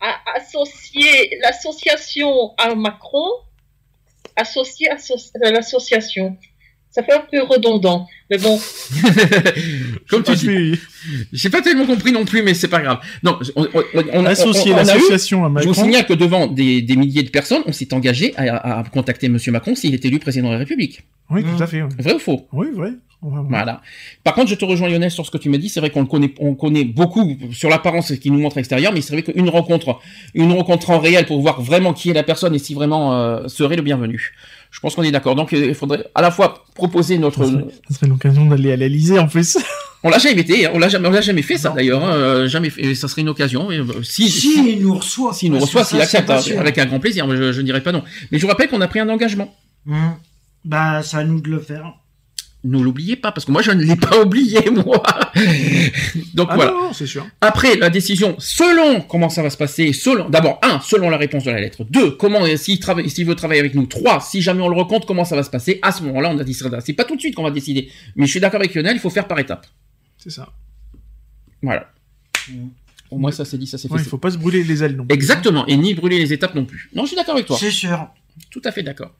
À, à associer l'association à Macron, associer asso- à l'association. Ça fait un peu redondant, mais bon. (laughs) Comme tu dis. J'ai pas tellement compris non plus, mais c'est pas grave. Non, on, on, on, Associer on- on a eu- l'association à Je Macron. vous signale que devant des, des milliers de personnes, on s'est engagé à, à contacter Monsieur Macron s'il est élu président de la République. Oui, tout à fait. oui. Vrai ou faux? Oui, vrai. Voilà. Par contre, je te rejoins Lionel sur ce que tu m'as dit. C'est vrai qu'on le connaît, on connaît beaucoup sur l'apparence qui nous montre extérieur, mais c'est vrai qu'une rencontre, une rencontre en réel pour voir vraiment qui est la personne et si vraiment euh, serait le bienvenu. Je pense qu'on est d'accord. Donc, euh, il faudrait à la fois proposer notre. Ça serait l'occasion d'aller à l'Elysée en plus. (laughs) On l'a jamais été, hein. on l'a jamais, on l'a jamais fait ça d'ailleurs. hein, euh, jamais fait. Ça serait une occasion. Si, Si, il nous reçoit. S'il nous Parce reçoit, s'il accepte, hein, avec un grand plaisir. Je, je ne dirais pas non. Mais je vous rappelle qu'on a pris un engagement. Hum. Bah, c'est à nous de le faire. Ne l'oubliez pas, parce que moi je ne l'ai pas (laughs) oublié, moi. Donc Ah voilà. non, non, c'est sûr. Après la décision, selon comment ça va se passer, selon d'abord un, selon la réponse de la lettre. Deux, comment s'il travaille, s'il veut travailler avec nous. Trois, si jamais on le recompte, comment ça va se passer. À ce moment-là, on a décidé. C'est pas tout de suite qu'on va décider, mais je suis d'accord avec Lionel, il faut faire par étapes. C'est ça. Voilà. Au moins ça c'est dit, ça c'est fait. Ouais, il faut pas se brûler les ailes non plus. Exactement, et ni brûler les étapes non plus. Non, je suis d'accord avec toi. C'est sûr. Tout à fait d'accord.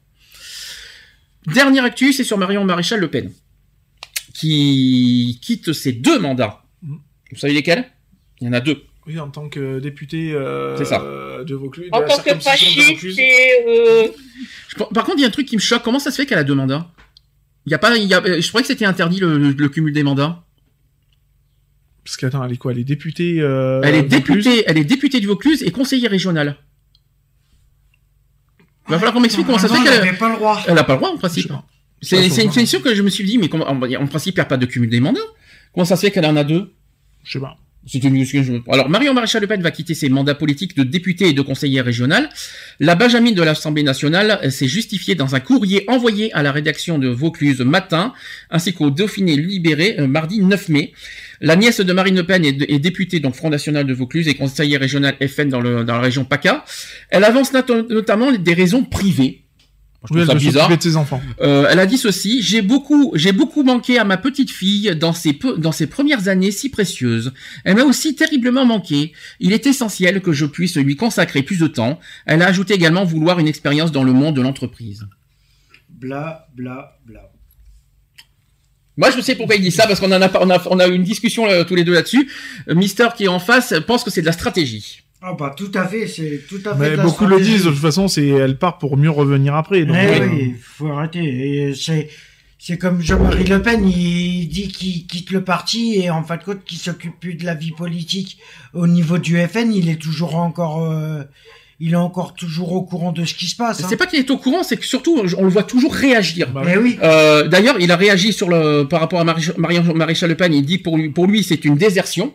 Dernière actu, c'est sur Marion Maréchal Le Pen, qui quitte ses deux mandats. Vous savez lesquels? Il y en a deux. Oui, en tant que député euh, C'est ça. euh, de Vaucluse. En tant que fasciste et... euh, Par contre, il y a un truc qui me choque. Comment ça se fait qu'elle a deux mandats? Il y a pas, il y a, je croyais que c'était interdit le, le- le cumul des mandats. Parce qu'attends, elle est quoi? Elle est députée. euh, elle est Vaucluse? députée, elle est députée du Vaucluse et conseillère régionale. Il va falloir qu'on m'explique comment ça se fait Non, elle qu'elle avait pas le droit. Elle a pas le droit en principe. C'est une question que je me suis dit, mais comment, en, principe, il n'y a pas de cumul des mandats. Comment ça se fait qu'elle en a deux? Je sais pas. C'est une Alors, Marion Maréchal Le Pen va quitter ses mandats politiques de députée et de conseillère régionale. La Benjamin de l'Assemblée nationale s'est justifiée dans un courrier envoyé à la rédaction de Vaucluse matin, ainsi qu'au Dauphiné libéré euh, mardi 9 mai. La nièce de Marine Le Pen est, est députée donc Front National de Vaucluse et conseillère régionale FN dans, le, dans la région PACA. Elle avance notamment des raisons privées. Je Oui, elle ça bizarre. s'occuper de ses enfants. Euh, elle a dit ceci j'ai beaucoup, j'ai beaucoup manqué à ma petite fille dans ses peu- dans ses premières années si précieuses. Elle m'a aussi terriblement manqué. Il est essentiel que je puisse lui consacrer plus de temps. Elle a ajouté également vouloir une expérience dans le monde de l'entreprise. Bla, bla, bla. Moi, je sais pourquoi il dit ça parce qu'on en a, pas- on a, on a eu une discussion euh, tous les deux là-dessus. Euh, Mister qui est en face pense que c'est de la stratégie. Ah bah tout à fait, c'est tout à fait. Mais de la beaucoup le stratégie. disent, de toute façon, c'est elle part pour mieux revenir après. Donc, Eh euh, oui, faut arrêter. C'est c'est comme Jean-Marie Le Pen, il dit qu'il quitte le parti et en fin de compte qu'il s'occupe plus de la vie politique au niveau du FN. Il est toujours encore, euh, il est encore toujours au courant de ce qui se passe. hein. C'est pas qu'il est au courant, c'est que surtout on le voit toujours réagir. Eh oui. Euh, D'ailleurs, il a réagi sur le par rapport à Marie- Marion Maréchal Le Pen. Il dit pour lui, pour lui, c'est une désertion.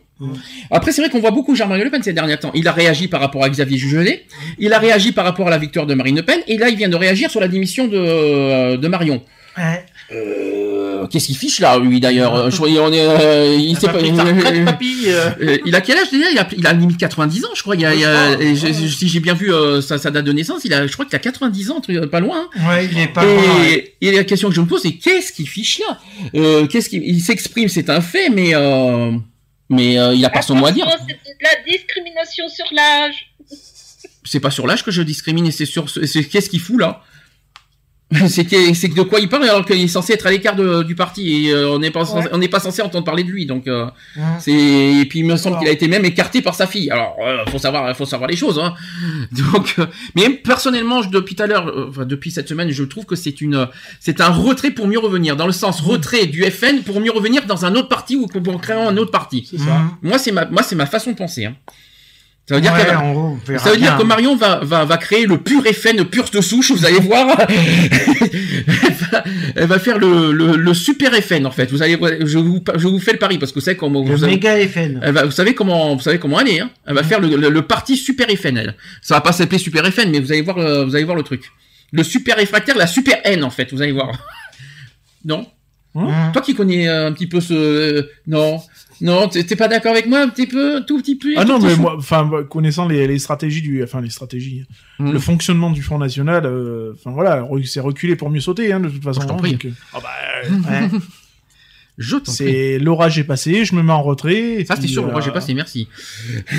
Après, c'est vrai qu'on voit beaucoup Jean-Marie Le Pen ces derniers temps. Il a réagi par rapport à Xavier Jugelet. Il a réagi par rapport à la victoire de Marine Le Pen. Et là, il vient de réagir sur la démission de, euh, de Marion. Ouais. Euh, Qu'est-ce qu'il fiche là, lui d'ailleurs Euh, Je crois on est, euh, il sait pas. (laughs) Euh, il a quel âge déjà il a, il a limite 90 ans, je crois. Il a, il a- et je- je- si j'ai bien vu euh, sa, sa date de naissance, il a, je crois qu'il a 90 ans, truc- pas loin. hein. Ouais, il est pas et, loin, ouais. et la question que je me pose, c'est qu'est-ce qu'il fiche là euh, Qu'est-ce qu'il il s'exprime, c'est un fait, mais euh, Mais euh, il a pas son mot à dire. C'est de la discrimination sur l'âge. C'est pas sur l'âge que je discrimine, et c'est sur qu'est-ce qu'il fout là. (laughs) C'est de quoi il parle alors qu'il est censé être à l'écart du parti et euh, on n'est pas censé, on n'est pas censé entendre parler de lui donc euh, c'est et puis il me semble qu'il a été même écarté par sa fille. Alors euh, faut savoir faut savoir les choses hein. (laughs) donc euh, mais personnellement je- depuis tout à l'heure euh, enfin, depuis cette semaine je trouve que c'est une c'est un retrait pour mieux revenir dans le sens retrait du FN pour mieux revenir dans un autre parti ou pour, pour créer un autre parti. Ça. moi c'est ma moi c'est ma façon de penser hein. Ça veut dire, Ouais, va- ça veut que Marion va, va, va créer le pur FN, pur de souche, vous allez voir. elle, (laughs) va, elle va faire le, le, le super FN en fait. Vous allez, je vous, je vous fais le pari parce que c'est comment Le vous, méga FN. elle va, vous savez comment, vous savez comment elle est. Hein elle va faire le, le, le parti super FN. Elle. Ça va pas s'appeler super FN, mais vous allez voir, euh, vous allez voir le truc. Le super réfractaire, la super N en fait. Vous allez voir. (laughs) non? Toi qui connais euh, un petit peu ce, euh, non, non, t'es pas d'accord avec moi un petit peu, tout petit peu. Ah tout non, mais moi, enfin, bah, connaissant les, les stratégies du, enfin les stratégies, Hmm. le fonctionnement du Front National, euh, enfin voilà, c'est reculer pour mieux sauter, hein, de toute façon. Je t'en hein, prie. donc, euh, ah bah, (laughs) Ouais. Je t'en prie. c'est l'orage est passé, je me mets en retrait. et Ça, c'est sûr, euh, roi, j'ai passé, merci.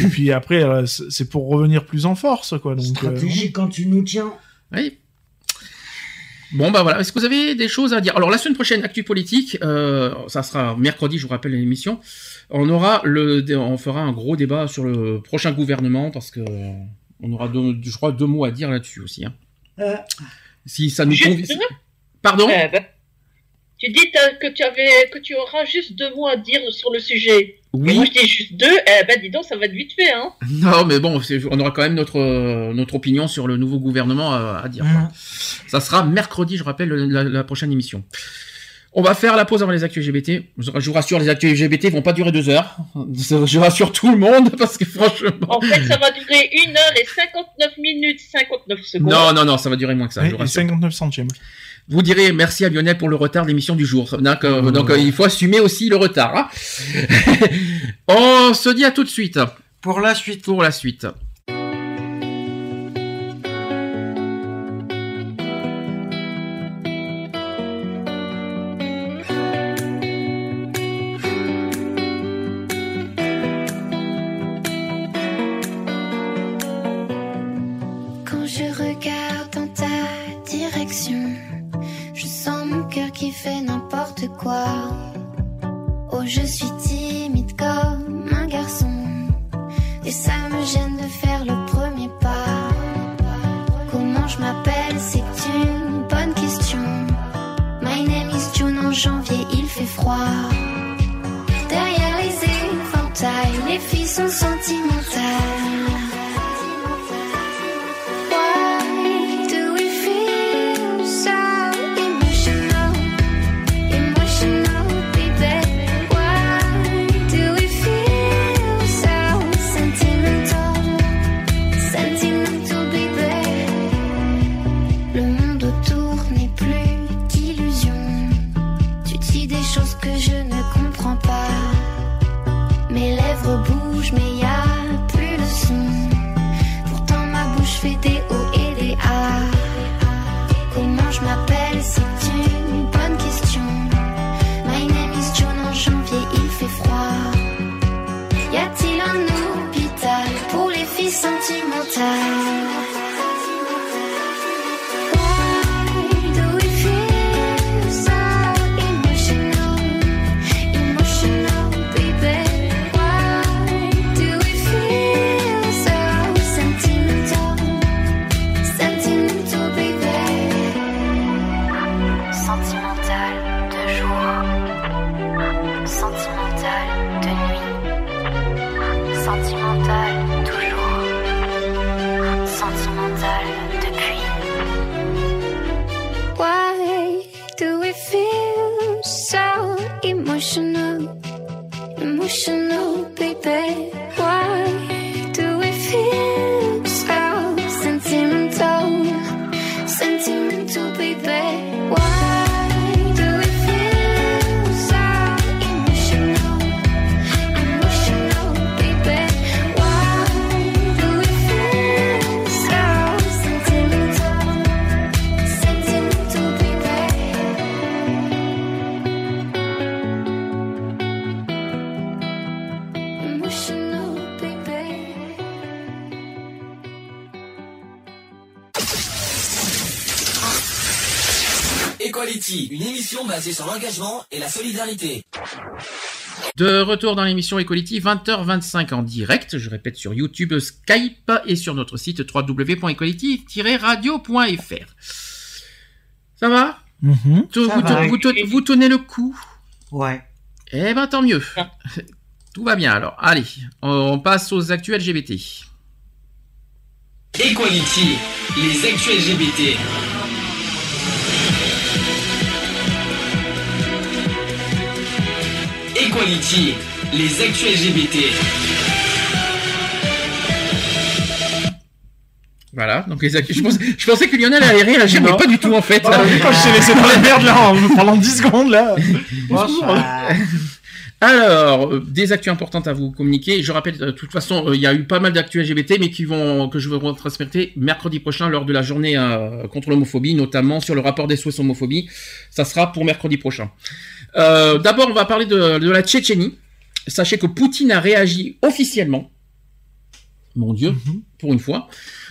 Et puis après, euh, c'est pour revenir plus en force, quoi. Donc, euh, Stratégie quand tu nous tiens. Oui. Bon, bah voilà. Est-ce que vous avez des choses à dire? Alors, la semaine prochaine, Actu Politique, euh, ça sera mercredi, je vous rappelle l'émission. On aura le, on fera un gros débat sur le prochain gouvernement parce que euh, on aura, deux, je crois, deux mots à dire là-dessus aussi. hein. Euh, Si ça nous convient. Pardon? Ben, tu dis que tu avais que tu auras juste deux mots à dire sur le sujet. Oui. Et moi je dis juste deux. Eh ben dis donc ça va être vite fait hein. (laughs) Non, mais bon, on aura quand même notre euh, notre opinion sur le nouveau gouvernement à, à dire. Mhm. Ça sera mercredi, je rappelle, la, la prochaine émission. On va faire la pause avant les actus LGBT. Je vous rassure, les actus LGBT vont pas durer deux heures. (laughs) Je rassure tout le monde (laughs) parce que franchement. En fait ça va durer une heure et 59 minutes 59 secondes. Non, non, non, ça va durer moins que ça. ouais, je vous et rassure. 59 centièmes. Vous direz merci à Lionel pour le retard de l'émission du jour. Donc, euh, Oh. donc, euh, il faut assumer aussi le retard. hein. (laughs) On se dit à tout de suite. Pour la suite. Pour la suite. Sur l'engagement et la solidarité. De retour dans l'émission Equality, 20h25 en direct, je répète sur YouTube, Skype et sur notre site www.equality-radio.fr. Ça va? Mhm. Tout- Ça vous, va. vous te- vous tenez le coup? Ouais. Eh ben tant mieux. (laughs) Tout va bien alors. Allez, on passe aux actuels LGBT. Equality, les actus LGBT. Equality, les actus LGBT. Voilà, donc les actus. Je pensais, je pensais que Lionel allait réagir, mais pas du tout en fait. Ah, vu quand je t'ai laissé dans la merde là en- pendant 10 secondes là. Alors, euh, des actus importantes à vous communiquer. Je rappelle, euh, de toute façon, euh, il y a eu pas mal d'actus LGBT, mais qui vont que je vais retransmettre mercredi prochain lors de la journée euh, contre l'homophobie, notamment sur le rapport des SOS homophobie. Ça sera pour mercredi prochain. Euh, D'abord, on va parler de, de la Tchétchénie. Sachez que Poutine a réagi officiellement. Mon Dieu, pour une fois.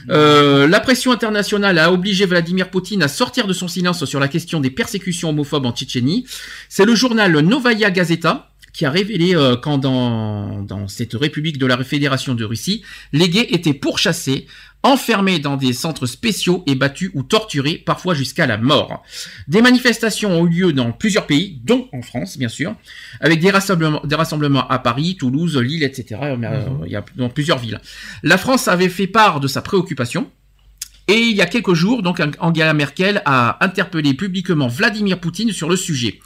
Euh, la pression internationale a obligé Vladimir Poutine à sortir de son silence sur la question des persécutions homophobes en Tchétchénie. C'est le journal Novaya Gazeta qui a révélé euh, quand dans, dans cette république de la Fédération de Russie, les gays étaient pourchassés, enfermés dans des centres spéciaux et battus ou torturés, parfois jusqu'à la mort. Des manifestations ont eu lieu dans plusieurs pays, dont en France, bien sûr, avec des rassemblements, des rassemblements à Paris, Toulouse, Lille, etc. Mais, euh, Il y a dans plusieurs villes. La France avait fait part de sa préoccupation. Et il y a quelques jours, donc Angela Merkel a interpellé publiquement Vladimir Poutine sur le sujet.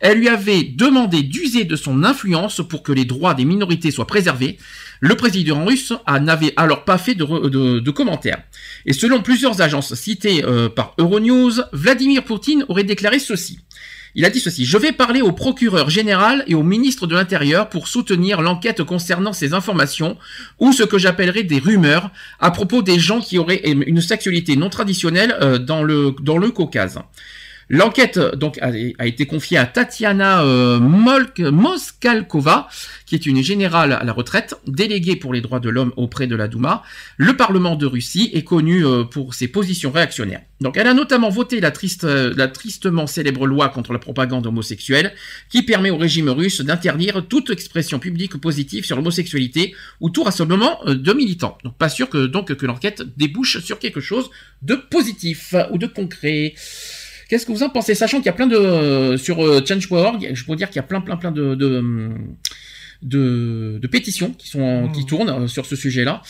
Elle lui avait demandé d'user de son influence pour que les droits des minorités soient préservés. Le président russe n'avait alors pas fait de, re- de- de commentaires. Et selon plusieurs agences citées euh, par Euronews, Vladimir Poutine aurait déclaré ceci. Il a dit ceci, je vais parler au procureur général et au ministre de l'Intérieur pour soutenir l'enquête concernant ces informations ou ce que j'appellerais des rumeurs à propos des gens qui auraient une sexualité non traditionnelle euh, dans le Caucase. L'enquête donc a, été confiée à Tatiana euh, Moskalkova, qui est une générale à la retraite, déléguée pour les droits de l'homme auprès de la Douma. Le Parlement de Russie est connu euh, pour ses positions réactionnaires. Donc elle a notamment voté la, triste, euh, la tristement célèbre loi contre la propagande homosexuelle, qui permet au régime russe d'interdire toute expression publique positive sur l'homosexualité ou tout rassemblement euh, de militants. Donc pas sûr que donc que l'enquête débouche sur quelque chose de positif ou de concret. Qu'est-ce que vous en pensez Sachant qu'il y a plein de sur euh, Change.org, je peux dire qu'il y a plein plein plein de de, de, de pétitions qui sont qui tournent euh, sur ce sujet-là.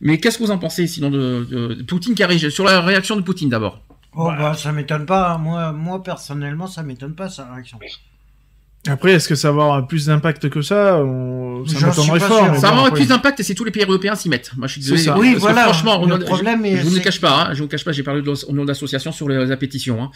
Mais qu'est-ce que vous en pensez sinon de, de, de Poutine qui a réagi sur la réaction de Poutine d'abord? Oh, bah, ça m'étonne pas. hein. Moi, moi, personnellement, ça m'étonne pas, sa réaction. Après, est-ce que ça va avoir plus d'impact que ça? On- Ça pas fort. Ça va avoir après- plus d'impact si tous les pays européens s'y mettent. Moi, je suis désolé. ça. Oui, parce voilà. Franchement, Le on- problème je, est- je vous ne cache pas. Hein, je vous cache pas. J'ai parlé de, au nom de l'association sur les- la pétition. Hein.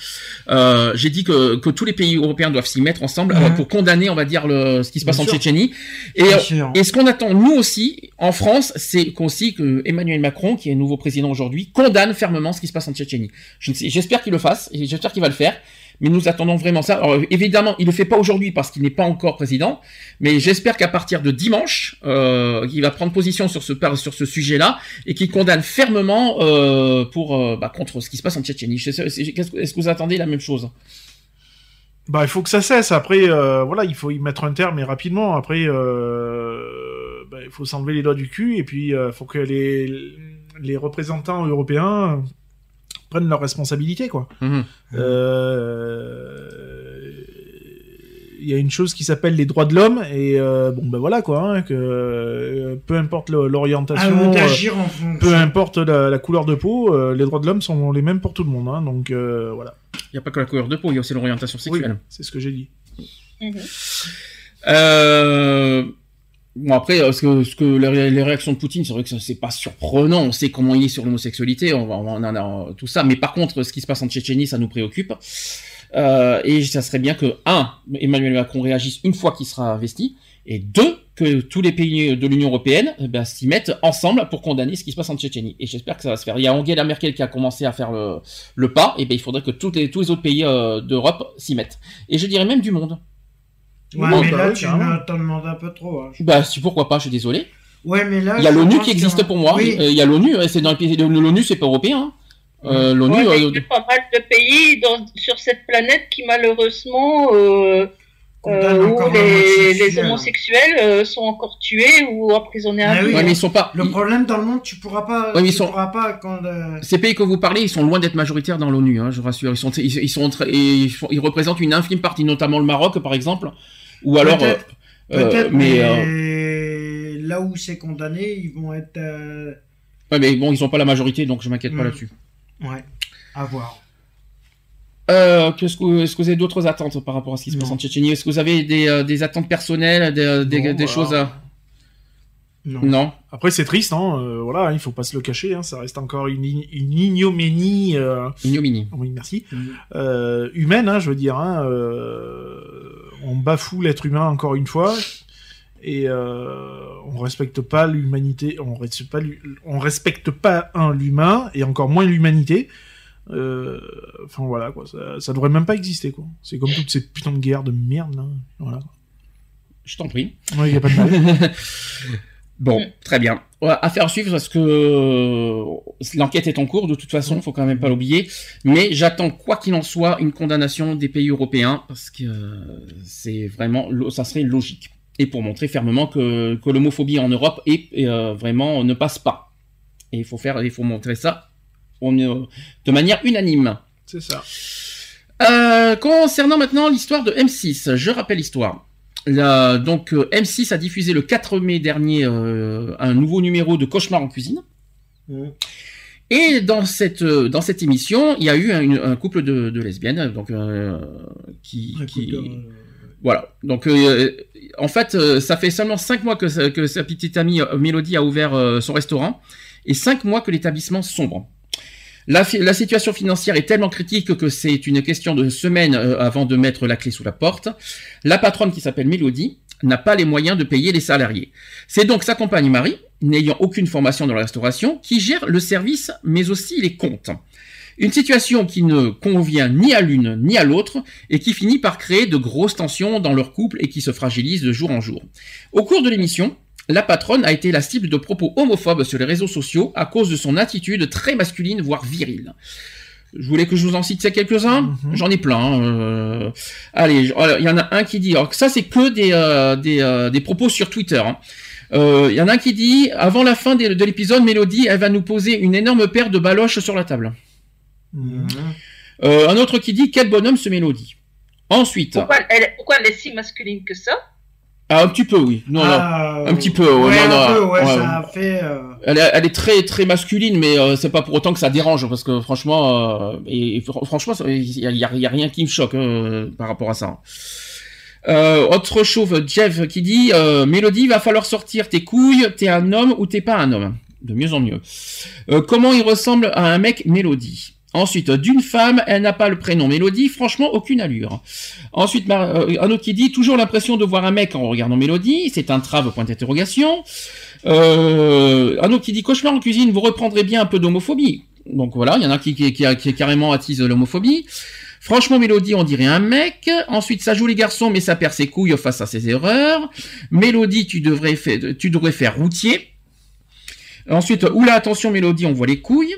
Euh, J'ai dit que, que tous les pays européens doivent s'y mettre ensemble euh, pour condamner, on va dire, le, ce qui se passe Bien en sûr. Tchétchénie. Et, Bien euh, sûr. et ce qu'on attend nous aussi en France, c'est qu'aussi que Emmanuel Macron, qui est nouveau président aujourd'hui, condamne fermement ce qui se passe en Tchétchénie. Je ne sais- J'espère qu'il le fasse. et J'espère qu'il va le faire. Mais nous attendons vraiment ça. Alors, évidemment, il le fait pas aujourd'hui parce qu'il n'est pas encore président. Mais j'espère qu'à partir de dimanche, euh, il va prendre position sur ce sur ce sujet-là et qu'il condamne fermement euh, pour euh, bah, contre ce qui se passe en Tchétchénie. Est-ce que vous attendez la même chose? Bah, il faut que ça cesse. Après, euh, voilà, il faut y mettre un terme et rapidement. Après, euh, bah, il faut s'enlever les doigts du cul et puis il faut que les les représentants européens prennent leurs responsabilités, quoi. Mhm. Euh, Il y a une chose qui s'appelle les droits de l'homme et euh, bon ben voilà quoi hein, que euh, peu importe l'orientation euh, fonction. peu importe la, la couleur de peau euh, les droits de l'homme sont les mêmes pour tout le monde hein, donc euh, voilà Il n'y a pas que la couleur de peau, il y a aussi l'orientation oui sexuelle. c'est ce que j'ai dit Euh... Bon après, euh, que, ce que les, réactions de Poutine, c'est vrai que c'est pas surprenant. On sait comment il est sur l'homosexualité, on, on en a tout ça. Mais par contre, ce qui se passe en Tchétchénie, ça nous préoccupe. Euh, et ça serait bien que un, Emmanuel Macron réagisse une fois qu'il sera investi, et deux, que tous les pays de l'Union européenne eh ben, s'y mettent ensemble pour condamner ce qui se passe en Tchétchénie. Et j'espère que ça va se faire. Il y a Angela Merkel qui a commencé à faire le, pas, et ben il faudrait que tous les autres pays euh, d'Europe s'y mettent. Et je dirais même du monde. Ouais, mais bah là, tu t'en demandes un peu trop. hein. Bah, si, pourquoi pas, je suis désolé. Ouais, mais là. Il y a l'ONU qui que- existe pour moi. Oui. Euh, Il y a l'ONU, euh, c'est dans le l'ONU, c'est pas européen. hein. Euh, L'ONU. Ouais, mais euh, il y a pas mal de pays dans- sur cette planète qui malheureusement euh, euh, où les, homosexuels euh, sont encore tués ou emprisonnés à vie. oui, Ouais, mais ils sont pas. Le problème dans le monde, tu pourras pas. Ouais, mais ils sont- pourras pas quand. euh, Ces pays que vous parlez, ils sont loin d'être majoritaires dans l'ONU, hein, je vous rassure. Ils sont, ils, ils sont, ils représentent une infime partie, notamment le Maroc, par exemple, ou alors. Peut-être, euh, euh, mais, mais, euh, là où c'est condamné, ils vont être. euh, ouais, mais bon, ils sont pas la majorité, donc je m'inquiète pas Mm. là-dessus. Ouais, à voir. Euh, qu'est-ce que, est-ce que vous avez d'autres attentes par rapport à ce qui se passe en Tchétchénie? Est-ce que vous avez des, euh, des attentes personnelles, des, des, Non, des voilà. choses à... Non. Non. Après, c'est triste, hein. euh, voilà, il faut pas se le cacher. Hein, ça reste encore une, une ignominie. euh, Ignominie. Oui, merci. Mm. Euh, humaine, hein, je veux dire. Hein, euh, on bafoue l'être humain encore une fois. Et euh, on respecte pas l'humanité. On respecte pas, on respecte pas un l'humain et encore moins l'humanité. Euh, Enfin voilà quoi, ça, ça devrait même pas exister quoi. C'est comme toutes ces putains de guerres de merde là. Voilà. Je t'en prie. Ouais, y a pas de mal. (laughs) Bon, très bien. Affaire à suivre parce que euh, l'enquête est en cours de toute façon, faut quand même pas l'oublier. Mais j'attends quoi qu'il en soit une condamnation des pays européens parce que euh, c'est vraiment, ça serait logique. Et pour montrer fermement que, que l'homophobie en Europe est, est, euh, vraiment ne passe pas. Et il faut faire, il faut montrer ça on, euh, de manière unanime. C'est ça. Euh, concernant maintenant l'histoire de M6, je rappelle l'histoire. La- donc euh, M6 a diffusé le 4 mai dernier euh, un nouveau numéro de Cauchemar en cuisine. Et dans cette euh, dans cette émission, il y a eu un, un couple de, de lesbiennes, donc qui, qui- voilà. Donc euh, en fait, euh, ça fait seulement cinq mois que sa, que sa petite amie Mélodie a ouvert euh, son restaurant et cinq mois que l'établissement sombre. La, la situation financière est tellement critique que c'est une question de semaines euh, avant de mettre la clé sous la porte. La patronne qui s'appelle Mélodie n'a pas les moyens de payer les salariés. C'est donc sa compagne Marie, n'ayant aucune formation dans la restauration, qui gère le service mais aussi les comptes. Une situation qui ne convient ni à l'une ni à l'autre et qui finit par créer de grosses tensions dans leur couple et qui se fragilise de jour en jour. Au cours de l'émission, la patronne a été la cible de propos homophobes sur les réseaux sociaux à cause de son attitude très masculine, voire virile. Je voulais que je vous en cite quelques-uns. J'en ai plein. hein, euh. Allez, il y en a un qui dit. Alors que ça, c'est que des euh, des, euh, des propos sur Twitter. hein. Euh, Il y en a un qui dit avant la fin de l'épisode, Mélodie, elle va nous poser une énorme paire de baloches sur la table. Euh, un autre qui dit quel bonhomme ce Mélodie. Ensuite, Pourquoi elle, pourquoi elle est si masculine que ça? Ah, un petit peu, oui. Non, Ah, non, un petit peu. ouais, ouais, non, un non, peu, ouais, ouais. ça a fait. euh, Elle est, elle est très très masculine, mais euh, c'est pas pour autant que ça dérange, parce que franchement, euh, et, et fr- franchement, il y y y a rien qui me choque euh, par rapport à ça. Autre chauve, Jeff, qui dit Mélodie, va falloir sortir tes couilles, t'es un homme ou t'es pas un homme? De mieux en mieux. Comment il ressemble à un mec Mélodie? Ensuite, d'une femme, elle n'a pas le prénom Mélodie, franchement, aucune allure. Ensuite, Mar- euh, un autre qui dit toujours l'impression de voir un mec en regardant Mélodie, c'est un trave, point d'interrogation. Euh, un autre qui dit cauchemar en cuisine, vous reprendrez bien un peu d'homophobie. Donc voilà, il y en a qui, qui, qui, qui carrément attise l'homophobie. Franchement, Mélodie, on dirait un mec. Ensuite, ça joue les garçons, mais ça perd ses couilles face à ses erreurs. Mélodie, tu devrais tu devrais faire routier. Ensuite, oula, attention, Mélodie, on voit les couilles.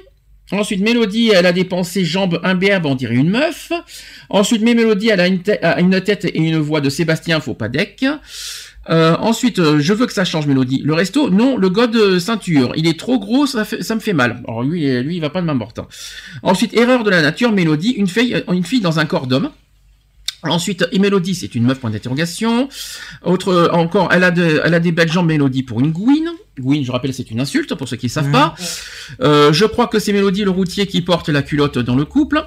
Ensuite, Mélodie, elle a des pensées jambes imberbes, on dirait une meuf. Ensuite, mais Mélodie, elle a une, tête et une voix de Sébastien, deck. Euh, ensuite, euh, je veux que ça change, Mélodie. Le resto, non, le god de ceinture, il est trop gros, ça, me fait mal. Alors lui, euh, lui, il va pas de main morte. hein. Ensuite, erreur de la nature, Mélodie, une fille, euh, une fille dans un corps d'homme. Ensuite, et Mélodie, c'est une meuf, point d'interrogation. Autre, euh, encore, elle a, elle a des belles jambes, Mélodie, pour une gouine. Gouine, je rappelle, c'est une insulte, pour ceux qui ne savent pas. Euh, je crois que c'est Mélodie le routier qui porte la culotte dans le couple.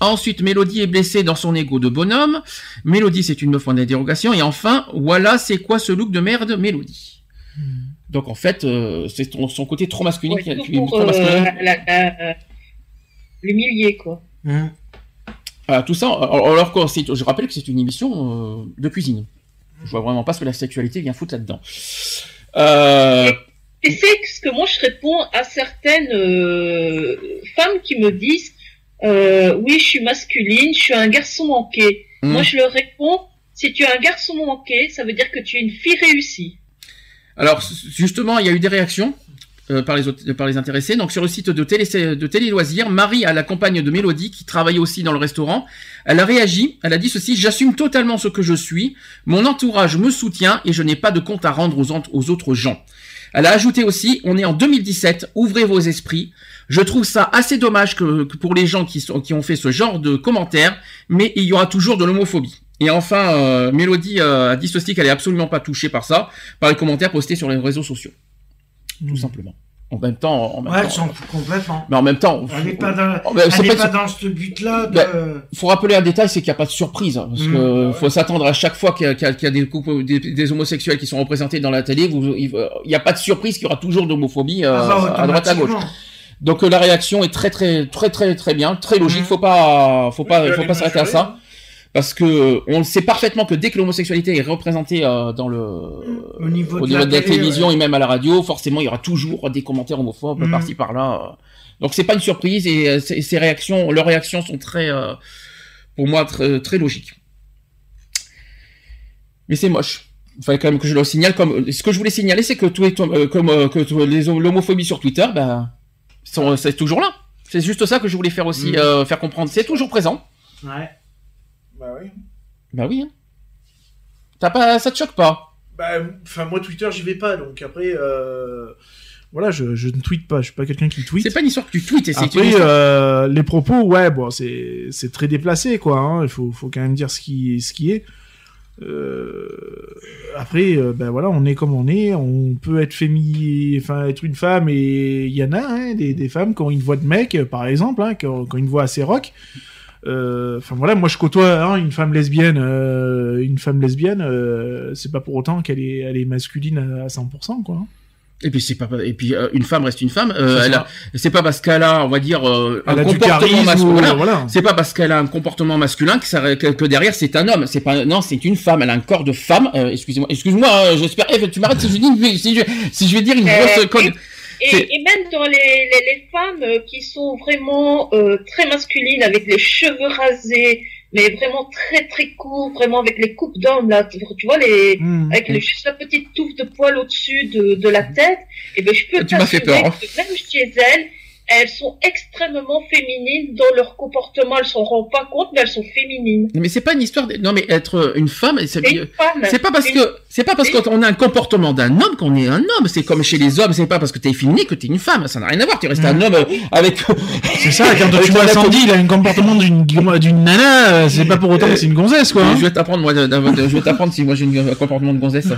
Ensuite, Mélodie est blessée dans son ego de bonhomme. Mélodie, c'est une meuf point d'interrogation. Et enfin, voilà, c'est quoi ce look de merde, Mélodie? Donc en fait, euh, c'est ton- son côté trop masculin qui, qui- Pour trop euh, masculin. la- la- la- l'humilier, quoi. Voilà, tout ça, alors, alors que je rappelle que c'est une émission euh, de cuisine. Je vois vraiment pas ce que la sexualité vient foutre là-dedans. Euh, Tu sais ce que moi je réponds à certaines euh, femmes qui me disent euh, oui je suis masculine, je suis un garçon manqué. Mhm. Moi je leur réponds si tu es un garçon manqué, ça veut dire que tu es une fille réussie. alors justement, il y a eu des réactions. euh, par, les, autres- par les intéressés. Donc sur le site de Télé, de Télé Loisirs, Marie, à la compagne de Mélodie, qui travaillait aussi dans le restaurant, elle a réagi, elle a dit ceci, j'assume totalement ce que je suis, mon entourage me soutient et je n'ai pas de compte à rendre aux, aux autres gens. Elle a ajouté aussi, on est en 2017, ouvrez vos esprits. Je trouve ça assez dommage que, que pour les gens qui, sont, qui ont fait ce genre de commentaires, mais il y aura toujours de l'homophobie. Et enfin, euh, Mélodie euh, a dit ceci qu'elle est absolument pas touchée par ça, par les commentaires postés sur les réseaux sociaux. Tout simplement. En même temps, en même Ouais, temps- fout complètement. mais en même temps, Elle n'est pas dans, Oh, elle n'est pas- dans ce but-là de... Ben, faut rappeler un détail, c'est qu'il n'y a pas de surprise. hein, Parce Mm. que faut s'attendre à chaque fois qu'il y a, qu'il y a- qu'il y a des, couples, des, des homosexuels qui sont représentés dans la télé, vous- il n'y a pas de surprise qu'il y aura toujours d'homophobie euh, Ah bah, à droite à gauche. Donc euh, la réaction est très très très très très bien, très logique. Faut pas faut pas Oui, faut pas s'arrêter à ça. Parce que euh, on le sait parfaitement que dès que l'homosexualité est représentée euh, dans le Au niveau au de niveau la de la télé, télévision ouais. et même à la radio, forcément il y aura toujours des commentaires homophobes Mhm. par-ci par-là. Donc c'est pas une surprise et euh, ces ces réactions, leurs réactions sont très, euh, pour moi, très, très logiques. Mais c'est moche. Il fallait quand même que je le signale. Comme ce que je voulais signaler, c'est que les tom- euh, comme euh, que tous les l'homophobie sur Twitter, ben, sont- c'est toujours là. C'est juste ça que je voulais faire aussi Mhm. euh, faire comprendre. C'est toujours présent. Ouais. Bah oui. Bah oui. hein. T'as pas, ça te choque pas? Bah, enfin, moi, Twitter, j'y vais pas, donc après, euh, voilà, je, je ne tweete pas, je suis pas quelqu'un qui tweet. C'est pas une histoire que tu tweets, c'est Après, euh, les propos, ouais, bon, c'est, très déplacé, quoi, hein, il faut, faut quand même dire ce qui, ce qui est. Euh, après, euh, ben voilà, on est comme on est, on peut être féminin, enfin, être une femme, et il y en a, hein, des, des femmes qui ont une voix de mec, par exemple, hein, qui ont, qui ont une voix assez rock. Euh, Enfin voilà, moi je côtoie hein, une femme lesbienne, euh, une femme lesbienne, euh, c'est pas pour autant qu'elle est, elle est masculine à, à 100%, quoi. Et puis c'est pas et puis euh, une femme reste une femme. Euh, C'est elle ça. a- c'est pas parce qu'elle a on va dire euh, un comportement masculin. ou- voilà. voilà. C'est pas parce qu'elle a un comportement masculin que, ça, que, que derrière c'est un homme. C'est pas non c'est une femme. Elle a un corps de femme. Euh, excusez-moi excuse-moi. hein, J'espère. Eh, tu m'arrêtes si je dis si je, si je vais dire une grosse conne- Et, et même dans les, les, les femmes euh, qui sont vraiment euh, très masculines, avec les cheveux rasés, mais vraiment très très courts, vraiment avec les coupes d'hommes là, tu, tu vois les, Mmh. avec les, juste la petite touffe de poils au-dessus de, de la tête, et ben je peux Tu m'as fait peur, hein. même chez elles, elles sont extrêmement féminines dans leur comportement. Elles s'en rendent pas compte, mais elles sont féminines. Mais c'est pas une histoire. De... Non mais être une femme. C'est Et une femme. c'est pas parce Une- que c'est pas parce qu'on a un comportement d'un homme qu'on est un homme. C'est comme chez les hommes. C'est pas parce que t'es féminin que t'es une femme. Ça n'a rien à voir. Tu restes un homme euh, avec. (laughs) C'est ça, quand tu vois un Sandy, il a un comportement d'une, d'une nana, euh, c'est pas pour autant que c'est une gonzesse, quoi. hein. Je vais t'apprendre moi. je vais t'apprendre si moi j'ai un comportement de gonzesse. De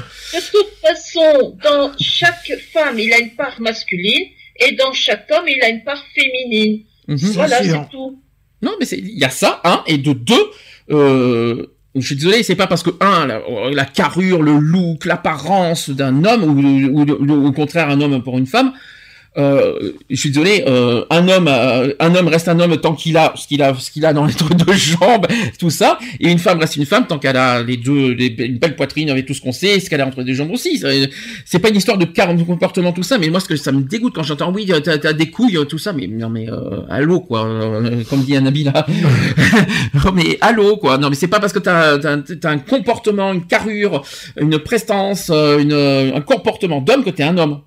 toute façon, dans chaque femme, il a une part masculine, et dans chaque homme, il a une part féminine. Mhm. Voilà, c'est tout. Non, mais c'est- il y a ça, un, et de deux, euh, je suis désolé, c'est pas parce que un, la, la carrure, le look, l'apparence d'un homme, ou, ou- ou au contraire un homme pour une femme, euh, je suis désolé, euh, un homme, euh, un homme reste un homme tant qu'il a ce qu'il a, ce qu'il a dans les (laughs) deux jambes, tout ça, et une femme reste une femme tant qu'elle a les deux, une belle poitrine avec tout ce qu'on sait, ce qu'elle a entre les deux jambes aussi. C'est- pas une histoire de de comportement tout ça, mais moi ce que ça me dégoûte quand j'entends oui, t'as, t'as des couilles, tout ça, mais non mais euh, allô quoi, euh, comme dit Anabi là. (laughs) mais allô quoi, non mais c'est pas parce que t'as, t'as un comportement, une carrure, une prestance, une, un comportement d'homme que t'es un homme.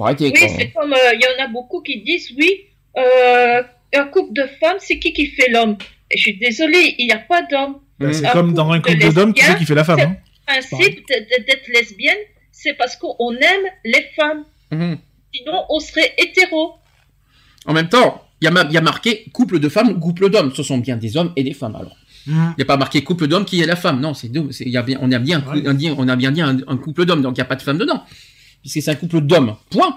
Faut arrêter Oui, quoi. c'est comme, euh, il y en a beaucoup qui disent, oui, euh, un couple de femmes, c'est qui qui fait l'homme? Je suis désolée, il n'y a pas d'homme. C'est comme dans un couple d'hommes, qui c'est qui fait la femme, hein. Le principe d'être lesbienne, c'est parce qu'on aime les femmes. Mhm. Sinon, on serait hétéro. En même temps, il y, a ma- il y a marqué couple de femmes ou couple d'hommes. Ce sont bien des hommes et des femmes alors. Il Mmh. n'y a pas marqué couple d'hommes qui est la femme. Non, c'est deux. c'est- il y a bien, on a bien, un cou- un di- on a bien dit un, un couple d'hommes, donc il n'y a pas de femme dedans. Puisque c'est un couple d'hommes. Point.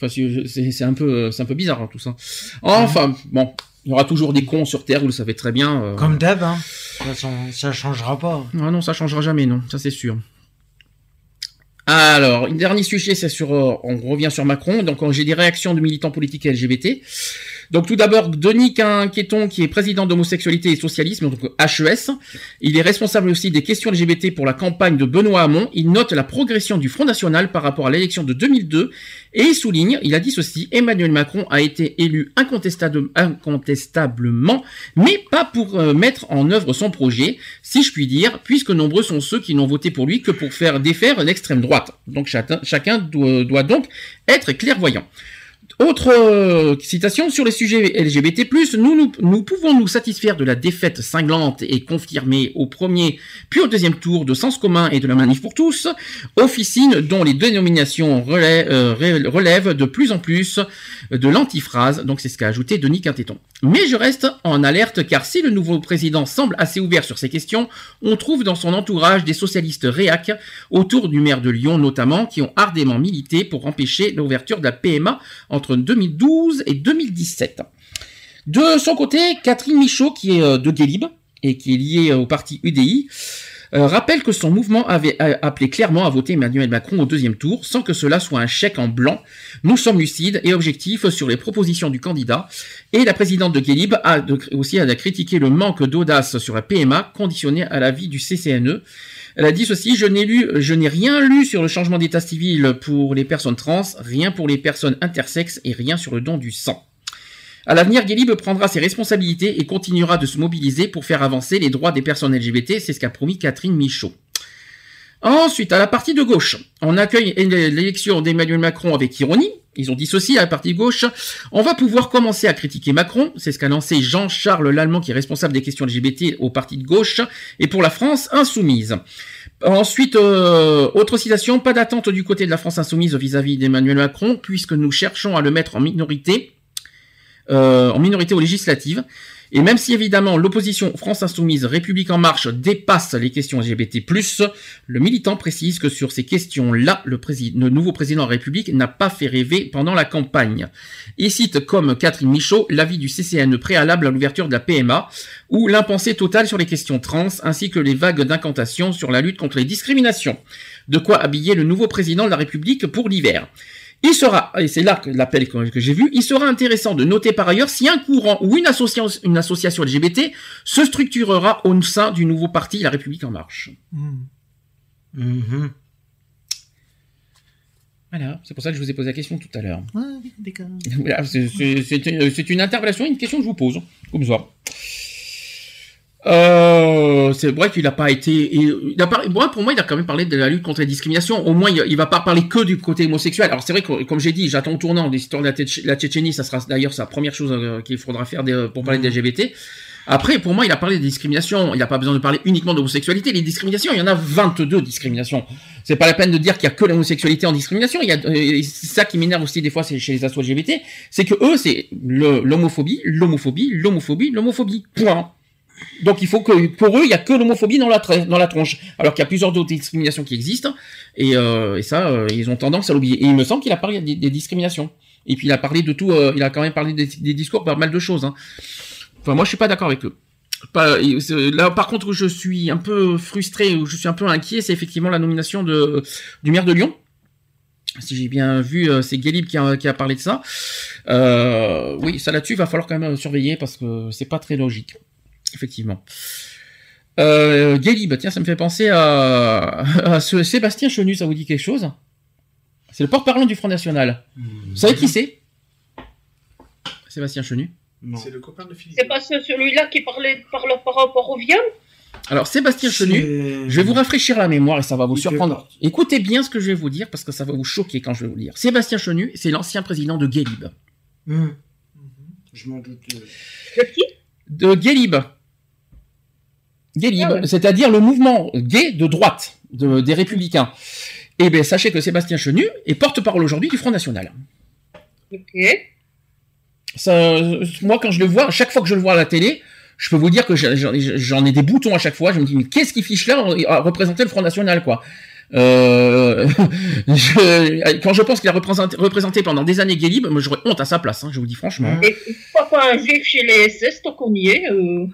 Enfin, c'est un peu, c'est un peu bizarre hein, tout ça. Enfin, bon, il y aura toujours des cons sur Terre, vous le savez très bien. euh. Comme d'hab, hein. De toute façon, ça changera pas. Ah non, ça changera jamais, non, ça c'est sûr. Alors, un dernier sujet, c'est sur, euh, on revient sur Macron. Donc, euh, j'ai des réactions de militants politiques LGBT. Donc, tout d'abord, Denis Quinqueton, qui est président d'homosexualité et socialisme, donc HES. Il est responsable aussi des questions LGBT pour la campagne de Benoît Hamon. Il note la progression du Front National par rapport à l'élection de 2002 et il souligne, il a dit ceci, Emmanuel Macron a été élu incontestable- incontestablement, mais pas pour euh, mettre en œuvre son projet, si je puis dire, puisque nombreux sont ceux qui n'ont voté pour lui que pour faire défaire l'extrême droite. Donc chacun, doit donc être clairvoyant. Autre euh, citation sur les sujets LGBT+, nous, pouvons nous satisfaire de la défaite cinglante et confirmée au premier puis au deuxième tour de Sens commun et de la Manif pour tous, officine dont les dénominations relè- euh, relèvent de plus en plus de l'antiphrase, donc c'est ce qu'a ajouté Denis Quintéton. Mais je reste en alerte car si le nouveau président semble assez ouvert sur ces questions, on trouve dans son entourage des socialistes réacs autour du maire de Lyon notamment qui ont ardemment milité pour empêcher l'ouverture de la PMA entre 2012 et 2017. De son côté, Catherine Michaud, qui est euh, de Guélib et qui est liée au parti UDI, euh, rappelle que son mouvement avait euh, appelé clairement à voter Emmanuel Macron au deuxième tour, sans que cela soit un chèque en blanc. Nous sommes lucides et objectifs sur les propositions du candidat. Et la présidente de Guélib a aussi critiqué le manque d'audace sur la PMA conditionnée à l'avis du CCNE. Elle a dit ceci, je n'ai lu, je n'ai rien lu sur le changement d'état civil pour les personnes trans, rien pour les personnes intersexes et rien sur le don du sang. À l'avenir, Guélib prendra ses responsabilités et continuera de se mobiliser pour faire avancer les droits des personnes LGBT, c'est ce qu'a promis Catherine Michaud. Ensuite, à la partie de gauche, on accueille l'élection d'Emmanuel Macron avec ironie. Ils ont dit ceci à la partie gauche. On va pouvoir commencer à critiquer Macron. C'est ce qu'a lancé Jean-Charles Lallemand, qui est responsable des questions LGBT au parti de gauche. Et pour la France insoumise. Ensuite, euh, autre citation, pas d'attente du côté de la France insoumise vis-à-vis d'Emmanuel Macron, puisque nous cherchons à le mettre en minorité, euh, en minorité aux législatives. Et même si évidemment l'opposition France Insoumise République En Marche dépasse les questions LGBT+, le militant précise que sur ces questions-là, le, nouveau président de la République n'a pas fait rêver pendant la campagne. Il cite comme Catherine Michaud l'avis du CCNE préalable à l'ouverture de la PMA, ou l'impensé total sur les questions trans, ainsi que les vagues d'incantations sur la lutte contre les discriminations. De quoi habiller le nouveau président de la République pour l'hiver. Il sera, et c'est là que l'appel que, que j'ai vu, il sera intéressant de noter par ailleurs si un courant ou une association, une association LGBT se structurera au sein du nouveau parti La République En Marche. Mhm. Voilà, c'est pour ça que je vous ai posé la question tout à l'heure. (laughs) Une, c'est une interpellation, une question que je vous pose, comme ça. Euh, c'est vrai qu'il n'a pas été. Il il a moi, pour moi, il a quand même parlé de la lutte contre les discriminations. Au moins, il, il va pas parler que du côté homosexuel. Alors, c'est vrai que, comme j'ai dit, j'attends au tournant de l'histoire de la, Tchétché- la Tchétchénie. Ça sera d'ailleurs sa première chose euh, qu'il faudra faire des- pour parler des LGBT. Après, pour moi, il a parlé des discriminations. Il n'a pas besoin de parler uniquement d'homosexualité. Les discriminations, il y en a 22 discriminations. C'est pas la peine de dire qu'il y a que l'homosexualité en discrimination. Il y a, euh, c'est ça qui m'énerve aussi des fois chez les assos LGBT. C'est que eux, c'est le- l'homophobie, l'homophobie, l'homophobie, l'homophobie. Point. Donc il faut que pour eux il y a que l'homophobie dans la tronche, alors qu'il y a plusieurs autres discriminations qui existent et, euh, et ça euh, ils ont tendance à l'oublier. Et il me semble qu'il a parlé des, des discriminations. Et puis il a parlé de tout, euh, il a quand même parlé des, discours pas mal de choses. hein. Enfin moi je suis pas d'accord avec eux. Là par contre où je suis un peu frustré, où je suis un peu inquiet, c'est effectivement la nomination du maire de Lyon. Si j'ai bien vu, euh, c'est Guélib qui a, qui a parlé de ça. Euh, oui, ça là-dessus, il va falloir quand même surveiller parce que c'est pas très logique. Effectivement. Euh, Guélib, tiens, ça me fait penser à, à ce Sébastien Chenu, ça vous dit quelque chose? C'est le porte-parole du Front National. Vous savez qui c'est? Sébastien Chenu C'est le copain de Philippe. C'est pas ce- celui-là qui parlait par, le- par rapport au viol? Alors, Sébastien Chenu, je vais vous rafraîchir la mémoire et ça va vous surprendre. Écoutez bien ce que je vais vous dire parce que ça va vous choquer quand je vais vous le dire. Sébastien Chenu, c'est l'ancien président de Guélib. Hum. Je m'en doute. De qui? De Guélib. Guélib, c'est-à-dire le mouvement gay de droite, de- des Républicains. Eh bien, sachez que Sébastien Chenu est porte-parole aujourd'hui du Front National. Ok. Ça, moi, quand je le vois, chaque fois que je le vois à la télé, je peux vous dire que j'en ai des boutons à chaque fois. Je me dis, mais qu'est-ce qu'il fiche là à représenter le Front National, quoi? Euh, (laughs) je- quand je pense qu'il a représenté, représenté pendant des années Guélib, moi j'aurais honte à sa place, hein, je vous dis franchement. Et pourquoi pas un juif chez les SS tant qu'on y est euh,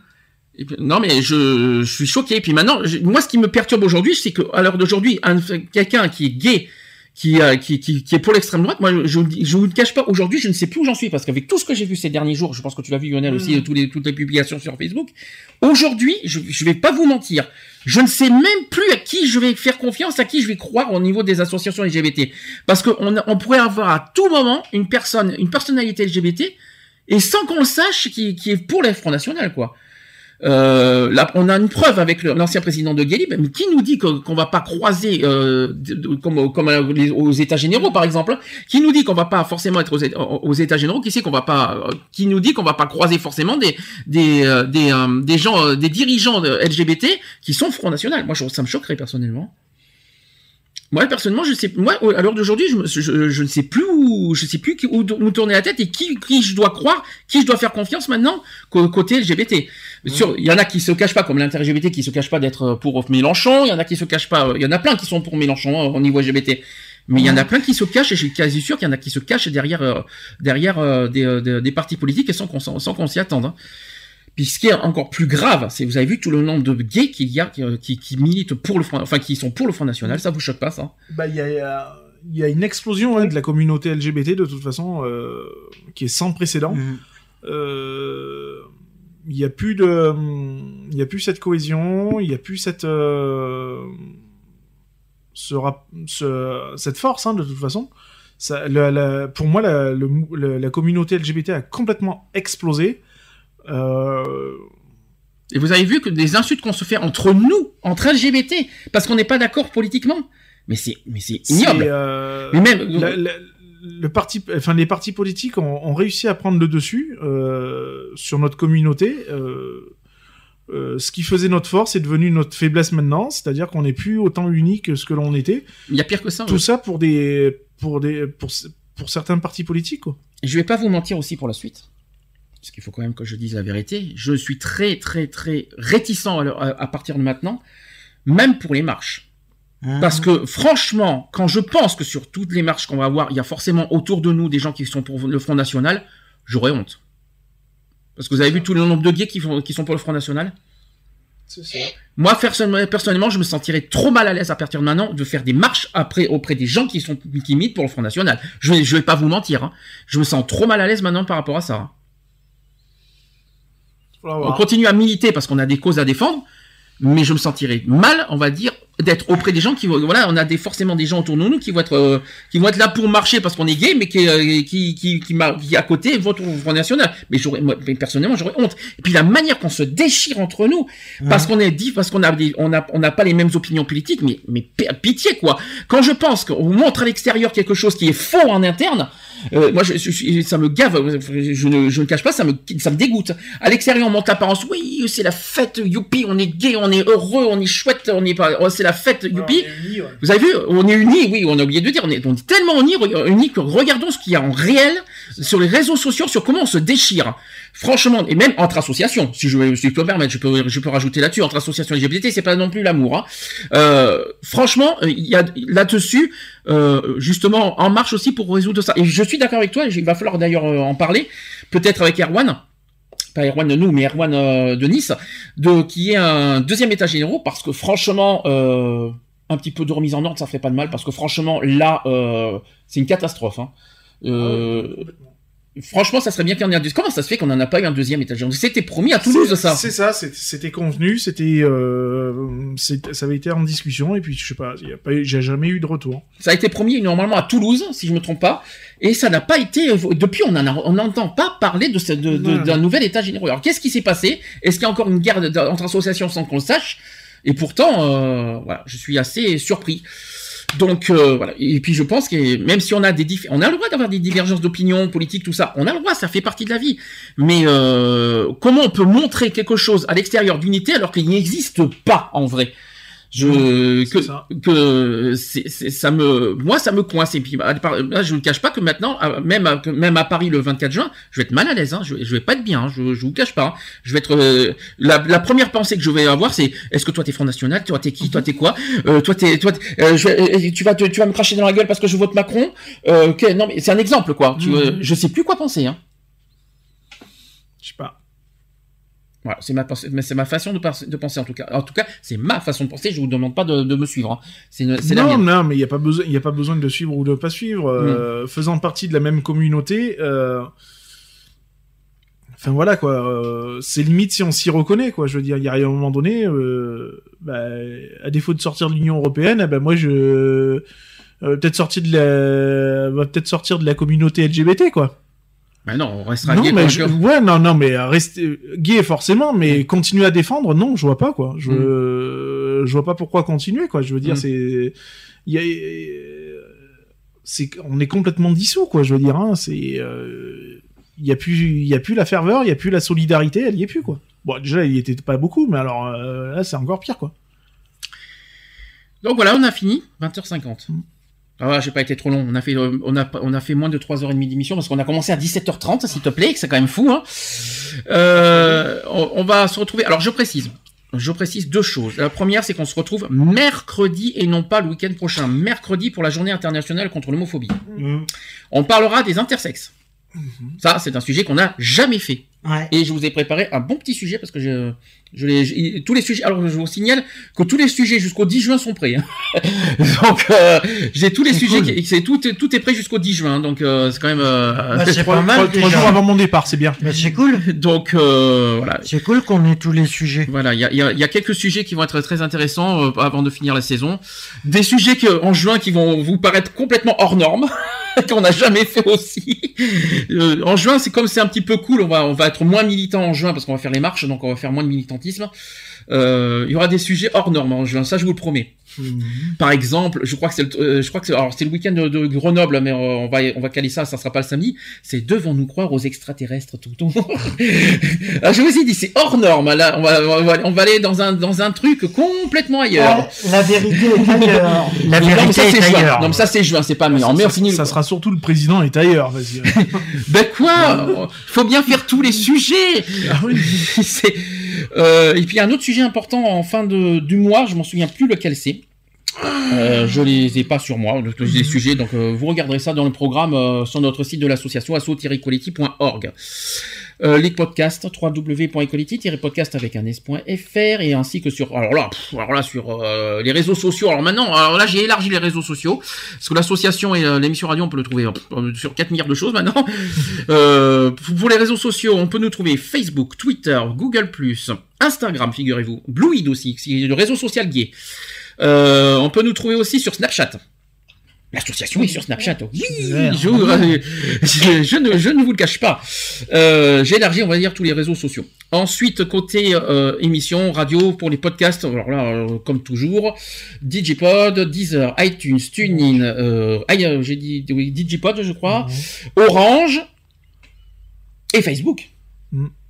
Et puis- Non mais je, je suis choqué. Puis maintenant, je- moi ce qui me perturbe aujourd'hui, c'est que à l'heure d'aujourd'hui, un- quelqu'un qui est gay, qui, euh, qui, qui, qui est pour l'extrême droite, moi je, je vous ne cache pas, aujourd'hui je ne sais plus où j'en suis parce qu'avec tout ce que j'ai vu ces derniers jours, je pense que tu l'as vu Lionel aussi, Mhm. tous les, toutes les publications sur Facebook, aujourd'hui, je, je vais pas vous mentir, je ne sais même plus à qui je vais faire confiance, à qui je vais croire au niveau des associations LGBT, parce qu'on on pourrait avoir à tout moment une personne, une personnalité LGBT et sans qu'on le sache qui, qui est pour le Front National quoi. Euh, on a une preuve avec l'ancien président de Guélib, mais qui nous dit qu'on va pas croiser, euh, comme, les- aux États généraux par exemple, qui nous dit qu'on va pas forcément être aux, États- aux États généraux, qui sait qu'on va pas, euh, qui nous dit qu'on va pas croiser forcément des euh, euh, gens, euh, des dirigeants LGBT qui sont Front National. Moi, ça me choquerait personnellement. Moi, personnellement, je sais, moi, à l'heure d'aujourd'hui, je, je, je ne sais plus où, je sais plus qui- où, où tourner la tête et qui, qui je dois croire, qui je dois faire confiance maintenant côté LGBT. Sur, il y en a qui se cachent pas, comme l'inter-LGBT, qui se cachent pas d'être pour Mélenchon. Il y en a qui se cachent pas, il y en a plein qui sont pour Mélenchon hein, au niveau LGBT. Mais il y en a plein qui se cachent et je suis quasi sûr qu'il y en a qui se cachent derrière, euh, derrière euh, des, euh, des, des partis politiques et sans qu'on s'en- sans qu'on s'y attende. hein. Puis ce qui est encore plus grave, c'est vous avez vu tout le nombre de gays qu'il y a qui, qui, qui militent pour le Front, enfin qui sont pour le Front National, ça vous choque pas ça Bah, il y a, y une explosion hein, de la communauté LGBT de toute façon euh, qui est sans précédent. Euh, Il y a plus de, il y a plus cette cohésion, il y a plus cette, euh, ce rap- ce- cette force hein, de toute façon. Ça, la- la- pour moi, la, le mou- la- la communauté LGBT a complètement explosé. Euh, Et vous avez vu que des insultes qu'on se fait entre nous, entre LGBT, parce qu'on n'est pas d'accord politiquement. Mais c'est, mais c'est ignoble. Euh, Mais même, la- la- le parti, enfin les partis politiques ont, ont réussi à prendre le dessus euh, sur notre communauté. euh, ce qui faisait notre force est devenu notre faiblesse maintenant, c'est-à-dire qu'on n'est plus autant unis que ce que l'on était. Il y a pire que ça. Tout ouais. ça pour des, pour des, pour, pour certains partis politiques. Quoi. Je vais pas vous mentir aussi pour la suite. Parce qu'il faut quand même que je dise la vérité. Je suis très, très, très réticent à, partir de maintenant, même pour les marches. Parce que franchement, quand je pense que sur toutes les marches qu'on va avoir, il y a forcément autour de nous des gens qui sont pour le Front National, j'aurais honte. Parce que vous avez vu tout le nombre de gays qui, font- qui sont pour le Front National? Moi, personnellement, personnellement, je me sentirais trop mal à l'aise à partir de maintenant de faire des marches après auprès des gens qui sont qui militent pour le Front National. Je vais, je vais pas vous mentir. hein. Je me sens trop mal à l'aise maintenant par rapport à ça. On continue à militer parce qu'on a des causes à défendre, mais je me sentirais mal, on va dire, d'être auprès des gens qui vont, voilà, on a des, forcément des gens autour de nous qui vont être, euh, qui vont être là pour marcher parce qu'on est gay, mais qui, euh, qui, qui, qui, à côté votent au Front National. Mais j'aurais, personnellement, j'aurais honte. Et puis la manière qu'on se déchire entre nous, parce qu'on est dit, parce qu'on a des, on a, on n'a pas les mêmes opinions politiques, mais, mais pitié quoi. Quand je pense qu'on montre à l'extérieur quelque chose qui est faux en interne, euh, moi, je, je- ça me gave. Je ne, je ne cache pas, ça me, ça me dégoûte. À l'extérieur, on monte l'apparence. Oui, c'est la fête. Youpi, on est gay, on est heureux, on est chouette, on est pas. oh, c'est la fête. Youpi. Vous avez vu, on est unis. Oui, on a oublié de dire, on est, on est tellement unis, unis que regardons ce qu'il y a en réel sur les réseaux sociaux, sur comment on se déchire. Franchement, et même entre associations, si je, si peux me permettre, je peux, je peux rajouter là-dessus, entre associations LGBT, c'est pas non plus l'amour. Hein. Euh, franchement, il y a là-dessus, euh, justement, en marche aussi pour résoudre ça. Et je suis d'accord avec toi, il va falloir d'ailleurs euh, en parler, peut-être avec Erwan, pas Erwan de nous, mais Erwan euh, de Nice, de qui est un deuxième état généraux, parce que franchement, euh, un petit peu de remise en ordre, ça ferait pas de mal, parce que franchement, là, euh, c'est une catastrophe. Hein. Euh, Franchement, ça serait bien qu'il y en ait un deuxième. Comment ça se fait qu'on en a pas eu un deuxième état général C'était promis à Toulouse, ça. C'est ça, c'était convenu, c'était, euh, ça avait été en discussion et puis je sais pas, j'ai jamais eu de retour. Ça a été promis normalement à Toulouse, si je me trompe pas, et ça n'a pas été. Depuis, on n'en n'entend pas parler de d'un nouvel état général. Alors, qu'est-ce qui s'est passé? Est-ce qu'il y a encore une guerre entre associations sans qu'on le sache? Et pourtant, euh, voilà, je suis assez surpris. Donc euh, voilà. Et puis je pense que même si on a des on a le droit d'avoir des divergences d'opinion politique, tout ça, on a le droit, ça fait partie de la vie. Mais euh, comment on peut montrer quelque chose à l'extérieur d'unité alors qu'il n'existe pas en vrai? Je que que c'est c'est- ça me moi ça me coince. Et puis bah, là je ne cache pas que maintenant même à, même à Paris le 24 juin je vais être mal à l'aise hein, je, je vais pas être bien hein, je, je vous cache pas hein. je vais être euh, la, la première pensée que je vais avoir c'est est-ce que toi t'es Front National? Toi t'es qui? Toi t'es quoi? Euh, toi t'es toi euh, je euh, tu vas te- tu vas me cracher dans la gueule parce que je vote Macron? Euh, que- non mais c'est un exemple quoi. Tu, euh, Mhm. je sais plus quoi penser hein. Je sais pas. Voilà, c'est ma, pensée- mais c'est ma façon de, penser- de penser en tout cas. En tout cas, c'est ma façon de penser. Je vous demande pas de, de me suivre. hein. C'est la Non, mienne. non, mais il n'y a pas besoin, il a pas besoin de suivre ou de pas suivre. Mm. euh, faisant partie de la même communauté, euh, enfin voilà quoi. euh, c'est limite si on s'y reconnaît quoi. Je veux dire, il y a un moment donné, euh, bah, à défaut de sortir de l'Union européenne, eh ben moi je euh, peut-être sortir de la, va peut-être sortir de la communauté LGBT quoi. Bah non, on restera Non, gay mais je- ouais, non, non, mais euh, rester gay forcément, mais continuer à défendre, non, je vois pas quoi. Je, je vois pas pourquoi continuer quoi. Je veux dire, Mm. c'est, il y a, c'est, on est complètement dissous quoi. Je veux dire, hein, c'est, euh, il y a plus, il y a plus la ferveur, il y a plus la solidarité, elle y est plus quoi. Bon, déjà, il y était pas beaucoup, mais alors euh, là, c'est encore pire quoi. Donc voilà, on a fini, 20h50. Ah voilà, j'ai pas été trop long. On a fait, euh, on a, on a fait moins de 3h30 d'émission parce qu'on a commencé à 17h30, s'il te plaît, que c'est quand même fou. Hein. Euh, on, on va se retrouver. Alors je précise, je précise deux choses. La première, c'est qu'on se retrouve mercredi et non pas le week-end prochain. Mercredi pour la journée internationale contre l'homophobie. On parlera des intersexes. Ça, c'est un sujet qu'on n'a jamais fait. Et je vous ai préparé un bon petit sujet parce que je, je l'ai, j'ai- tous les sujets. Alors, je vous signale que tous les sujets jusqu'au 10 juin sont prêts. hein. (laughs) donc, euh, j'ai tous les sujets. cool. qui- c'est tout, est- tout est prêt jusqu'au 10 juin. Donc, euh, c'est quand même. euh, Bah, c'est pas mal, Trois, jours avant mon départ, c'est bien. Mais c'est cool. Donc euh, voilà. C'est cool qu'on ait tous les sujets. Voilà, il y a, il y a- il y a quelques sujets qui vont être très intéressants euh, avant de finir la saison. Des sujets que, en juin qui vont vous paraître complètement hors normes, (laughs) qu'on n'a jamais fait aussi. Euh, en juin, c'est comme c'est un petit peu cool, on va, on va être moins militant en juin parce qu'on va faire les marches, donc on va faire moins de militantisme. Euh, il y aura des sujets hors normes en juin, ça je vous le promets. Par exemple, je crois que c'est le, euh, je crois que c'est, alors c'est le week-end de, de Grenoble, mais euh, on va, on va caler ça, ça sera pas le samedi. C'est devons-nous croire aux extraterrestres tout le temps. (laughs) Ah, je vous ai dit, c'est hors norme. Là, on va, on va, on va aller dans un, dans un truc complètement ailleurs. Ah, la vérité est ailleurs. (laughs) La Non, mais vérité ça, c'est est juin. ailleurs. Non, mais ça, c'est juin, c'est pas mais on met, on finit. Ça sera surtout le président est ailleurs, vas-y. (laughs) Ben quoi? Faut bien faire tous les sujets. C'est, euh, et puis un autre sujet important en fin de, du mois, je m'en souviens plus lequel c'est. Euh, je les ai pas sur moi, les sujets, donc euh, vous regarderez ça dans le programme euh, sur notre site de l'association asso-quality.org. Euh, les podcasts www.equality-podcast avec un s.fr et ainsi que sur alors là pff, alors là sur euh, les réseaux sociaux. Alors maintenant alors là j'ai élargi les réseaux sociaux parce que l'association et euh, l'émission radio on peut le trouver sur 4 milliards de choses maintenant. (laughs) Euh, pour les réseaux sociaux on peut nous trouver Facebook Twitter Google Instagram figurez-vous Blueid aussi c'est le réseau social gay euh, on peut nous trouver aussi sur Snapchat L'association est sur Snapchat. Oui, je, euh, je- je ne, je ne vous le cache pas. Euh, J'ai élargi, on va dire, tous les réseaux sociaux. Ensuite, côté euh, émission, radio, pour les podcasts, alors là, euh, comme toujours, Digipod, Deezer, iTunes, TuneIn, euh, j'ai dit oui, Digipod, je crois, Orange et Facebook.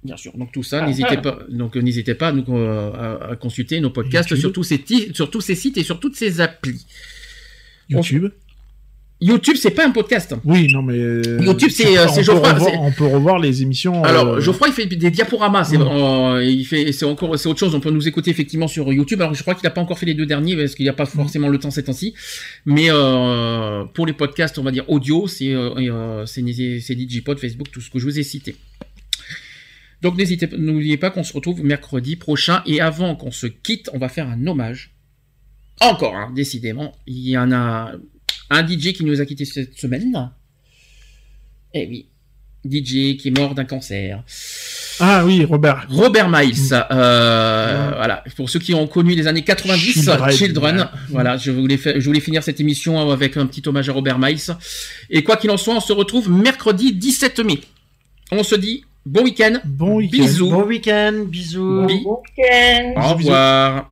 Bien sûr. Donc tout ça, n'hésitez pas. Donc n'hésitez pas à, nous, à- à consulter nos podcasts sur tous ces sur tous ces sites et sur toutes ces applis. YouTube. YouTube, c'est pas un podcast. Oui, non, mais. euh, YouTube, c'est, euh, peut Geoffroy, revoir- On peut revoir les émissions. Alors, euh, Geoffroy, il fait des diaporamas. C'est, Mm. euh, il fait, c'est encore, c'est autre chose. On peut nous écouter effectivement sur YouTube. Alors, je crois qu'il n'a pas encore fait les deux derniers parce qu'il n'y a pas forcément le temps ces temps-ci. Mais euh, pour les podcasts, on va dire audio, c'est, c'est, c'est Digipod, Facebook, tout ce que je vous ai cité. Donc, n'hésitez, pas- n'oubliez pas qu'on se retrouve mercredi prochain. Et avant qu'on se quitte, on va faire un hommage. Encore, hein, décidément. Il y en a un DJ qui nous a quitté cette semaine. Eh oui. DJ qui est mort d'un cancer. Ah oui, Robert. Robert Miles. euh, Voilà. Pour ceux qui ont connu les années 90, Children. Children. Voilà. Je voulais, je voulais finir cette émission avec un petit hommage à Robert Miles. Et quoi qu'il en soit, on se retrouve mercredi 17 mai. On se dit bon week-end. Bon week-end. Bisous. Bon week-end, bisous. Bi- week-end. Au revoir.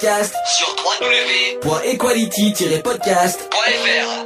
Sur www.equality-podcast.fr.